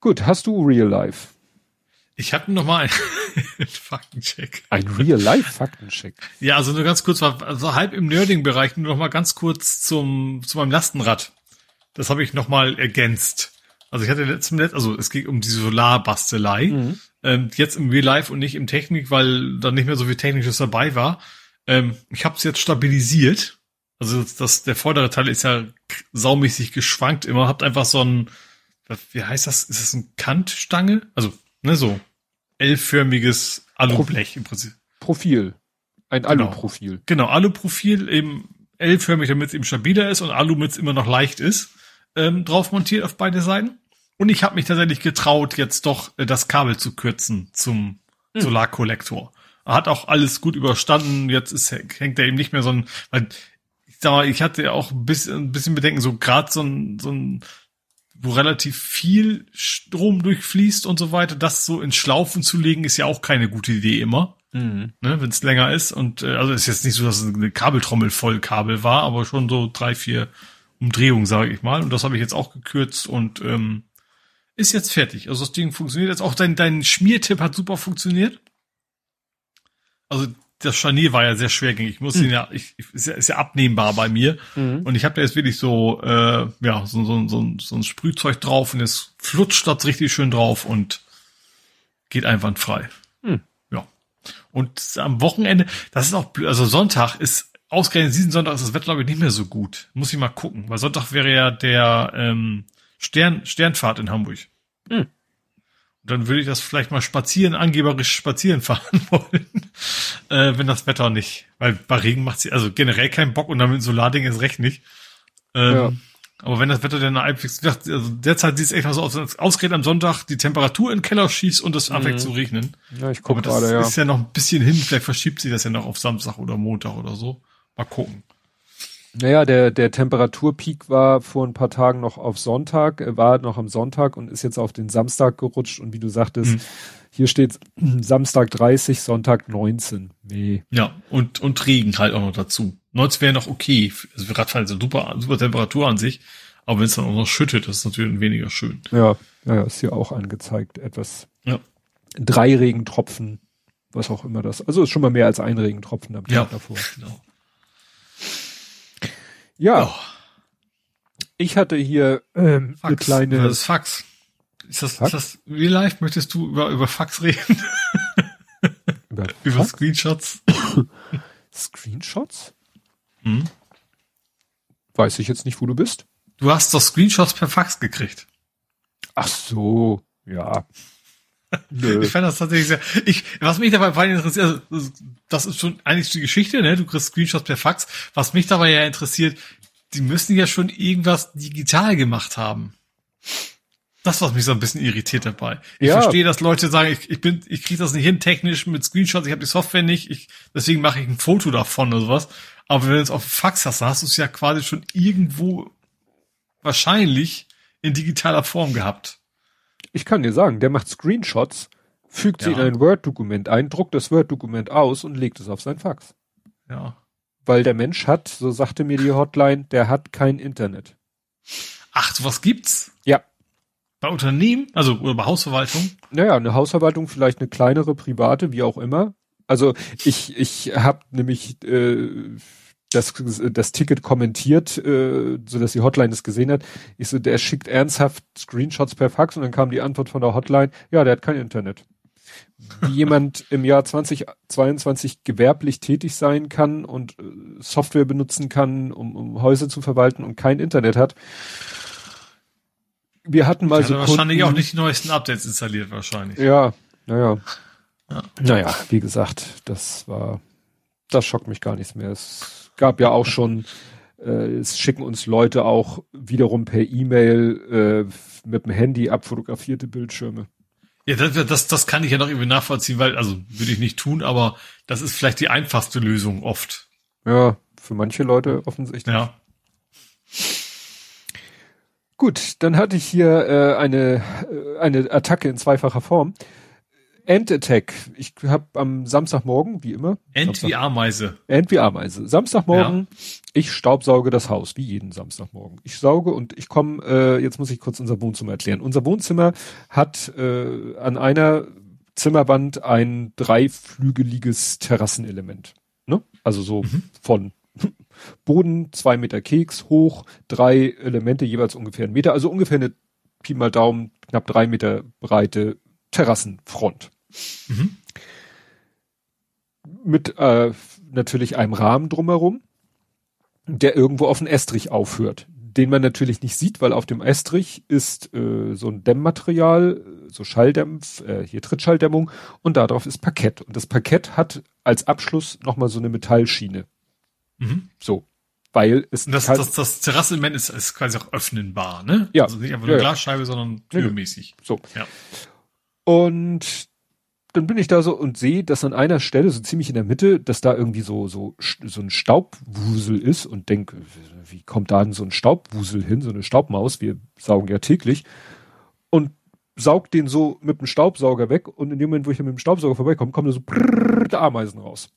B: Gut, hast du Real Life?
C: Ich hatte noch mal einen *laughs* Faktencheck.
B: Ein Real Life Faktencheck.
C: Ja, also nur ganz kurz, also halb im Nerding Bereich nur noch mal ganz kurz zum zu meinem Lastenrad. Das habe ich noch mal ergänzt. Also ich hatte letztem Netz, also es ging um die Solarbastelei. Mhm. Ähm, jetzt im Real Life und nicht im Technik, weil da nicht mehr so viel Technisches dabei war. Ähm, ich habe es jetzt stabilisiert. Also das, der vordere Teil ist ja saumäßig geschwankt immer. Habt einfach so ein wie heißt das? Ist das ein Kantstange? Also, ne, so L-förmiges Alublech im Prinzip.
B: Profil. Ein genau. Aluprofil.
C: Genau, Aluprofil eben L-förmig, damit es eben stabiler ist und Alu, damit es immer noch leicht ist, ähm, drauf montiert auf beide Seiten. Und ich habe mich tatsächlich getraut, jetzt doch äh, das Kabel zu kürzen zum hm. Solarkollektor. Hat auch alles gut überstanden. Jetzt ist, hängt er eben nicht mehr so ein, weil ich sag mal, ich hatte ja auch ein bisschen, ein bisschen Bedenken, so gerade so ein, so ein wo relativ viel Strom durchfließt und so weiter, das so in Schlaufen zu legen, ist ja auch keine gute Idee immer. Mhm. Ne, wenn es länger ist. Und äh, also ist jetzt nicht so, dass es eine Kabeltrommel voll Kabel war, aber schon so drei, vier Umdrehungen, sage ich mal. Und das habe ich jetzt auch gekürzt und ähm, ist jetzt fertig. Also das Ding funktioniert jetzt auch. Dein, dein Schmiertipp hat super funktioniert. Also das Scharnier war ja sehr schwergängig. Ich muss mhm. ihn ja, ich, ist, ja, ist ja abnehmbar bei mir. Mhm. Und ich habe da jetzt wirklich so, äh, ja, so, so, so, so ein Sprühzeug drauf und es flutscht das richtig schön drauf und geht einwandfrei. Mhm. Ja. Und am Wochenende, das ist auch, also Sonntag ist, ausgerechnet diesen Sonntag ist das Wetter, glaube ich, nicht mehr so gut. Muss ich mal gucken. Weil Sonntag wäre ja der ähm, Stern, Sternfahrt in Hamburg. Mhm dann würde ich das vielleicht mal spazieren, angeberisch spazieren *laughs* fahren wollen, äh, wenn das Wetter nicht, weil bei Regen macht sie also generell keinen Bock und dann mit Solarding ist recht nicht. Ähm, ja. Aber wenn das Wetter dann halbwegs, also derzeit sieht es echt mal so aus, als ausgerechnet am Sonntag die Temperatur in den Keller schießt und es anfängt mhm. zu regnen.
B: Ja, ich gucke gerade, ja.
C: ist ja noch ein bisschen hin, vielleicht verschiebt sich das ja noch auf Samstag oder Montag oder so. Mal gucken.
B: Naja, der, der Temperaturpeak war vor ein paar Tagen noch auf Sonntag, äh, war noch am Sonntag und ist jetzt auf den Samstag gerutscht und wie du sagtest, mhm. hier steht Samstag 30, Sonntag 19. Nee.
C: Ja, und, und Regen halt auch noch dazu. 19 wäre noch okay. Also Radfahren ist eine super, super Temperatur an sich, aber wenn es dann auch noch schüttet, das ist natürlich weniger schön.
B: Ja, ja, ist hier auch angezeigt. Etwas. Ja. Drei Regentropfen was auch immer das. Also ist schon mal mehr als ein Regentropfen am Tag
C: Ja.
B: davor.
C: Genau.
B: Ja,
C: Oh,
B: ich hatte hier ähm, eine
C: Fax.
B: kleine.
C: Das ist Fax. Ist das,
B: Fax?
C: ist das Real Life? Möchtest du über, über Fax reden? *laughs*
B: über
C: über
B: was?
C: Screenshots? *coughs*
B: Screenshots?
C: Hm?
B: Weiß ich jetzt nicht, wo du bist.
C: Du hast doch Screenshots per Fax gekriegt.
B: Ach so, ja. Nö.
C: Ich fand das tatsächlich sehr. Ich, was mich dabei vor allem interessiert, also, das ist schon eigentlich die Geschichte, ne? Du kriegst Screenshots per Fax. Was mich dabei ja interessiert, die müssen ja schon irgendwas digital gemacht haben. Das, was mich so ein bisschen irritiert dabei. Ich
B: Ja.
C: verstehe, dass Leute sagen, ich, ich bin, ich kriege das nicht hin technisch mit Screenshots, ich habe die Software nicht, ich, deswegen mache ich ein Foto davon oder sowas. Aber wenn du es auf Fax hast, dann hast du es ja quasi schon irgendwo wahrscheinlich in digitaler Form gehabt.
B: Ich kann dir sagen, der macht Screenshots, fügt sie
C: Ja.
B: in ein Word-Dokument ein, druckt das Word-Dokument aus und legt es auf sein Fax.
C: Ja.
B: Weil der Mensch hat, so sagte mir die Hotline, der hat kein Internet.
C: Ach, sowas gibt's?
B: Ja.
C: Bei Unternehmen, also oder bei Hausverwaltung?
B: Naja, eine Hausverwaltung, vielleicht eine kleinere, private, wie auch immer. Also ich, ich habe nämlich äh, das, das Ticket kommentiert, äh, so dass die Hotline es gesehen hat. Ich so, der schickt ernsthaft Screenshots per Fax und dann kam die Antwort von der Hotline, ja, der hat kein Internet. Wie jemand im Jahr 2022 gewerblich tätig sein kann und äh, Software benutzen kann, um, um Häuser zu verwalten und kein Internet hat. Wir hatten mal so
C: wahrscheinlich
B: Kunden-
C: auch nicht die neuesten Updates installiert, wahrscheinlich.
B: ja, naja.
C: Ja.
B: Naja, wie gesagt, das war, das schockt mich gar nichts mehr. Es gab ja auch schon, äh, es schicken uns Leute auch wiederum per E-Mail äh, mit dem Handy abfotografierte Bildschirme.
C: Ja, das, das, das kann ich ja noch irgendwie nachvollziehen, weil, also würde ich nicht tun, aber das ist vielleicht die einfachste Lösung oft.
B: Ja, für manche Leute offensichtlich.
C: Ja.
B: Gut, dann hatte ich hier äh, eine, äh, eine Attacke in zweifacher Form. End Attack. Ich habe am Samstagmorgen, wie immer,
C: End wie Ameise.
B: End wie Ameise. Samstagmorgen, ich staubsauge das Haus, wie jeden Samstagmorgen. Ich sauge und ich komme, äh, jetzt muss ich kurz unser Wohnzimmer erklären. Unser Wohnzimmer hat äh, an einer Zimmerwand ein dreiflügeliges Terrassenelement. Ne? Also so von *laughs* Boden, zwei Meter Keks hoch, drei Elemente, jeweils ungefähr einen Meter, also ungefähr eine Pi mal Daumen, knapp drei Meter breite Terrassenfront
C: Mhm.
B: mit äh, natürlich einem Rahmen drumherum, der irgendwo auf den Estrich aufhört, den man natürlich nicht sieht, weil auf dem Estrich ist äh, so ein Dämmmaterial, so Schalldämpf, äh, hier Trittschalldämmung und darauf ist Parkett und das Parkett hat als Abschluss nochmal so eine Metallschiene,
C: Mhm.
B: so, weil es
C: Und das,
B: kann-
C: das, das Terrassenelement ist, ist quasi auch öffnenbar, ne?
B: Ja.
C: Also nicht einfach nur
B: ja.
C: Glasscheibe, sondern türmäßig.
B: so
C: Ja.
B: Und dann bin ich da so und sehe, dass an einer Stelle, so ziemlich in der Mitte, dass da irgendwie so, so, so ein Staubwusel ist und denke, wie kommt da denn so ein Staubwusel hin, so eine Staubmaus? Wir saugen ja täglich. Und saugt den so mit dem Staubsauger weg und in dem Moment, wo ich mit dem Staubsauger vorbeikomme, kommen da so prrrr, Ameisen raus.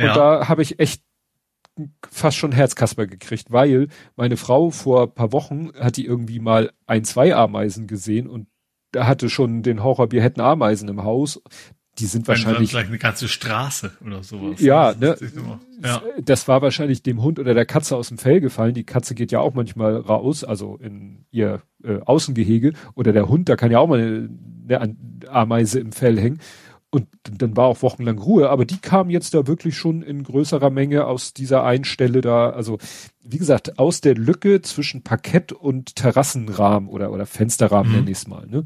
C: Ja.
B: Und da habe ich echt fast schon Herzkasper gekriegt, weil meine Frau vor ein paar Wochen hat die irgendwie mal ein, zwei Ameisen gesehen und da hatte schon den Horror, wir hätten Ameisen im Haus. Die sind wahrscheinlich,
C: vielleicht eine ganze Straße oder sowas.
B: Ja,
C: Das
B: ne?
C: Ja.
B: das war wahrscheinlich dem Hund oder der Katze aus dem Fell gefallen. Die Katze geht ja auch manchmal raus, also in ihr äh, Außengehege oder der Hund, da kann ja auch mal eine, eine Ameise im Fell hängen. Und dann war auch wochenlang Ruhe, aber die kam jetzt da wirklich schon in größerer Menge aus dieser einen Stelle da, also wie gesagt, aus der Lücke zwischen Parkett und Terrassenrahmen oder, oder Fensterrahmen
C: Mhm.
B: nenne ich mal, ne?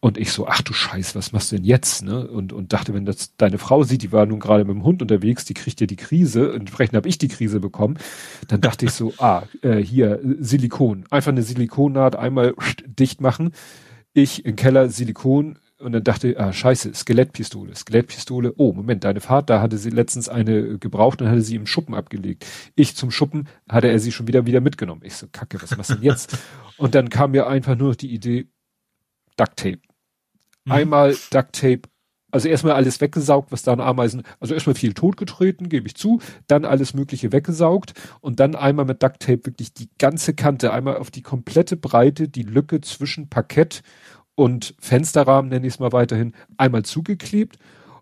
B: Und ich so, ach du Scheiß, was machst du denn jetzt, ne? Und, und dachte, wenn das deine Frau sieht, die war nun gerade mit dem Hund unterwegs, die kriegt ja die Krise, entsprechend habe ich die Krise bekommen, dann dachte ich so, *laughs* ah, äh, hier, Silikon, einfach eine Silikonnaht einmal dicht machen, ich im Keller Silikon und dann dachte ich, ah, scheiße, Skelettpistole, Skelettpistole, oh, Moment, deine Vater hatte sie letztens eine gebraucht und hatte sie im Schuppen abgelegt. Ich zum Schuppen hatte er sie schon wieder wieder mitgenommen. Ich so, kacke, was machst du denn jetzt? *laughs* und dann kam mir einfach nur noch die Idee, Duct Tape.
C: Mhm.
B: Einmal Duct Tape, also erstmal alles weggesaugt, was da an Ameisen, also erstmal viel totgetreten, gebe ich zu, dann alles mögliche weggesaugt und dann einmal mit Duct Tape wirklich die ganze Kante, einmal auf die komplette Breite, die Lücke zwischen Parkett und Fensterrahmen, nenne ich es mal weiterhin, einmal zugeklebt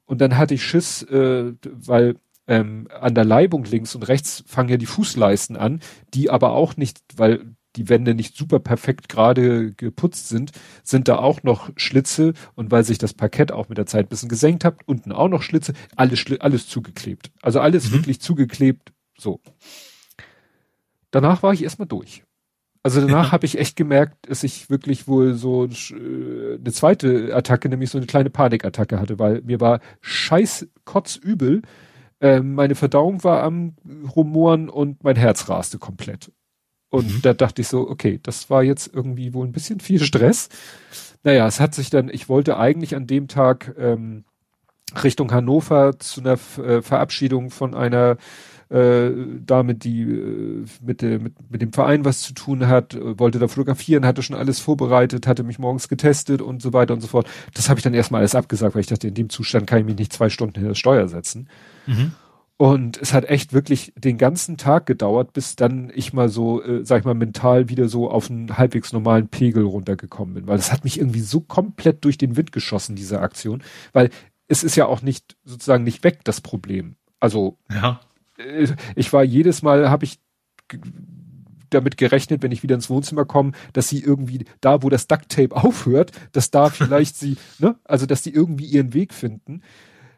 B: Und dann hatte ich Schiss, äh, weil ähm, an der Leibung links und rechts fangen ja die Fußleisten an, die aber auch nicht, weil die Wände nicht super perfekt gerade geputzt sind, sind da auch noch Schlitze und weil sich das Parkett auch mit der Zeit ein bisschen gesenkt hat, unten auch noch Schlitze, alles, alles zugeklebt. Also alles mhm. wirklich zugeklebt, so. Danach war ich erstmal durch. Also danach ja. habe ich echt gemerkt, dass ich wirklich wohl so äh, eine zweite Attacke, nämlich so eine kleine Panikattacke hatte, weil mir war scheiß kotzübel. Ähm, meine Verdauung war am Rumoren und mein Herz raste komplett. Und mhm. da dachte ich so, okay, das war jetzt irgendwie wohl ein bisschen viel Stress. Naja, es hat sich dann, ich wollte eigentlich an dem Tag ähm, Richtung Hannover zu einer äh, Verabschiedung von einer äh, Dame, die äh, mit, der, mit, mit dem Verein was zu tun hat, äh, wollte da fotografieren, hatte schon alles vorbereitet, hatte mich morgens getestet und so weiter und so fort. Das habe ich dann erstmal alles abgesagt, weil ich dachte, in dem Zustand kann ich mich nicht zwei Stunden hinter das Steuer setzen. Mhm. Und es hat echt wirklich den ganzen Tag gedauert, bis dann ich mal so, äh, sag ich mal, mental wieder so auf einen halbwegs normalen Pegel runtergekommen bin. Weil das hat mich irgendwie so komplett durch den Wind geschossen, diese Aktion. Weil es ist ja auch nicht, sozusagen nicht weg, das Problem. Also, ja. Äh, ich war jedes Mal, habe ich damit gerechnet, wenn ich wieder ins Wohnzimmer komme, dass sie irgendwie da, wo das Ducktape *laughs* aufhört, dass da vielleicht sie, ne, also dass die irgendwie ihren Weg finden.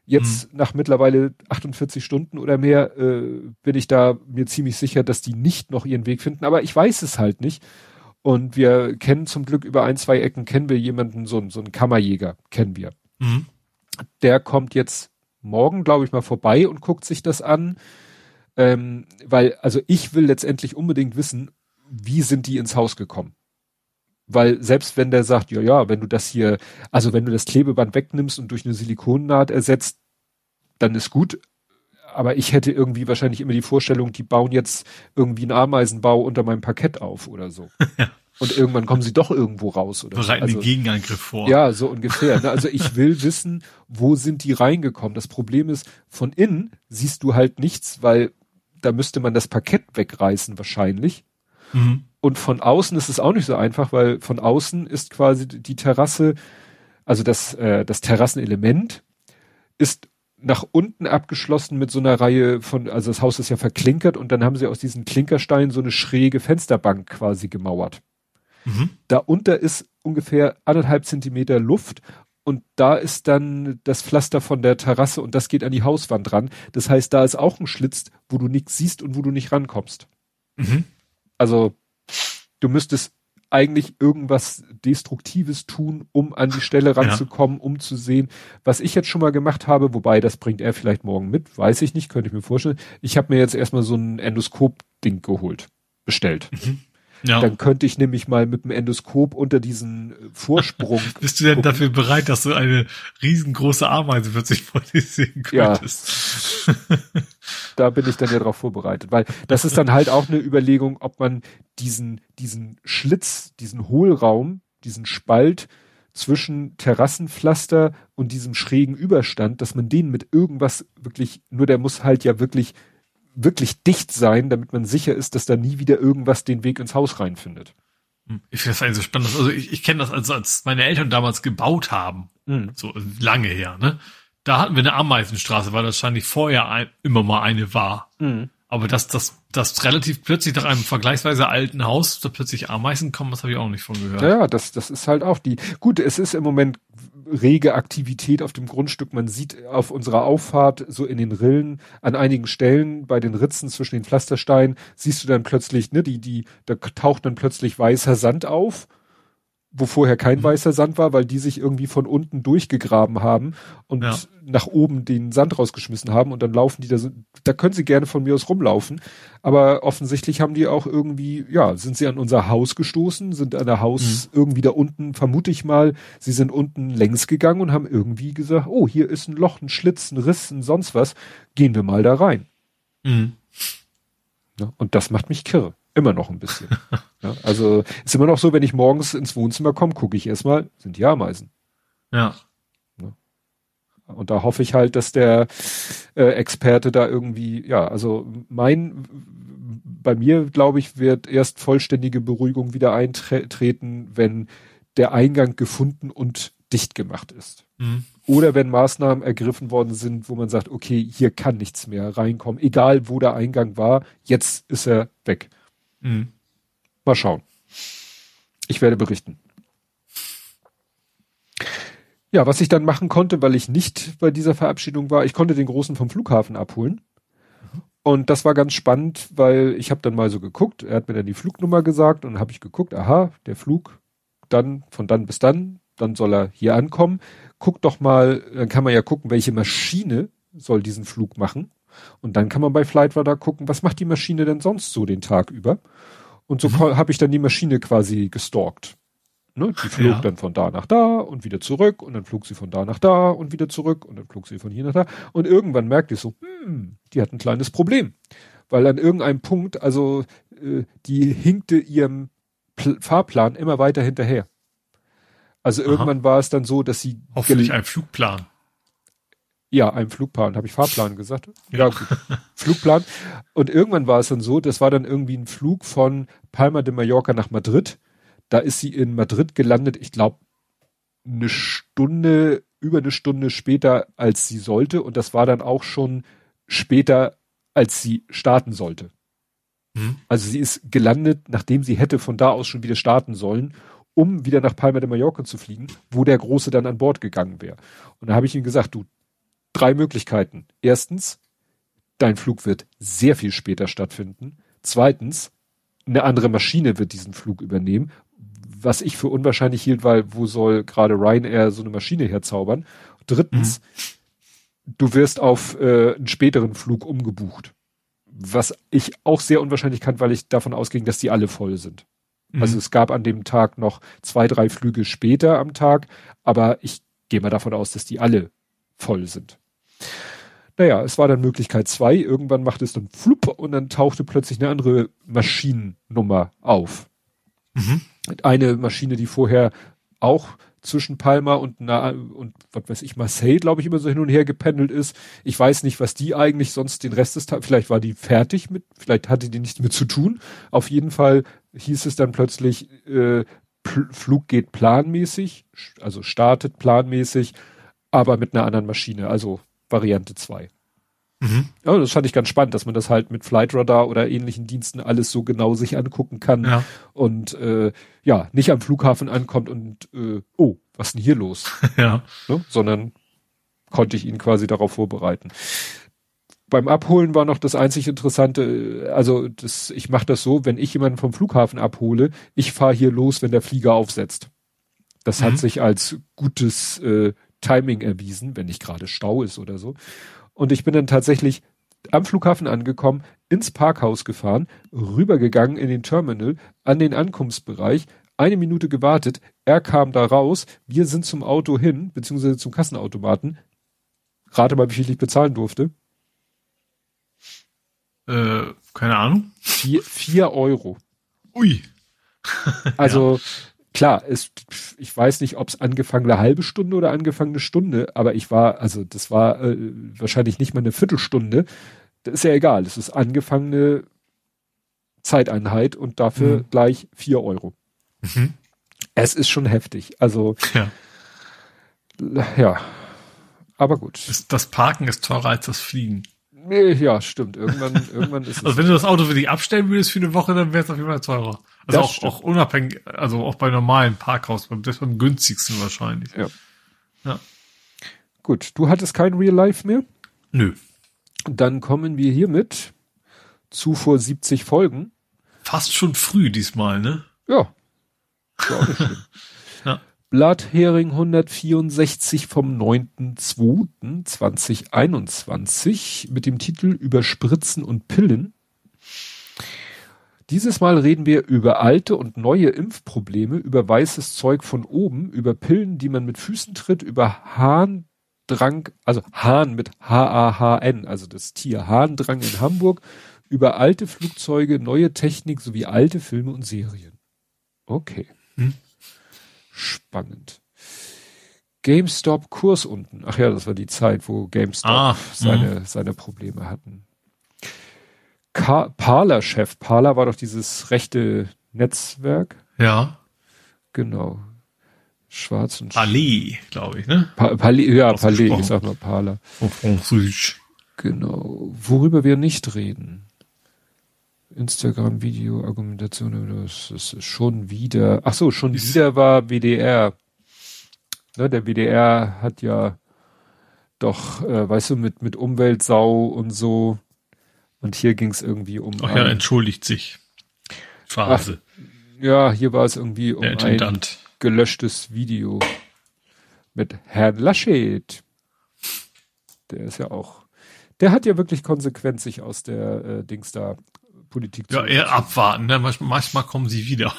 B: Jetzt mhm. nach mittlerweile 48 Stunden oder mehr äh, bin ich da mir ziemlich sicher, dass die nicht noch ihren Weg finden, aber ich weiß es halt nicht. Und wir kennen zum Glück über ein, zwei Ecken, kennen wir jemanden, so, so einen Kammerjäger, kennen wir. Mhm. Der kommt jetzt morgen, glaube ich, mal vorbei und guckt sich das an. Ähm, weil, also ich will letztendlich unbedingt wissen, wie sind die ins Haus gekommen? Weil selbst wenn der sagt, ja, ja, wenn du das hier, also wenn du das Klebeband wegnimmst und durch eine Silikonnaht ersetzt, dann ist gut. Aber ich hätte irgendwie wahrscheinlich immer die Vorstellung, die bauen jetzt irgendwie einen Ameisenbau unter meinem Parkett auf oder so. *laughs* Und irgendwann kommen sie doch irgendwo raus oder
C: Bereiten
B: so.
C: also, den Gegenangriff vor.
B: Ja, so ungefähr. Ne? Also ich will wissen, wo sind die reingekommen? Das Problem ist, von innen siehst du halt nichts, weil da müsste man das Parkett wegreißen wahrscheinlich. Mhm. Und von außen ist es auch nicht so einfach, weil von außen ist quasi die Terrasse, also das, äh, das Terrassenelement ist nach unten abgeschlossen mit so einer Reihe von, also das Haus ist ja verklinkert und dann haben sie aus diesen Klinkersteinen so eine schräge Fensterbank quasi gemauert. Mhm. Darunter ist ungefähr anderthalb Zentimeter Luft und da ist dann das Pflaster von der Terrasse und das geht an die Hauswand ran. Das heißt, da ist auch ein Schlitz, wo du nichts siehst und wo du nicht rankommst. Mhm. Also du müsstest eigentlich irgendwas Destruktives tun, um an die Stelle ranzukommen, ja. um zu sehen, was ich jetzt schon mal gemacht habe, wobei das bringt er vielleicht morgen mit, weiß ich nicht, könnte ich mir vorstellen. Ich habe mir jetzt erstmal so ein Endoskop-Ding geholt, bestellt. Mhm. Ja. Dann könnte ich nämlich mal mit dem Endoskop unter diesen äh, Vorsprung. *laughs*
C: Bist du denn gucken. dafür bereit, dass du eine riesengroße Ameise plötzlich vor dir sehen könntest?
B: Ja. *laughs* da bin ich dann ja drauf vorbereitet, weil das ist dann halt auch eine Überlegung, ob man diesen, diesen Schlitz, diesen Hohlraum, diesen Spalt zwischen Terrassenpflaster und diesem schrägen Überstand, dass man den mit irgendwas wirklich, nur der muss halt ja wirklich wirklich dicht sein, damit man sicher ist, dass da nie wieder irgendwas den Weg ins Haus reinfindet.
C: Hm. Ich finde das eigentlich so spannend. Also ich, ich kenne das, also als meine Eltern damals gebaut haben, mhm. so lange her, ne? Da hatten wir eine Ameisenstraße, weil das wahrscheinlich vorher ein, immer mal eine war. Mhm. Aber dass das, das relativ plötzlich nach einem vergleichsweise alten Haus da plötzlich Ameisen kommen, das habe ich auch nicht von gehört.
B: Ja, das, das ist halt auch die. Gut, es ist im Moment rege Aktivität auf dem Grundstück. Man sieht auf unserer Auffahrt so in den Rillen an einigen Stellen bei den Ritzen zwischen den Pflastersteinen siehst du dann plötzlich, ne, die, die, da taucht dann plötzlich weißer Sand auf wo vorher kein mhm. weißer Sand war, weil die sich irgendwie von unten durchgegraben haben und ja. nach oben den Sand rausgeschmissen haben und dann laufen die da so, da können sie gerne von mir aus rumlaufen, aber offensichtlich haben die auch irgendwie, ja, sind sie an unser Haus gestoßen, sind an der Haus mhm. irgendwie da unten, vermute ich mal, sie sind unten längs gegangen und haben irgendwie gesagt, oh, hier ist ein Loch, ein Schlitz, ein Riss, ein sonst was, gehen wir mal da rein. Mhm. Ja, und das macht mich kirre. Immer noch ein bisschen. *laughs* ja, also ist immer noch so, wenn ich morgens ins Wohnzimmer komme, gucke ich erstmal, sind die Ameisen.
C: Ja.
B: ja. Und da hoffe ich halt, dass der äh, Experte da irgendwie, ja, also mein, bei mir, glaube ich, wird erst vollständige Beruhigung wieder eintreten, wenn der Eingang gefunden und dicht gemacht ist. Mhm. oder wenn Maßnahmen ergriffen worden sind, wo man sagt, okay, hier kann nichts mehr reinkommen, egal wo der Eingang war, jetzt ist er weg. Mhm. Mal schauen. Ich werde berichten. Ja, was ich dann machen konnte, weil ich nicht bei dieser Verabschiedung war, ich konnte den Großen vom Flughafen abholen. Und das war ganz spannend, weil ich habe dann mal so geguckt, er hat mir dann die Flugnummer gesagt und habe ich geguckt, aha, der Flug dann von dann bis dann, dann soll er hier ankommen. Guck doch mal, dann kann man ja gucken, welche Maschine soll diesen Flug machen. Und dann kann man bei Flightradar gucken, was macht die Maschine denn sonst so den Tag über. Und so mhm. habe ich dann die Maschine quasi gestalkt. Ne? Die flog ja. dann von da nach da und wieder zurück und dann flog sie von da nach da und wieder zurück und dann flog sie von hier nach da. Und irgendwann merkte ich so, hm, die hat ein kleines Problem. Weil an irgendeinem Punkt, also äh, die hinkte ihrem Pl Fahrplan immer weiter hinterher. Also Aha. irgendwann war es dann so, dass sie.
C: Hoffentlich ein Flugplan.
B: Ja, ein Flugplan. Habe ich Fahrplan gesagt? Ja, gut. Flugplan. Und irgendwann war es dann so, das war dann irgendwie ein Flug von Palma de Mallorca nach Madrid. Da ist sie in Madrid gelandet, ich glaube, eine Stunde, über eine Stunde später, als sie sollte. Und das war dann auch schon später, als sie starten sollte. Hm. Also sie ist gelandet, nachdem sie hätte von da aus schon wieder starten sollen, um wieder nach Palma de Mallorca zu fliegen, wo der Große dann an Bord gegangen wäre. Und da habe ich ihm gesagt, du, drei Möglichkeiten. Erstens, dein Flug wird sehr viel später stattfinden. Zweitens, eine andere Maschine wird diesen Flug übernehmen, was ich für unwahrscheinlich hielt, weil wo soll gerade Ryanair so eine Maschine herzaubern? Drittens, mhm. du wirst auf äh, einen späteren Flug umgebucht. Was ich auch sehr unwahrscheinlich kann, weil ich davon ausging, dass die alle voll sind. Mhm. Also es gab an dem Tag noch zwei, drei Flüge später am Tag, aber ich gehe mal davon aus, dass die alle voll sind. Naja, es war dann Möglichkeit zwei. Irgendwann machte es dann flupp und dann tauchte plötzlich eine andere Maschinennummer auf. Mhm. Eine Maschine, die vorher auch zwischen Palma und, na, und was weiß ich, Marseille, glaube ich, immer so hin und her gependelt ist. Ich weiß nicht, was die eigentlich sonst den Rest des Tages, vielleicht war die fertig mit, vielleicht hatte die nichts mit zu tun. Auf jeden Fall hieß es dann plötzlich, äh, Flug geht planmäßig, also startet planmäßig, aber mit einer anderen Maschine, also Variante 2. Mhm. Ja, das fand ich ganz spannend, dass man das halt mit Flightradar oder ähnlichen Diensten alles so genau sich angucken kann ja. und äh, ja, nicht am Flughafen ankommt und äh, oh, was ist denn hier los? *laughs*
C: ja.
B: Ne? Sondern konnte ich ihn quasi darauf vorbereiten. Beim Abholen war noch das einzig Interessante, also das, ich mache das so, wenn ich jemanden vom Flughafen abhole, ich fahre hier los, wenn der Flieger aufsetzt. Das mhm. hat sich als gutes äh, Timing erwiesen, wenn nicht gerade Stau ist oder so. Und ich bin dann tatsächlich am Flughafen angekommen, ins Parkhaus gefahren, rübergegangen in den Terminal, an den Ankunftsbereich, eine Minute gewartet, er kam da raus, wir sind zum Auto hin, beziehungsweise zum Kassenautomaten. Rate mal, wie viel ich bezahlen durfte.
C: Äh, keine Ahnung.
B: Vier, vier Euro.
C: Ui. *laughs*
B: also, ja klar, es, ich weiß nicht, ob es angefangen eine halbe Stunde oder angefangen eine Stunde, aber ich war, also das war äh, wahrscheinlich nicht mal eine Viertelstunde. Das ist ja egal. Es ist angefangene Zeiteinheit und dafür mhm. gleich vier Euro. Mhm. Es ist schon heftig. Also
C: ja.
B: ja. Aber gut.
C: Das Parken ist teurer als das Fliegen.
B: Ja, stimmt. Irgendwann, irgendwann ist *laughs*
C: es. Also wenn du das Auto für dich abstellen würdest für eine Woche, dann wäre es auf jeden Fall teurer. Also auch, auch unabhängig, also auch bei normalen Parkhaus, das beim günstigsten wahrscheinlich.
B: Ja. ja. Gut, du hattest kein Real Life mehr?
C: Nö.
B: Dann kommen wir hiermit zu vor 70 Folgen.
C: Fast schon früh diesmal, ne?
B: Ja. *laughs* Ja. Blathering 164 vom 9.2.2021 mit dem Titel Über Spritzen und Pillen. Dieses Mal reden wir über alte und neue Impfprobleme, über weißes Zeug von oben, über Pillen, die man mit Füßen tritt, über Hahndrang, also Hahn mit H-A-H-N, also das Tier Hahndrang in Hamburg, über alte Flugzeuge, neue Technik sowie alte Filme und Serien. Okay. Hm. Spannend. GameStop Kurs unten. Ach ja, das war die Zeit, wo GameStop ah, seine, hm. seine Probleme hatten. Parler-Chef. Parler war doch dieses rechte Netzwerk.
C: Ja.
B: Genau. Schwarz und
C: Palais, glaube ich, ne?
B: Pa Palais, ja, Palais, ich sag mal Pala.
C: Französisch.
B: Genau. Worüber wir nicht reden. Instagram, Video, Argumentation, das ist schon wieder, ach so, schon ist wieder war WDR. Ne, der WDR hat ja doch, äh, weißt du, mit, mit Umweltsau und so. Und hier ging es irgendwie um.
C: Ach ja, entschuldigt sich. Phase.
B: Ach, ja, hier war es irgendwie um ein gelöschtes Video mit Herrn Laschet. Der ist ja auch, der hat ja wirklich konsequent sich aus der äh, Dings da Politik
C: Ja, eher abwarten, ne? manchmal, manchmal kommen sie wieder.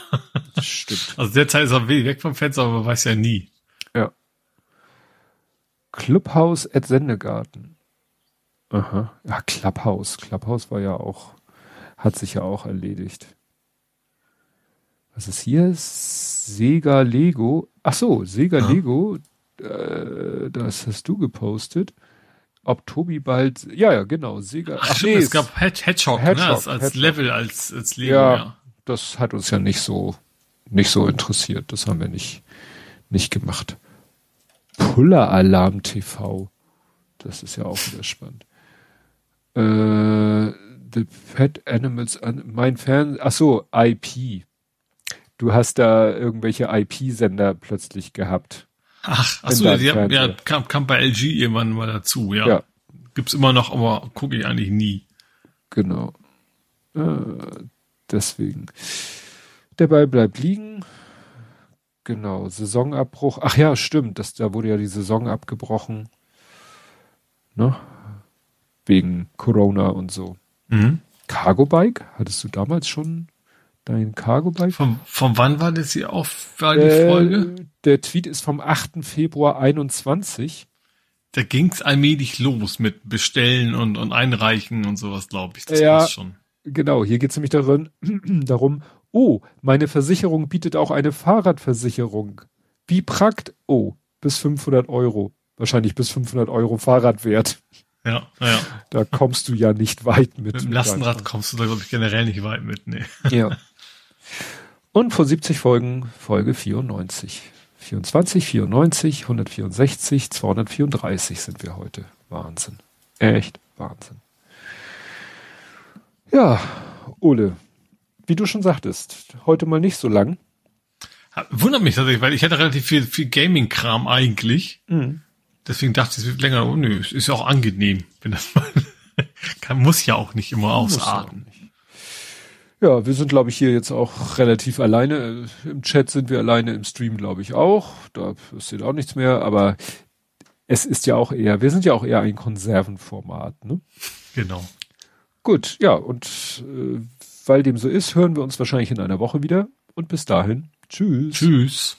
B: Stimmt. *laughs*
C: Also derzeit ist er weg vom Fenster, aber man weiß ja nie.
B: Ja. Clubhouse at Sendegarten. Aha. Ja, Clubhouse. Clubhouse war ja auch, hat sich ja auch erledigt. Was ist hier? Sega Lego. Ach so, Sega ja. Lego. Äh, das hast du gepostet. Ob Tobi bald, ja, ja, genau, Sega.
C: Ach, Ach nee, es gab Hedgehog, Hedgehog ne, als, als Hedgehog. Level, als, als Lego,
B: ja, ja. Das hat uns ja nicht so, nicht so interessiert. Das haben wir nicht, nicht gemacht. Puller Alarm TV. Das ist ja auch wieder spannend. Äh, the Pet Animals, mein Fern, ach so, IP. Du hast da irgendwelche IP-Sender plötzlich gehabt.
C: Ach, ach so, ja, ja, kam, kam bei LG irgendwann mal dazu, ja. ja. Gibt's immer noch, aber gucke ich eigentlich nie.
B: Genau. Äh, deswegen. Der Ball bleibt liegen. Genau, Saisonabbruch. Ach ja, stimmt, das, da wurde ja die Saison abgebrochen. Ne? Wegen Corona und so. Mhm. Cargo Bike? Hattest du damals schon dein Cargo Bike?
C: Von, von wann war das hier auf, war die äh, Folge?
B: Der Tweet ist vom 8. Februar 21.
C: Da ging's allmählich los mit Bestellen und, und Einreichen und sowas, glaube ich.
B: Das ja, schon. Genau, hier geht's nämlich darin, *clears throat* darum, Oh, meine Versicherung bietet auch eine Fahrradversicherung. Wie prakt? Oh, bis 500 Euro. Wahrscheinlich bis 500 Euro Fahrradwert. *laughs*
C: Ja, ja.
B: Da kommst du ja nicht weit mit.
C: Mit dem Lastenrad kommst du da, glaube ich, generell nicht weit mit, nee.
B: Ja. Und vor 70 Folgen Folge 94. 24, 94, 164, 234 sind wir heute. Wahnsinn. Echt Wahnsinn. Ja, Ole, wie du schon sagtest, heute mal nicht so lang.
C: Wundert mich tatsächlich, weil ich hatte relativ viel, viel Gaming-Kram eigentlich. Mhm. Deswegen dachte ich, es wird länger. Oh nö, ist ja auch angenehm, wenn das mal. *laughs* kann, muss ja auch nicht immer ausarten.
B: Ja, wir sind, glaube ich, hier jetzt auch relativ alleine. Im Chat sind wir alleine, im Stream, glaube ich, auch. Da passiert auch nichts mehr, aber es ist ja auch eher, wir sind ja auch eher ein Konservenformat, ne?
C: Genau.
B: Gut, ja, und äh, weil dem so ist, hören wir uns wahrscheinlich in einer Woche wieder. Und bis dahin, tschüss.
C: Tschüss.